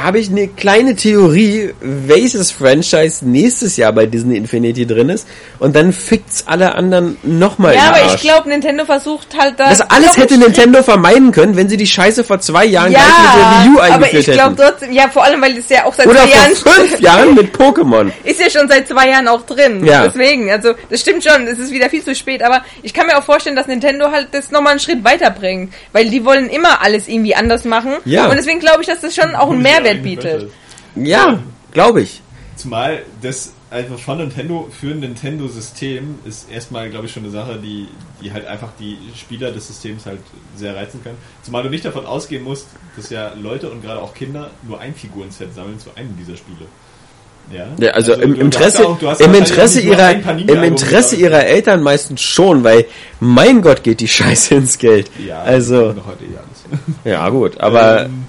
A: habe ich eine kleine Theorie, welches Franchise nächstes Jahr bei Disney Infinity drin ist. Und dann fickt's alle anderen nochmal
B: Ja, aber ich glaube, Nintendo versucht halt da...
A: das alles hätte Nintendo vermeiden können, wenn sie die Scheiße vor zwei Jahren
B: Ja,
A: gleich mit der Wii U
B: aber
A: eingeführt
B: ich glaube
A: hätten.
B: trotzdem... Ja, vor allem, weil das ja auch seit
A: Oder
B: zwei Jahren...
A: vor fünf Jahren mit Pokémon.
B: ist ja schon seit zwei Jahren auch drin.
A: Ja.
B: Deswegen, also das stimmt schon, es ist wieder viel zu spät, aber ich kann mir auch vorstellen, dass Nintendo halt das nochmal einen Schritt weiterbringt, weil die wollen immer alles irgendwie anders machen.
A: Ja.
B: Und deswegen glaube ich, dass das schon auch einen
C: Ja,
B: Mehrwert bietet.
A: Ja, glaube ich.
C: Zumal das einfach von Nintendo für ein Nintendo-System ist erstmal, glaube ich, schon eine Sache, die, die halt einfach die Spieler des Systems halt sehr reizen kann. Zumal du nicht davon ausgehen musst, dass ja Leute und gerade auch Kinder nur ein Figurenset sammeln zu einem dieser Spiele. Ja,
A: Ja, also, im,
C: du-
A: im Interesse,
C: auch-
A: im Interesse ihrer, im Interesse ihrer Eltern meistens schon, weil mein Gott geht die Scheiße ins Geld.
C: Ja,
A: also,
C: noch heute eh alles.
A: ja gut, aber
C: Ähm,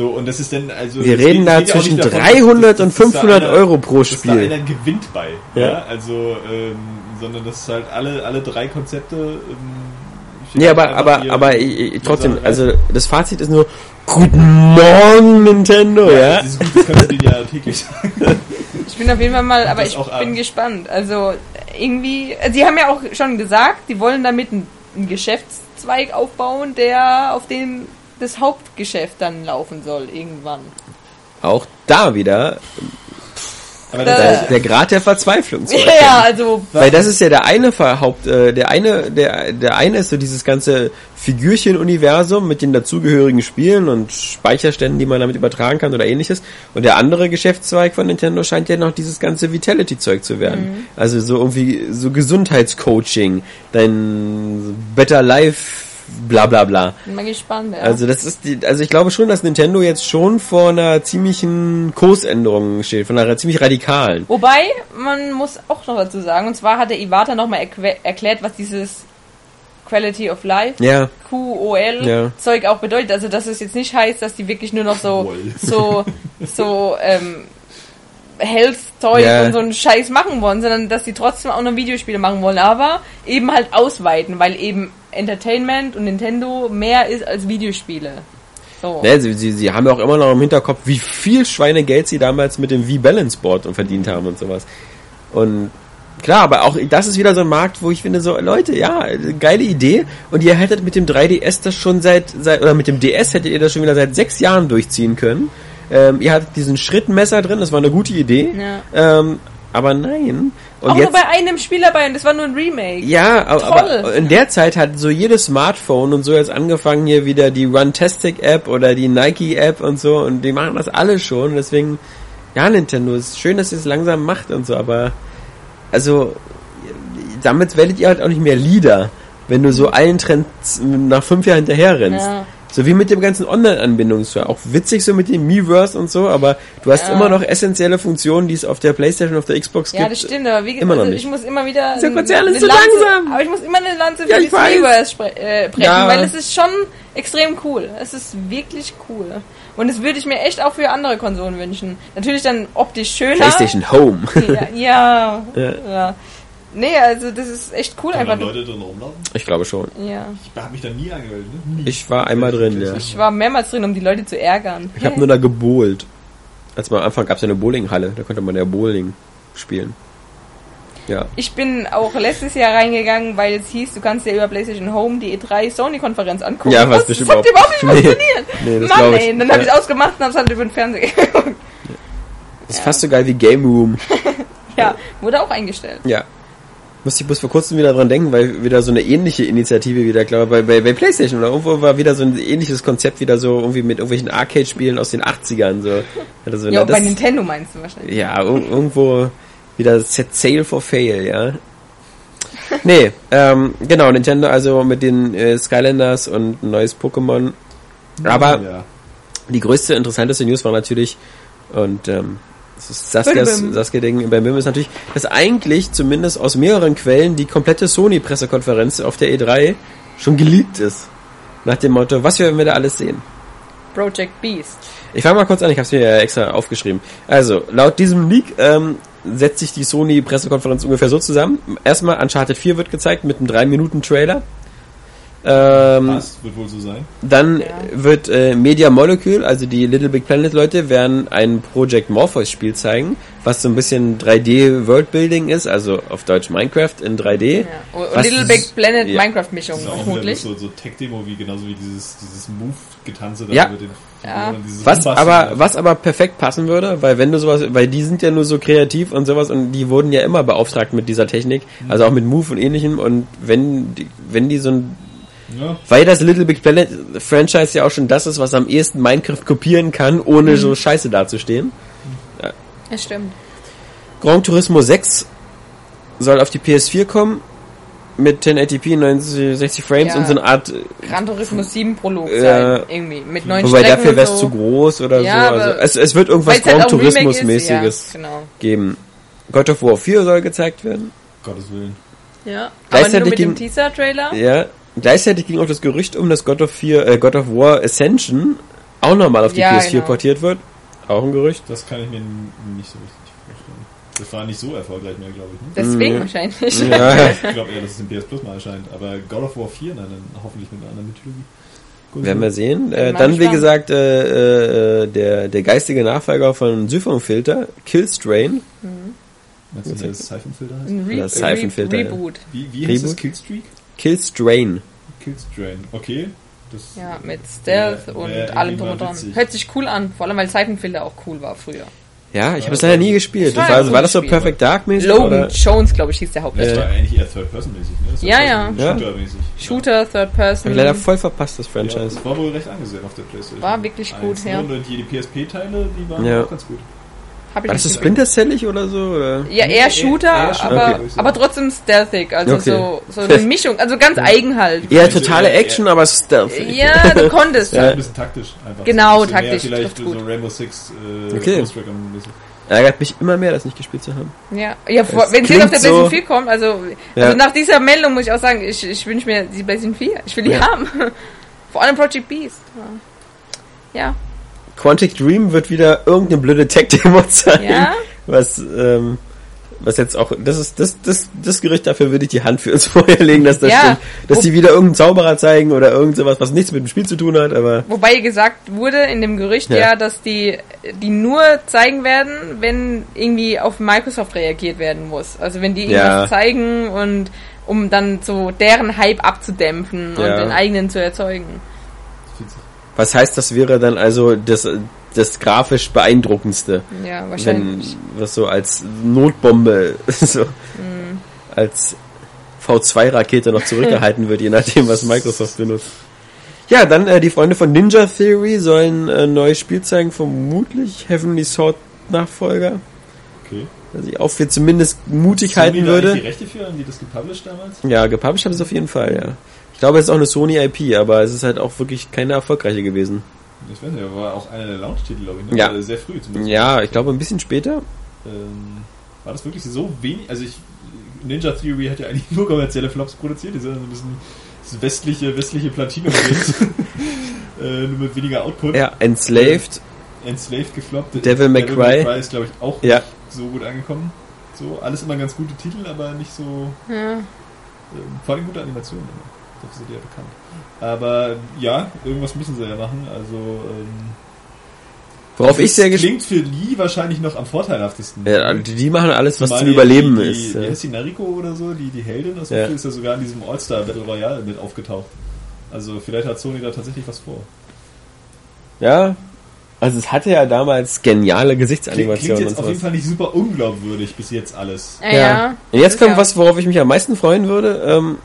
C: so, und das ist dann, also.
A: wir
C: geht-
A: reden da
C: geht ja auch
A: zwischen
C: davon,
A: 300
C: dass-
A: und
C: dass da
A: 500
C: einer-
A: Euro pro
C: Dass da
A: Spiel.
C: einer gewinnt bei.
A: Ja.
C: Ja. also, ähm, sondern das ist halt alle, alle drei Konzepte. Ähm,
A: Nee, aber, aber, aber ich, ich, trotzdem,
C: Sache
A: also das Fazit ist nur, guten Morgen Nintendo, ja?
C: Das ist gut, das kannst du denen ja täglich sagen.
B: Ich bin auf jeden Fall mal, aber ich
C: auch
B: bin
C: abends.
B: gespannt. Also irgendwie, also sie haben ja auch schon gesagt, die wollen damit einen, einen Geschäftszweig aufbauen, der auf den das Hauptgeschäft dann laufen soll irgendwann.
A: Auch da wieder
C: Aber
B: Da-
A: der, der Grad der Verzweiflung zu erkennen.
B: Ja, also
A: Weil das ist ja der eine Verhaupt, äh, der eine, der, der eine ist so dieses ganze Figürchen-Universum mit den dazugehörigen Spielen und Speicherständen, die man damit übertragen kann oder ähnliches. Und der andere Geschäftszweig von Nintendo scheint ja noch dieses ganze Vitality-Zeug zu werden. Also so irgendwie so Gesundheitscoaching, dein Better Life, bla bla bla.
B: bin mal gespannt. Ja.
A: Also das ist die, also ich glaube schon, dass Nintendo jetzt schon vor einer ziemlichen Kursänderung steht, von einer ziemlich radikalen.
B: Wobei, man muss auch noch dazu sagen, und zwar hat der Iwata nochmal erklärt, was dieses Quality of Life,
A: Ja,
B: QOL,
A: Ja.
B: Zeug auch bedeutet. Also, dass es jetzt nicht heißt, dass die wirklich nur noch so,
C: Wohl.
B: so, so, ähm, Health-Zeug
A: Ja.
B: und so einen Scheiß machen wollen, sondern dass die trotzdem auch noch Videospiele machen wollen, aber eben halt ausweiten, weil eben Entertainment und Nintendo mehr ist als Videospiele. So.
A: Ne, sie, sie, sie haben ja auch immer noch im Hinterkopf, wie viel Schweinegeld sie damals mit dem V-Balance Board und verdient haben und sowas. Und klar, aber auch das ist wieder so ein Markt, wo ich finde, so, Leute, ja, geile Idee. Und ihr hättet mit dem 3DS das schon seit, seit oder mit dem DS hättet ihr das schon wieder seit sechs Jahren durchziehen können. Ähm, ihr hattet diesen Schrittmesser drin, das war eine gute Idee.
B: Ja.
A: Ähm, aber nein. Und
B: auch
A: jetzt,
B: nur bei einem Spiel dabei und das war nur ein Remake.
A: ja, aber, aber in der Zeit hat so jedes Smartphone und so jetzt angefangen hier wieder die Runtastic App oder die Nike App und so und die machen das alle schon. Deswegen, ja, Nintendo, ist schön, dass ihr es langsam macht und so, aber also damit werdet ihr halt auch nicht mehr Leader, wenn du so allen Trends nach fünf Jahren hinterher rennst.
B: Ja.
A: So wie mit dem ganzen Online-Anbindungen. Ist ja Auch witzig so mit dem Miiverse und so, aber du hast
B: Ja.
A: immer noch essentielle Funktionen, die es auf der Playstation auf der Xbox
B: Ja,
A: gibt.
B: das stimmt, aber wie gesagt, also
A: nicht.
B: ich muss immer wieder.
A: Dieser
B: ein-
A: Konzern ist
B: eine
A: zu
B: Lanze-
A: langsam.
B: Aber ich muss immer eine Lanze für
A: Ja, weiß.
B: Miiverse äh, brechen,
A: Ja.
B: weil es ist schon extrem cool. Es ist wirklich cool. Und das würde ich mir echt auch für andere Konsolen wünschen. Natürlich dann optisch schöner.
A: PlayStation Home.
B: Ja, ja,
A: Ja.
B: Ja. Nee, also das ist echt cool
C: Können da
B: einfach.
C: Leute drin rumlaufen?
A: Ich glaube schon.
B: Ja.
C: Ich habe mich da nie angemeldet. Ne? Nie.
A: Ich war einmal drin, ja.
B: Ich war mehrmals drin, um die Leute zu ärgern.
A: Ich habe nur da gebohlt. Als man am Anfang gab es ja eine Bowlinghalle, da konnte man ja Bowling spielen. Ja.
B: Ich bin auch letztes Jahr reingegangen, weil es hieß, du kannst dir über PlayStation Home die E3 Sony-Konferenz angucken.
A: Ja, was
B: das,
A: bestimmt
B: das hat
A: auch-
B: überhaupt nicht
A: Nee.
B: funktioniert.
A: Nee, das
B: Mann,
A: ich.
B: ey. Dann habe
A: Ja.
B: ich ausgemacht und hab's halt über den Fernseher geguckt.
A: Das ist fast so geil wie Game Room.
B: Ja, wurde auch eingestellt.
A: Ja. Musste ich bloß vor kurzem wieder dran denken, weil wieder so eine ähnliche Initiative wieder, glaube ich, bei, bei, bei Playstation oder irgendwo war wieder so ein ähnliches Konzept wieder so irgendwie mit irgendwelchen Arcade-Spielen aus den 80ern. So. Also,
B: Ja,
A: na,
B: und bei
A: das,
B: Nintendo meinst du wahrscheinlich.
A: ja, ir- irgendwo wieder Set Sail for Fail, ja. Nee, ähm, genau, Nintendo also mit den äh, Skylanders und ein neues Pokémon. Aber
C: ja.
A: die größte, interessanteste News war natürlich, und ähm, das ist Saskias. Saskia Ding bei BIM ist natürlich, dass eigentlich zumindest aus mehreren Quellen die komplette Sony-Pressekonferenz auf der E3 schon geleakt ist. Nach dem Motto, was werden wir da alles sehen?
B: Project Beast.
A: Ich fange mal kurz an, ich habe es mir ja extra aufgeschrieben. Also, laut diesem Leak ähm, setzt sich die Sony-Pressekonferenz ungefähr so zusammen. Erstmal Uncharted 4 wird gezeigt mit einem 3-Minuten-Trailer. Ähm,
C: Passt, wird wohl so sein.
A: dann
B: Ja.
A: wird äh, Media Molecule, also die Little Big Planet Leute, werden ein Project Morpheus Spiel zeigen, was so ein bisschen 3D Worldbuilding ist, also auf Deutsch Minecraft in 3D.
B: Ja. Und
A: Was
B: Little
A: ist-
B: Big Planet
A: ja.
B: Minecraft-Mischung
C: Das ist auch
B: vermutlich.
C: so, so Tech-Demo, wie genauso wie dieses, dieses Move-Getanze da
A: Ja.
C: mit den
B: Ja.
A: Was aber, was aber perfekt passen würde, weil wenn du sowas, weil die sind ja nur so kreativ und sowas und die wurden ja immer beauftragt mit dieser Technik, also auch mit Move und ähnlichem und wenn die, wenn die so ein
C: Ja,
A: Weil das Little Big Planet Franchise ja auch schon das ist, was am ehesten Minecraft kopieren kann, ohne so scheiße dazustehen.
B: Ja, stimmt.
A: Gran Turismo 6 soll auf die PS4 kommen mit 1080p 90, 60 Frames
B: Ja.
A: und so eine Art,
B: Gran Turismo 7 Prolog
A: Ja.
B: sein, irgendwie. Mit neuen
A: wobei
B: Strecken
A: dafür wäre es
B: so.
A: zu groß oder
B: Ja,
A: so. Also es, es wird irgendwas
B: halt
A: Gran
B: Remake
A: Turismus mäßiges
B: Ja, genau.
A: geben. God of War 4 soll gezeigt werden.
C: Gottes Willen.
B: Ja. Aber nur mit dem
A: ging-
B: Teaser-Trailer.
A: Ja. Gleichzeitig ging auch das Gerücht um, dass God of, 4, äh, God of War Ascension auch nochmal auf die
B: Ja,
A: PS4
B: genau.
A: portiert wird. Auch ein Gerücht.
C: Das kann ich mir nicht so richtig vorstellen. Das war nicht so erfolgreich mehr, glaube ich. Ne?
B: Deswegen
A: Mhm.
B: wahrscheinlich.
A: Ja.
C: Ich glaube eher, dass es im PS Plus mal erscheint. Aber God of War 4, na, dann hoffentlich mit einer anderen Mythologie. Gut,
A: Werden wir sehen. Äh, dann, wie gesagt, äh, äh, der, der geistige Nachfolger von Syphon-Filter, Killstrain.
C: Meinst du, der Siphon-Filter heißt?
B: Ein Re
A: Oder Seifenfilter,
B: Re
A: ja.
B: Reboot.
C: Wie, wie heißt das?
A: Reboot?
C: Killstreak?
A: Killstrain.
C: Killstrain. Okay. Das
B: Ja, mit Stealth
C: Wär-
B: und
C: wär irgendwie
B: allem drum und dran. Hört sich cool an, vor allem weil Seifenfilter auch cool war früher.
A: Ja, ich habe es
C: das
A: leider nie gespielt.
B: das war
A: Das also, war das so. Perfect Dark mäßig?
B: Logan
A: Oder?
B: Jones, glaube ich, hieß der
C: Das
B: Hauptdarsteller.
C: war eigentlich eher Third-Person-mäßig, ne? Das
B: Ja, ja.
C: so
A: Ja.
C: Shooter-mäßig.
B: Shooter, Third
A: Hab
B: Person.
A: ich leider voll verpasst, das Franchise.
C: Ja, das war wohl recht angesehen auf der Playstation.
B: War wirklich gut,
C: Eins,
B: ja.
C: Und die PSP-Teile, die waren
A: Ja.
C: auch ganz gut.
B: Hab ich
A: War das
B: gespielt.
A: Splinter Cellig oder so? Oder?
B: Ja, eher Shooter,
C: eher Shooter,
B: aber,
C: sagen.
B: aber trotzdem stealthig. Also
A: Okay.
B: so, so eine Mischung, also ganz eigen halt.
A: Eher totale Action, aber stealthy.
B: Ja, du konntest.
A: Ja.
C: Ein bisschen taktisch einfach.
B: Genau,
C: So ein
B: taktisch,
C: vielleicht so. Rainbow Six, äh,
A: Okay. Ärgert mich immer mehr, das nicht gespielt zu haben.
B: Ja, ja wenn es jetzt auf der
A: klingt so-
B: PlayStation 4 kommt, also,
A: Ja.
B: also nach dieser Meldung muss ich auch sagen, ich, ich wünsche mir die PlayStation 4. Ich will die
A: Ja.
B: haben. Vor allem Project Beast. Ja.
A: Quantic Dream wird wieder irgendeine blöde Tech-Demo zeigen.
B: Ja.
A: Was, ähm, was jetzt auch, das ist, das, das, das Gerücht dafür würde ich die Hand für uns vorher legen, dass das
B: Ja.
A: stimmt. Dass
B: Wo-
A: die wieder irgendeinen Zauberer zeigen oder irgend sowas, was nichts mit dem Spiel zu tun hat, aber,
B: Wobei gesagt wurde in dem Gerücht
A: Ja.
B: ja, dass die die nur zeigen werden, wenn irgendwie auf Microsoft reagiert werden muss. Also wenn die irgendwas
A: Ja.
B: zeigen und um dann so deren Hype abzudämpfen und den eigenen zu erzeugen.
A: Was heißt, das wäre dann also das, das grafisch beeindruckendste,
B: Ja,
A: wenn,
B: wahrscheinlich.
A: was so als Notbombe, so,
B: Mhm.
A: als V2-Rakete noch zurückgehalten wird, je nachdem, was Microsoft benutzt. Ja, dann äh, die Freunde von Ninja Theory sollen äh, neues Spiel zeigen, vermutlich Heavenly Sword Nachfolger.
C: Okay.
A: Was ich auch für zumindest mutig
C: Sony
A: halten würde.
C: die Rechte für, haben die das gepublished damals?
A: Ja, gepublished haben sie es auf jeden Fall, ja. Ich glaube, es ist auch eine Sony IP, aber es ist halt auch wirklich keine erfolgreiche gewesen.
C: Ich weiß nicht, aber war auch einer der Launch-Titel, glaube ich. Ne?
A: Ja.
C: Sehr früh zumindest.
A: Ja, ich glaube ein bisschen später.
C: Ähm, war das wirklich so wenig? Also ich, Ninja Theory hat ja eigentlich nur kommerzielle Flops produziert. Die sind so ein bisschen das westliche, westliche Platinum äh, nur mit weniger Output.
A: Ja, Enslaved.
C: Enslaved gefloppt.
A: Devil May Cry.
C: ist, glaube ich, auch
A: Ja.
C: nicht so gut angekommen. So, alles immer ganz gute Titel, aber nicht so.
B: Ja.
C: Ähm, vor allem gute Animationen immer. Dafür sind die ja bekannt. Aber ja, irgendwas müssen sie ja machen. Also ähm,
A: Worauf ich sehr gespannt
C: klingt für Lee wahrscheinlich noch am vorteilhaftesten.
A: ja, die, die machen alles, was
C: Zumal
A: zum Überleben
C: die, die,
A: ist.
C: Wie
A: ja.
C: heißt die Nariko oder so? Die, die Heldin aus
A: Ja.
C: Ist ja sogar in diesem All-Star Battle Royale mit aufgetaucht. Also vielleicht hat Sony da tatsächlich was vor.
A: Ja, also es hatte ja damals geniale
C: Klingt, klingt
A: Gesichtsanimationen
C: jetzt
A: und
C: auf jeden. Fall nicht super unglaubwürdig bis jetzt alles.
B: Ja, ja.
A: Und jetzt kommt was, worauf ich mich am meisten freuen würde, ähm,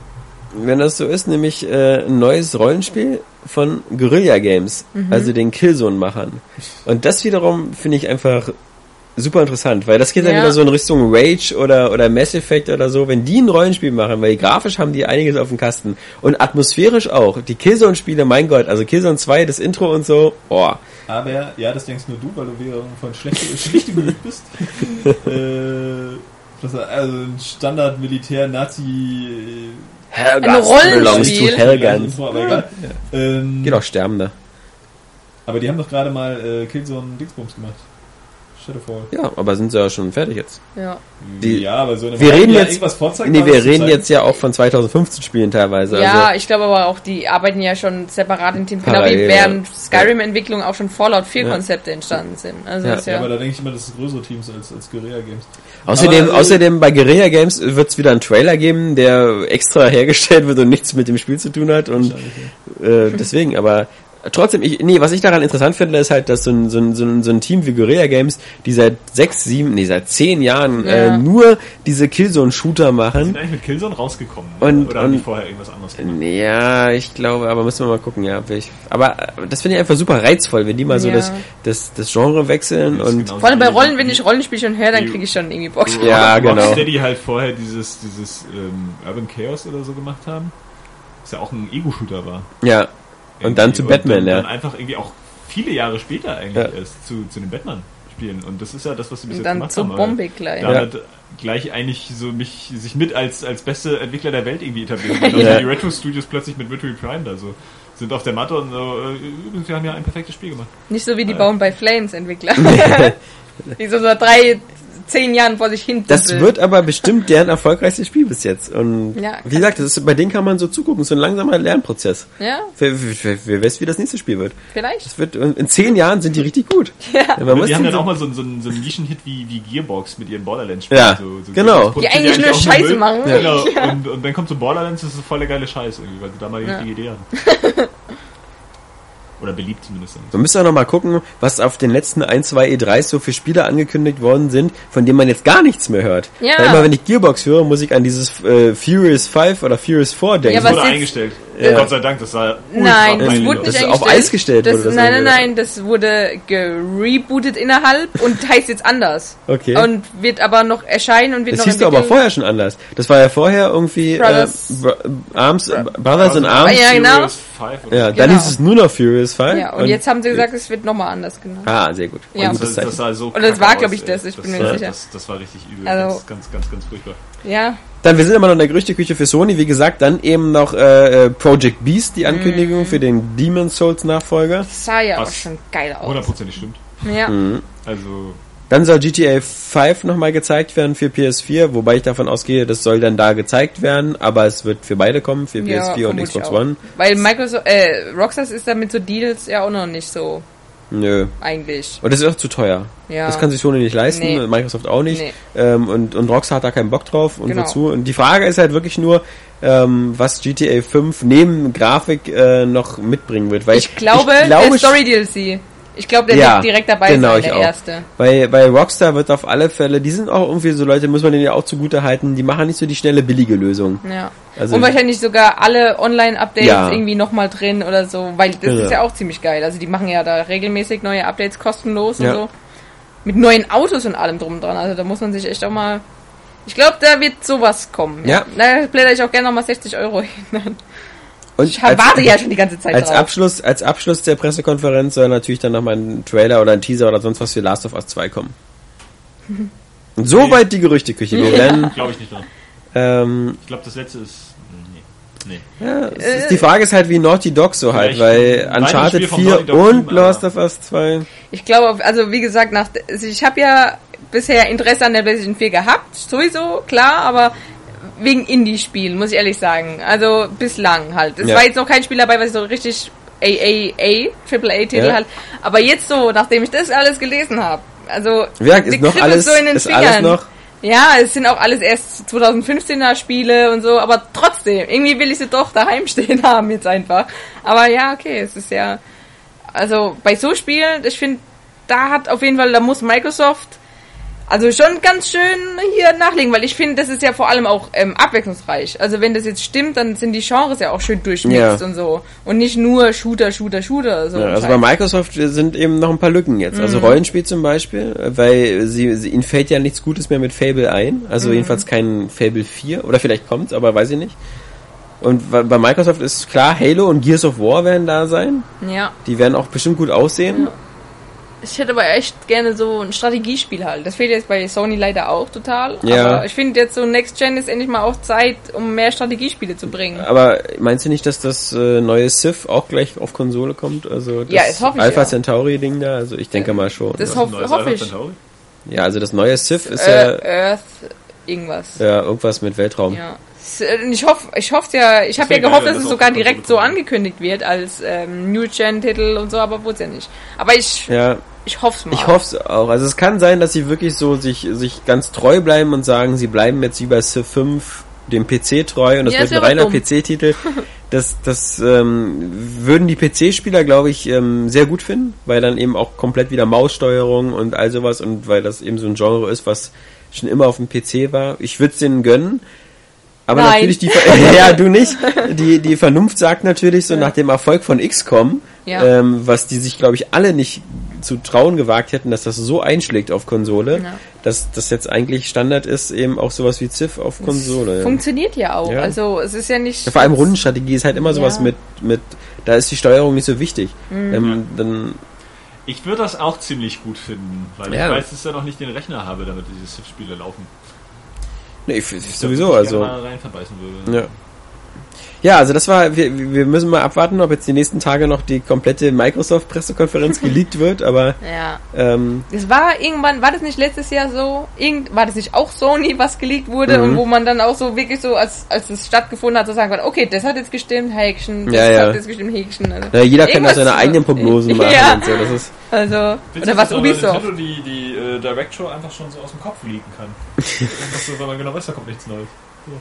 A: wenn das so ist, nämlich äh, ein neues Rollenspiel von Guerilla Games,
B: Mhm.
A: also den Killzone-Machern. Und das wiederum finde ich einfach super interessant, weil das geht dann
B: Ja.
A: wieder so in Richtung Rage oder, oder Mass Effect oder so, wenn die ein Rollenspiel machen, weil grafisch haben die einiges auf dem Kasten und atmosphärisch auch. Die Killzone-Spiele, mein Gott, also Killzone 2, das Intro und so, oh.
C: Aber, ja, das denkst nur du, weil du wieder von schlechte, schlichte Gemüt bist. äh, also ein Standard-Militär-Nazi...
A: Helgas
B: Rollenspiel.
A: belongs to Helgans.
C: Egal. Ähm,
A: Geht auch Sterbende.
C: Aber die haben doch gerade mal äh, Killzone Dingsbums gemacht. Shadowfall.
A: Ja, aber sind sie ja schon fertig jetzt.
B: ja.
A: Die-
C: ja, aber so eine
A: Wir reden
C: ja
A: jetzt,
C: irgendwas
A: nee, wir reden jetzt ja auch von 2015 Spielen teilweise.
B: Ja,
A: also,
B: ich glaube aber auch, die arbeiten ja schon separat im Team, genau wie während
A: ja.
B: Skyrim-Entwicklung auch schon Fallout 4
A: Ja.
B: Konzepte entstanden sind. Also
A: Ja.
C: Ja,
B: ja,
C: aber da denke ich immer, das sind größere Teams als, als Guerilla Games.
A: Außerdem,
C: aber, äh,
A: außerdem bei Guerilla Games wird es wieder einen Trailer geben, der extra hergestellt wird und nichts mit dem Spiel zu tun hat und äh, deswegen, aber trotzdem, ich, nee, was ich daran interessant finde, ist halt, dass so ein, so ein, so ein, so ein Team wie Guerilla Games, die seit sechs, sieben, nee, seit zehn Jahren äh,
B: Ja.
A: nur diese Killzone-Shooter machen.
D: Sind eigentlich mit Killzone rausgekommen?
A: Und-
D: oder haben die
A: und-
D: vorher irgendwas anderes gemacht?
A: Ja, ich glaube, aber müssen wir mal gucken, ja. Ich, aber äh, das finde ich einfach super reizvoll, wenn die mal so
B: Ja.
A: das, das, das Genre wechseln
D: Das
A: und
D: genauso
B: vor allem bei Rollen, wenn ich Rollenspiel schon höre, dann
D: Die-
B: kriege ich schon irgendwie Bock.
A: Ja, genau.
D: Rocksteady halt vorher dieses, dieses ähm, Urban Chaos oder so gemacht haben. Was ja auch ein Ego-Shooter war.
A: ja. Und dann zu Batman,
D: dann,
A: ja.
D: Dann einfach irgendwie auch viele Jahre später eigentlich
A: Ja.
D: erst zu, zu den Batman-Spielen. Und das ist ja das, was sie bis
B: Und
D: jetzt
B: dann
D: gemacht
B: so
D: haben. aber
B: bombig gleich.
D: Damit gleich eigentlich so mich sich mit als, als beste Entwickler der Welt irgendwie etablieren. Und
A: Ja.
D: die Retro Studios plötzlich mit Metroid Prime da so sind auf der Matte und so, äh, übrigens, wir haben ja ein perfektes Spiel gemacht.
B: Nicht so wie die
D: Ja.
B: Bauen bei Flames Entwickler. die so seit drei, zehn Jahren vor sich hin.
A: Das
B: dümpeln.
A: wird aber bestimmt deren erfolgreichstes Spiel bis jetzt. Und
B: Ja,
A: wie gesagt, das ist, bei denen kann man so zugucken, so ein langsamer Lernprozess.
B: Ja,
A: Wer, wer, wer weiß, wie das nächste Spiel wird.
B: vielleicht.
A: Das wird in zehn Jahren sind die richtig gut.
B: Ja.
A: man muss
D: die haben dann
A: so-
D: auch mal so, einen- so, einen- so einen Nischen-Hit wie, wie Gearbox mit ihren Borderlands-Spielen.
A: Ja,
D: so, so
A: genau.
B: Die eigentlich nur Scheiße machen.
D: Genau. Und, und dann kommt so Borderlands, das ist voll der geile Scheiß irgendwie, weil sie da mal die
B: Ja.
D: richtige Idee hatten. Oder beliebt zumindest.
A: Man müsste auch noch mal gucken, was auf den letzten ein, zwei E3s so für Spiele angekündigt worden sind, von denen man jetzt gar nichts mehr hört.
B: Ja.
A: Weil immer wenn ich Gearbox höre, muss ich an dieses äh, Furious 5 oder Furious 4 denken.
B: Ja,
D: Das
B: was
D: wurde
B: jetzt-
D: eingestellt.
A: Ja.
D: Gott sei Dank, das war
B: Nein, das wurde
A: Das
B: nicht eingestellt.
A: auf Eis gestellt
B: Das,
A: wurde das
B: nein, nein, nein, das wurde gerebootet innerhalb und heißt jetzt anders.
A: Okay.
B: Und wird aber noch erscheinen und wird
A: das
B: noch
A: hieß doch aber vorher schon anders. Das war ja vorher irgendwie äh,
B: Brothers.
A: Bro Arms, Brothers in Arms.
B: Ja, genau.
D: Furious 5 oder
A: Ja, dann
B: Genau.
A: hieß es nur noch Furious 5.
B: Ja, und, jetzt haben sie gesagt, es wird nochmal anders genannt.
A: Ah, sehr gut.
B: Ja.
A: Gutes
D: Das, das sah so
B: Und das war,
D: aus,
B: glaub ich, das, ich bin mir sicher.
D: Das, das war richtig übel.
B: Also-
D: ganz, ganz, ganz, ganz furchtbar.
B: Ja,
A: Dann, wir sind immer noch in der Gerüchteküche für Sony. Wie gesagt, dann eben noch äh, äh, Project Beast, die Ankündigung
B: Mhm.
A: für den Demon Souls Nachfolger.
B: das sah ja auch
D: Was?
B: schon geil aus.
D: Hundertprozentig stimmt.
B: Ja,
A: Mhm.
D: Also,
A: Dann soll GTA 5 nochmal gezeigt werden für PS4, wobei ich davon ausgehe, das soll dann da gezeigt werden, aber es wird für beide kommen, für
B: ja
A: PS4 und
B: vermutlich
A: Xbox
B: auch.
A: One.
B: Weil Microsoft, äh, Rockstars ist damit so Deals ja auch noch nicht so,
A: Nö.
B: eigentlich.
A: Und das ist auch zu teuer.
B: Ja.
A: Das kann sich Sony nicht leisten,
B: Nee.
A: Microsoft auch nicht.
B: Nee.
A: Ähm, und, und Rockstar hat da keinen Bock drauf und
B: Genau.
A: wozu. Und die Frage ist halt wirklich nur, ähm, was GTA 5 neben Grafik äh, noch mitbringen wird. Weil
B: Ich glaube,
A: ich glaube
B: der Story DLC. Ich glaube, der
A: Ja,
B: wird direkt dabei
A: genau,
B: sein,
A: ich
B: der
A: auch.
B: erste.
A: Bei, bei Rockstar wird auf alle Fälle, die sind auch irgendwie so Leute, muss man denen ja auch zugute halten, die machen nicht so die schnelle, billige Lösung.
B: Ja.
A: Also-
B: und wahrscheinlich sogar alle Online-Updates
A: Ja.
B: irgendwie nochmal drin oder so, weil das
A: Ja.
B: ist ja auch ziemlich geil. Also die machen ja da regelmäßig neue Updates kostenlos
A: Ja.
B: und so. Mit neuen Autos und allem drum und dran. Also da muss man sich echt auch mal. Ich glaube, da wird sowas kommen.
A: Ja.
B: Da blätter ich auch gerne nochmal 60 Euro hin.
A: Und
B: Ich warte ja schon die ganze Zeit
A: als
B: drauf.
A: Abschluss, als Abschluss der Pressekonferenz soll natürlich dann nochmal ein Trailer oder ein Teaser oder sonst was für Last of Us 2 kommen. Und soweit die Gerüchteküche. Werden,
D: glaube ich nicht dran.
A: ähm,
D: Ich glaube, das letzte ist. Nee. Nee.
A: ja, ist, die Frage ist halt, wie Naughty Dog so halt, weil Uncharted
D: Spiel vom
A: 4
D: Naughty Dog
A: und
D: aber-
A: of Us 2.
B: Ich glaube, also wie gesagt, nach, also ich habe ja bisher Interesse an der PlayStation 4 gehabt, sowieso, klar, aber wegen Indie-Spielen, muss ich ehrlich sagen. Also bislang halt. Es
A: Ja.
B: war jetzt noch kein Spiel dabei, was ich so richtig AAA, AAA-Titel
A: Ja.
B: halt. Aber jetzt so, nachdem ich das alles gelesen habe, also
A: gesagt, ist noch alles,
B: so in den
A: ist alles noch,
B: Ja, es sind auch alles erst 2015er Spiele und so, aber trotzdem, irgendwie will ich sie doch daheim stehen haben jetzt einfach. Aber ja, okay, es ist ja, also bei so Spielen, ich finde, da hat auf jeden Fall, da muss Microsoft also schon ganz schön hier nachlegen, weil ich finde, das ist ja vor allem auch ähm, abwechslungsreich. Also wenn das jetzt stimmt, dann sind die Genres ja auch schön durchmixt
A: Ja.
B: und so. Und nicht nur Shooter, Shooter, Shooter. So
A: Ja, also bei Microsoft sind eben noch ein paar Lücken jetzt.
B: Mhm.
A: Also Rollenspiel zum Beispiel, äh, weil sie, sie ihnen fällt ja nichts Gutes mehr mit Fable ein. Also
B: Mhm.
A: jedenfalls kein Fable 4 oder vielleicht kommt's, aber weiß ich nicht. Und bei bei Microsoft ist klar, Halo und Gears of War werden da sein.
B: Ja.
A: Die werden auch bestimmt gut aussehen.
B: Ich hätte aber echt gerne so ein Strategiespiel halt. Das fehlt jetzt bei Sony leider auch total.
A: Ja.
B: Aber ich finde jetzt so Next Gen ist endlich mal auch Zeit, um mehr Strategiespiele zu bringen.
A: Aber meinst du nicht, dass das äh, neue Civ auch gleich auf Konsole kommt? Also das
B: Ja, das hoffe ich,
A: Alpha
B: ja.
A: Centauri Ding da? Also ich denke mal schon.
B: Das
A: ja.
B: hoff- hoffe ich.
D: Centauri?
A: ja, also das neue Civ ist
B: Äh,
A: ja,
B: Earth irgendwas.
A: ja irgendwas mit Weltraum.
B: Ja. Äh, Ich hoffe, ich hoffe ja, ich habe ja gehofft, dass es sogar direkt so angekündigt wird als ähm, New Gen Titel und so, aber wurde es ja nicht. Aber ich,
A: Ja,
B: ich hoffe es mal.
A: Ich hoffe es auch. Also es kann sein, dass sie wirklich so sich, sich ganz treu bleiben und sagen, sie bleiben jetzt wie bei Civ 5 dem PC treu und das
B: Ja,
A: wird ein reiner. PC-Titel. Das, das ähm, würden die PC-Spieler, glaube ich, ähm, sehr gut finden, weil dann eben auch komplett wieder Maussteuerung und all sowas und weil das eben so ein Genre ist, was schon immer auf dem PC war. Ich würde es denen gönnen. Aber
B: Nein.
A: natürlich die Ver- ja du nicht die die Vernunft sagt natürlich so nach dem Erfolg von XCOM
B: Ja.
A: ähm, was die sich glaube ich alle nicht zu trauen gewagt hätten dass das so einschlägt auf Konsole
B: Ja.
A: dass das jetzt eigentlich Standard ist eben auch sowas wie Civ auf Konsole ja.
B: Funktioniert ja auch.
A: Ja.
B: Also es ist ja nicht.
A: Ja, vor allem Rundenstrategie ist halt immer sowas
B: Ja.
A: mit mit da ist die Steuerung nicht so wichtig
B: Mhm.
A: ähm, dann
D: Ich würde das auch ziemlich gut finden, weil
A: Ja.
D: ich meistens ja noch nicht den Rechner habe, damit diese Civ-Spiele laufen.
A: Nee, ich, ich, sowieso
D: ich
A: also
D: mal rein verbeißen würde.
A: Ja. Ja, also das war, wir, wir müssen mal abwarten, ob jetzt die nächsten Tage noch die komplette Microsoft-Pressekonferenz geleakt wird, aber
B: Ja.
A: ähm,
B: Es war irgendwann, war das nicht letztes Jahr so? Irgend, war das nicht auch Sony, was geleakt wurde
A: Mhm.
B: und wo man dann auch so wirklich so, als, als es stattgefunden hat, so sagen konnte, okay, das hat jetzt gestimmt, Häkchen, das
A: Ja, ja.
B: hat jetzt gestimmt, Häkchen. Also,
A: na, jeder kann da seine
B: so-
A: eigenen Prognosen machen
B: Ja.
A: und so, das ist,
B: also
D: Witzig,
B: oder was Ubisoft.
D: Nintendo die, die äh, Direct Show einfach schon so aus dem Kopf leaken kann. So, weil man genau weiß, da kommt nichts Neues.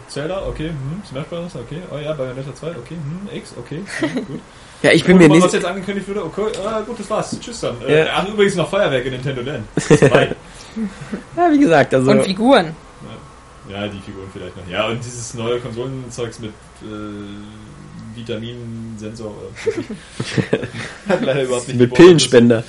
D: Zelda, okay, hm, Smash Bros., okay, oh ja, Bayonetta 2, okay, hm, X, okay, hm, gut.
A: ja, ich bin
D: Guck
A: mir nicht,
D: was jetzt angekündigt wurde, okay, ah, gut, das war's, tschüss dann. Äh,
A: Ja.
D: ach, übrigens noch Feuerwerk in Nintendo Land.
A: Ja, wie gesagt, also,
B: Und Figuren.
D: ja, die Figuren vielleicht noch. Ja, und dieses neue Konsolenzeugs mit äh, Vitaminsensor oder was weiß ich. Hat leider überhaupt nicht
A: mit Pillenspender.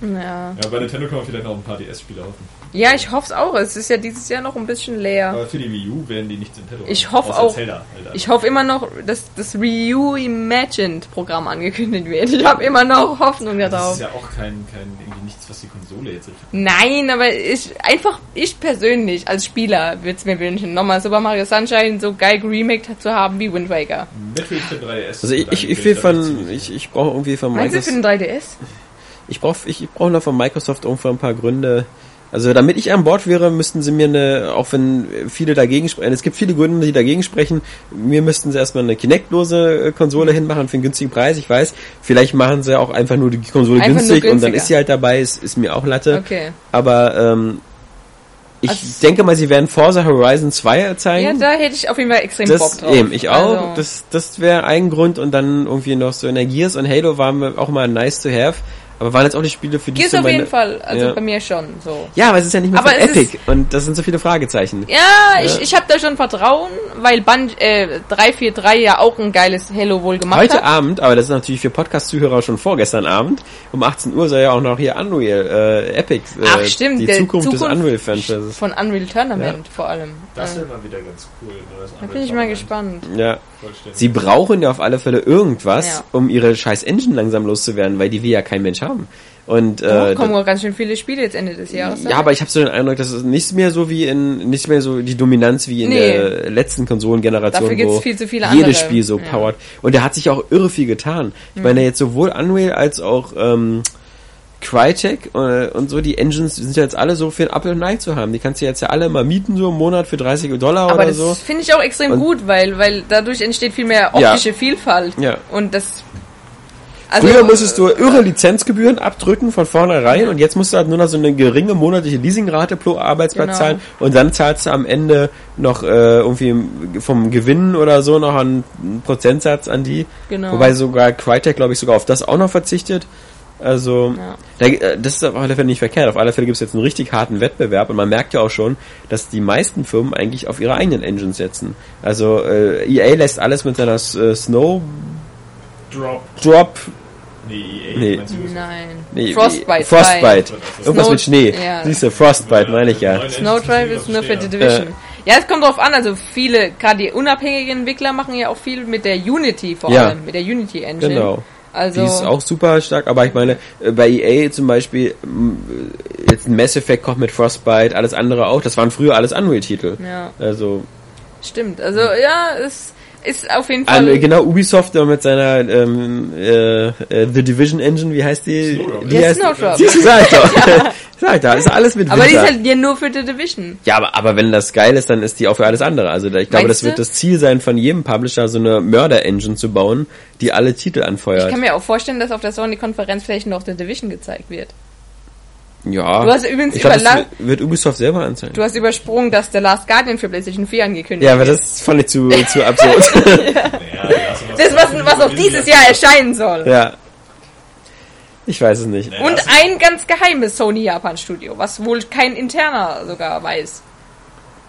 D: Ja.
B: Ja.
D: ja, bei Nintendo kann man vielleicht noch ein paar DS-Spiele hoffen.
B: Ja, ich hoffe es auch. Es ist ja dieses Jahr noch ein bisschen leer.
D: Aber für die Wii U werden die nicht Nintendo.
B: Ich
D: haben.
B: hoffe auch-
D: Zelda.
B: Ich hoffe immer noch, dass das Wii U Imagined Programm angekündigt wird. Ich habe immer noch Hoffnung
D: das
B: darauf.
D: ist ja auch kein, kein irgendwie nichts, was die Konsole jetzt richtig.
B: Nein, aber ich einfach ich persönlich als Spieler würde es mir wünschen, nochmal Super Mario Sunshine so geil geremaked zu haben wie Wind Waker.
D: Metroid für 3DS.
A: Also ich, ich, ich will von, ich, ich brauche irgendwie von
B: Meinst du für
A: Microsoft,
B: den 3DS?
A: ich brauche ich, ich brauche noch von Microsoft irgendwo ein paar Gründe. Also damit ich an Bord wäre, müssten sie mir eine, auch wenn viele dagegen sprechen, es gibt viele Gründe, die dagegen sprechen, mir müssten sie erstmal eine Kinect-lose äh, Konsole hinmachen für einen günstigen Preis, ich weiß. Vielleicht machen sie auch einfach nur die Konsole
B: Einfach
A: günstig und dann ist sie halt dabei, ist, ist mir auch Latte.
B: Okay.
A: Aber ähm, ich
B: Also-
A: denke mal, sie werden Forza Horizon 2 zeigen.
B: Ja, da hätte ich auf jeden Fall extrem Bock
A: das
B: drauf.
A: eben, ich auch.
B: Also,
A: Das, das wäre ein Grund und dann irgendwie noch so Energies und Halo waren mir auch mal nice to have, aber waren jetzt auch die Spiele für die
B: Gears
A: so
B: auf
A: meine-
B: jeden Fall, also
A: Ja.
B: bei mir schon so.
A: Ja, aber es ist ja nicht mehr
B: Aber
A: von
B: es
A: Epic und das sind so viele Fragezeichen.
B: Ja, ich, ich habe da schon Vertrauen, weil Bun äh, 343 ja auch ein geiles Halo wohl gemacht
A: Heute
B: hat.
A: Abend, aber das ist natürlich für Podcast-Zuhörer schon vorgestern Abend, um 18 Uhr soll ja auch noch hier Unreal, äh, Epic, äh,
B: Ach stimmt,
A: die
B: der
A: Zukunft, des Unreal-Franchises.
B: von Unreal Tournament vor allem.
D: Das
B: Ja.
D: wäre mal wieder ganz cool. neues
B: Da bin ich mal
D: Unreal
B: gespannt.
A: Ja. Sie brauchen ja auf alle Fälle irgendwas,
B: Ja.
A: um ihre scheiß Engine langsam loszuwerden, weil die will ja kein Mensch haben. Und äh,
B: kommen auch ganz schön viele Spiele jetzt Ende des Jahres.
A: Ja, aber ich habe so den Eindruck, dass es nicht mehr so wie in nicht mehr so die Dominanz wie in
B: Nee.
A: der letzten Konsolengeneration,
B: Dafür gibt's
A: wo
B: viel zu viele
A: jedes
B: andere.
A: Spiel so
B: Ja.
A: powert. Und der hat sich auch irre viel getan. Ich
B: Mhm.
A: meine jetzt sowohl Unreal als auch ähm, Crytek äh, und so, die Engines sind ja jetzt alle so für ein Apple und Ei zu haben. Die kannst du jetzt ja alle mal mieten, so im Monat für 30 Dollar
B: Aber
A: oder
B: das
A: so.
B: finde ich auch extrem
A: Und-
B: gut, weil, weil dadurch entsteht viel mehr
A: Ja.
B: optische Vielfalt.
A: Ja.
B: Und das. Also,
A: Früher musstest du irre Lizenzgebühren abdrücken von vornherein und jetzt musst du halt nur noch so eine geringe monatliche Leasingrate pro Arbeitsplatz
B: Genau.
A: zahlen und dann zahlst du am Ende noch äh, irgendwie vom Gewinn oder so noch einen Prozentsatz an die.
B: Genau.
A: Wobei sogar Crytek, glaube ich, sogar auf das auch noch verzichtet. Also,
B: Ja.
A: äh, das ist auf alle Fälle nicht verkehrt. Auf alle Fälle gibt es jetzt einen richtig harten Wettbewerb und man merkt ja auch schon, dass die meisten Firmen eigentlich auf ihre eigenen Engines setzen. Also, äh, EA lässt alles mit seiner äh, Snowdrop
D: Drop. Nee, EA.
A: Nee.
B: Nein.
A: Nee,
B: Frostbite.
A: Frostbite.
D: zwei.
A: Irgendwas
B: Snow-
A: mit Schnee.
B: ja.
A: Siehst du, Frostbite meine ich ja.
B: Snowdrive ist nur für die. Division. Ja, es kommt drauf an, also viele, gerade die unabhängigen Entwickler machen ja auch viel mit der Unity vor
A: Ja.
B: allem, mit der Unity Engine.
A: Genau.
B: Also,
A: Die ist auch super stark, aber ich meine, äh, bei EA zum Beispiel, äh, jetzt ein Mass Effect kommt mit Frostbite, alles andere auch, das waren früher alles Unreal-Titel.
B: ja,
A: Also,
B: stimmt. Also, ja, es ist auf jeden Fall.
A: an, genau, Ubisoft mit seiner ähm, äh, äh, The Division Engine, wie heißt die?
D: Snowdrop.
A: die
B: Ja,
A: heißt,
B: Snowdrop.
A: Du, sag ich doch. sag ich da, ist alles mit
B: aber die
A: Winter.
B: ist halt ja nur für die Division.
A: Ja, aber, aber wenn das geil ist, dann ist die auch für alles andere. Also ich glaube,
B: Meinst
A: das wird
B: du?
A: das Ziel sein, von jedem Publisher so eine Mörder-Engine zu bauen, die alle Titel
B: Ich
A: anfeuert.
B: kann mir auch vorstellen, dass auf der Sony-Konferenz vielleicht noch The Division gezeigt wird.
A: Ja.
B: Du hast übrigens
A: ich glaub, das wird, Ubisoft selber anzeigen.
B: Du hast übersprungen, dass The Last Guardian für PlayStation 4 angekündigt
A: Ja, aber das fand ich zu, zu absurd.
D: Ja,
B: Das, was, was auch dieses Jahr erscheinen soll.
A: ja. Ich weiß es nicht.
B: Und ein ganz geheimes Sony Japan Studio, was wohl kein interner sogar weiß.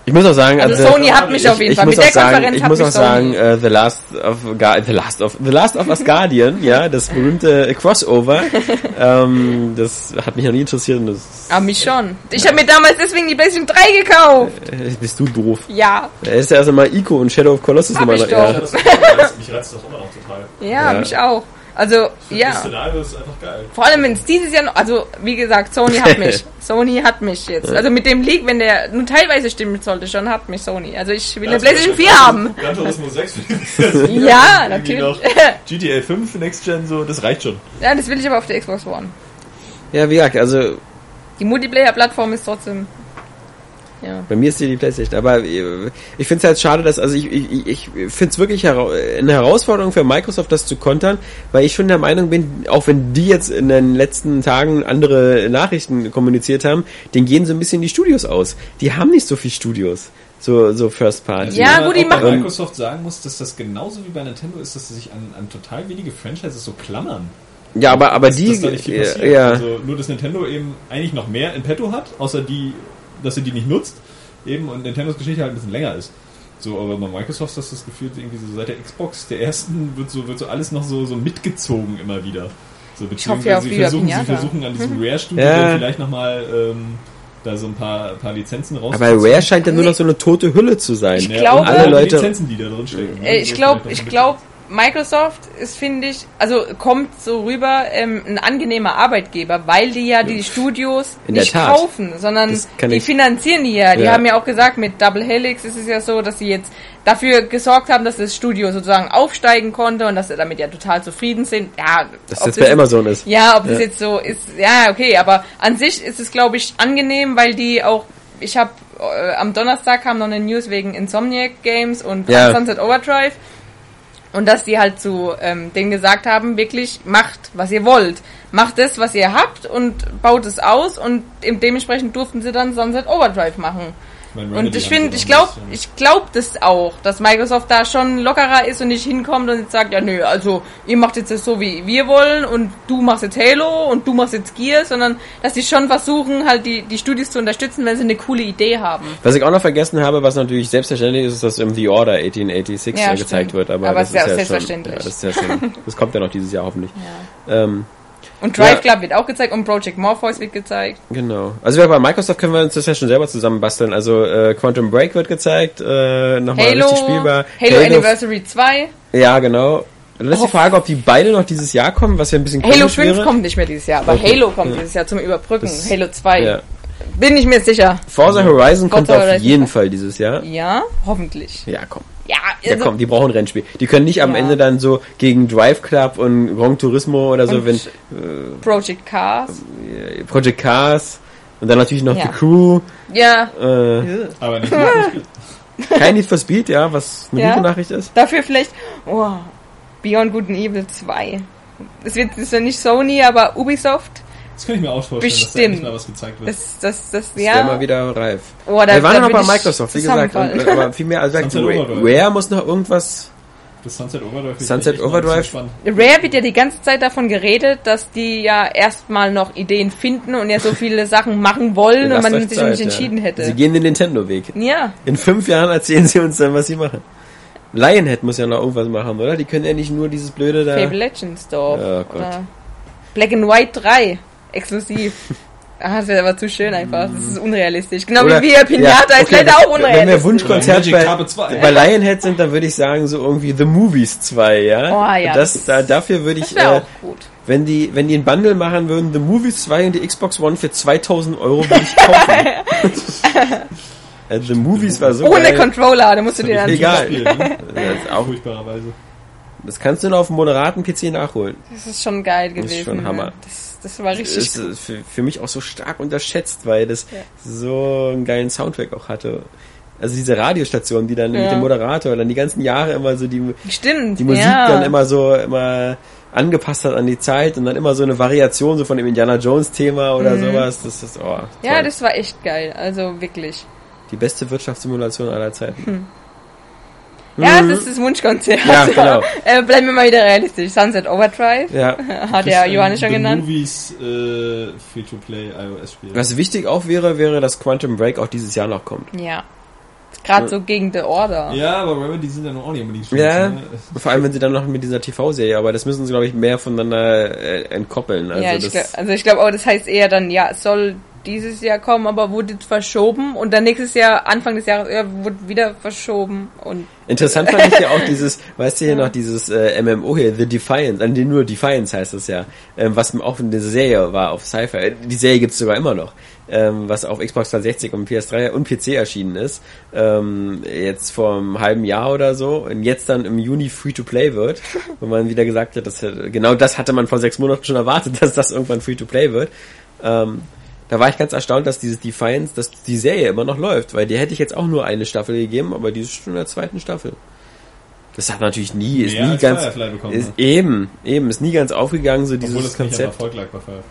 A: Ich muss auch sagen,
B: Also
A: also,
B: Sony hat mich
A: ich,
B: auf jeden
A: ich
B: Fall. Mit der
A: sagen,
B: Konferenz
A: ich
B: hat
A: muss
B: mich
A: auch sagen, äh, The Last of Ga The Last of The Last of Us Guardian, ja, das berühmte Crossover, ähm, das hat mich noch nie interessiert und das
B: Aber mich schon. Ich habe mir damals deswegen die PlayStation 3 gekauft.
A: äh, bist du doof.
B: Ja.
A: Da ist ja erst einmal Ico und Shadow of Colossus
B: Hab
A: immer
B: ich
A: noch.
B: doch.
A: Ja.
D: Mich reizt das immer noch total.
B: Ja,
A: Ja.
B: mich auch. Also,
D: Das
B: ja.
D: Szenario ist einfach geil.
B: Vor allem, wenn es dieses Jahr noch, also, wie gesagt, Sony hat mich. Sony hat mich jetzt. Also mit dem Leak, wenn der nur teilweise stimmen sollte, schon hat mich Sony. Also ich will eine
D: Ja,
B: PlayStation
D: zum
B: 4
D: Beispiel
B: haben.
D: Gran Turismo 6.
B: Ja, natürlich.
D: GTA 5 Next Gen, so, das reicht schon.
B: Ja, das will ich aber auf der Xbox One.
A: ja, wie gesagt, also
B: Die Multiplayer-Plattform ist trotzdem. Ja.
A: Bei mir ist die die Playstation, aber äh, ich finde es halt schade, dass, also ich, ich, ich finde es wirklich eine Herausforderung für Microsoft, das zu kontern, weil ich schon der Meinung bin, auch wenn die jetzt in den letzten Tagen andere Nachrichten kommuniziert haben, denen gehen so ein bisschen die Studios aus. Die haben nicht so viel Studios, so, so First Party.
B: Ja, gut, die machen-
D: Microsoft sagen muss, dass das genauso wie bei Nintendo ist, dass sie sich an, an total wenige Franchises so klammern.
A: Ja, aber, aber
D: dass,
A: die,
D: dass da nicht viel
A: äh,
D: passiert.
A: ja,
D: Also nur, dass Nintendo eben eigentlich noch mehr in petto hat, außer die, dass sie die nicht nutzt, eben und Nintendos Geschichte halt ein bisschen länger ist. So, aber bei Microsoft hast du das Gefühl, irgendwie so seit der Xbox, der ersten, wird so, wird so alles noch so, so mitgezogen immer wieder. So,
B: hoffe ja
D: sie versuchen, sie versuchen an diesem Rare-Studio
A: Ja.
D: dann vielleicht nochmal ähm, da so ein paar, paar Lizenzen raus.
A: aber Rare scheint ja nur noch so eine tote Hülle zu sein.
B: Ich glaube-
A: alle
D: die
A: Leute,
D: Lizenzen, die da drin stecken.
B: Äh, ich glaube, ich glaube, Microsoft ist, finde ich, also kommt so rüber ähm, ein angenehmer Arbeitgeber, weil die ja die Studios
A: In
B: nicht kaufen, sondern
A: Das
B: die
A: ich-
B: finanzieren die ja. Die
A: Ja.
B: haben ja auch gesagt, mit Double Helix ist es ja so, dass sie jetzt dafür gesorgt haben, dass das Studio sozusagen aufsteigen konnte und dass sie damit ja total zufrieden sind. Ja,
A: dass
B: ob
A: das bei Amazon ist.
B: Ja, ob das
A: Ja.
B: jetzt so ist, ja, okay, aber an sich ist es, glaube ich, angenehm, weil die auch, ich habe äh, am Donnerstag kam noch eine News wegen Insomniac Games und
A: Ja.
B: Sunset Overdrive und dass die halt zu ähm, denen gesagt haben, wirklich macht, was ihr wollt. Macht das, was ihr habt und baut es aus und dementsprechend durften sie dann Sunset Overdrive machen. Und ich finde, ich glaube, ich glaube das auch, dass Microsoft da schon lockerer ist und nicht hinkommt und jetzt sagt, ja nö, also ihr macht jetzt das so, wie wir wollen und du machst jetzt Halo und du machst jetzt Gears, sondern dass die schon versuchen, halt die, die Studios zu unterstützen, wenn sie eine coole Idee haben.
A: Was ich auch noch vergessen habe, was natürlich selbstverständlich ist, ist, dass im The Order 1886
B: Ja,
A: gezeigt
B: stimmt.
A: wird. Aber,
B: Aber
A: das
B: ist ja
A: ja
B: selbstverständlich.
A: Schon, ja, das, ist ja schon, das kommt ja noch dieses Jahr hoffentlich. Ähm,
B: Und Drive
A: Ja.
B: Club wird auch gezeigt und Project Morpheus wird gezeigt.
A: genau. Also wir bei Microsoft können wir uns das ja schon selber zusammen basteln. Also äh, Quantum Break wird gezeigt, äh, nochmal
B: Halo,
A: richtig spielbar.
B: Halo, Anniversary 2,
A: Ja, genau. Dann ist
B: Oh.
A: die Frage, ob die beide noch dieses Jahr kommen, was ja ein bisschen
B: Halo
A: komisch
B: 5
A: wäre.
B: kommt nicht mehr dieses Jahr, aber
A: Okay.
B: Halo kommt dieses Jahr zum Überbrücken.
A: Das-
B: Halo 2.
A: Ja.
B: Bin ich mir sicher.
A: Forza Horizon kommt
B: Forza
A: auf
B: Horizon
A: jeden
B: zwei.
A: Fall dieses Jahr.
B: Ja, hoffentlich.
A: Ja, komm.
B: Ja,
A: Ja,
B: also,
A: komm, die brauchen ein Rennspiel. Die können nicht am
B: Ja.
A: Ende dann so gegen Drive Club und Gran Turismo oder so,
B: Und-
A: wenn
B: Project Cars.
A: äh, Project Cars und dann natürlich noch
B: Ja.
A: die Crew.
B: Ja,
A: Äh,
C: Aber nicht
A: kein Need for Speed, ja, was eine
B: Ja.
A: gute Nachricht ist.
B: dafür vielleicht, oh, Beyond Good and Evil 2. Das wird das ist ja nicht Sony, aber Ubisoft.
C: Das kann ich mir auch vorstellen, dass da
B: Bestimmt.
C: endlich mal was gezeigt wird.
B: Das, das, das,
A: Das wäre mal
B: ja.
A: wieder reif.
B: Oh, da,
A: Wir waren
B: da
A: noch bei Microsoft, wie gesagt, und,
B: zusammenfallen.
A: aber viel mehr. Also Rare,
C: Overdrive.
A: Rare muss noch irgendwas.
C: Das Sunset Overdrive.
A: Sunset Overdrive.
C: spannend.
B: Rare wird ja die ganze Zeit davon geredet, dass die ja erstmal noch Ideen finden und ja so viele Sachen machen wollen und man sich noch
A: Zeit,
B: nicht entschieden
A: ja.
B: hätte.
A: Sie gehen den Nintendo-Weg.
B: ja,
A: In fünf Jahren erzählen sie uns dann, was sie machen. Lionhead muss ja noch irgendwas machen, oder? Die können ja nicht nur dieses blöde da.
B: Fable Legends doch.
A: Oh Gott.
B: Oder Black and White 3, exklusiv. Ah, das wäre aber zu schön einfach. Das ist unrealistisch. Genau
A: Oder-
B: wie wir Pinata ist leider auch
A: Wenn wir
B: unrealistisch.
A: Wunschkonzert bei,
C: Carpet 2.
A: bei Lionhead sind, dann würde ich sagen, so irgendwie The Movies 2, ja?
B: Oh, ja,
A: Das,
B: das-
A: da, dafür würde
B: Das
A: ich,
B: wäre
A: äh,
B: auch gut.
A: wenn die, wenn die ein Bundle machen würden, The Movies 2 und die Xbox One für 2000 Euro würde ich kaufen. Äh, The Movies war so
B: Ohne
A: geil.
B: Controller, da musst du dir dann...
A: Egal.
C: Spiel, ne?
A: Das ist auch,
C: Furchtbarerweise.
A: das kannst du nur auf einem moderaten PC nachholen.
B: Das ist schon geil
A: Das ist
B: gewesen.
A: schon Hammer.
B: ne? Das, das war
A: Das
B: richtig
A: ist
B: gut.
A: für, für mich auch so stark unterschätzt, weil das
B: Ja.
A: so einen geilen Soundtrack auch hatte. Also diese Radiostation, die dann mit
B: Ja.
A: dem Moderator dann die ganzen Jahre immer so die,
B: Stimmt,
A: die Musik
B: ja.
A: dann immer so immer angepasst hat an die Zeit und dann immer so eine Variation so von dem Indiana Jones Thema oder
B: Mhm.
A: sowas. Das ist oh,
B: Ja, das war echt geil. Also wirklich.
A: die beste Wirtschaftssimulation aller Zeiten.
B: Ja,
A: Mhm.
B: das ist das Wunschkonzert.
A: Ja, genau.
B: äh, bleiben wir mal wieder realistisch. Sunset Overdrive
A: Ja.
B: hat ja Johannes schon genannt.
C: Movies äh, Free-to-Play iOS-Spiel.
A: Was wichtig auch wäre, wäre, dass Quantum Break auch dieses Jahr noch kommt.
B: Ja. Gerade so gegen The Order.
C: Ja, aber Remedy sind ja noch auch nicht unbedingt.
A: Ja.
C: Ne?
A: Vor allem, wenn sie dann noch mit dieser TV-Serie, aber das müssen sie, glaube ich, mehr voneinander äh, entkoppeln. Also
B: ja, ich glaub, also ich glaube auch, das heißt eher dann, ja, soll dieses Jahr kommen, aber wurde verschoben und dann nächstes Jahr, Anfang des Jahres, ja, wurde wieder verschoben und
A: Interessant fand ich ja auch dieses, weißt du hier noch, dieses äh, MMO hier, The Defiance, an dem nur Defiance heißt es ja, ähm, was auch eine Serie war auf Sci-Fi. Äh, Die Serie gibt's sogar immer noch, ähm, was auf Xbox 360 und PS3 und PC erschienen ist, ähm, jetzt vor einem halben Jahr oder so und jetzt dann im Juni Free-to-Play wird, wo man wieder gesagt hat, dass, genau das hatte man vor sechs Monaten schon erwartet, dass das irgendwann Free-to-Play wird. Ähm, da war ich ganz erstaunt, dass dieses Defiance, dass die Serie immer noch läuft, weil die hätte ich jetzt auch nur eine Staffel gegeben, aber die ist schon in der zweiten Staffel. Das hat natürlich nie, ist
C: Mehr
A: nie ganz,
C: bekommen
A: ist
C: hat.
A: eben, eben, ist nie ganz aufgegangen, so
C: Obwohl
A: dieses
C: es nicht am
A: Konzept.
C: Erfolg lag bei Firefly.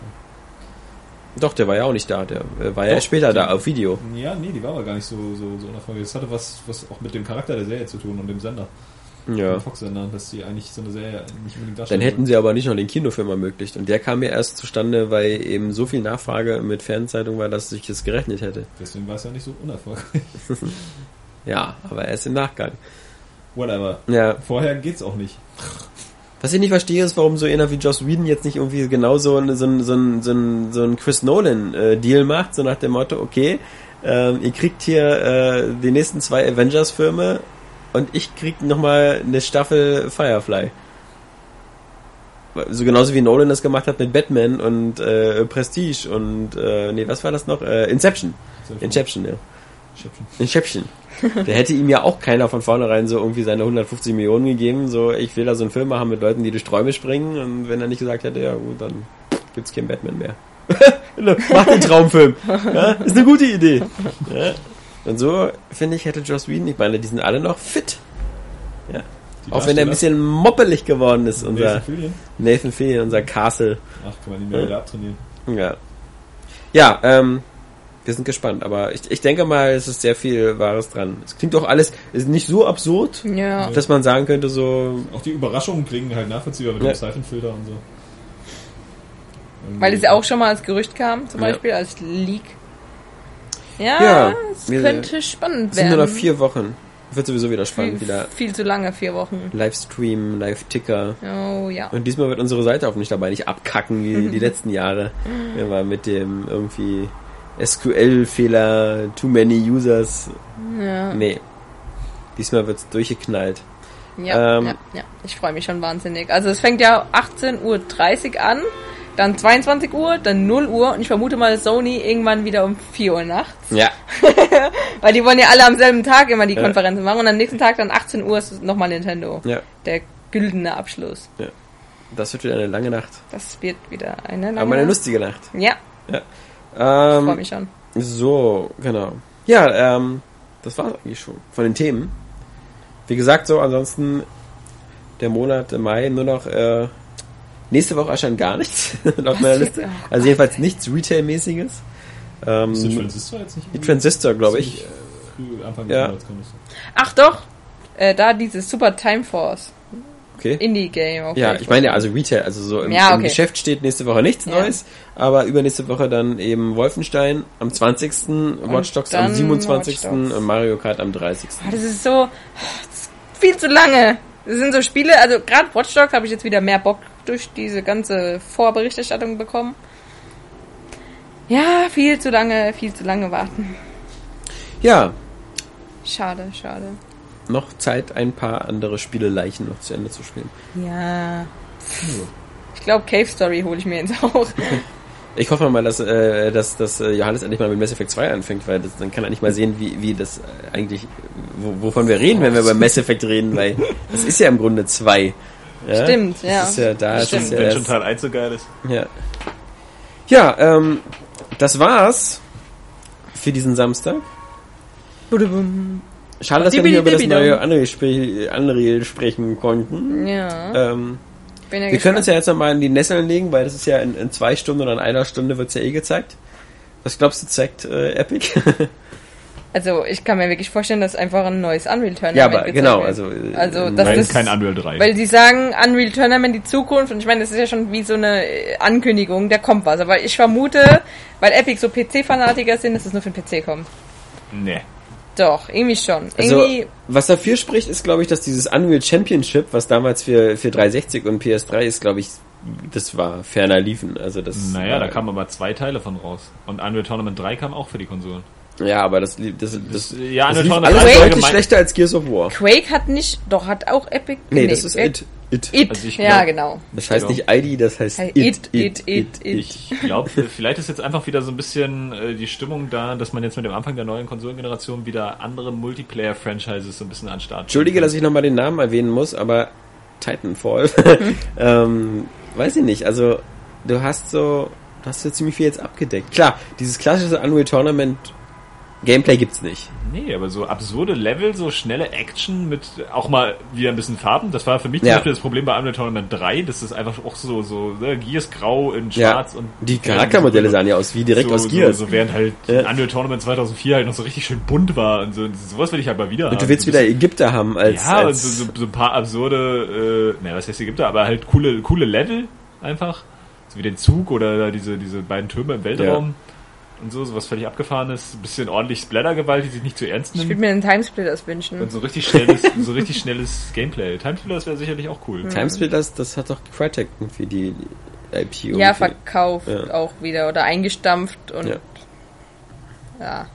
A: Doch, der war ja auch nicht da, der äh, war ja
C: Doch,
A: später da
C: die-
A: auf Video.
C: Ja, nee, die war aber gar nicht so, so, so unerfolgreich. Das hatte was, was auch mit dem Charakter der Serie zu tun und dem Sender.
A: Ja.
C: Dem Fox-Sender, dass die eigentlich so eine Serie nicht unbedingt
A: Dann
C: darstellen.
A: hätten sie aber nicht noch den Kinofilm ermöglicht. Und der kam ja erst zustande, weil eben so viel Nachfrage mit Fernzeitung war, dass sich das gerechnet hätte.
C: Deswegen war es ja nicht so unerfolgreich.
A: Ja, aber erst im Nachgang.
C: Whatever.
A: Ja,
C: Vorher geht's auch nicht.
A: Was ich nicht verstehe, ist, warum so einer wie Joss Whedon jetzt nicht irgendwie genau so ein, so ein, so so so ein Chris Nolan-Deal macht, so nach dem Motto, okay, ähm, ihr kriegt hier äh, die nächsten zwei Avengers-Filme und ich krieg nochmal eine Staffel Firefly. So genauso wie Nolan das gemacht hat mit Batman und äh, Prestige und äh, nee, was war das noch? Äh, Inception. Inception, ja. Inception. Der hätte ihm ja auch keiner von vornherein so irgendwie seine 150 Millionen gegeben, so ich will da so einen Film machen mit Leuten, die durch Träume springen und wenn er nicht gesagt hätte, ja gut, dann gibt's keinen Batman mehr. Mach den Traumfilm. Ja, ist eine gute Idee. Ja. Und so, finde ich, hätte Joss Whedon, ich meine, die sind alle noch fit. Ja.
C: Die
A: Auch wenn er ein bisschen moppelig geworden ist, unser
C: Nathan Fillion?
A: Nathan Fillion, unser Castle.
C: Ach, kann man ihn mehr wieder abtrainieren.
A: Ja. Ja, ähm, wir sind gespannt, aber ich, ich denke mal, es ist sehr viel Wahres dran. Es klingt doch alles, ist nicht so absurd,
B: Ja.
A: dass man sagen könnte, so,
C: Auch die Überraschungen klingen halt nachvollziehbar mit
A: Ja.
C: dem Siphon-Filter und so. Irgendwie-
B: Weil es ja auch schon mal als Gerücht kam, zum
A: Ja.
B: Beispiel als Leak. Ja,
A: Ja,
B: es könnte spannend
A: es sind
B: werden.
A: nur noch vier Wochen. Wird sowieso wieder
B: viel,
A: spannend, wieder
B: viel zu lange, vier Wochen.
A: Livestream, Live-Ticker.
B: Oh ja.
A: Und diesmal wird unsere Seite hoffentlich dabei nicht abkacken wie die letzten Jahre. Wenn wir mit dem irgendwie SQL-Fehler, too many users.
B: Ja,
A: Nee. Diesmal wird's durchgeknallt.
B: ja,
A: Ähm,
B: ja, ja. Ich freue mich schon wahnsinnig. Also es fängt ja 18.30 Uhr an. Dann 22 Uhr, dann 0 Uhr und ich vermute mal Sony irgendwann wieder um 4 Uhr nachts.
A: Ja.
B: Weil die wollen ja alle am selben Tag immer die
A: Ja.
B: Konferenzen machen und am nächsten Tag dann 18 Uhr ist nochmal Nintendo.
A: Ja.
B: Der güldene Abschluss.
A: Das wird wieder eine lange Nacht.
B: Das wird wieder eine lange
A: Aber eine
B: Nacht.
A: lustige Nacht.
B: Ja, freue
A: Ähm,
B: mich schon.
A: so, genau. Ja, ähm, das war eigentlich schon von den Themen. Wie gesagt, so ansonsten der Monat Mai nur noch äh, nächste Woche erscheint gar nichts laut meiner? Liste.
B: Oh
A: Also jedenfalls nichts Retail-mäßiges. Ähm,
C: Ist der Transistor jetzt nicht
A: die Transistor, glaube ich.
C: ziemlich Früh, Anfang
A: Ja.
B: Ach doch, äh, da dieses Super Time Force
A: Okay.
B: Indie-Game. okay.
A: Ja, ich meine ja, also Retail, also so im,
B: Ja,
A: im
B: okay.
A: Geschäft steht nächste Woche nichts
B: Ja.
A: Neues, aber übernächste Woche dann eben Wolfenstein am 20., Watch Dogs am
B: dann
A: 27.
B: Watch Dogs.
A: und Mario Kart am 30.
B: Ah, Das ist so das ist viel zu lange. Das sind so Spiele, also gerade Watch Dogs habe ich jetzt wieder mehr Bock durch diese ganze Vorberichterstattung bekommen. Ja, viel zu lange, viel zu lange warten.
A: Ja,
B: Schade, schade.
A: noch Zeit, ein paar andere Spieleleichen noch zu Ende zu spielen.
B: Ja. Ich glaube, Cave Story hole ich mir jetzt auch.
A: Ich hoffe mal, dass, äh, dass, dass äh, Johannes endlich mal mit Mass Effect 2 anfängt, weil das, dann kann er nicht mal sehen, wie, wie das äh, eigentlich, wo, wovon wir reden, wenn wir über Mass Effect reden, weil das ist ja im Grunde 2. Ja?
B: Stimmt, ja.
A: Das ist ja da,
B: Stimmt.
A: ist ja
C: Wenn schon Teil 1 so geil ist.
A: Ja. Ja, ähm, das war's für diesen Samstag.
B: Budubum.
A: Schade, dass wir nicht über das neue Unreal, Spre Unreal sprechen konnten.
B: Ja.
A: Ähm,
B: ja
A: wir können uns ja jetzt nochmal in die Nesseln legen, weil das ist ja in, in zwei Stunden oder in einer Stunde wird's ja eh gezeigt. Was glaubst du, zeigt äh, Epic?
B: Also, ich kann mir wirklich vorstellen, dass einfach ein neues Unreal Tournament
A: ja, aber
B: gezeigt
A: genau, also, äh,
B: Also,
A: nein,
B: das ist-
C: kein Unreal 3.
B: Weil die sagen, Unreal Tournament die Zukunft und ich meine, das ist ja schon wie so eine äh, Ankündigung, da kommt was. Aber ich vermute, weil Epic so PC-Fanatiker sind, dass es nur für den PC kommt.
C: nee.
B: Doch, irgendwie schon.
A: Also,
B: Irgendwie,
A: was dafür spricht, ist, glaube ich, dass dieses Unreal Championship, was damals für, für 360 und PS3 ist, glaube ich, das war ferner liefen. Also das
C: Naja,
A: war,
C: da kamen aber zwei Teile von raus. Und Unreal Tournament 3 kam auch für die Konsolen.
A: Ja, aber das, das, das,
C: ja,
A: das lief alles
C: 3
A: deutlich schlechter als Gears of War.
B: Quake hat nicht, doch, hat auch Epic.
A: Nee, das ist It. It.
B: It,
C: Also ich
B: ja,
C: glaub-
B: genau.
A: Das heißt
C: Genau.
A: nicht ID, das heißt
B: Hey,
A: It.
B: It, It, It, It.
C: Ich glaube, vielleicht ist jetzt einfach wieder so ein bisschen äh, die Stimmung da, dass man jetzt mit dem Anfang der neuen Konsolengeneration wieder andere Multiplayer-Franchises so ein bisschen an Start
A: Entschuldige, dass ich nochmal den Namen erwähnen muss, aber Titanfall. ähm, weiß ich nicht, also du hast so, du hast so ziemlich viel jetzt abgedeckt. Klar, dieses klassische Unreal Tournament Gameplay gibt's nicht.
C: Nee, aber so absurde Level, so schnelle Action mit auch mal wieder ein bisschen Farben. Das war für mich zum
A: Ja.
C: Beispiel das Problem bei Unreal Tournament 3. Das ist einfach auch so, so ne, Gears grau in
A: Ja,
C: schwarz und
A: die Charaktermodelle sahen ja aus wie direkt
C: so,
A: aus Gears.
C: So, so während halt
A: Ja.
C: Unreal Tournament 2004 halt noch so richtig schön bunt war und so. Sowas will ich halt mal wieder
A: Und du
C: haben.
A: willst
C: So
A: wieder Ägypter haben als,
C: Ja, und
A: als
C: so, so, so ein paar absurde, äh, naja, was heißt Ägypter, aber halt coole, coole Level einfach. So wie den Zug oder diese, diese beiden Türme im Weltraum. Und so, sowas völlig abgefahrenes, ein bisschen ordentlich Splattergewalt, die sich nicht zu ernst
B: Ich
C: nimmt.
B: würde mir einen Timesplitters wünschen.
C: Und so richtig schnelles, so richtig schnelles Gameplay. Timesplitters wäre sicherlich auch cool.
A: Timesplitters, das hat doch Crytek irgendwie die IP.
B: Ja,
A: irgendwie.
B: verkauft
A: Ja.
B: auch wieder oder eingestampft und
A: Ja.
B: ja.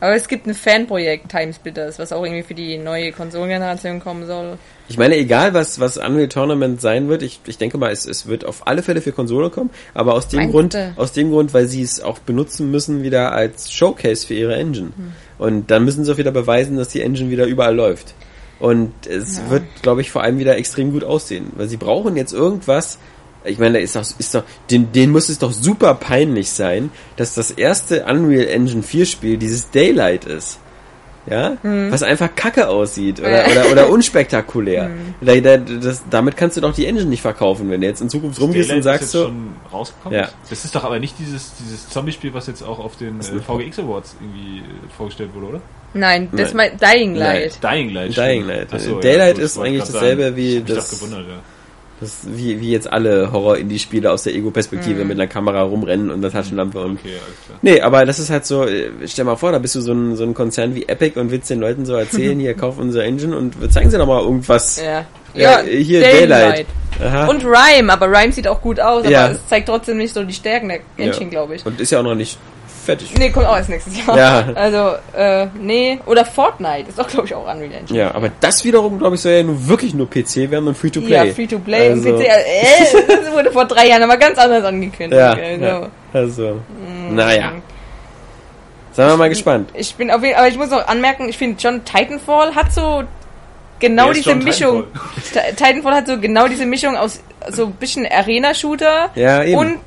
B: Aber es gibt ein Fanprojekt Timesplitters, was auch irgendwie für die neue Konsolengeneration kommen soll.
A: Ich meine, egal was, was Unreal Tournament sein wird, ich, ich denke mal, es, es wird auf alle Fälle für Konsole kommen, aber aus dem
B: Mein
A: Grund, aus dem Grund, weil sie es auch benutzen müssen wieder als Showcase für ihre Engine.
B: Hm.
A: Und dann müssen sie auch wieder beweisen, dass die Engine wieder überall läuft. Und es
B: Ja.
A: wird, glaube ich, vor allem wieder extrem gut aussehen, weil sie brauchen jetzt irgendwas, ich meine, da ist doch, ist doch, den, denen muss es doch super peinlich sein, dass das erste Unreal Engine 4 Spiel dieses Daylight ist. Ja? Was einfach kacke aussieht oder,
B: Hm.
A: oder, oder unspektakulär.
B: Hm.
A: Da, da, das, damit kannst du doch die Engine nicht verkaufen, wenn du jetzt in Zukunft rumgehst und sagst
C: ist
A: so,
C: jetzt schon rausgekommen.
A: Ja.
C: Das ist doch aber nicht dieses, dieses Zombie-Spiel, was jetzt auch auf den äh, VGX Awards irgendwie äh, vorgestellt wurde, oder?
B: Nein, das
A: Nein.
B: ist mein Dying Light.
C: Dying Light.
A: Dying. Light.
C: Ach so,
A: Daylight
C: gut,
A: ist eigentlich dasselbe
C: sagen.
A: wie
C: Ich hab mich
A: das-
C: doch gewundert, ja.
A: Das wie, wie jetzt alle Horror-Indie-Spiele aus der Ego-Perspektive mit einer Kamera rumrennen und einer Taschenlampe und
C: Okay, alles klar.
A: Nee, aber das ist halt so, äh, stell mal vor, da bist du so ein, so ein Konzern wie Epic und willst den Leuten so erzählen, hier, kauf unser Engine und zeigen sie doch mal irgendwas.
B: Ja.
A: Ja, hier
B: Dying
A: Daylight. Aha.
B: Und Rhyme, aber Rhyme sieht auch gut aus, aber
A: Ja.
B: es zeigt trotzdem nicht so die Stärken der Engine,
A: Ja.
B: glaube ich.
A: Und ist ja auch noch nicht fertig.
B: Nee, kommt auch erst nächstes Jahr.
A: Ja.
B: Also, äh, nee. Oder Fortnite. Ist doch, glaube ich, auch Unreal Engine.
A: Ja, aber das wiederum, glaube ich, soll ja nur wirklich nur PC werden und Free-to-Play.
B: Ja, Free-to-Play
A: also,
B: und PC. Äh, das wurde vor drei Jahren aber ganz anders angekündigt.
A: Ja,
B: also.
A: ja, also,
B: Mm.
A: naja. Seien wir mal gespannt.
B: Ich bin auf jeden aber ich muss noch anmerken, ich finde John Titanfall hat so genau diese
D: John
B: Mischung. Ti- Titanfall hat so genau diese Mischung aus so ein bisschen Arena-Shooter
A: Ja, eben.
B: und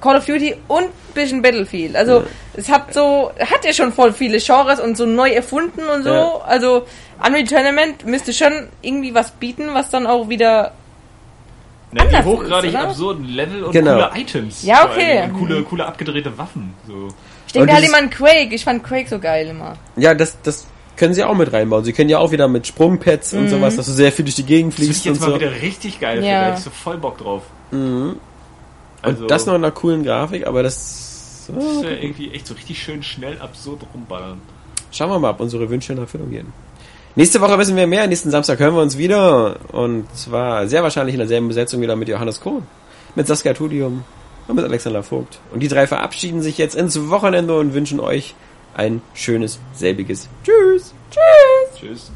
B: Call of Duty und ein bisschen Battlefield. Also es hat so, hat ja schon voll viele Genres und so neu erfunden und so.
A: Ja.
B: Also Unreal Tournament müsste schon irgendwie was bieten, was dann auch wieder
D: Na, die
B: anders
D: hochgradig
B: ist,
D: absurden Level und
A: Genau.
D: coole Items.
B: Ja, okay.
D: Und coole, coole abgedrehte Waffen. So.
B: Ich denke halt immer an Quake. Ich fand Quake so geil immer.
A: Ja, das, das können sie auch mit reinbauen. Sie können ja auch wieder mit Sprungpads und sowas, dass du sehr viel durch die Gegend
D: Das ich
A: fliegst
D: jetzt
A: und
D: mal
A: so.
D: wieder richtig geil
B: Ja.
D: Da hätte ich so voll Bock drauf.
A: Mhm.
D: Also,
A: Und das noch in einer coolen Grafik, aber das...
D: Das ist ja irgendwie echt so richtig schön schnell absurd rumballern.
A: Schauen wir mal, ob unsere Wünsche in Erfüllung gehen. Nächste Woche wissen wir mehr. Nächsten Samstag hören wir uns wieder. Und zwar sehr wahrscheinlich in derselben Besetzung wieder mit Johannes Kohn, mit Saskia Tudium und mit Alexander Vogt. Und die drei verabschieden sich jetzt ins Wochenende und wünschen euch ein schönes, selbiges Tschüss.
D: Tschüss.